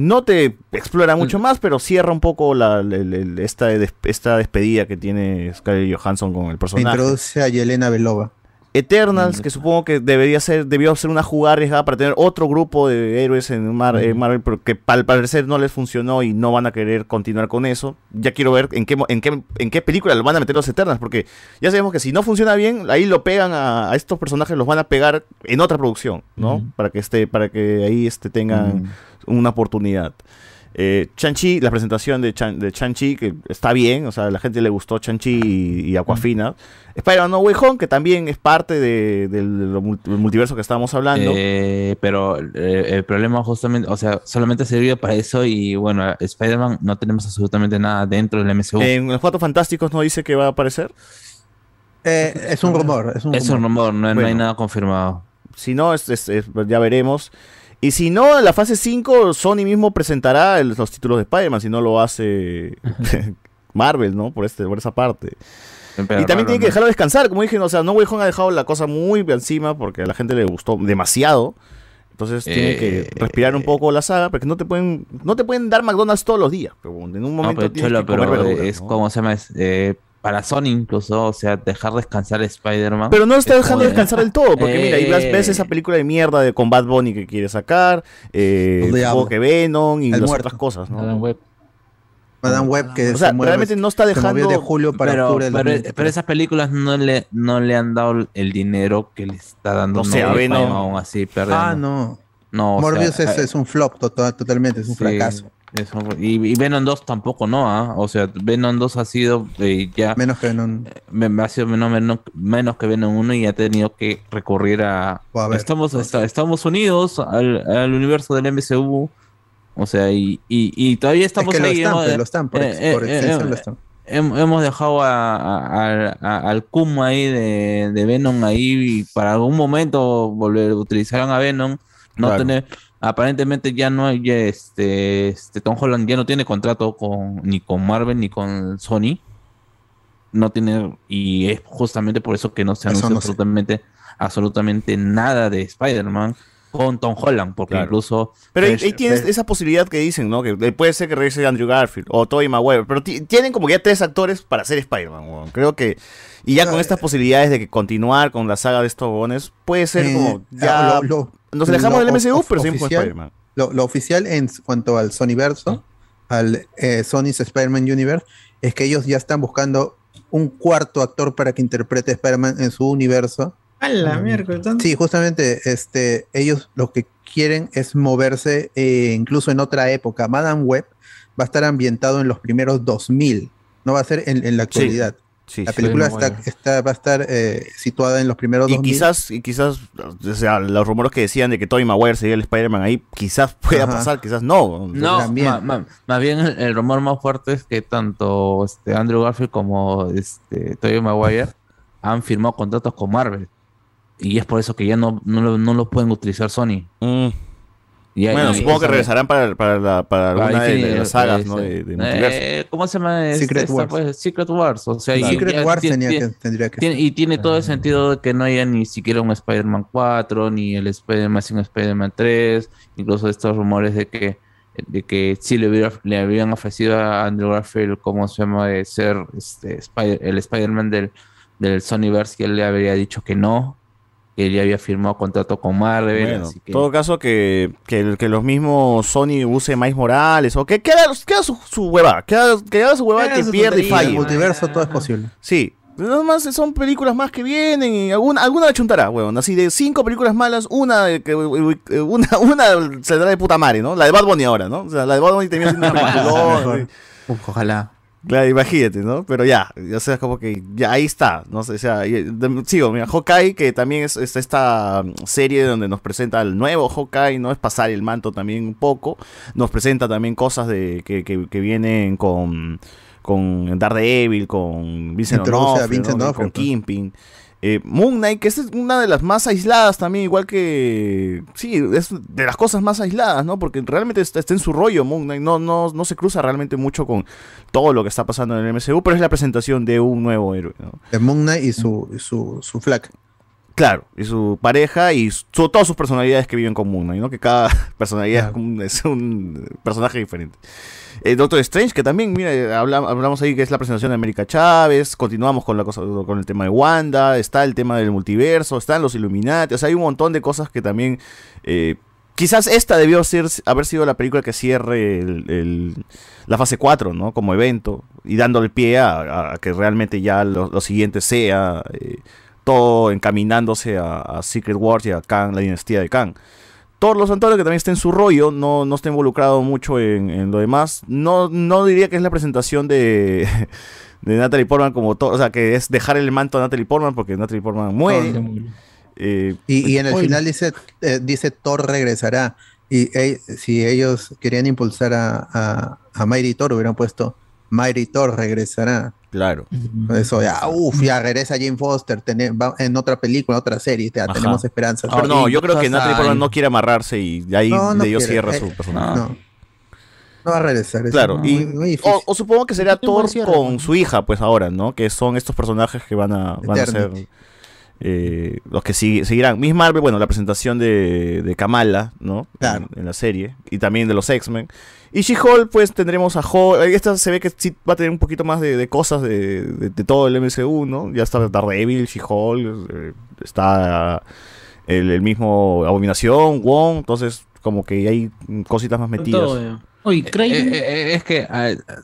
S1: no te explora mucho más, pero cierra un poco la, la- la- esta, esta despedida que tiene Scarlett Johansson con el personaje.
S2: Introduce a Yelena Belova.
S1: Eternals, que supongo que debería ser, debió ser una jugada arriesgada para tener otro grupo de héroes en Mar- eh, Marvel, pero que al parecer no les funcionó y no van a querer continuar con eso. Ya quiero ver en qué, en qué, en qué película lo van a meter los Eternals, porque ya sabemos que si no funciona bien, ahí lo pegan a, a estos personajes, los van a pegar en otra producción, ¿no? Para que esté, para que ahí este, tengan una oportunidad. Eh, Chanchi, la presentación de, Chan, de Chanchi, que está bien, o sea, a la gente le gustó Chanchi y, y Aquafina. Spider-Man No Way Home, que también es parte de- del, del mul- del multiverso que estábamos hablando.
S3: Eh, pero eh, el problema justamente, o sea, solamente sirvió para eso y bueno, Spider-Man no tenemos absolutamente nada dentro del MCU.
S1: En los Cuatro Fantásticos no dice que va a aparecer.
S2: Eh, es un rumor, es un
S3: es un rumor, no, no hay nada confirmado.
S1: Si no, es- es- es- ya veremos. Y si no, en la fase 5, Sony mismo presentará el- los títulos de Spider-Man, si no lo hace (laughs) Marvel, ¿no? Por, este, por esa parte. y también tiene que dejarlo descansar, como dije, o sea, No Way Home ha dejado la cosa muy encima porque a la gente le gustó demasiado. Entonces tiene que
S3: Eh,
S1: respirar un poco la saga, porque no te pueden, no te pueden dar McDonald's todos los días. Pero en un
S3: No,
S1: momento
S3: pero
S1: tienes
S3: Cholo,
S1: que comer
S3: pero
S1: verduras,
S3: es
S1: ¿no?
S3: como se llama, es, eh, para Sony incluso, o sea, dejar descansar a Spider-Man.
S1: Pero no está
S3: es
S1: dejando
S3: de-
S1: descansar del todo, porque mira, ahí ves,
S3: Eh,
S1: ves esa película de mierda de con Bad Bunny que quiere sacar, eh,
S2: El
S1: que Venom y
S2: El
S1: las
S2: muerto.
S1: otras cosas, ¿no?
S23: Adam Web.
S2: Madame Web que
S1: O sea,
S2: se mueve-
S1: realmente no está dejando-
S2: de julio para
S3: pero,
S2: octubre
S3: pero,
S2: 2023.
S3: pero esas películas no le, no le han dado el dinero que le está dando
S1: O sea, Venom-
S3: aún así perdiendo.
S2: Ah, no.
S3: No, o
S2: Morbius
S3: sea,
S2: es,
S3: eh,
S2: es un flop total- totalmente, es un
S3: Sí,
S2: fracaso.
S3: Eso y, y Venom 2 tampoco no, ¿ah? O sea, Venom 2 ha sido eh, ya...
S2: Menos que Venom.
S3: me- ha sido menos, menos, menos que Venom 1 y ha tenido que recurrir a...
S2: Ver.
S3: estamos, está- estamos unidos al, al universo del MCU. O sea, y, y, y todavía estamos
S2: que lo
S3: ahí.
S2: pues, lo están, por
S3: hemos dejado a- al Kuma ahí de, de Venom ahí y para algún momento volver utilizarán a Venom. No
S1: Claro.
S3: tener, aparentemente ya no hay este, este Tom Holland ya no tiene contrato con ni con Marvel ni con Sony. No tiene y es justamente por eso que no se anuncia
S2: no sé.
S3: absolutamente absolutamente nada de Spider-Man con Tom Holland porque
S1: Claro.
S3: incluso
S1: Pero ahí, tienes esa posibilidad que dicen, ¿no? Que eh, puede ser que regrese Andrew Garfield o Tobey Maguire, pero ti- tienen como que ya tres actores para ser Spider-Man, weón. Creo que... Y ya con estas posibilidades de que continuar con la saga de estos bones, puede ser
S2: Eh,
S1: como... Ya
S2: lo- lo-
S1: nos alejamos
S2: lo
S1: del MCU,
S2: of-
S1: pero seguimos con Spider-Man.
S2: Lo, lo oficial en cuanto al Sonyverso, al eh, Sony's Spider-Man Universe, es que ellos ya están buscando un cuarto actor para que interprete Spider-Man en su universo.
S22: A la miércoles. ¿dónde?
S2: Sí, justamente este, ellos lo que quieren es moverse eh, incluso en otra época. Madame Web va a estar ambientado en los primeros 2000, no va a ser en, en la actualidad.
S1: Sí,
S2: la película
S1: Sí,
S2: está, va a estar eh, situada en los primeros
S1: Y
S2: 2000.
S1: quizás, y quizás, o sea, los rumores que decían de que Tobey Maguire sería el Spider-Man ahí, quizás pueda
S2: Ajá.
S1: pasar, quizás no.
S3: No, ma- ma- más bien el, el rumor más fuerte es que tanto este, Andrew Garfield como este, Tobey Maguire han firmado contratos con Marvel. Y es por eso que ya no, no, lo, no lo pueden utilizar Sony. Ya-
S1: bueno,
S3: ya-
S1: supongo que regresarán para, para, la- para
S3: para
S1: alguna de, las sagas, ¿no? De, de
S3: eh. ¿Cómo se llama?
S2: Secret
S3: esta,
S2: Wars.
S3: pues, Secret Wars. O sea, y-
S2: Secret
S3: ya
S2: Wars
S3: tiene-
S2: tenía que- tendría que
S3: tiene- y tiene todo el sentido de que no haya ni siquiera un Spider-Man 4, ni el Spider-Man sin Spider-Man 3, incluso estos rumores de que de que sí le, hubiera- le habían ofrecido a Andrew Garfield, como se llama, de ser este, Spider- el Spider-Man del, del Sonyverse, que él le habría dicho que no, que él ya había firmado contrato con Marvel,
S1: Bueno,
S3: así que...
S1: en todo caso que, que, los mismos Sony use Miles Morales o que, que haga, que haga su, su hueva, que haga, que haga su hueva que
S2: su
S1: pierda y falle.
S2: el multiverso todo es posible.
S1: Sí. Nada más son películas más que vienen y alguna, alguna la chuntará, weón. Así de cinco películas malas, una de que una, (laughs) una saldrá de puta madre, ¿no? La de Bad Bunny ahora, ¿no? O sea, la de Bad Bunny termina siendo una (laughs)
S4: ojalá.
S1: Claro, imagínate, ¿no? Pero ya, o sea, como que ya ahí está, no sé, o sea, sigo, mira, Hawkeye, que también es, es esta mm, serie donde nos presenta el nuevo Hawkeye, ¿no? Es pasar el manto también un poco, nos presenta también cosas de que, que, que vienen con, con Daredevil, con Vincent D'Onofrio,
S2: Vincent
S1: ¿no? Con. Kingpin. Eh, Moon Knight, que es una de las más aisladas también, igual que... Sí, es de las cosas más aisladas, ¿no? Porque realmente está, está en su rollo Moon Knight, no, no, no se cruza realmente mucho con todo lo que está pasando en el MCU, pero es la presentación de un nuevo héroe, ¿no?
S2: Moon Knight y su, y su, su flaca.
S1: Claro, y su pareja y su- todas sus personalidades que viven Moon Knight, ¿no? Que cada (laughs) personalidad es un- es un personaje diferente. Eh, Doctor Strange, que también, mira, habla- hablamos ahí que es la presentación de América Chávez, continuamos con la cosa, con el tema de Wanda, está el tema del multiverso, están los Illuminati, o sea, hay un montón de cosas que también eh, quizás esta debió ser, haber sido la película que cierre el- el- la fase 4, ¿no? Como evento, y dándole pie a, a que realmente ya lo, lo siguiente sea eh, todo encaminándose a, a Secret Wars y a Kang, la dinastía de Kang. Thor los Santuarios, que también está en su rollo, no, no está involucrado mucho en, en lo demás. No, no diría que es la presentación de, (laughs) de Natalie Portman como Thor, o sea, que es dejar el manto a Natalie Portman porque Natalie Portman muere. Eh,
S2: Y, y en el
S1: Oye.
S2: final dice, eh, dice Thor regresará. Y eh, si ellos querían impulsar a, a, a Mighty Thor, hubieran puesto Mighty Thor regresará.
S1: Claro.
S2: Eso ya, uff, ya regresa Jane Foster va en otra película, en otra serie, ya tenemos esperanzas.
S1: Pero no, yo creo que Natalie. Portman no quiere amarrarse y de ahí
S2: No, no
S1: de ellos cierra
S2: Eh,
S1: su personaje.
S2: no. No va a regresar. es
S1: Claro, y,
S2: muy
S1: o, o supongo que
S2: buen
S1: Thor con su hija, pues ahora, ¿no? Que son estos personajes que van a, van a ser
S2: Eternity.
S1: Eh, los que sig- seguirán. Miss Marvel, bueno, la presentación de, de Kamala, ¿no? En, en la serie. Y también de los X-Men. Y She-Hulk, pues tendremos a Hulk. Esta se ve que sí va a tener un poquito más de, de cosas de, de- de todo el MCU, ¿no? Ya está Daredevil, She-Hulk, eh, está el, el mismo Abominación, Wong. Entonces, como que hay cositas más metidas.
S12: Oye,
S3: Eh, eh, eh, es que,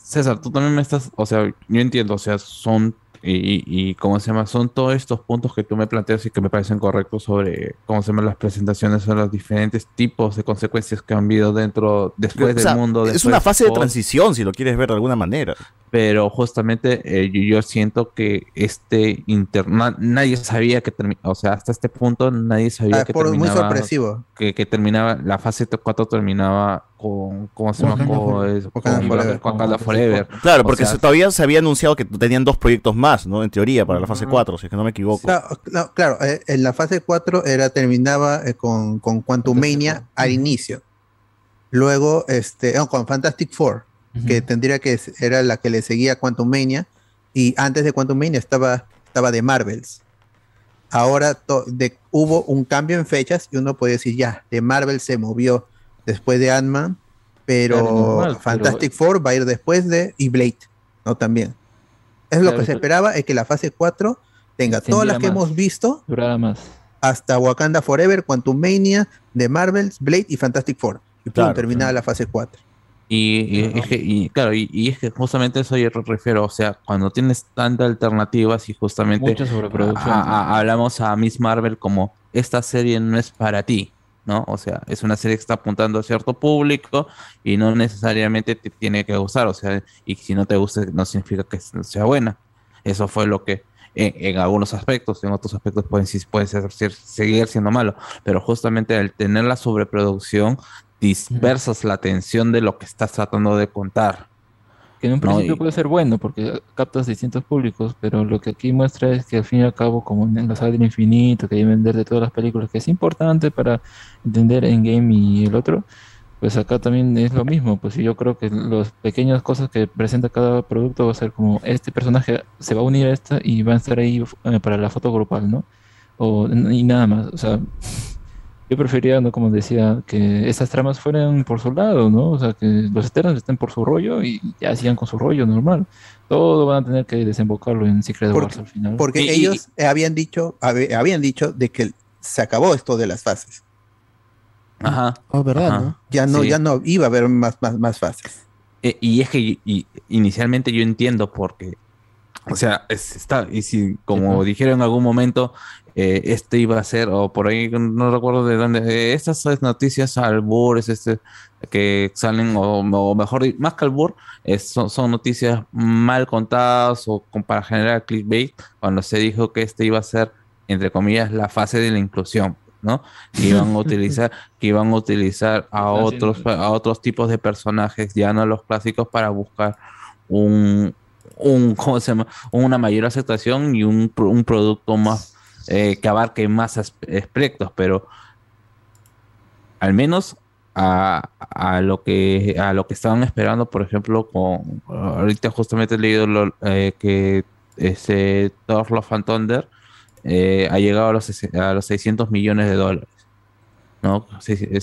S3: César, tú también me estás, o sea, yo entiendo, o sea, son, y, y, ¿cómo se llama? Son todos estos puntos que tú me planteas y que me parecen correctos sobre, ¿cómo se llaman las presentaciones, son los diferentes tipos de consecuencias que han habido dentro, después
S1: O sea,
S3: del mundo.
S1: es una fase de
S3: post.
S1: transición, si lo quieres ver de alguna manera.
S3: Pero justamente eh, yo, yo siento que este interna nadie sabía que terminaba, o sea, hasta este punto nadie sabía
S2: Ah,
S3: que
S2: por- muy
S3: terminaba.
S2: sorpresivo.
S3: Que, que terminaba, la fase 4 terminaba con, ¿cómo se llama?
S1: Wakanda
S3: Con,
S1: Forever.
S3: es-
S1: Wakanda
S3: con
S1: Forever.
S3: Wakanda Forever.
S1: Claro,
S3: O
S1: porque
S3: sea,
S1: se- todavía se había anunciado que tenían dos proyectos más, ¿no? En teoría, para la fase 4, si es que no me equivoco.
S2: Claro, eh, en la fase 4 era, terminaba eh, con, con Quantum Mania al inicio. Luego, este, no, con Fantastic Four, que tendría que era la que le seguía a Quantum Mania. Y antes de Quantum Mania estaba, estaba de Marvels. Ahora to- de- hubo un cambio en fechas y uno puede decir, ya, de Marvel se movió después de Ant-Man, pero
S23: Claro, normal, pero-
S2: Fantastic Four va a ir después de y Blade, ¿no? También. Es lo
S23: Claro,
S2: que se esperaba, es que la fase 4 tenga todas las que
S23: más.
S2: hemos visto
S23: Durará más.
S2: hasta Wakanda Forever, Quantum Mania, The Marvels, Blade y Fantastic Four. Y pum,
S3: Claro,
S2: terminada la fase 4.
S3: Y, y- es que, y claro, y, y es que justamente eso yo refiero, o sea, cuando tienes tantas alternativas y justamente
S23: Mucha sobreproducción.
S3: a- a- hablamos a Miss Marvel como esta serie no es para ti, ¿no? O sea, es una serie que está apuntando a cierto público y no necesariamente te tiene que gustar, o sea, y si no te gusta no significa que sea buena. Eso fue lo que en, en algunos aspectos, en otros aspectos pueden, sí puede ser, ser- seguir siendo malo, pero justamente al tener la sobreproducción dispersas la atención de lo que estás tratando de contar.
S23: Que en un
S3: No,
S23: principio
S3: y-
S23: puede ser bueno porque captas distintos públicos, pero lo que aquí muestra es que al fin y al cabo, como en la saga del infinito, que hay que vender de todas las películas, que es importante para entender Endgame y el otro, pues acá también es lo mismo. Pues yo creo que las pequeñas cosas que presenta cada producto va a ser como este personaje se va a unir a esta y va a estar ahí eh, para la foto grupal, ¿no? O, y nada más. O sea, yo prefería, ¿no? Como decía, que esas tramas fueran por su lado, ¿no? O sea, que los Eternals estén por su rollo y ya sigan con su rollo normal. Todo van a tener que desembocarlo en Secret
S2: Porque-
S23: Wars al final.
S2: Porque ellos habían dicho, habían dicho de que se acabó esto de las fases.
S3: Ajá.
S15: Oh, ¿verdad,
S3: Ajá.
S15: no?
S2: Ya no,
S3: Sí.
S2: ya no iba a haber más, más, más fases.
S3: Eh, y es que y- y inicialmente yo entiendo porque, o sea, es- está, y si como dijeron en algún momento, eh, este iba a ser, o por ahí no recuerdo de dónde, eh, estas noticias albures, este, que salen, o, o mejor, más que albur, son, son noticias mal contadas o con- para generar clickbait, cuando se dijo que este iba a ser, entre comillas, la fase de la inclusión. ¿no? Que (laughs) iban a utilizar, que iban a utilizar a otros, a otros tipos de personajes, ya no los clásicos, para buscar un, un ¿cómo se llama? una mayor aceptación y un, un producto más eh, que abarque más as- aspectos, pero al menos a, lo que a lo que estaban esperando, por ejemplo, con ahorita justamente he leído lo- eh, que ese Thor Love Thunder eh, ha llegado a los, a los 600 millones de dólares. ¿no?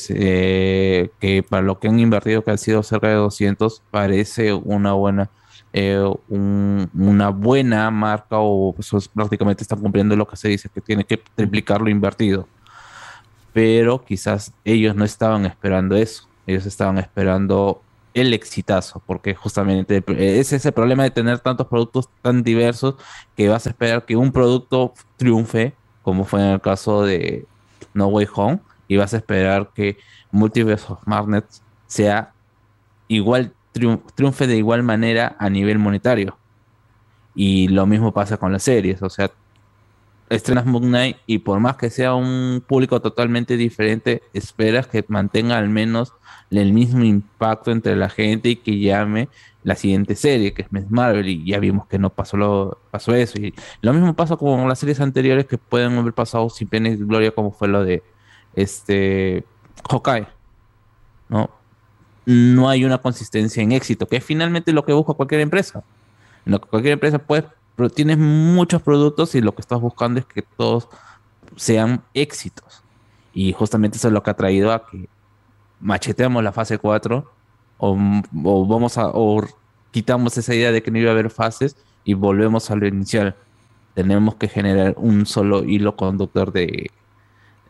S3: Eh, que para lo que han invertido, que han sido cerca de 200, parece una buena, eh, un- una buena marca o pues, es- prácticamente están cumpliendo lo que se dice, que tiene que triplicar lo invertido. Pero quizás ellos no estaban esperando eso, ellos estaban esperando el exitazo, porque justamente es ese problema de tener tantos productos tan diversos que vas a esperar que un producto triunfe, como fue en el caso de No Way Home, y vas a esperar que Multiverse of Madness sea igual, triunfe de igual manera a nivel monetario. Y lo mismo pasa con las series, o sea, estrenas Moon Knight y por más que sea un público totalmente diferente, esperas que mantenga al menos el mismo impacto entre la gente y que llame la siguiente serie, que es Miss Marvel, y ya vimos que no pasó, lo, pasó eso. Y lo mismo pasa con las series anteriores que pueden haber pasado sin pena y gloria, como fue lo de este Hawkeye. ¿no? No hay una consistencia en éxito, que es finalmente lo que busca cualquier empresa. En lo que cualquier empresa puede tienes muchos productos y lo que estás buscando es que todos sean éxitos. Y justamente eso es lo que ha traído a que macheteamos la fase 4 o, o vamos a o quitamos esa idea de que no iba a haber fases y volvemos a lo inicial. Tenemos que generar un solo hilo conductor de,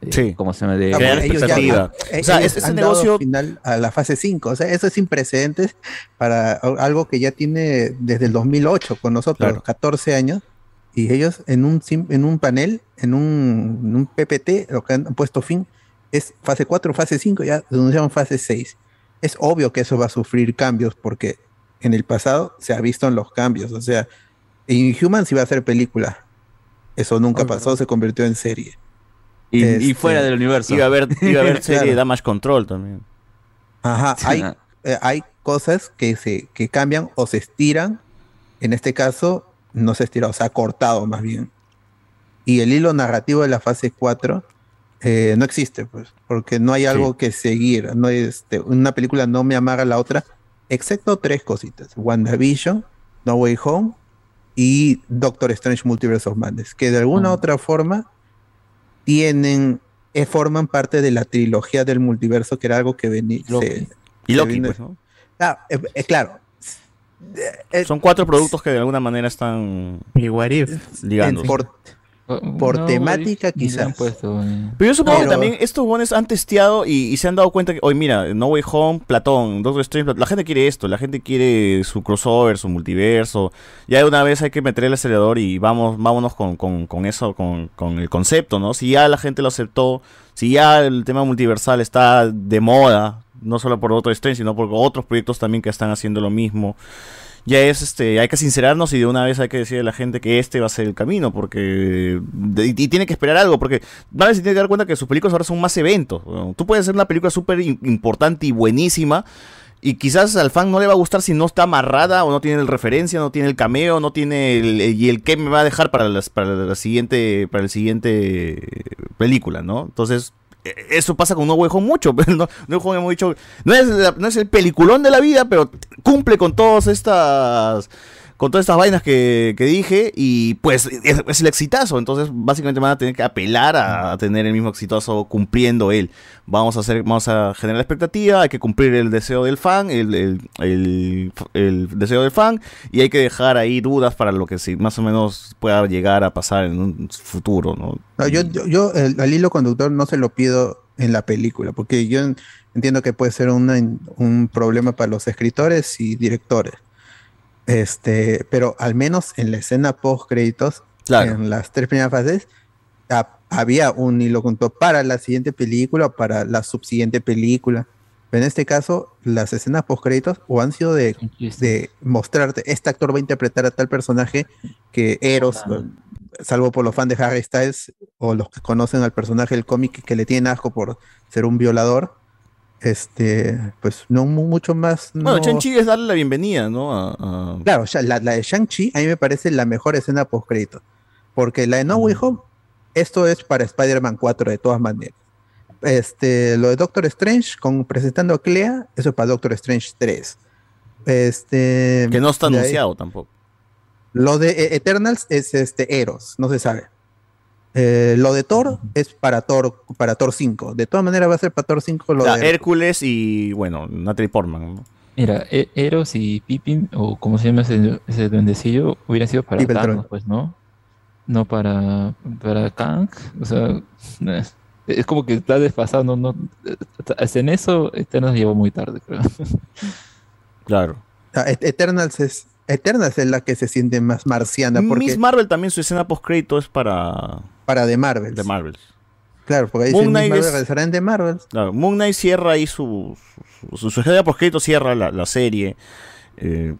S3: de- ¿cómo se llama? De,
S2: Ah, porque ellos ya- eh, ellos han dado final a la fase 5. O sea, eso es sin precedentes para a- algo que ya tiene desde el 2008 con nosotros, 14 años. Y ellos en un, en un panel, en un, en un PPT, lo que han puesto fin es fase 4, fase 5, ya denunciaron fase 6. Es obvio que eso va a sufrir cambios porque en el pasado se ha visto en los cambios. O sea, Inhuman sí va a ser película. Eso nunca pasó, se convirtió en serie.
S1: Y,
S2: Este,
S1: fuera del universo. Iba a haber, iba a haber (laughs) serie de
S2: Claro.
S1: Damage Control también.
S2: Ajá, hay, eh, hay cosas que se que cambian o se estiran. En este caso, no se ha estirado, se ha cortado más bien. Y el hilo narrativo de la fase 4 eh, no existe, pues, porque no hay algo que seguir. No este, una película no me amarra a la otra, excepto tres cositas: WandaVision, No Way Home y Doctor Strange Multiverse of Madness, que de alguna u otra forma tienen, eh, forman parte de la trilogía del multiverso, que era algo que venía. se-
S1: Y Loki,
S2: vino-
S1: pues, ¿no?
S2: Ah, eh, eh, claro.
S1: Son cuatro productos que de alguna manera están ligando.
S2: Por, por temática, quizás.
S1: Pero yo supongo que también estos buenos han testeado y, y se han dado cuenta que, oye, mira, No Way Home, Platón, Doctor Strange, la gente quiere esto, la gente quiere su crossover, su multiverso. Ya de una vez hay que meter el acelerador y vamos, vámonos con, con- con eso, con, con el concepto, ¿no? Si ya la gente lo aceptó, si ya el tema multiversal está de moda, no solo por Doctor Strange, sino por otros proyectos también que están haciendo lo mismo ya es este, hay que sincerarnos y de una vez hay que decirle a la gente que este va a ser el camino, porque y, tiene que esperar algo, porque Marvel se tiene que dar cuenta que sus películas ahora son más eventos. Tú puedes hacer una película súper im- importante y buenísima. Y quizás al fan no le va a gustar si no está amarrada o no tiene el referencia, no tiene el cameo, no tiene y el que me va a dejar para las, para la siguiente para el siguiente película, ¿no? Entonces eh, eso pasa con (laughs) No Way Home mucho, no, No hemos dicho, no es, no es el peliculón de la vida, pero cumple con todas estas con todas estas vainas que, dije y pues es, el exitazo, entonces básicamente van a tener que apelar a, tener el mismo exitazo cumpliendo él. Vamos a hacer, vamos a generar expectativa, hay que cumplir el deseo del fan, el, deseo del fan y hay que dejar ahí dudas para lo que sí, más o menos pueda llegar a pasar en un futuro, ¿no?
S2: Yo, yo, yo al hilo conductor no se lo pido en la película, porque yo en- entiendo que puede ser un problema para los escritores y directores. Este, pero al menos en la escena post créditos, en las tres primeras fases, ha- había un hilo conductor para la siguiente película o para la subsiguiente película. Pero en este caso, las escenas post créditos o han sido de, de mostrarte, este actor va a interpretar a tal personaje que Eros, salvo por los fans de Harry Styles o los que conocen al personaje del cómic que le tienen asco por ser un violador, este, pues no mu- mucho más.
S1: Bueno,
S2: no-
S1: Chanchi es darle la bienvenida, ¿no? A- a-
S2: Claro, la, la de Shang-Chi a mí me parece la mejor escena post crédito. Porque la de No Way Home, esto es para Spider-Man 4 de todas maneras. Este, lo de Doctor Strange, con presentando a Clea, eso es para Doctor Strange 3. Este,
S1: que no está
S2: ahí-
S1: anunciado tampoco.
S2: Lo de eh, Eternals es este Eros, no se sabe. Eh, lo de Thor es para Thor, para Thor 5. De todas maneras va a ser para Thor 5 lo
S1: O sea,
S2: de
S1: Hércules y, bueno, Natalie Portman, ¿no?
S23: Mira, E- Eros y Pippin, o como se llama ese, ese duendecillo, hubieran sido para
S2: Pippin
S23: Thanos, pues, ¿no? No para, para Kang. O sea, es, es como que está desfasado, no, no, hasta en eso Eternos llegó muy tarde, creo. (laughs)
S1: Claro.
S2: Et- Eternals es Eternals es la que se siente más marciana porque
S1: Miss Marvel también su escena post crédito es para
S2: para The Marvels.
S1: The Marvels.
S2: Claro, porque ahí
S1: Moon
S2: dice Miss
S1: Knight
S2: Marvel
S1: es-
S2: regresará en The Marvels.
S1: Claro, Moon Knight cierra ahí su su, su, su post crédito cierra la, la serie. eh,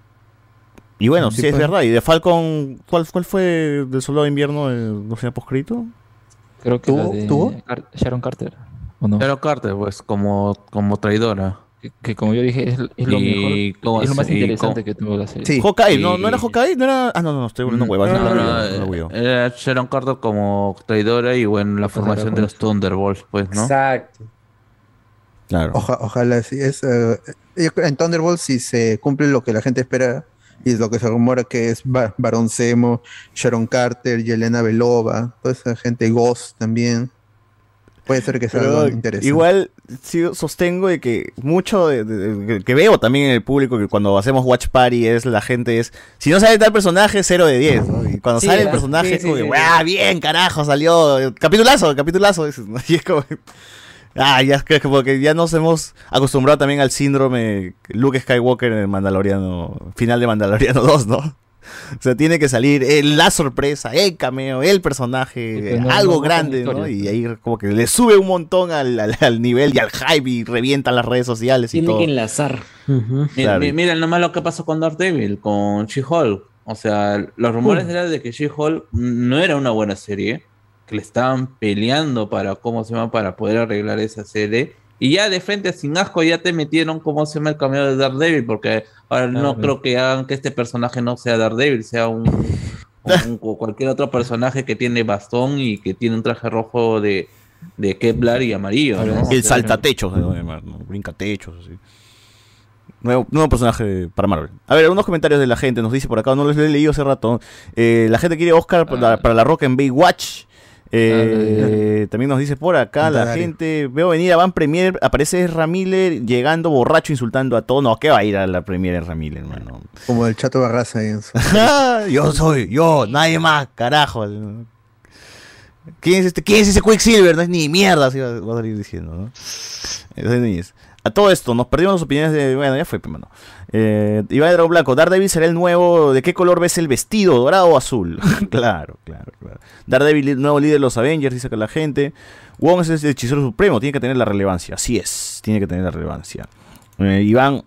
S1: y bueno,
S2: Sí,
S1: sí, es
S2: pues.
S1: verdad. ¿Y de Falcon cuál, cuál fue del Soldado de Invierno eh, no escena post crédito?
S23: Creo que la
S1: ¿Tuvo-
S23: de
S1: tuvo?
S23: Car- Sharon Carter, ¿o no?
S3: Sharon Carter, pues, como, como traidora
S23: que, como yo dije, es, es lo mejor, es lo más interesante que tuvo la serie.
S1: Sí. No, no era Hawkeye, no era... Ah, no, no, estoy volviendo huevas.
S3: No, era Sharon Carter como traidora y bueno, la formación de los Thunderbolts, pues, ¿no?
S22: Exacto.
S1: Claro.
S2: Ojalá sí. Es, en Thunderbolts si se cumple lo que la gente espera y es lo que se rumora que es Baron Semo, Sharon Carter, Yelena Belova, toda esa gente, Ghost también. Puede ser que sea
S1: Pero
S2: algo interesante.
S1: igual sí, sostengo de que mucho de, de- de- que veo también en el público que cuando hacemos watch party es la gente es si no sale tal personaje 0 de 10 ¿no? y cuando
S21: Sí,
S1: sale el personaje
S21: Sí,
S1: es como
S21: sí,
S1: que,
S21: sí,
S1: "Guau, bien carajo salió capitulazo capitulazo (laughs) y es como ah ya que como que ya nos hemos acostumbrado también al síndrome Luke Skywalker en el Mandaloriano final de Mandaloriano 2 ¿no? (laughs) O sea, tiene que salir el- la sorpresa, el cameo, el personaje,
S23: pues, no-
S1: algo
S23: no
S1: grande, ¿no? Y ahí como que le sube un montón al, al- al nivel y al hype y revienta las redes sociales y
S21: Tiene
S1: todo.
S21: que enlazar.
S1: Claro.
S8: mi- Miren nomás lo que pasó con Daredevil, con She-Hulk. O sea, los rumores
S21: Uh.
S8: eran de que She-Hulk no era una buena serie, que le estaban peleando para, ¿cómo se llama?, para poder arreglar esa serie. Y ya de frente, sin asco, ya te metieron, ¿cómo se llama?, el cameo de Daredevil, porque ahora no
S23: Claro.
S8: creo que hagan que este personaje no sea Daredevil, sea un, (laughs) un- cualquier otro personaje que tiene bastón y que tiene un traje rojo de, de Kevlar y amarillo, ¿no? O
S1: El saltatechos, ¿no? Además, ¿no? brincatechos, así. Nuevo, nuevo personaje para Marvel. A ver, unos comentarios de la gente. Nos dice por acá, no los he leído hace rato. Eh, la gente quiere Oscar para, para la roca en Baywatch. Eh, también nos dice por acá la gente. Veo venir a Van Premier. Aparece Ramiller llegando borracho, insultando a todos. No, ¿qué va a ir a la Premier Ramiller, hermano?
S2: Como el chato Barraza (laughs)
S1: yo soy, yo, nadie más, carajo. ¿Quién es este? ¿Quién es ese Quicksilver? No es ni mierda, así va, va a salir diciendo, ¿no? A todo esto, nos perdimos las opiniones de. Bueno, ya fue, pues, mano. Eh, Iván de Dragón Blanco, Daredevil será el nuevo. ¿De qué color ves el vestido? ¿Dorado o azul? (laughs) claro, claro, claro. Daredevil, el nuevo líder de los Avengers, dice que la gente. Wong es el hechicero supremo, tiene que tener la relevancia. Así es, tiene que tener la relevancia. Eh, Iván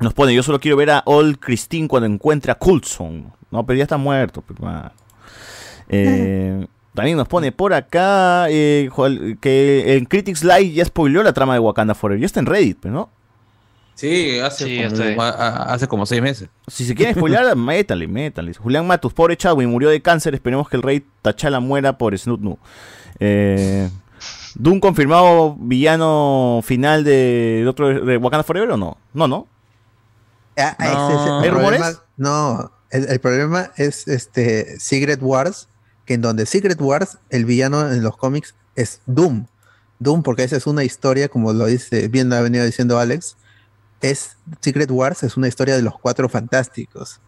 S1: nos pone: Yo solo quiero ver a Old Christine cuando encuentre a Coulson. No, pero ya está muerto, pues, mano. (laughs) Eh, también nos pone por acá eh, que en Critics Live ya spoileó la trama de Wakanda Forever. Ya está en Reddit, pues, ¿no?
S8: Sí, hace,
S1: Sí,
S8: como,
S1: estoy.
S8: a- a- hace como seis meses.
S1: Si se quieren spoilear, (laughs) métanle, métanle. Julián Matus, pobre Chadwin, murió de cáncer. Esperemos que el rey T'Challa muera por Snoot Nu. Eh, ¿Doom confirmado villano final de, de otro de Wakanda Forever o no? No, no.
S2: Ah, el
S1: ¿Hay rumores?
S2: problema- No, el, el problema es este Secret Wars, que en donde Secret Wars, el villano en los cómics es Doom. Doom, porque esa es una historia, como lo dice, bien ha venido diciendo Alex, es Secret Wars es una historia de los cuatro fantásticos.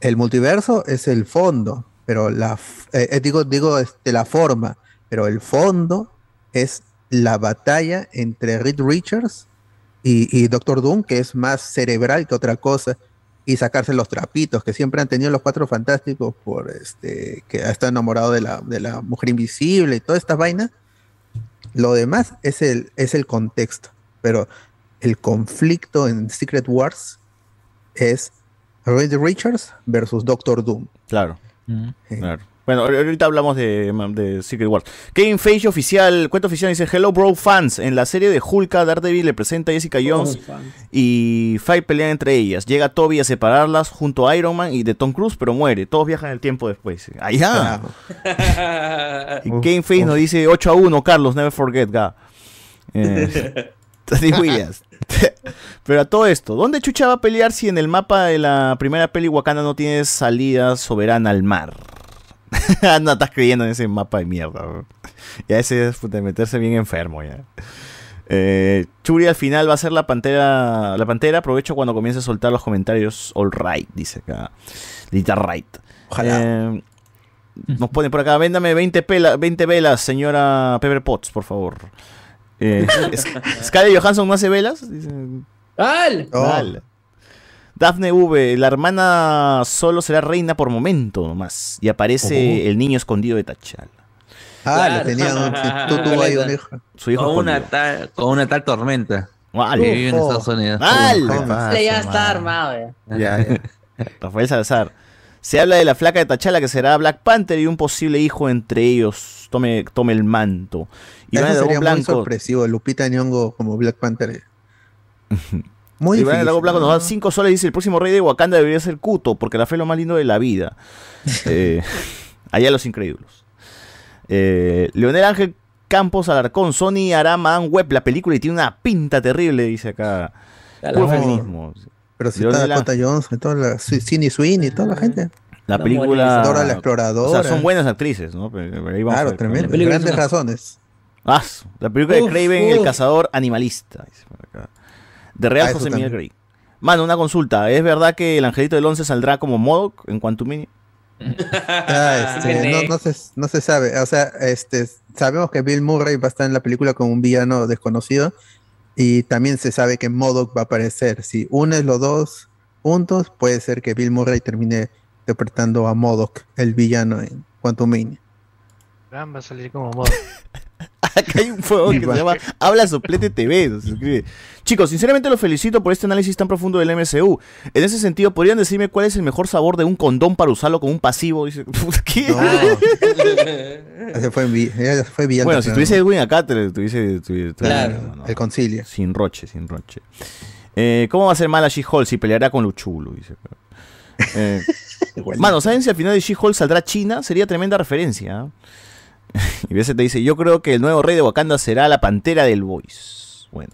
S2: El multiverso es el fondo, pero la eh, eh, digo, digo este, la forma, pero el fondo es la batalla entre Reed Richards y, y Doctor Doom, que es más cerebral que otra cosa, y sacarse los trapitos que siempre han tenido los cuatro fantásticos por este que está enamorado de la, de la mujer invisible y toda esta vaina. Lo demás es el, es el contexto, pero el conflicto en Secret Wars es Reed Richards versus Doctor Doom.
S1: Claro. Claro. Bueno, ahor- ahorita hablamos de, de Secret Wars. Kevin Feige oficial, cuenta oficial dice Hello Bro fans. En la serie de Hulk, Daredevil le presenta a Jessica Jones y Five pelean entre ellas. Llega Toby a separarlas junto a Iron Man y de Tom Cruise, pero muere. Todos viajan en el tiempo después. Allá. (laughs) Y Kevin Feige nos dice 8 a 1, Carlos, never forget, ga. Eh. (laughs) (laughs) Pero a todo esto, ¿dónde Chucha va a pelear si en el mapa de la primera peli Wakanda no tiene salida soberana al mar? (laughs) no estás creyendo en ese mapa de mierda. bro. Ya ese es de meterse bien enfermo ya. Eh, Churi al final va a ser la pantera. La pantera, aprovecho cuando comience a soltar los comentarios. All right, dice acá. Lita right. Eh, nos pone por acá, véndame 20, pela- 20 velas, señora Pepper Potts, por favor. Eh, (laughs) Scarlett Johansson no hace velas. Dice,
S21: ¡Al!
S1: Dale. Daphne V, la hermana solo será reina por momento nomás. Y aparece el niño escondido de T'Challa.
S2: Ah, lo tenía, tú tuvo ahí un hijo.
S1: Su hijo
S8: con, una tal, con una tal tormenta.
S1: Vale.
S8: Que vive en
S1: Ufo.
S8: Estados Unidos.
S1: Vale.
S21: Este ya está armado ya.
S1: Ya, (laughs) Rafael Salazar. Se habla de la flaca de T'Challa que será Black Panther y un posible hijo entre ellos tome, tome el manto. Iván
S2: Eso sería muy sorpresivo, Lupita Nyong'o como Black Panther. (laughs) Muy
S1: el
S2: difícil.
S1: Dragón Blanco nos da 5 soles y dice: el próximo rey de Wakanda debería ser Kuto, porque la fe es lo más lindo de la vida. (laughs) Eh, allá los incrédulos. Eh, Leonel Ángel Campos Alarcón, Sony hará Man Web la película y tiene una pinta terrible, dice acá.
S21: La
S1: Puro feminismo.
S2: Pero si
S1: Leonel
S2: está Dakota Johnson, toda la, Cindy Sweeney, toda la gente.
S1: La película.
S2: Dora la exploradora.
S1: O sea, son buenas actrices, ¿no? Pero- pero ahí vamos a
S2: Claro, tremendo.
S1: La película
S2: Grandes
S1: es una-
S2: razones.
S1: Ah, la película de
S2: Uf,
S1: Craven, el cazador animalista. dice. De Real
S2: Ah,
S1: José Miguel. Grey. Mano, una consulta. ¿Es verdad que el angelito del 11 saldrá como Modoc en Quantumini? (laughs)
S2: Ah, este, no, no se, no se sabe. O sea, este, sabemos que Bill Murray va a estar en la película como un villano desconocido. Y también se sabe que Modoc va a aparecer. Si unes los dos juntos, puede ser que Bill Murray termine interpretando a Modoc, el villano en Quantum
S22: Va a salir como modo. (laughs)
S1: Acá hay un fuego que se llama Habla Soplete TV. se suscribe. Chicos, sinceramente los felicito por este análisis tan profundo del MCU. En ese sentido, ¿podrían decirme cuál es el mejor sabor de un condón para usarlo como un pasivo? Dice, (laughs) ¿qué?
S2: Ese (laughs) fue, en vi- ese fue villano.
S1: Bueno, si tuviese Edwin acá, te lo tuviese. tuviese-
S2: Claro, el concilio.
S1: Sin roche, sin roche. Eh, ¿Cómo va a ser mala She-Hulk si peleará con Luchulo? Dice. Eh, mano, ¿saben si al final de She-Hulk saldrá China? Sería tremenda referencia. ¿ah? (laughs) y veces te dice, yo creo que el nuevo rey de Wakanda será la pantera del Voice. Bueno.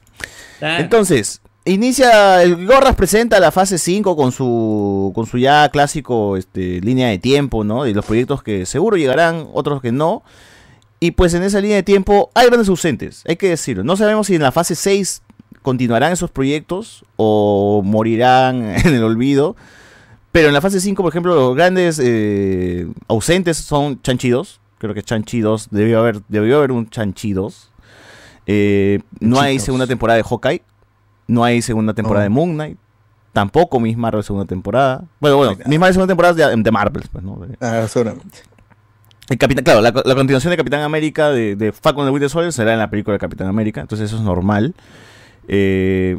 S21: Ah.
S1: Entonces, inicia, el Gorras presenta la fase 5 con su, con su ya clásico este, línea de tiempo, ¿no? Y los proyectos que seguro llegarán, otros que no. Y pues en esa línea de tiempo hay grandes ausentes, hay que decirlo. No sabemos si en la fase 6 continuarán esos proyectos o morirán (laughs) en el olvido. Pero en la fase 5, por ejemplo, los grandes eh, ausentes son Chanchi 2. Creo que Chanchi 2, debió haber, debió haber un Chanchi 2. Eh, no hay segunda temporada de Hawkeye. No hay segunda temporada de Moon Knight. Tampoco Miss Marvel segunda temporada. Bueno, bueno, Miss Marvel segunda temporada de, de Marvel, pues, ¿no? De-
S2: Ah, seguramente.
S1: el Capitán, claro, la, la continuación de Capitán América de, de Falcon the Winter Soldier será en la película de Capitán América, entonces eso es normal. Eh,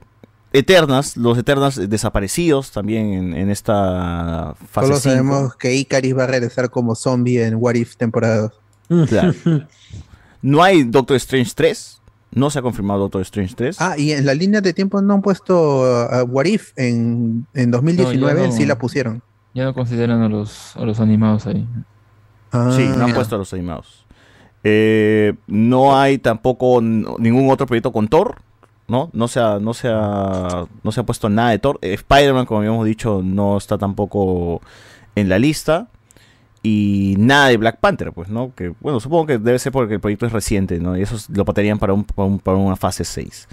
S1: Eternas, los Eternas desaparecidos también en, en esta fase
S2: Solo
S1: cinco.
S2: sabemos que Icaris va a regresar como zombie en What If temporada 2.
S1: Claro. (laughs) No hay Doctor Strange 3, no se ha confirmado Doctor Strange 3.
S2: Ah, y en la línea de tiempo no han puesto a What If en, en 2019,
S23: No, no.
S2: sí la pusieron.
S23: Ya no consideran a los, a los animados ahí.
S1: Sí, no han
S23: Ah.
S1: puesto a los animados. Eh, no hay tampoco ningún otro proyecto con Thor, ¿no? No se ha, no se ha, no se ha puesto nada de Thor. Eh, Spider-Man, como habíamos dicho, no está tampoco en la lista. Y nada de Black Panther, pues, ¿no? Que, bueno, supongo que debe ser porque el proyecto es reciente, ¿no? Y eso lo patearían para, un, para, un- para una fase 6.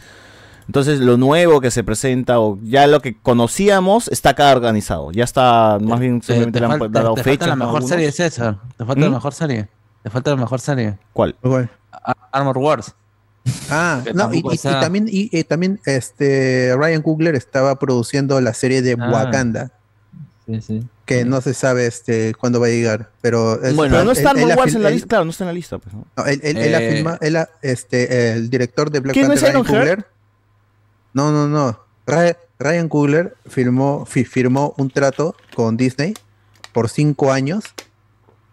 S1: Entonces, lo nuevo que se presenta, o ya lo que conocíamos, está acá organizado. Ya está, más bien,
S8: Te,
S1: simplemente
S8: te
S1: le han
S8: falta,
S1: dado
S8: te falta
S1: fecha.
S8: la mejor serie, César. Te falta
S1: ¿Mm?
S8: la mejor serie. Te falta la mejor serie.
S1: ¿Cuál?
S8: A- Armor Wars.
S2: Ah, no, y, también, y, y también este Ryan Coogler estaba produciendo la serie de
S23: Ah.
S2: Wakanda,
S23: Sí, sí.
S2: que no se sabe este cuándo va a llegar, pero es-
S1: Bueno, no está Wars en la
S2: él-
S1: lista, claro, no está en la lista. Pues, ¿no?
S2: No, él, él- él ha
S1: Eh,
S2: filmado- él ha- este, el director de Black
S1: ¿Quién no es
S2: Panther, Ryan? Coogler. No, no, no. Ryan Coogler firmó, fi- firmó un trato con Disney por cinco años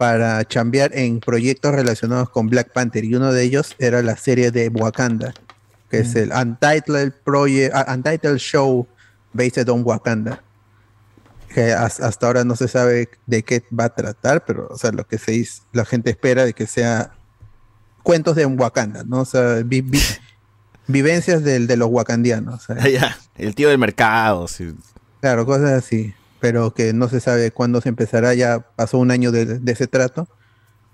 S2: para chambear en proyectos relacionados con Black Panther y uno de ellos era la serie de Wakanda, que es el Untitled Project, ah, Untitled Show based on Wakanda. Que has- hasta ahora no se sabe de qué va a tratar, pero o sea, lo que se dice- la gente espera de que sea cuentos de Wakanda, ¿no? O sea, vi- vi- (laughs) vivencias del- de los wakandianos. o sea. (laughs)
S1: Ya, el tío del mercado. sí.
S2: Claro, cosas así, pero que no se sabe cuándo se empezará, ya pasó un año de, de ese trato,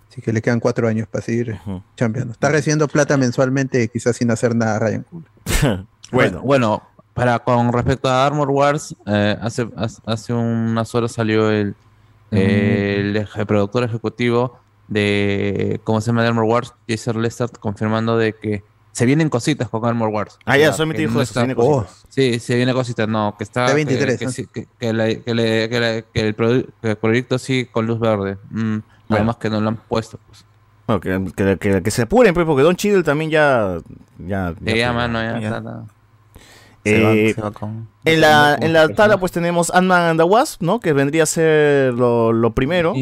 S2: así que le quedan cuatro años para seguir chambeando. Está recibiendo plata mensualmente, quizás sin hacer nada Ryan Coogler. (laughs)
S8: Bueno, bueno, para con respecto a Armor Wars, eh, hace, hace- unas horas salió el, el, productor ejecutivo de cómo se llama de Armor Wars, Jason Lester, confirmando de que se vienen cositas con Armor Wars.
S1: Ah, ya, solamente dijo
S8: no
S1: eso, se vienen cositas.
S8: Sí, se viene cositas, no, que está
S2: De 23,
S8: que, sí, el, proyecto sigue con luz verde. Mm, nada
S1: Bueno.
S8: más que no lo han puesto. Pues.
S1: Bueno, que, que- que- que se apuren, pues, porque Don Cheadle también ya. Ya,
S8: Ya, ya, mano, ya, está.
S1: Eh,
S8: Se va- se va con-
S1: en la, en la tabla, pues tenemos Ant-Man and the Wasp, ¿no? Que vendría a ser lo, lo primero.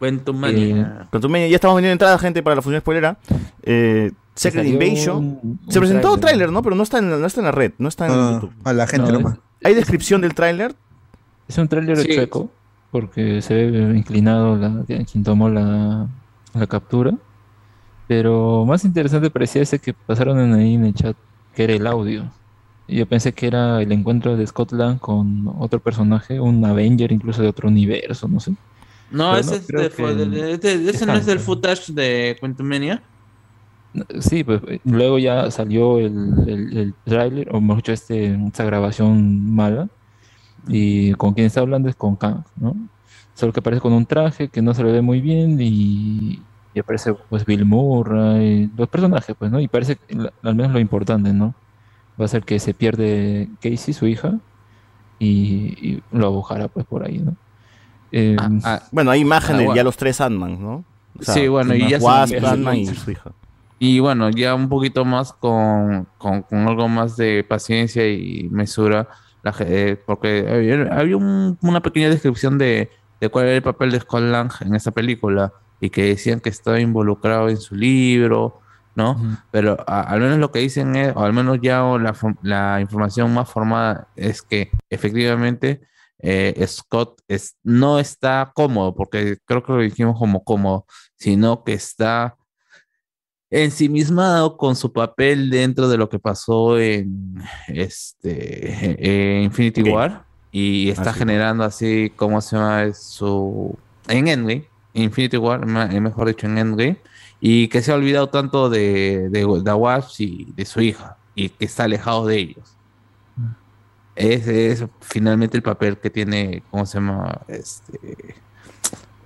S8: Quantumania.
S1: Quantumania. Ya estamos vendiendo entradas, gente, para la función spoilera. Eh, Secret Invasion.
S23: un-
S1: Se presentó
S23: tráiler.
S1: tráiler, ¿no? Pero no está, en, no está en la red, no está en
S2: No, no,
S1: YouTube.
S2: a la gente
S23: No,
S2: nomás.
S1: ¿Hay descripción del tráiler?
S23: Es un tráiler
S1: Sí.
S23: chueco, porque se ve inclinado la, quien tomó la, la captura. Pero más interesante parecía ese que pasaron en ahí en el chat, que era el audio. Y Yo pensé que era el encuentro de Scotland con otro personaje, un Avenger incluso de otro universo, no sé.
S3: No,
S23: Pero
S3: ese, es
S23: creo
S3: de-
S23: que-
S3: de- de- de- ese no es del footage de Quantumania.
S23: Sí, pues eh, luego ya salió el, el, el tráiler, o mejor dicho, este, esta grabación mala. Y con quien está hablando es con Kang, ¿no? Solo que aparece con un traje que no se le ve muy bien y, y aparece pues Bill Murray, los personajes, pues, ¿no? Y parece, al menos lo importante, ¿no? Va a ser que se pierde Casey, su hija, y, y lo abujará pues por ahí, ¿no? Eh,
S1: Bueno, hay imágenes,
S3: ah, bueno.
S1: ya los tres Ant-Man, ¿no? O sea,
S3: sí, bueno, y ya se-
S1: Wasp, Ant-Man y su hija.
S3: Y bueno, ya un poquito más con, con, con algo más de paciencia y mesura, la, eh, porque había, había un- una pequeña descripción de, de cuál era el papel de Scott Lang en esa película y que decían que estaba involucrado en su libro, ¿no? Pero a- al menos lo que dicen es, o al menos ya la, la información más formada es que efectivamente eh, Scott es, no está cómodo, porque creo que lo dijimos como cómodo, sino que está ensimismado con su papel dentro de lo que pasó en este en Infinity. War y está
S1: Así.
S3: generando así como se llama su en Endgame Infinity War eh, mejor dicho en Endgame y que se ha olvidado tanto de de, de y de su hija y que está alejado de ellos ese es finalmente el papel que tiene cómo se llama este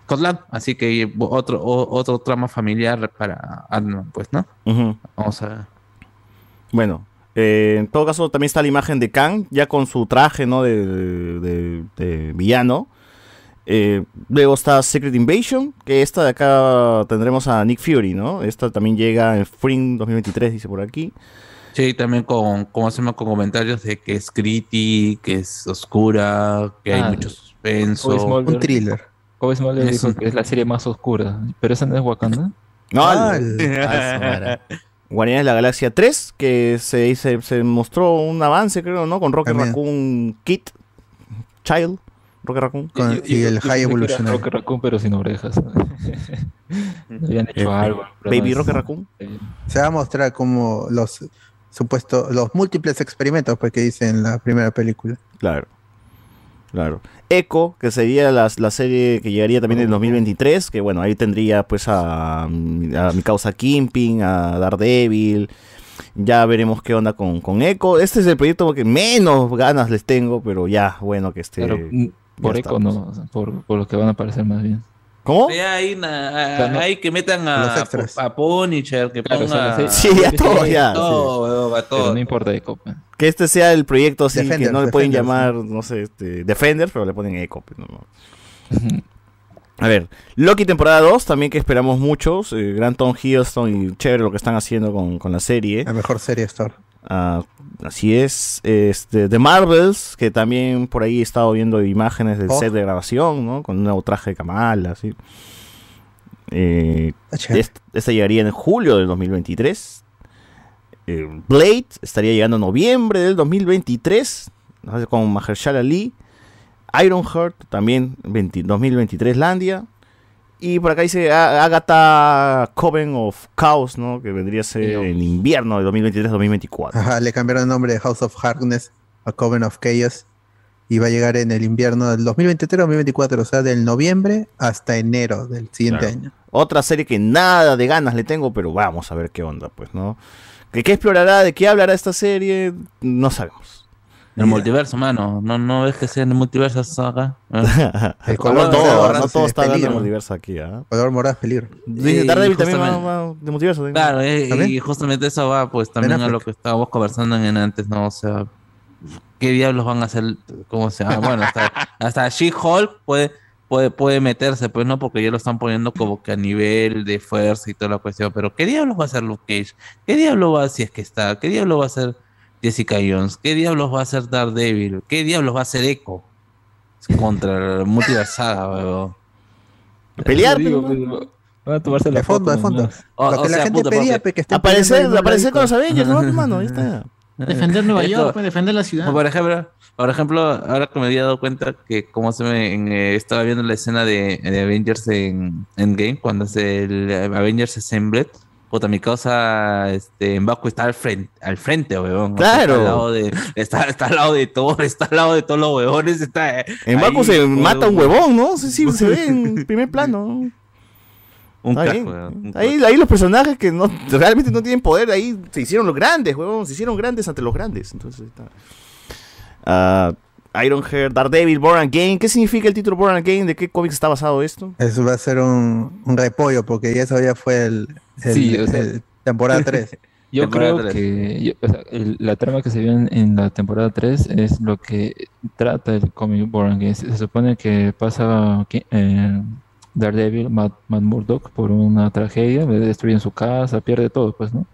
S3: Scotland, así que otro, o- otro trama familiar para Ant-Man, pues, ¿no? Vamos a ver.
S1: Bueno, eh, en todo caso también está la imagen de Kang, ya con su traje, ¿no? De, de- de villano. Eh, luego está Secret Invasion, que esta de acá tendremos a Nick Fury, ¿no? Esta también llega en Spring 2023, dice por aquí.
S3: Sí, también con, ¿cómo se llama? Con comentarios de que es gritty, que es oscura, que hay
S23: Ah,
S3: mucho suspenso.
S23: Kobe Smulders- Kobe Smulders
S3: Es
S23: dijo
S3: un-
S23: que es la serie más oscura, pero esa no es Wakanda.
S1: No,
S23: Ah, (laughs)
S1: Guardianes de la Galaxia 3, que se, se, se mostró un avance, creo, ¿no? Con Rocket
S2: También.
S1: Raccoon Kid, Child, Rocket Raccoon.
S2: Con-
S23: Yo-
S2: y el
S23: yo
S2: High Evolutionary.
S23: Rocket Raccoon, pero sin orejas. (laughs) Habían hecho
S1: Eh,
S23: algo.
S1: Baby Rocket Raccoon.
S23: eh,
S2: Se va a mostrar como los supuestos, los múltiples experimentos pues, que dice en la primera película.
S1: Claro. Claro. Echo, que sería la, la serie que llegaría también en 2023, que bueno, ahí tendría pues a, a mi causa Kimping, a Daredevil. Ya veremos qué onda con, con Echo. Este es el proyecto que menos ganas les tengo, pero ya, bueno, que esté.
S23: Mm, por
S1: estamos.
S23: no, sea, por, por lo que van a aparecer más bien.
S1: ¿Cómo?
S3: Ahí hay, na-
S23: sea, no-
S3: hay que metan
S23: Los
S3: a,
S23: extras.
S3: a Punisher, que
S23: Claro, o sea,
S1: Sí, a todos ya,
S3: A todo, a
S23: Pero no importa Echo.
S1: Que este sea el proyecto así, que
S2: Defenders,
S1: no le pueden
S2: Defenders,
S1: llamar, no sé, este, Defender, pero le ponen Echo. no, no. A ver, Loki temporada 2, también que esperamos muchos. eh, gran Tom Hiddleston y chévere lo que están haciendo con, con la serie.
S2: La mejor serie Star.
S1: Ah, así es. Este, The Marvels, que también por ahí he estado viendo imágenes del
S2: Oh.
S1: set de grabación, ¿no? Con un nuevo traje de Kamala, así. Eh, est- esta llegaría en julio del 2023. Eh, Blade estaría llegando en noviembre del 2023. ¿no? Con Mahershala Ali. Ironheart también 20 2023 Landia. Y por acá dice Agatha Coven of Chaos, ¿no? Que vendría a ser en invierno de 2023-2024.
S2: Ajá, le cambiaron el nombre de House of Harkness a Coven of Chaos. Y va a llegar en el invierno del 2023-2024, o sea, del noviembre hasta enero del siguiente
S1: Claro.
S2: año.
S1: Otra serie que nada de ganas le tengo, pero vamos a ver qué onda, pues, ¿no? ¿De qué explorará? ¿De qué hablará esta serie? No sabemos.
S3: El multiverso, mano. No, no ves que sea en el multiverso acá. (laughs)
S2: El
S1: No
S2: color
S1: todo, no
S2: ¿no?
S1: todo
S2: Sí,
S1: está hablando de
S2: peligro.
S1: multiverso aquí, ¿ah?
S2: Color morado es peligro.
S1: Dice
S3: Y
S1: Daredevil también va,
S3: justamente-
S1: va de multiverso. también.
S3: Claro, eh,
S1: ¿También?
S3: y justamente eso va pues también a lo que estábamos conversando en antes, ¿no? O sea, ¿qué diablos van a hacer? ¿Cómo se llama? Bueno, hasta, (laughs) hasta She-Hulk puede, puede, puede meterse, pues no, porque ya lo están poniendo como que a nivel de fuerza y toda la cuestión. Pero ¿qué diablos va a hacer Luke Cage? ¿Qué diablos va a si es que está? ¿Qué diablos va a hacer Jessica Jones? ¿Qué diablos va a hacer Daredevil? ¿Qué diablos va a hacer Echo? Contra el multiversaga, weón.
S1: Pelear,
S23: pues, van a tomarse la
S2: De fondo, de fondo.
S23: nomás.
S3: O-
S2: Lo
S3: o
S2: que la gente
S3: puta,
S2: pedía,
S3: porque-
S2: que estén
S1: Aparecer, con los. Avengers, ¿no, (laughs) hermano? Ahí está.
S12: Defender Nueva
S3: Esto-
S12: York, pues, defender la ciudad.
S3: Por ejemplo, por ejemplo, ahora que me había dado cuenta que como se me en, eh, estaba viendo la escena de, de Avengers en Endgame, cuando es el Avengers Assembled, Puta, mi causa, este, Mbaku está al frente, al frente, weón. O
S1: Claro.
S3: está, al lado de, está, está al lado de Thor, (laughs) está al lado de todos los huevones, está...
S1: En Baku
S3: ahí,
S1: se
S3: weón.
S1: mata un huevón, ¿no? Sí, sí, se ve en (laughs) primer plano.
S3: Un
S1: Está
S3: crack,
S1: bien.
S3: weón, un
S1: Ahí, ahí los personajes que no, realmente no tienen poder, ahí se hicieron los grandes, huevón. Se hicieron grandes ante los grandes. Entonces está. Ah, Ironheart, Daredevil, Born Again. ¿Qué significa el título Born Again? ¿De qué cómics está basado esto?
S2: Eso va a ser un, un repollo, porque ya eso ya fue el, el-
S23: Sí, o sea-
S2: el temporada (laughs) 3.
S23: Yo
S3: Temporada
S23: creo
S3: tres.
S23: que yo- o sea, el- la trama que se vio en, en la temporada 3 es lo que trata el cómic Born Again. Se, se supone que pasa eh, Daredevil, Matt, Matt Murdock, por una tragedia, le destruyen su casa, pierde todo, pues, ¿no?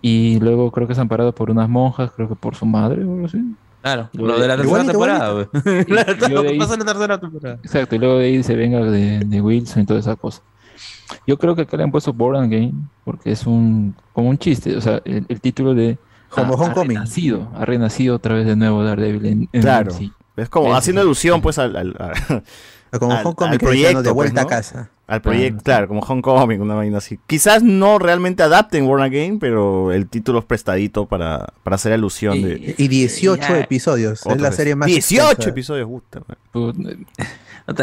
S23: Y luego creo que es amparado por unas monjas, creo que por su madre o algo así.
S3: Claro,
S23: Lo de-
S3: de la tercera
S23: igualito,
S3: temporada. Claro, lo que pasa en la tercera temporada.
S23: Exacto, y luego de ahí se venga de, de Wilson y toda esa cosa. Yo creo que acá le han puesto Born Again porque es un como un chiste, o sea, el, el título de
S2: Como
S23: ha- ha
S2: Homecoming.
S23: renacido, ha renacido otra vez de nuevo Daredevil en, en
S1: Claro.
S23: sí.
S1: Es como haciendo
S23: es el-
S1: alusión, pues, al, al, a-
S2: Como
S1: al-
S2: Homecoming,
S1: al proyecto.
S2: de vuelta
S1: pues,
S2: a
S1: ¿no?
S2: casa.
S1: Al proyecto, claro, como Homecoming, una vaina así. Quizás no realmente adapten Born Again, pero el título es prestadito para, para hacer alusión de.
S2: Y 18
S3: Ya.
S2: episodios. es la
S1: vez.
S2: serie más
S1: 18
S2: extensa.
S1: episodios, puta. madre.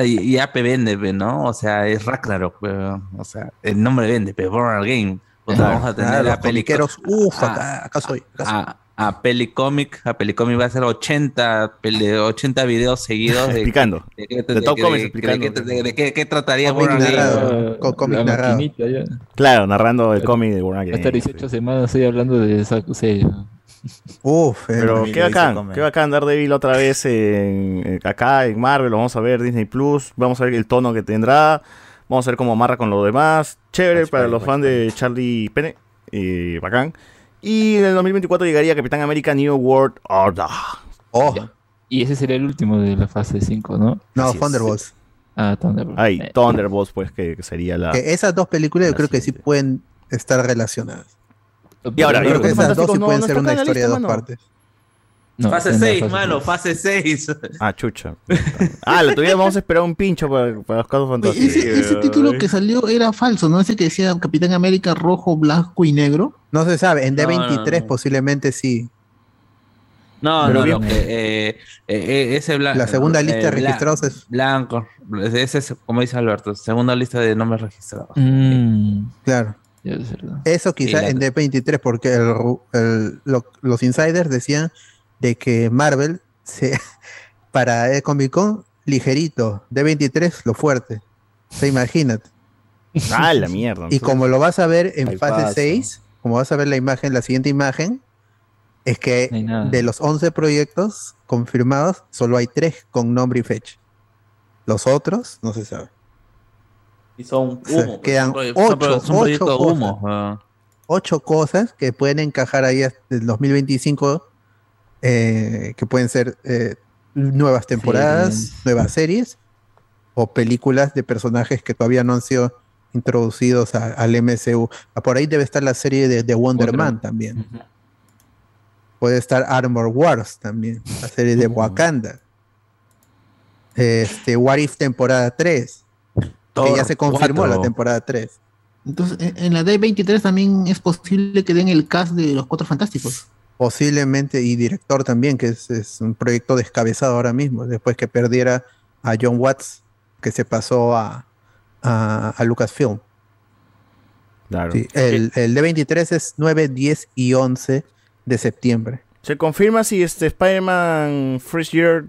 S3: Y y AP vende, pe, ¿no? O sea, es Ragnarok. O sea, el nombre vende, pero Born Again. Puta,
S2: Claro,
S3: vamos a tener
S2: claro,
S3: a
S2: comiqueros, uf, acá, acá soy. acá soy.
S3: A, a Pelicomic, a Pelicomic va a ser 80, pele- 80 videos seguidos de,
S1: Explicando.
S3: de,
S1: De Top
S3: de-
S1: Comics
S3: de-
S1: explicando.
S3: de- de- de qué- qué trataría Again.
S2: narrado. Con cómic narrado.
S1: Claro, narrando el cómic de Again.
S23: Hasta 18 semanas estoy hablando de esa serie.
S2: Uf, eh,
S1: Pero qué bacán, qué bacán Daredevil otra vez en, en- acá en Marvel, lo vamos a ver Disney Plus, vamos a ver el tono que tendrá, vamos a ver cómo amarra con lo demás, chévere para los fans de Charlie Pene, y bacán. Y en el 2024 llegaría Capitán América New World Order.
S2: Oh,
S23: Y ese sería el último de la fase 5, ¿no?
S2: no,
S1: Así es.
S2: Thunderbolts.
S23: Ah, Eh,
S1: Thunderbolts pues que, que sería la...
S2: Que esas dos películas yo creo que sí pueden estar relacionadas.
S1: Y ahora,
S2: Creo que
S1: Los
S2: esas dos sí
S1: no-
S2: pueden
S1: no
S2: ser una historia de dos
S1: mano.
S2: partes.
S23: no,
S3: fase
S23: está en la
S3: 6,
S23: fase
S3: mano, fase 6.
S1: Ah, chucha. ah, la todavía vamos a esperar un pincho para, para los casos fantásticos.
S12: Ese, ese título que salió era falso, ¿no? Ese que decía Capitán América rojo, blanco y negro.
S2: No se sabe, en
S3: No,
S2: D23
S3: no.
S2: posiblemente sí.
S3: No,
S1: Pero
S3: no, no, eh, eh, eh, ese blanco.
S2: La segunda lista de registrados es-
S3: Blanco. Ese es, como dice Alberto, segunda lista de nombres registrados.
S23: Mm,
S2: Claro.
S23: Es.
S2: Eso quizá
S3: la-
S2: en D23 porque el ru- el- lo- los insiders decían de que Marvel se, (laughs) para el Comic Con ligerito, D23 lo fuerte. O sea, imagínate. (laughs)
S1: Ah, la mierda.
S2: Y como lo vas a ver en
S1: Ahí
S2: fase
S1: pasa.
S2: 6, como vas a ver la imagen, la siguiente imagen, es que
S23: No
S2: de los 11 proyectos confirmados, solo hay 3 con nombre y fecha. Los otros no se sabe.
S3: Y son humo.
S2: quedan
S3: son, proye-
S2: ocho-
S3: son
S2: ocho cosas.
S3: humo. ah.
S2: Ocho cosas que pueden encajar ahí hasta el 2025, eh, que pueden ser eh, nuevas temporadas,
S23: Series.
S2: nuevas series o películas de personajes que todavía no han sido introducidos a- al MCU. Ah, Por ahí debe estar la serie de, de Wonder,
S23: Wonder
S2: Man
S23: Man.
S2: también. Puede estar Armor Wars también, la serie de Wakanda. Este, What If temporada 3, que ya se confirmó
S3: 4.
S2: la temporada 3.
S12: Entonces, en, en la D23 también es posible que den el cast de los Cuatro Fantásticos.
S2: Posiblemente, y director también, que es, es un proyecto descabezado ahora mismo, después que perdiera a John Watts, que se pasó a, a, a Lucasfilm.
S1: Claro.
S2: Sí, el, el D23 es 9, 10 y 11 de septiembre.
S1: ¿Se confirma si este Spider-Man First Year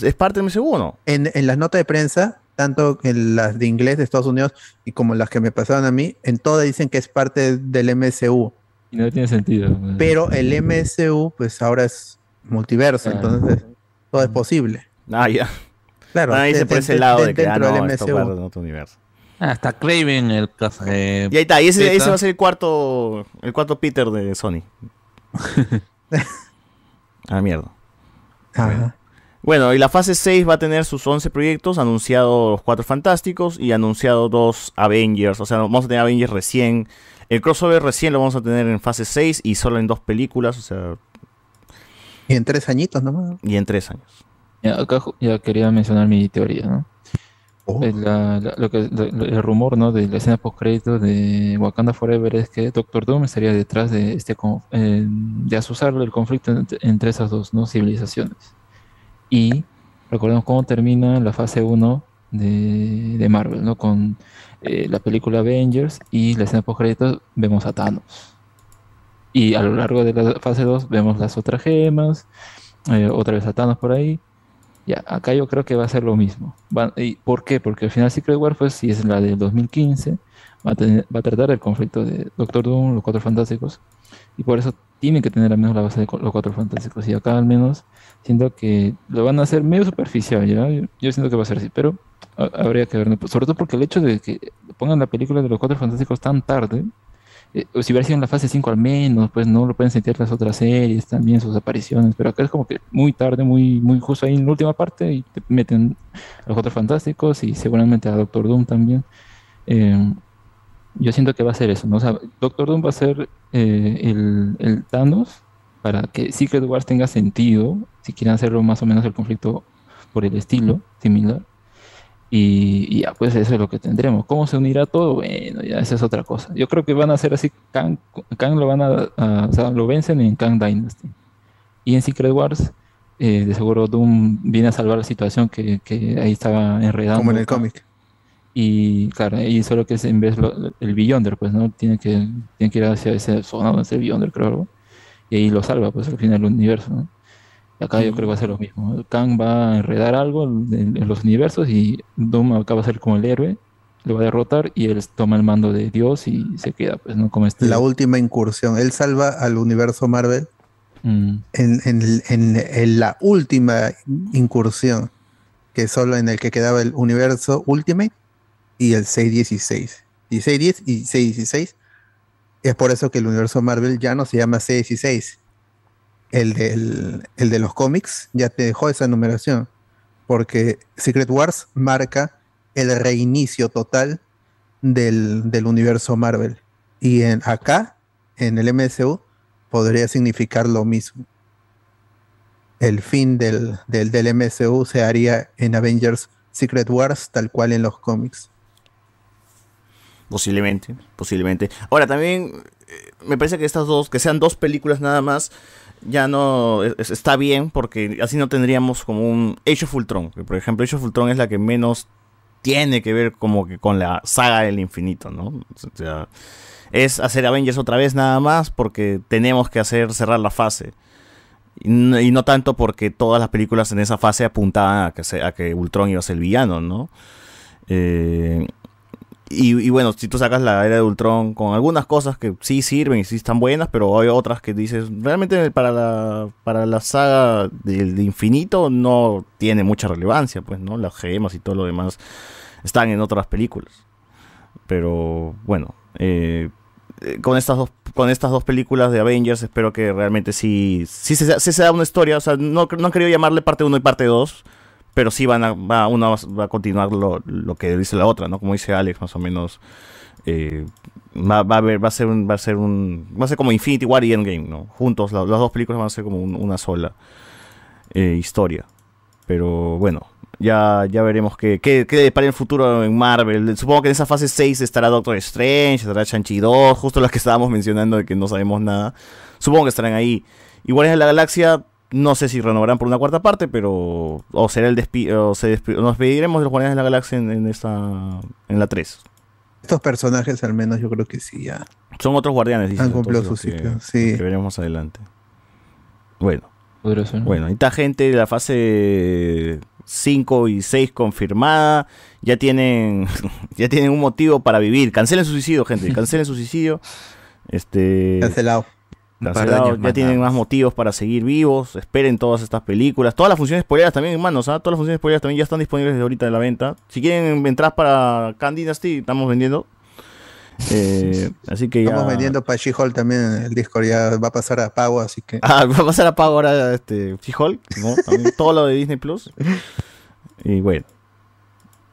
S1: es parte del MCU o no?
S2: En, en las notas de prensa, tanto en las de inglés de Estados Unidos y como las que me pasaron a mí, en todas dicen que es parte del MCU.
S23: Y no tiene sentido.
S2: Pero el MCU, pues ahora es multiverso,
S23: Ah.
S2: entonces todo es posible.
S1: Ah, ya.
S2: Claro, de-
S1: por ese
S2: de-
S1: lado de que ah,
S2: dentro del
S1: no,
S2: MCU.
S1: en otro universo.
S3: Ah, está Craven, el caso. eh,
S1: Y ahí está, y ese va a ser el cuarto, el cuarto Peter de Sony. (laughs) ah, mierda.
S2: Ajá.
S1: Bueno, y la fase 6 va a tener sus 11 proyectos, anunciado los 4 fantásticos y anunciado dos Avengers. O sea, vamos a tener Avengers recién. El crossover recién lo vamos a tener en fase 6 y solo en dos películas, o sea,
S2: Y en tres añitos nomás.
S1: y en tres años.
S23: Ya, acá ya quería mencionar mi teoría, ¿no? Eh, la- la- lo que, lo- lo- el rumor ¿no? de la escena post crédito de Wakanda Forever es que Doctor Doom estaría detrás de este eh, de asusar el conflicto entre, entre esas dos ¿no? civilizaciones. Y recordemos cómo termina la fase 1 de, de Marvel, ¿no? Con eh, la película Avengers y la escena post crédito vemos a Thanos. Y a lo largo de la fase 2 vemos las otras gemas, eh, otra vez a Thanos por ahí. Ya, acá yo creo que va a ser lo mismo. ¿Y por qué? Porque al final Secret War, pues, si es la del 2015, va a, tener- va a tratar el conflicto de Doctor Doom, los Cuatro Fantásticos, y por eso tiene que tener al menos la base de los Cuatro Fantásticos. Y acá al menos siento que lo van a hacer medio superficial. Yo, siento que va a ser así, pero ha- habría que ver, ¿no? sobre todo porque el hecho de que pongan la película de los Cuatro Fantásticos tan tarde, eh, o si hubiera sido en la fase 5 al menos, pues no lo pueden sentir las otras series también, sus apariciones, pero acá es como que muy tarde, muy, muy justo ahí en la última parte y te meten a los Cuatro Fantásticos y seguramente a Doctor Doom también. Eh, yo siento que va a ser eso, ¿no? O sea, Doctor Doom va a ser eh, el Thanos para que Secret Wars tenga sentido, si quieren hacerlo más o menos el conflicto por el estilo similar. Y, y ya, pues eso es lo que tendremos. ¿Cómo se unirá todo? Bueno, ya esa es otra cosa. Yo creo que van a hacer así, Kang, Kang lo van a, a- o sea, lo vencen en Kang Dynasty. Y en Secret Wars, eh, de seguro Doom viene a salvar la situación que, que ahí estaba enredando.
S2: Como en el cómic.
S23: Y claro, y solo que es en vez lo- el Beyonder, pues, ¿no? Tiene que, tiene que ir hacia esa zona donde es el Beyonder, creo. algo, Y ahí lo salva, pues, al final del universo, ¿no? Acá yo creo que va a ser lo mismo. Kang va a enredar algo en, en los universos y Doom acá va a ser como el héroe, lo va a derrotar y él toma el mando de Dios y se queda, pues, ¿no? Como este...
S2: La última incursión. Él salva al universo Marvel
S23: Mm,
S2: en, en- en- en la última incursión, que solo en el que quedaba el universo Ultimate y el 616. 1610 y 616. Es por eso que el universo Marvel ya no se llama 616. El, del, el de los cómics ya te dejó esa numeración. Porque Secret Wars marca el reinicio total del, del universo Marvel. Y en, acá, en el MSU, podría significar lo mismo. El fin del, del, del MSU se haría en Avengers Secret Wars, tal cual en los cómics.
S1: Posiblemente, posiblemente. Ahora también eh, me parece que estas dos, que sean dos películas nada más, ya no es- está bien porque así no tendríamos como un Age of Ultron. por ejemplo, Age of Ultron es la que menos tiene que ver como que con la saga del infinito, ¿no? O sea, es hacer Avengers otra vez nada más porque tenemos que hacer cerrar la fase. Y no, tanto porque todas las películas en esa fase apuntaban a que, se- a que Ultron iba a ser villano, ¿no? Eh, y, bueno, si tú sacas la era de Ultron con algunas cosas que sí sirven y sí están buenas, pero hay otras que dices, realmente para la, para la saga del de infinito no tiene mucha relevancia, pues, ¿no? Las gemas y todo lo demás están en otras películas. Pero bueno, eh, eh, con estas dos con estas dos películas de Avengers espero que realmente sí, sí se da una historia, o sea, no, no han querido llamarle parte 1 y parte 2, pero sí van a, va, una va- a continuar lo, lo que dice la otra, ¿no? Como dice Alex, más o menos. eh, va, va a haber, va a ser un, va a ser un, va a ser como Infinity War y Endgame, ¿no? Juntos, la- las dos películas van a ser como un- una sola eh, historia. Pero bueno, ya, ya veremos qué, qué, qué depara el futuro en Marvel. Supongo que en esa fase 6 estará Doctor Strange, estará Shang-Chi 2, justo las que estábamos mencionando de que no sabemos nada. Supongo que estarán ahí. Igual en la galaxia, no sé si renovarán por una cuarta parte, pero. O será el despi o se despi- nos despediremos de los Guardianes de la Galaxia en, en esta. en la 3.
S2: Estos personajes, al menos, yo creo que sí ya.
S1: Son otros guardianes, dicen,
S2: Han cumplido su ciclo, sí.
S1: que veremos adelante. Bueno. Bueno, está gente de la fase 5 y 6 confirmada. Ya tienen, (laughs) ya tienen un motivo para vivir. Cancelen su suicidio, gente. Cancelen su suicidio. Este.
S2: Cancelado.
S4: Un par de
S1: Cancelado.
S4: años
S1: Ya
S4: más,
S1: tienen más motivos para seguir vivos. Esperen todas estas películas. Todas las funciones spoileras también, hermanos. ¿ah? Todas las funciones spoileras también ya están disponibles desde ahorita de la venta. Si quieren entrar para Khan Dynasty, estamos vendiendo. (laughs) Eh, así que ya.
S2: Estamos vendiendo para She-Hulk también el Discord, ya va a pasar a pago, así que. (laughs)
S1: Ah, va a pasar a pago ahora este She-Hulk, todo lo de Disney Plus. (laughs) Y bueno.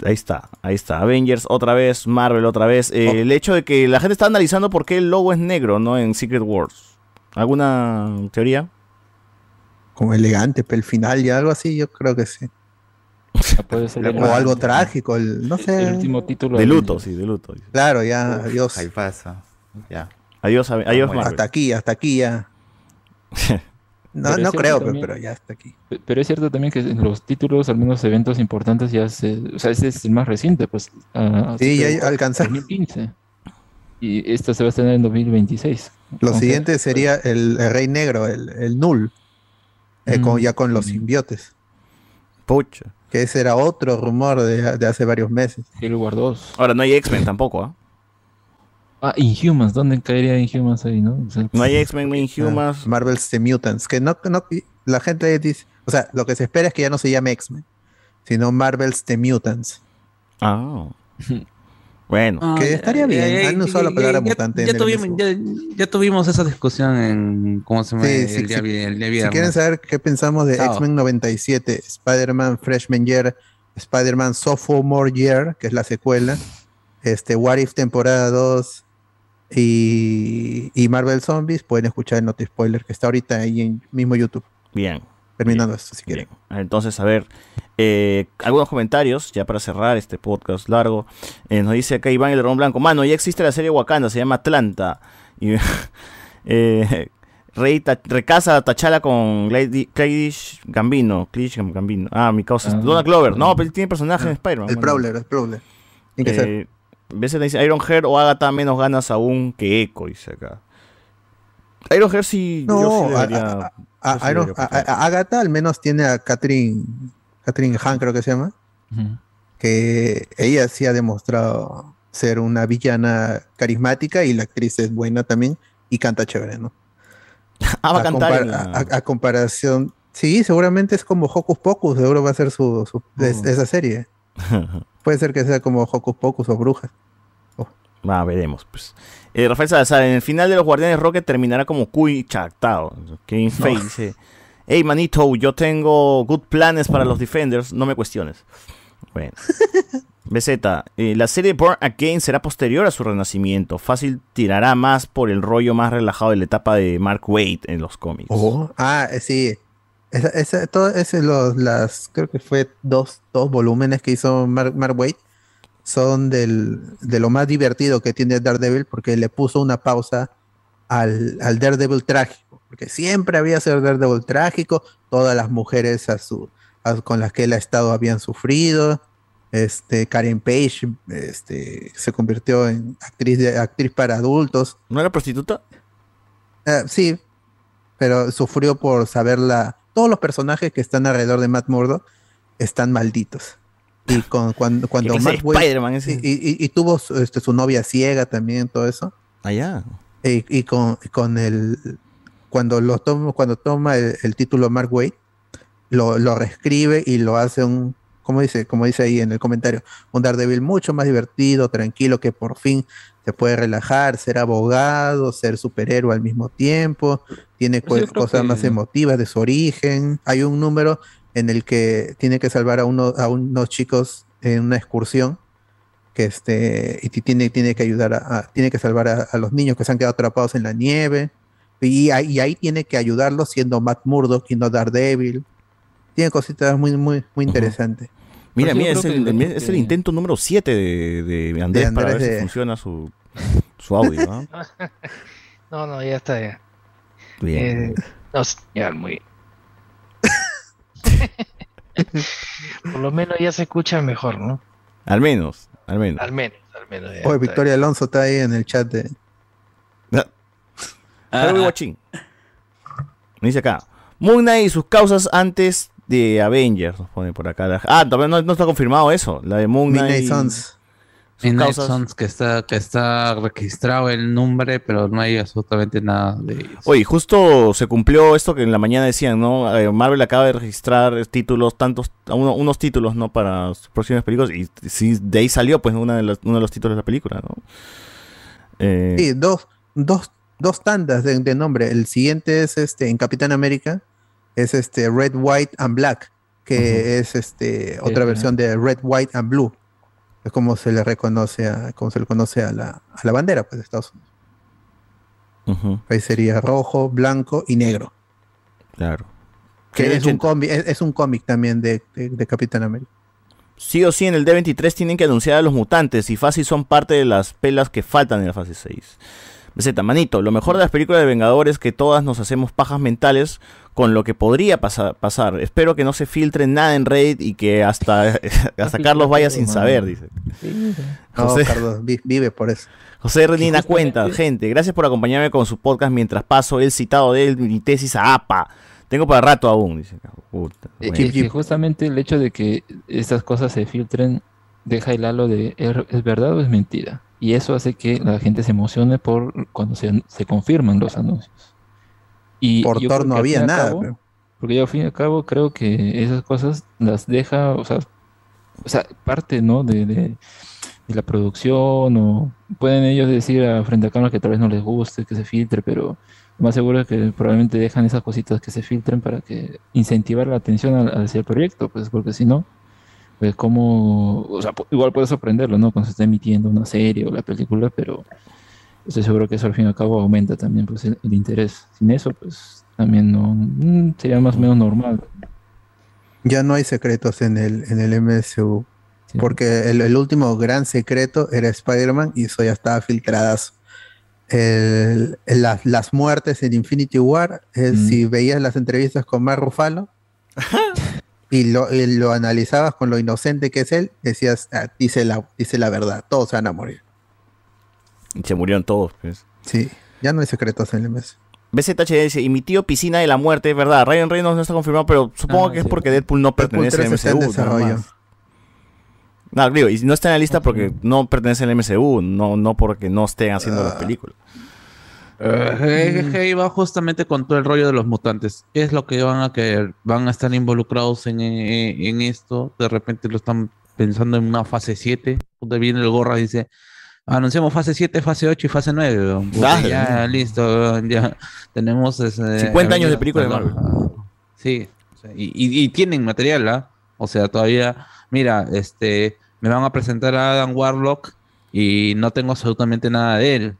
S1: Ahí está, ahí está. Avengers otra vez, Marvel otra vez. Eh, El hecho de que la gente está analizando por qué el logo es negro, ¿no? En Secret Wars. ¿Alguna teoría?
S2: Como elegante, pero el final y algo así, yo creo que sí.
S23: Puede ser el-
S2: o algo trágico, el- no sé.
S23: El último título.
S1: De
S23: del-
S1: luto, sí, de luto.
S2: Claro, ya, adiós.
S4: Ahí pasa. Ya.
S1: Adiós, a- adiós, Marvel.
S2: Hasta aquí, hasta aquí ya. (laughs) No,
S23: Pero
S2: no creo,
S23: también-
S2: pero ya hasta aquí.
S23: Pe- Pero es cierto también que en los títulos, al menos eventos importantes, ya se. O sea, ese es el más reciente, pues. ah,
S2: Sí, ya alcanzaron.
S23: 2015. Y esta se va a estrenar en 2026.
S2: Lo siguiente sería el, el Rey Negro, el, el Null. eh, con-
S23: Mm.
S2: ya con los simbiotes.
S1: Pucha.
S2: Que ese era otro rumor de, de hace varios meses.
S23: Civil War 2.
S1: Ahora, no hay X-Men tampoco, ¿ah?
S23: Ah, Inhumans, ¿dónde caería Inhumans ahí, no? O sea,
S1: No hay X-Men, no hay Inhumans.
S2: Ah, Marvel's The Mutants. Que no, no, la gente dice, o sea, lo que se espera es que ya no se llame X-Men, sino Marvel's The Mutants.
S1: Ah. (laughs) Bueno.
S8: Ah,
S2: que
S8: ya,
S2: estaría
S8: ya,
S2: bien.
S8: ya,
S2: Han usado la
S8: ya,
S2: palabra
S8: ya,
S2: mutante.
S8: Ya,
S2: en el
S8: tuvimos, ya, ya tuvimos esa discusión en. ¿Cómo se llama?
S2: Sí,
S8: el,
S2: sí,
S8: día,
S2: sí.
S8: vi- el día
S2: Si quieren saber qué pensamos de. X-Men 97, Spider-Man Freshman Year, Spider-Man Sophomore Year, que es la secuela, este What If temporada 2 y, y Marvel Zombies, pueden escuchar el Noti Spoiler que está ahorita ahí en mismo YouTube.
S1: Bien.
S2: Terminando esto, si quieren.
S1: Entonces, a ver, eh, algunos comentarios, ya para cerrar este podcast largo. Eh, nos dice acá Iván el Ron Blanco, mano, ya existe la serie Wakanda, se llama Atlanta. Y, (laughs) eh, Rey Ta- recasa a T'Challa con Cladish Gambino. Cladish Gambino. Ah, mi causa es
S2: Ah.
S1: Donald Glover. No, pero él tiene personaje en Spider-Man.
S2: El
S1: mano.
S2: Prowler, el Prowler. Tiene que ser.
S1: Eh, a veces le dice Iron Heart o Agatha menos ganas aún que Echo, dice acá. Iron Heart sí, yo sí
S2: a-
S1: debería-
S2: a- a-
S1: yo sí
S2: Iron-
S1: debería
S2: a- a- Agatha al menos tiene a Catherine, Catherine Han, creo que se llama, que ella sí ha demostrado ser una villana carismática y la actriz es buena también y canta chévere, ¿no? (laughs)
S1: Ah, va a cantar
S2: compar-
S1: en la-
S2: a- a comparación, sí, seguramente es como Hocus Pocus, seguro va a ser su, su- es- esa serie. (laughs) Puede ser que sea como Hocus Pocus o Brujas.
S1: Va, veremos, pues. Eh, Rafael Salazar, en el final de los Guardianes Rocket terminará como Cuy chactado. Kevin Feige
S2: No.
S1: dice: Hey, manito, yo tengo good planes para los Defenders, no me cuestiones. Bueno. (laughs) BZ, eh, la serie Born Again será posterior a su renacimiento. Fácil tirará más por el rollo más relajado de la etapa de Mark Waid en los cómics.
S2: Oh, ah, eh, sí. Esa, esa, todo ese, los, las, creo que fue dos, dos volúmenes que hizo Mark, Mark Waid, son del, de lo más divertido que tiene Daredevil, porque le puso una pausa al, al Daredevil trágico, porque siempre había sido Daredevil trágico, todas las mujeres a su, a- con las que él ha estado habían sufrido, este, Karen Page este, se convirtió en actriz, de, actriz para adultos.
S1: ¿No era prostituta?
S2: Eh, sí, pero sufrió por saberla. Todos los personajes que están alrededor de Matt Murdock están malditos. Y (laughs) con, cuando, cuando Mark Waid- y, y- y tuvo su, este, su novia ciega también, todo eso.
S1: Allá.
S2: Y, y con, con el cuando lo toma, cuando toma el, el título Mark Waid, lo, lo reescribe y lo hace un, como dice, como dice ahí en el comentario, un Daredevil mucho más divertido, tranquilo, que por fin se puede relajar, ser abogado, ser superhéroe al mismo tiempo, tiene
S23: Pues
S2: cosas
S23: que-
S2: más emotivas de su origen. Hay un número en el que tiene que salvar a uno, a unos chicos en una excursión que este y ti- tiene, tiene que ayudar a, a- tiene que salvar a, a los niños que se han quedado atrapados en la nieve y ahí, y ahí tiene que ayudarlos siendo Matt Murdock y no Daredevil tiene cositas muy muy muy interesantes
S1: Mira,
S23: Pues
S1: mira, es el,
S23: que-
S1: el- es el intento número 7 de, de Andrés, para
S2: Andrés
S1: ver si funciona su, su audio. ¿ah? (laughs)
S22: No, no, ya está ya.
S1: Bien.
S22: Eh, no, muy. (laughs) Por lo menos ya se escucha mejor, ¿no?
S1: Al menos, al menos.
S22: Al menos, al menos. ya
S2: Oye,
S22: está
S2: Victoria Alonso está ahí en el chat de
S1: Hello, we watching. Me dice acá. Moon Knight y sus causas antes de Avengers. Nos pone por acá. la- Ah, todavía no, no está confirmado eso. La de Moon Knight.
S2: Midnight Suns
S8: Midnight
S1: causas-
S8: que está, que está registrado el nombre, pero no hay absolutamente nada de ellos.
S1: Oye, justo se cumplió esto que en la mañana decían, ¿no? Eh, Marvel acaba de registrar títulos, tantos, uno- unos títulos, ¿no? Para sus próximas películas. Y sí, de ahí salió, pues, una de las- uno de los títulos de la película, ¿no? Eh,
S2: sí dos dos dos tandas de, de nombre el siguiente es este en Capitán América es este Red White and Black que es este otra versión de Red White and Blue es como se le reconoce a como se le conoce a la, a la bandera pues de Estados Unidos ahí sería rojo blanco y negro
S1: claro.
S2: que es un
S1: 80.
S2: cómic es, es un cómic también de, de- de Capitán América
S1: Sí o sí en el D23 tienen que anunciar a los mutantes y fácil son parte de las pelas que faltan en la fase 6. BZ, manito, lo mejor de las películas de Vengadores es que todas nos hacemos pajas mentales con lo que podría pasa- pasar. Espero que no se filtre nada en Reddit y que hasta, (laughs) hasta Carlos vaya sin saber, dice.
S2: No,
S1: José-
S2: Carlos, vi- vive por eso.
S1: José Renina cuenta, gente, gracias por acompañarme con su podcast mientras paso el citado de él, mi tesis a APA. Tengo para rato aún, dice. Puta,
S23: Eh,
S1: bueno.
S23: es que justamente el hecho de que estas cosas se filtren deja el halo de ¿es, es verdad o es mentira? Y eso hace que la gente se emocione por cuando se, se confirman los anuncios. Y
S2: Por Thor no había nada,
S23: cabo-
S2: pero-
S23: porque yo al fin y al cabo creo que esas cosas las deja, o sea, o sea parte, ¿no? De, de- de la producción o pueden ellos decir a frente a cámara que tal vez no les guste, que se filtre, pero lo más seguro es que probablemente dejan esas cositas que se filtren para que incentivar la atención al- hacia el proyecto, pues porque si no, pues como, o sea, igual puede sorprenderlo, ¿no? Cuando se está emitiendo una serie o la película, pero estoy seguro que eso al fin y al cabo aumenta también pues el, el interés. Sin eso, pues también no mm, sería más o menos normal.
S2: Ya no hay secretos en el, en el MSU. Porque el, el último gran secreto era Spider-Man y eso ya estaba filtradas. El- las, las muertes en Infinity War, eh, si veías las entrevistas con Mark Ruffalo (laughs) y lo, y lo analizabas con lo inocente que es él, decías, "Ah, dice, la, dice la verdad, todos se van a morir.
S1: Y se murieron todos, pues.
S2: Sí, ya no hay secretos en el MSU.
S1: BZH dice, y mi tío Piscina de la Muerte, es verdad, Ryan Reynolds no está confirmado, pero supongo
S2: Ah,
S1: que es porque Deadpool no
S2: Deadpool
S1: pertenece al
S2: 3 está en
S1: MCU. más. No, digo, y no está en la lista porque no pertenece al MCU, no, no porque no estén haciendo
S2: Ah.
S1: las películas.
S3: Es que ahí va justamente con todo el rollo de los mutantes. ¿Qué es lo que van a querer? ¿Van a estar involucrados en, en- en esto? De repente lo están pensando en una fase 7. Donde viene el gorra y dice, anunciamos fase 7, fase 8 y fase 9. weón. Puta,
S1: Dale.
S3: ya, listo. Ya tenemos... ese-
S1: 50 años de película de Marvel.
S3: Sí. sea, y, y- y tienen material, ¿ah? O sea, todavía... Mira, este... Me van a presentar a Adam Warlock y no tengo absolutamente nada de él.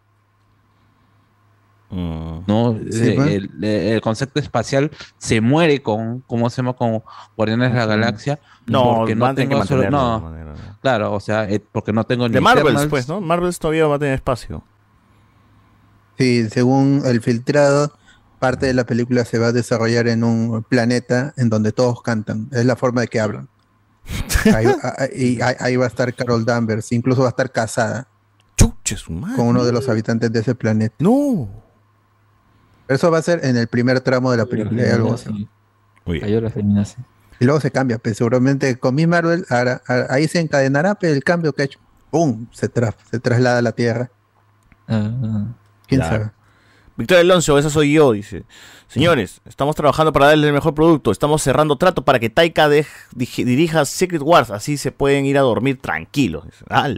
S3: ¿No?
S2: Sí,
S3: Eh,
S2: pues.
S3: el, el concepto espacial se muere con, ¿cómo se llama? Con Guardianes de la Galaxia.
S1: No,
S3: porque tengo solo- no,
S1: de manera-
S3: claro, o sea, eh, porque no tengo ni
S1: De Marvels, pues, ¿no? Marvels todavía va a tener espacio.
S2: Sí, según el filtrado, parte de la película se va a desarrollar en un planeta en donde todos cantan. Es la forma de que hablan. (laughs) Ahí- ahí va a estar Carol Danvers, incluso va a estar casada con uno de los habitantes de ese planeta.
S1: No.
S2: Eso va a ser en el primer tramo de la película. hay algo así.
S23: Feminazi.
S2: Y luego se cambia, pues seguramente con Miss Marvel ahora- ahora- ahí se encadenará pues, el cambio que ha hecho. ¡Pum! Se, tra- se traslada a la Tierra. ¿Quién
S1: Ya.
S2: sabe?
S1: Victoria Alonso, esa soy yo, dice. Señores, estamos trabajando para darle el mejor producto. Estamos cerrando trato para que Taika dirija Secret Wars. Así se pueden ir a dormir tranquilos.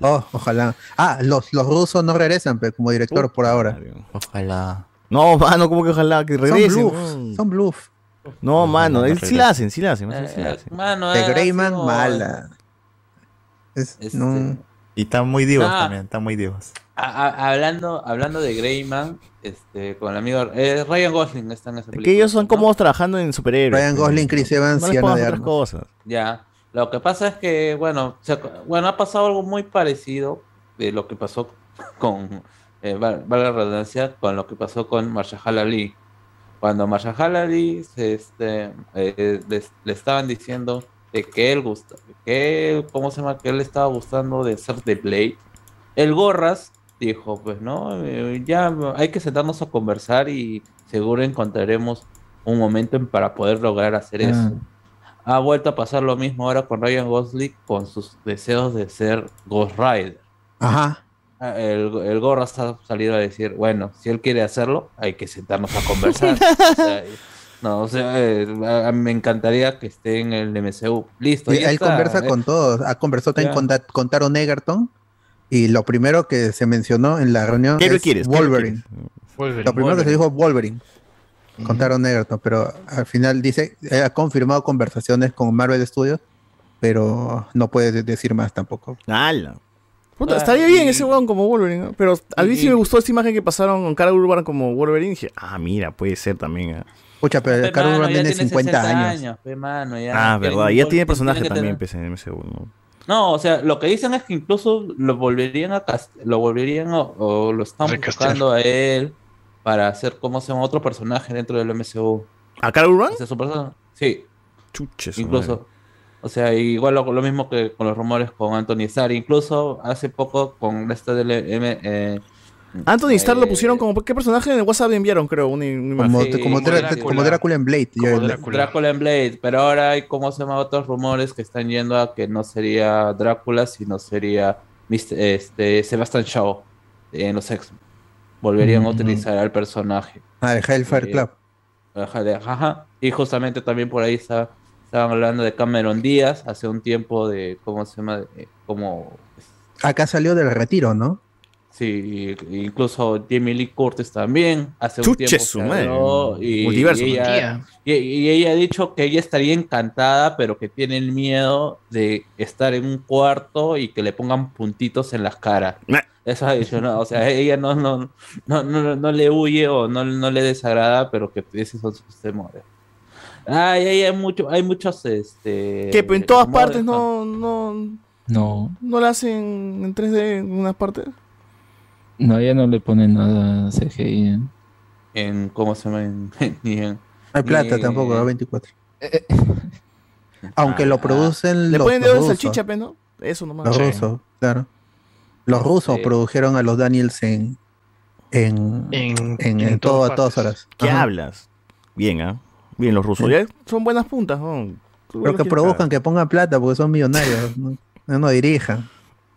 S2: Oh, ojalá. Ah, los, los rusos no regresan pues, como director por ahora.
S4: Ojalá.
S1: No, mano, como que ojalá que
S2: Son
S1: regresen.
S2: bluffs,
S1: no.
S2: son bluff.
S1: No, mano,
S4: no
S1: eh, sí la hacen, sí la hacen. más sí la
S3: Eh,
S1: hacen.
S3: mano,
S2: De
S3: ha
S2: Greyman,
S3: sido-
S2: mala. Es- no.
S4: Y están muy divos
S3: Ah.
S4: también, están muy divos.
S3: A- a- hablando, hablando de Greyman, este, con el amigo eh, Ryan Gosling está en esa
S1: Es
S3: película.
S1: que ellos son cómodos trabajando en superhéroes.
S2: Ryan. Gosling, Chris Evans
S1: No
S2: y Ana de
S1: otras cosas.
S3: Ya. Lo que pasa es que, bueno, bueno, ha pasado algo muy parecido de lo que pasó con, eh, val- valga la redundancia, con lo que pasó con Marshala Ali. Cuando Marshala Ali se, este, eh, le estaban diciendo de que él gusta, que él, ¿cómo se llama? Que él estaba gustando de ser The Blade. El Gorras dijo, pues no, Eh, ya hay que sentarnos a conversar y seguro encontraremos un momento en- para poder lograr hacer eso. Ha vuelto a pasar lo mismo ahora con Ryan Gosling con sus deseos de ser Ghost Rider.
S2: Ajá.
S3: Ah, El, el Gorras ha salido a decir, bueno, si él quiere hacerlo, hay que sentarnos a conversar. (laughs) O sea, no, o sea, eh, a- a- me encantaría que esté en el MCU. Listo. Ya
S2: él
S3: está,
S2: conversa
S3: eh.
S2: con todos. Ha conversado también con, con Taron Egerton. Y lo primero que se mencionó en la reunión
S1: ¿Qué
S2: es
S1: quieres? ¿Qué héroe
S2: Wolverine. Lo primero que se dijo Wolverine. Con Taron Egerton. Pero al final dice, él ha confirmado conversaciones con Marvel Studios. Pero no puede de- decir más tampoco.
S1: Ala. Puta,
S3: Ah,
S1: estaría
S3: y-
S1: bien ese weón como Wolverine, ¿no? Pero a mí
S3: y-
S1: sí me gustó esta imagen que pasaron con Cara Urban como Wolverine. Y dije, ah, mira, puede ser también. ah.
S2: Escucha, pero
S3: Pe,
S2: Carol
S3: mano,
S2: Urban
S3: ya
S2: tiene
S3: tiene
S2: 50
S3: 60
S2: años.
S3: pe, mano, ya.
S1: Ah, verdad,
S3: el
S1: ya tiene personaje
S3: que
S1: también,
S3: tener-
S1: pues, en MCU, ¿no?
S3: No, o sea, lo que dicen es que incluso lo volverían a cast- lo volverían o, o lo están
S23: Recastrar.
S3: buscando a él para hacer como se llama otro personaje dentro del MCU.
S1: ¿A Carl Urban?
S3: O sea, su persona- Sí.
S1: Chuches.
S3: Incluso. O sea, igual lo, lo mismo que con los rumores con Anthony Starr. Incluso hace poco con esta del M, eh,
S1: Anthony Starr lo
S3: eh,
S1: pusieron como. ¿Qué personaje en el WhatsApp enviaron, creo? Una, una
S2: Como, como, Drá- como Drácula en Blade. ya, el-
S3: Drácula. en Blade, pero ahora hay como se llama otros rumores que están yendo a que no sería Drácula, sino sería Mr. este, Sebastian Shaw en los X. Volverían a
S2: Mm.
S3: utilizar al personaje.
S2: Ah, el Hellfire Club.
S3: Ajá, de- ajá. Y justamente también por ahí está- estaban hablando de Cameron Díaz hace un tiempo de cómo se llama, Eh, como
S2: Acá salió del retiro, ¿no?
S3: Sí, incluso Jamie Lee Curtis también hace un
S1: Chuche
S3: tiempo
S1: su madre.
S3: y,
S1: Multiverso.
S3: y ella, y, y ella ha dicho que ella estaría encantada, pero que tiene el miedo de estar en un cuarto y que le pongan puntitos en las caras. Eso ha dicho, ¿no? O sea, ella no, no, no, no, no le huye o no, no le desagrada, pero que esos son sus temores. Ay, ay, hay, mucho, hay muchos, este...
S1: Que en todas
S3: rumores,
S1: partes no, no,
S23: No,
S1: no la hacen en 3D en unas partes.
S23: no, ya no le ponen nada CGI. ¿eh?
S3: En, ¿cómo se llama? En- ni en-
S2: No hay plata
S3: ni-
S2: tampoco, a 24. (laughs) Aunque lo producen
S1: Le
S2: los,
S1: ponen dedo de salchicha, ¿no? Eso nomás.
S2: Los rusos, claro. Los rusos
S1: Sí.
S2: produjeron a los Daniels en en, en,
S23: en
S2: en todo,
S23: todas
S2: a todas horas.
S1: ¿Qué
S2: Ajá.
S1: hablas? Bien, ¿ah? Bien, los rusos.
S2: Sí.
S1: Ya son buenas puntas, ¿no?
S2: Pero que produzcan, que pongan plata porque son millonarios. no, no, dirijan.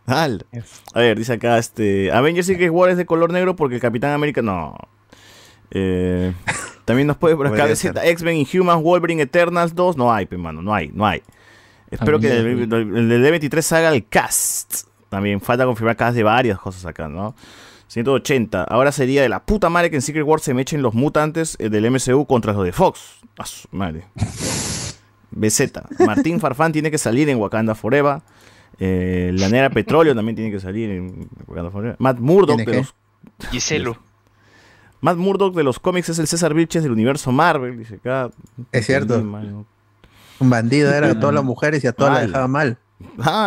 S1: Al. A ver, dice acá, este. Avengers Secret War es de color negro porque el Capitán América. No. Eh, (laughs) también nos puede por acá decir X-Men Inhumans Wolverine Eternals 2. No hay, mano, no hay, no hay. Espero que el, el, el de D23 salga el cast. También falta confirmar cast de varias cosas acá, ¿no? 180. Ahora sería de la puta madre que en Secret War se me echen los mutantes eh, del MCU contra los de Fox. A su madre. (laughs) BZ. Martín Farfán tiene que salir en Wakanda Forever. Eh, la Nera Petróleo también tiene que salir en Wakanda Forever. Matt Murdock
S22: ¿Tiene
S1: de los.
S22: Giselo.
S1: Matt Murdock de los cómics es el César Vilches del universo Marvel. Dice acá.
S2: Es cierto.
S1: Mano.
S2: Un bandido era a todas las mujeres y a todas las dejaba mal.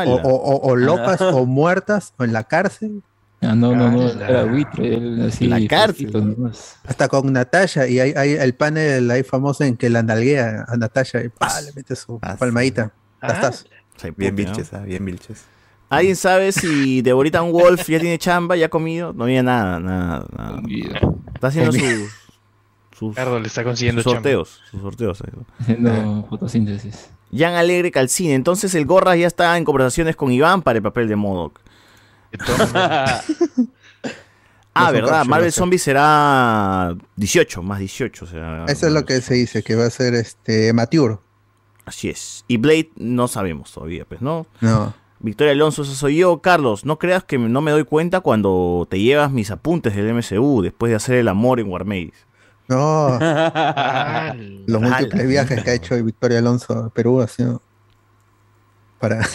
S2: O- o- o locas (laughs) o muertas o en la cárcel.
S23: Ah, no, no, no, era buitre, él así.
S2: La cárcel. Hasta con Natasha. Y hay, hay el panel ahí famoso en que la nalguea a Natasha y le mete su palmadita. Ya estás.
S4: Bien
S1: puta,
S4: Vilches, ah, bien Vilches.
S1: ¿Alguien sabe si Deborita Wolf ya tiene chamba, ya ha comido? No había nada, nada, nada. Está haciendo sus, sus,
S22: Ricardo le está consiguiendo
S1: sus
S22: chamba.
S1: sorteos. Sus sorteos. ¿no? (laughs)
S23: Haciendo fotosíntesis.
S1: Jan Alegre Calcine. Entonces el Gorras ya está en conversaciones con Iván para el papel de Modoc. (laughs) ah, verdad. Marvel. Zombie será 18, más 18. O sea,
S2: Eso es lo que se dice, que va a ser este mature.
S1: Así es. Y Blade no sabemos todavía, pues, ¿no?
S2: No.
S1: Victoria Alonso, eso soy yo. Carlos, no creas que no me doy cuenta cuando te llevas mis apuntes del MCU después de hacer el amor en Warmaze.
S2: No. (laughs) Los múltiples viajes que ha hecho Victoria Alonso a Perú ha sido para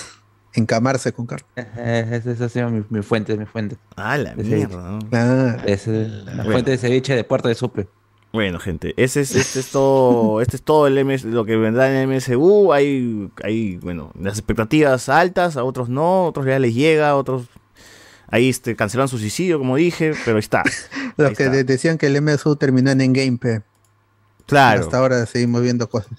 S2: encamarse con Carlos. (laughs)
S3: Esa ha sido mi, mi fuente, mi fuente.
S1: Ah, la
S3: De
S1: mierda.
S2: Claro.
S3: Es la
S1: Bueno.
S3: fuente de ceviche de Puerto de Supe.
S1: Bueno, gente, ese es, este es todo, (laughs) este es todo el MS lo que vendrá en el MSU. Hay, hay, bueno, las expectativas altas, a otros no, a otros ya les llega, a otros ahí este, cancelaron su suicidio, como dije, pero ahí está. (laughs)
S2: Los
S1: Ahí
S2: que
S1: está.
S2: de- decían que el MSU terminó en Endgame.
S1: Claro.
S2: Hasta ahora seguimos viendo cosas.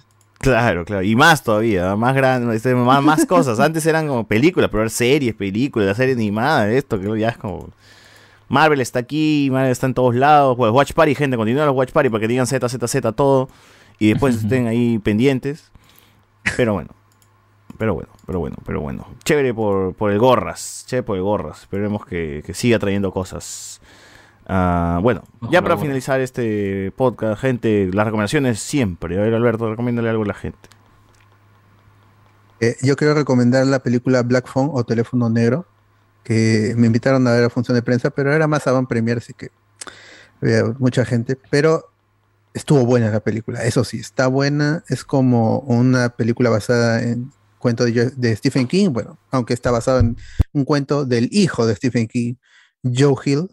S1: Claro, claro. Y más todavía, más grande, este, más, más (laughs) cosas. Antes eran como películas, pero ahora series, películas, la serie animada, esto, que ya es como. Marvel está aquí, Marvel está en todos lados. Pues Watch Party, gente, continúa los Watch Party para que digan Z, Z, Z, todo. Y después (laughs) estén ahí pendientes. Pero bueno. Pero bueno, pero bueno, pero bueno. Chévere por, por el Gorras. Chévere por el Gorras. Esperemos que, que siga trayendo cosas. Ah, bueno, ya para finalizar este podcast, gente, las recomendaciones siempre. A ver, Alberto, recomiéndale algo a la gente.
S2: Eh, yo quiero recomendar la película Black Phone o Teléfono Negro, que me invitaron a ver la función de prensa, pero era más avant premier, así que había mucha gente, pero estuvo buena la película, eso sí, está buena, es como una película basada en cuento de, de Stephen King, bueno, aunque está basado en un cuento del hijo de Stephen King, Joe Hill,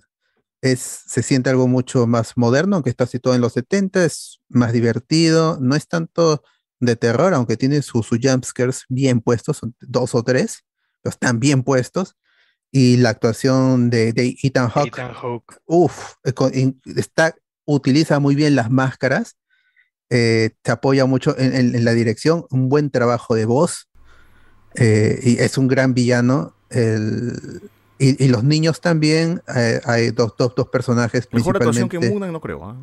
S2: es, se siente algo mucho más moderno, aunque está situado en los 70, es más divertido, no es tanto de terror, aunque tiene sus su jumpscares bien puestos, son dos o tres, pero están bien puestos. Y la actuación de, de Ethan Hawke,
S22: Ethan Hawke.
S2: Uf, eh, está, utiliza muy bien las máscaras, eh, te apoya mucho en, en- en la dirección, un buen trabajo de voz, eh, y es un gran villano. el- y, y los niños también, eh, hay dos, dos, dos personajes
S1: Mejor actuación que Knight, no creo. ¿ah?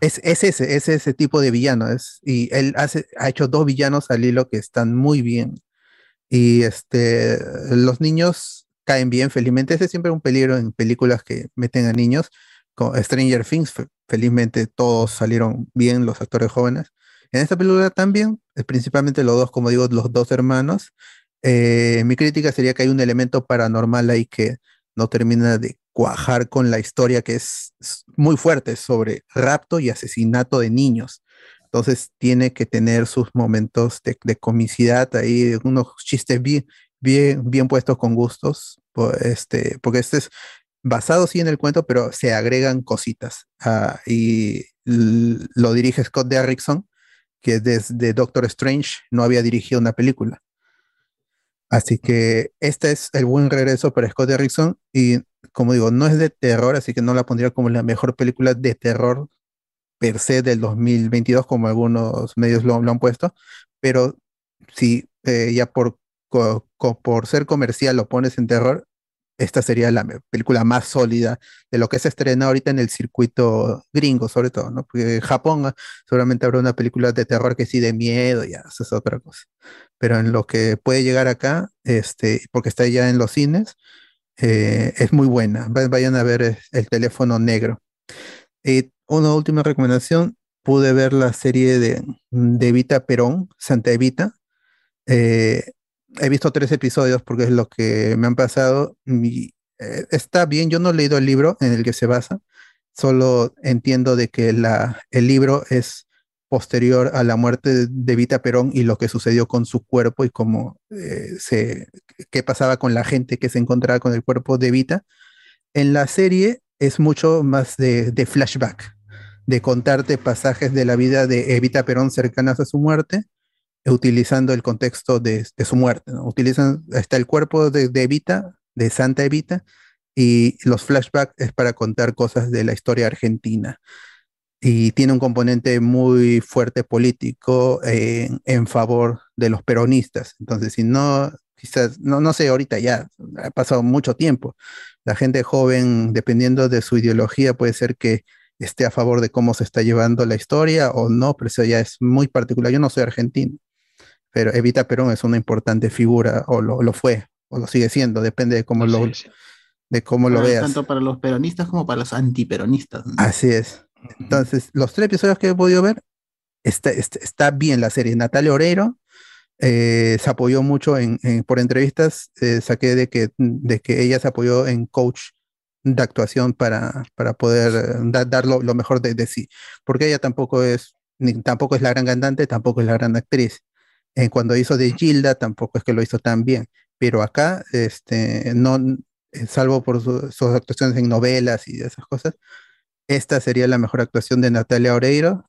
S2: Es, es ese, es ese tipo de villano. Es, y él hace, ha hecho dos villanos al hilo que están muy bien. Y este, los niños caen bien, felizmente. Ese es siempre un peligro en películas que meten a niños. Con Stranger Things, fe- felizmente todos salieron bien, los actores jóvenes. En esta película también, eh, principalmente los dos, como digo, los dos hermanos. Eh, mi crítica sería que hay un elemento paranormal ahí que no termina de cuajar con la historia que es muy fuerte sobre rapto y asesinato de niños. Entonces tiene que tener sus momentos de, comicidad ahí, unos chistes bien, bien, puestos con gustos, este, porque este es basado sí en el cuento, pero se agregan cositas. Ah, y lo dirige Scott Derrickson, que desde Doctor Strange no había dirigido una película. Así que este es el buen regreso para Scott Derrickson y como digo, no es de terror, así que no la pondría como la mejor película de terror per se del 2022 como algunos medios lo, han puesto, pero si eh, ya por, por ser comercial lo pones en terror, esta sería la película más sólida de lo que se estrena ahorita en el circuito gringo, sobre todo, ¿no? Porque en Japón ah, seguramente habrá una película de terror que sí de miedo, ya, eso es otra cosa. Pero en lo que puede llegar acá, este, porque está ya en los cines, eh, es muy buena. Va- Vayan a ver eh, el teléfono negro. Y una última recomendación, pude ver la serie de, de Evita Perón, Santa Evita. Eh, he visto tres episodios porque es lo que me han pasado. eh, está bien, yo no he leído el libro en el que se basa, solo entiendo de que el libro es posterior a la muerte de, Evita Perón y lo que sucedió con su cuerpo y cómo eh, se, qué pasaba con la gente que se encontraba con el cuerpo de Evita. En la serie es mucho más de, de flashback, de contarte pasajes de la vida de Evita Perón cercanas a su muerte, utilizando el contexto de, de su muerte. ¿no? Utilizan, está el cuerpo de, de Evita, de Santa Evita, y los flashbacks es para contar cosas de la historia argentina. Y tiene un componente muy fuerte político en, en favor de los peronistas. Entonces, si no, quizás, no, no sé, ahorita ya ha pasado mucho tiempo. La gente joven, dependiendo de su ideología, puede ser que esté a favor de cómo se está llevando la historia o no, pero eso ya es muy particular. Yo no soy argentino, pero Evita Perón es una importante figura, o lo, lo fue, o lo sigue siendo, depende de cómo lo, de cómo lo
S12: Para-
S2: veas.
S12: Tanto para los peronistas como para los antiperonistas. ¿no?
S2: Así es. Entonces, los tres episodios que he podido ver, está, está, está bien la serie. Natalia Oreiro eh, se apoyó mucho en, en- por entrevistas, eh, saqué de que, de que ella se apoyó en coach de actuación para, para poder eh, da- dar lo, lo mejor de, de sí. Porque ella tampoco es, ni, tampoco es la gran cantante, tampoco es la gran actriz. Eh, cuando hizo de Gilda, tampoco es que lo hizo tan bien. Pero acá, este, no, eh, salvo por su- sus actuaciones en novelas y esas cosas, esta sería la mejor actuación de Natalia Oreiro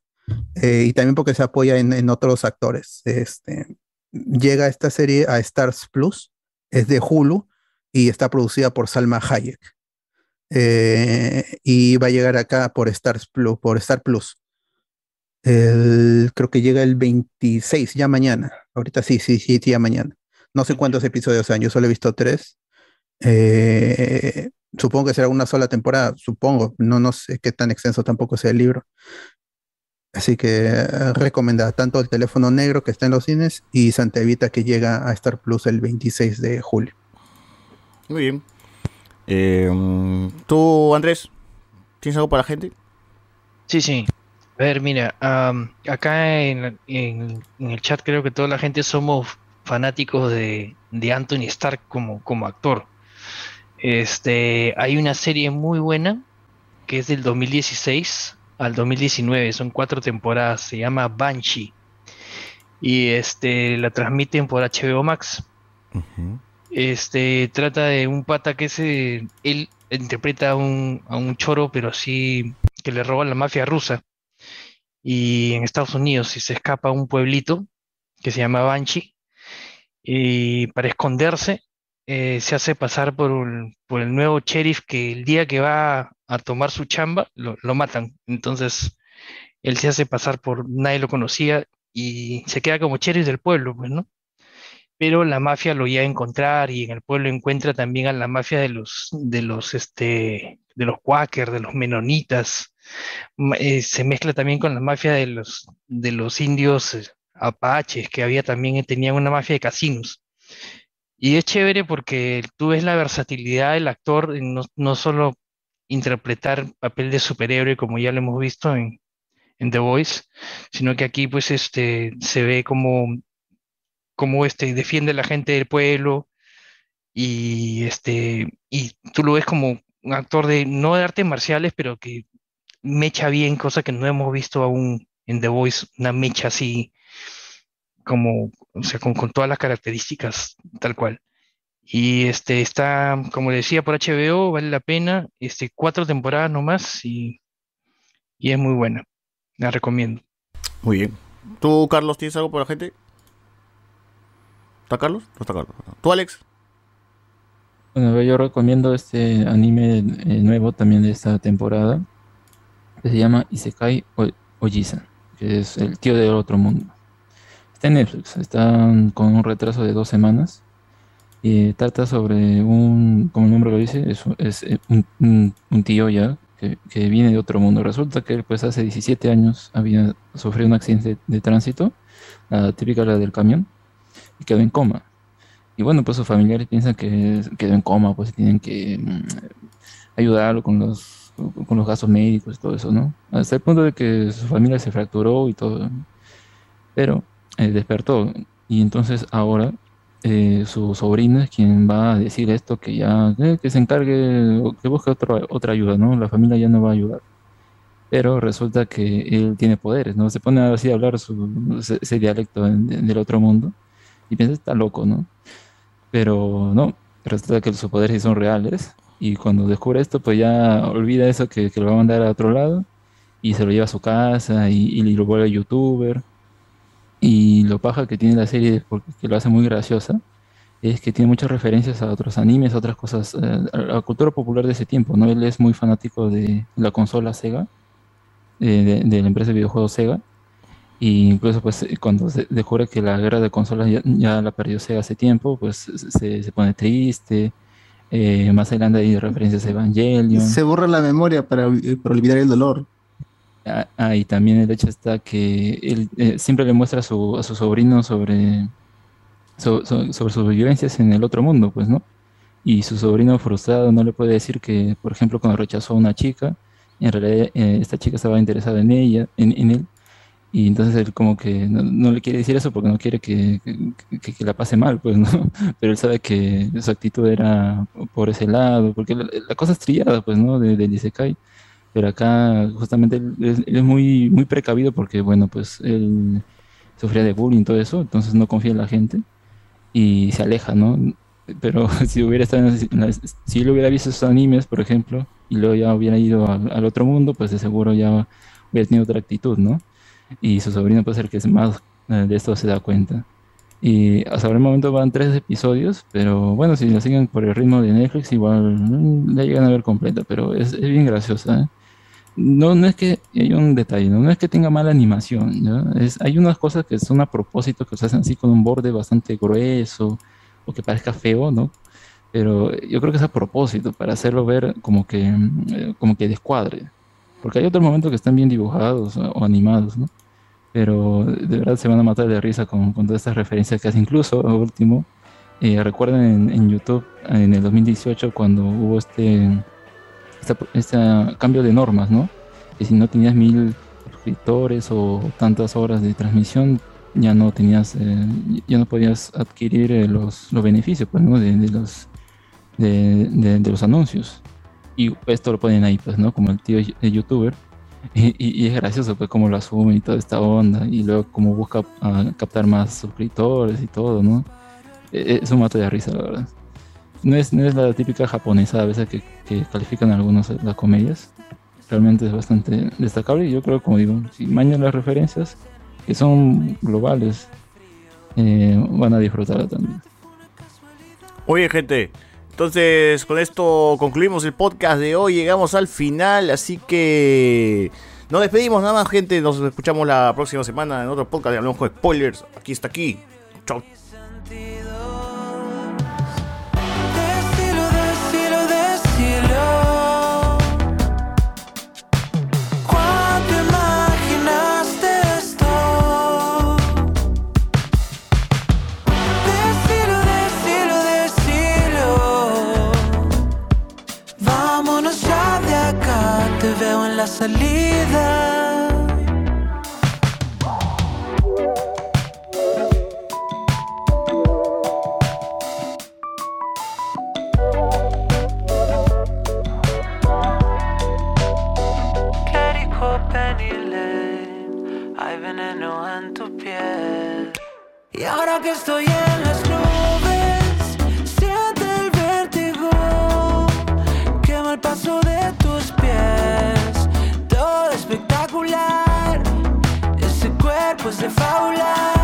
S2: eh, y también porque se apoya en, otros actores. Este, llega esta serie a Stars Plus, es de Hulu y está producida por Salma Hayek. Eh, y va a llegar acá por Stars Plus, por Star Plus. El- creo que llega el 26, ya mañana. Ahorita sí, sí, sí, sí, ya mañana. No sé cuántos episodios han, yo solo he visto tres. Eh, supongo que será una sola temporada, supongo. No, no sé qué tan extenso tampoco sea el libro. Así que eh, recomendada tanto el teléfono negro que está en los cines y Santa Evita que llega a Star Plus el 26 de julio.
S1: Muy bien. Eh, mm, ¿Tú, Andrés? ¿Tienes algo para la gente?
S22: Sí, sí. A ver, mira, acá en, la- en- en el chat creo que toda la gente somos fanáticos de, de Anthony Stark como, como actor. Este, hay una serie muy buena que es del 2016 al 2019, son cuatro temporadas, se llama Banshee y este la transmiten por HBO Max. Este trata de un pata que se él interpreta a un, a un choro, pero así que le roba la mafia rusa. Y en Estados Unidos, y se escapa a un pueblito que se llama Banshee. y para esconderse eh, se hace pasar por, por el nuevo sheriff que el día que va a tomar su chamba lo, matan. Entonces él se hace pasar por nadie lo conocía y se queda como sheriff del pueblo, pues. Pero la mafia lo llega a encontrar y en el pueblo encuentra también a la mafia de los, de los, este, de los Quaker, de los menonitas. Eh, se mezcla también con la mafia de los, de los indios eh, apaches, que había también, eh, tenían una mafia de casinos. Y es chévere porque tú ves la versatilidad del actor, no, no solo interpretar papel de superhéroe como ya lo hemos visto en, en The Voice, sino que aquí pues este, se ve como, como este, defiende a la gente del pueblo y, este, y tú lo ves como un actor de, no de artes marciales, pero que mecha bien, cosa que no hemos visto aún en The Voice, una mecha así como, o sea, con, con todas las características tal cual. Y este está, como decía, por HBO, vale la pena, este, cuatro temporadas nomás y, y es muy buena. La recomiendo.
S1: Muy bien. ¿Tú, Carlos, tienes algo por la gente? ¿Está Carlos? No está Carlos. ¿Tú, Alex?
S23: Bueno, yo recomiendo este anime eh, nuevo también de esta temporada, que se llama Isekai Ojisan, que es el tío del otro mundo. Está en Netflix, está con un retraso de dos semanas y trata sobre un, como el nombre lo dice, es, es, eh, un, tío ya que, viene de otro mundo. Resulta que él pues hace 17 años había sufrido un accidente de tránsito, la típica la del camión, y quedó en coma. Y bueno, pues sus familiares piensan que quedó en coma, pues tienen que mm, ayudarlo con los, con los gastos médicos y todo eso, ¿no? Hasta el punto de que su familia se fracturó y todo. Pero eh, despertó. Y entonces ahora eh, su sobrino es quien va a decir esto, que ya, eh, que se encargue, que busque otra otra ayuda, ¿no? La familia ya no va a ayudar. Pero resulta que él tiene poderes, ¿no? Se pone así a hablar su, ese, ese dialecto en- del otro mundo y piensa, está loco, ¿no? Pero no, resulta que sus poderes sí son reales. Y cuando descubre esto, pues ya olvida eso que, lo va a mandar a otro lado y se lo lleva a su casa y, y lo vuelve youtuber. Y lo paja que tiene la serie, porque que lo hace muy graciosa, es que tiene muchas referencias a otros animes, a otras cosas, eh, a la cultura popular de ese tiempo, ¿no? Él es muy fanático de la consola Sega, eh, de, de la empresa de videojuegos Sega. Y incluso pues eh, cuando descubre que la guerra de consolas ya, la perdió Sega hace tiempo, pues se pone triste. Eh, más adelante hay referencias a Evangelion.
S12: Se borra la memoria para, eh, para olvidar el dolor.
S23: Ah, ah, y también el hecho está que él eh, siempre le muestra a su, a su sobrino sobre, so- so- sobre sus vivencias en el otro mundo, pues, ¿no? Y su sobrino frustrado no le puede decir que, por ejemplo, cuando rechazó a una chica, en realidad eh, esta chica estaba interesada en ella, en, en él, y entonces él como que no, le quiere decir eso porque no quiere que, que- la pase mal, pues, ¿no? (laughs) Pero él sabe que su actitud era por ese lado, porque la, cosa es trillada, pues, ¿no? De, del Isekai. Pero acá justamente él, es- muy, muy precavido porque, bueno, pues él sufría de bullying todo eso, entonces no confía en la gente y se aleja, ¿no? Pero (laughs) si hubiera estado en las- si él hubiera visto esos animes, por ejemplo, y luego ya hubiera ido al otro mundo, pues de seguro ya hubiera tenido otra actitud, ¿no? Y su sobrino puede ser que es más eh, de esto se da cuenta. Y hasta el momento van tres episodios, pero bueno, si la siguen por el ritmo de Netflix, igual mm, la llegan a ver completa, pero es, es bien graciosa. ¿eh? No, no es que hay un detalle, ¿no? No es que tenga mala animación, ¿ya? Es, hay unas cosas que son a propósito, que se hacen así con un borde bastante grueso, o que parezca feo, ¿no? Pero yo creo que es a propósito, para hacerlo ver como que, mm, eh, como que descuadre. Porque hay otros momentos que están bien dibujados o animados, ¿no? Pero de verdad se van a matar de risa con, todas estas referencias que hace. Incluso, último, eh, recuerden en, YouTube, en el 2018, cuando hubo este, este cambio de normas, ¿no? Que si no tenías mil suscriptores o tantas horas de transmisión, ya no tenías, eh, ya no podías adquirir eh, los, los beneficios, pues, ¿no? De, los, de, los anuncios. Y esto lo ponen ahí, pues, ¿no? Como el tío eh, youtuber. Y, y- y es gracioso, pues, cómo lo asume y toda esta onda. Y luego cómo busca ah, captar más suscriptores y todo, ¿no? Eh, Es un mato de risa, la verdad. No es, no es la típica japonesa a veces que, que califican algunos las comedias. Realmente es bastante destacable y yo creo, como digo, si mañan las referencias, que son globales, eh, van a disfrutarla también.
S1: Oye, gente. Entonces, con esto concluimos el podcast de hoy. Llegamos al final, así que nos despedimos nada más, gente. Nos escuchamos la próxima semana en otro podcast de Hablamos con Spoilers. Aquí está aquí. Chao.
S24: Salida. ¿Qué dijo Penny Lane? Hay veneno en tu piel. Y ahora que estoy en nubes, cuerpo es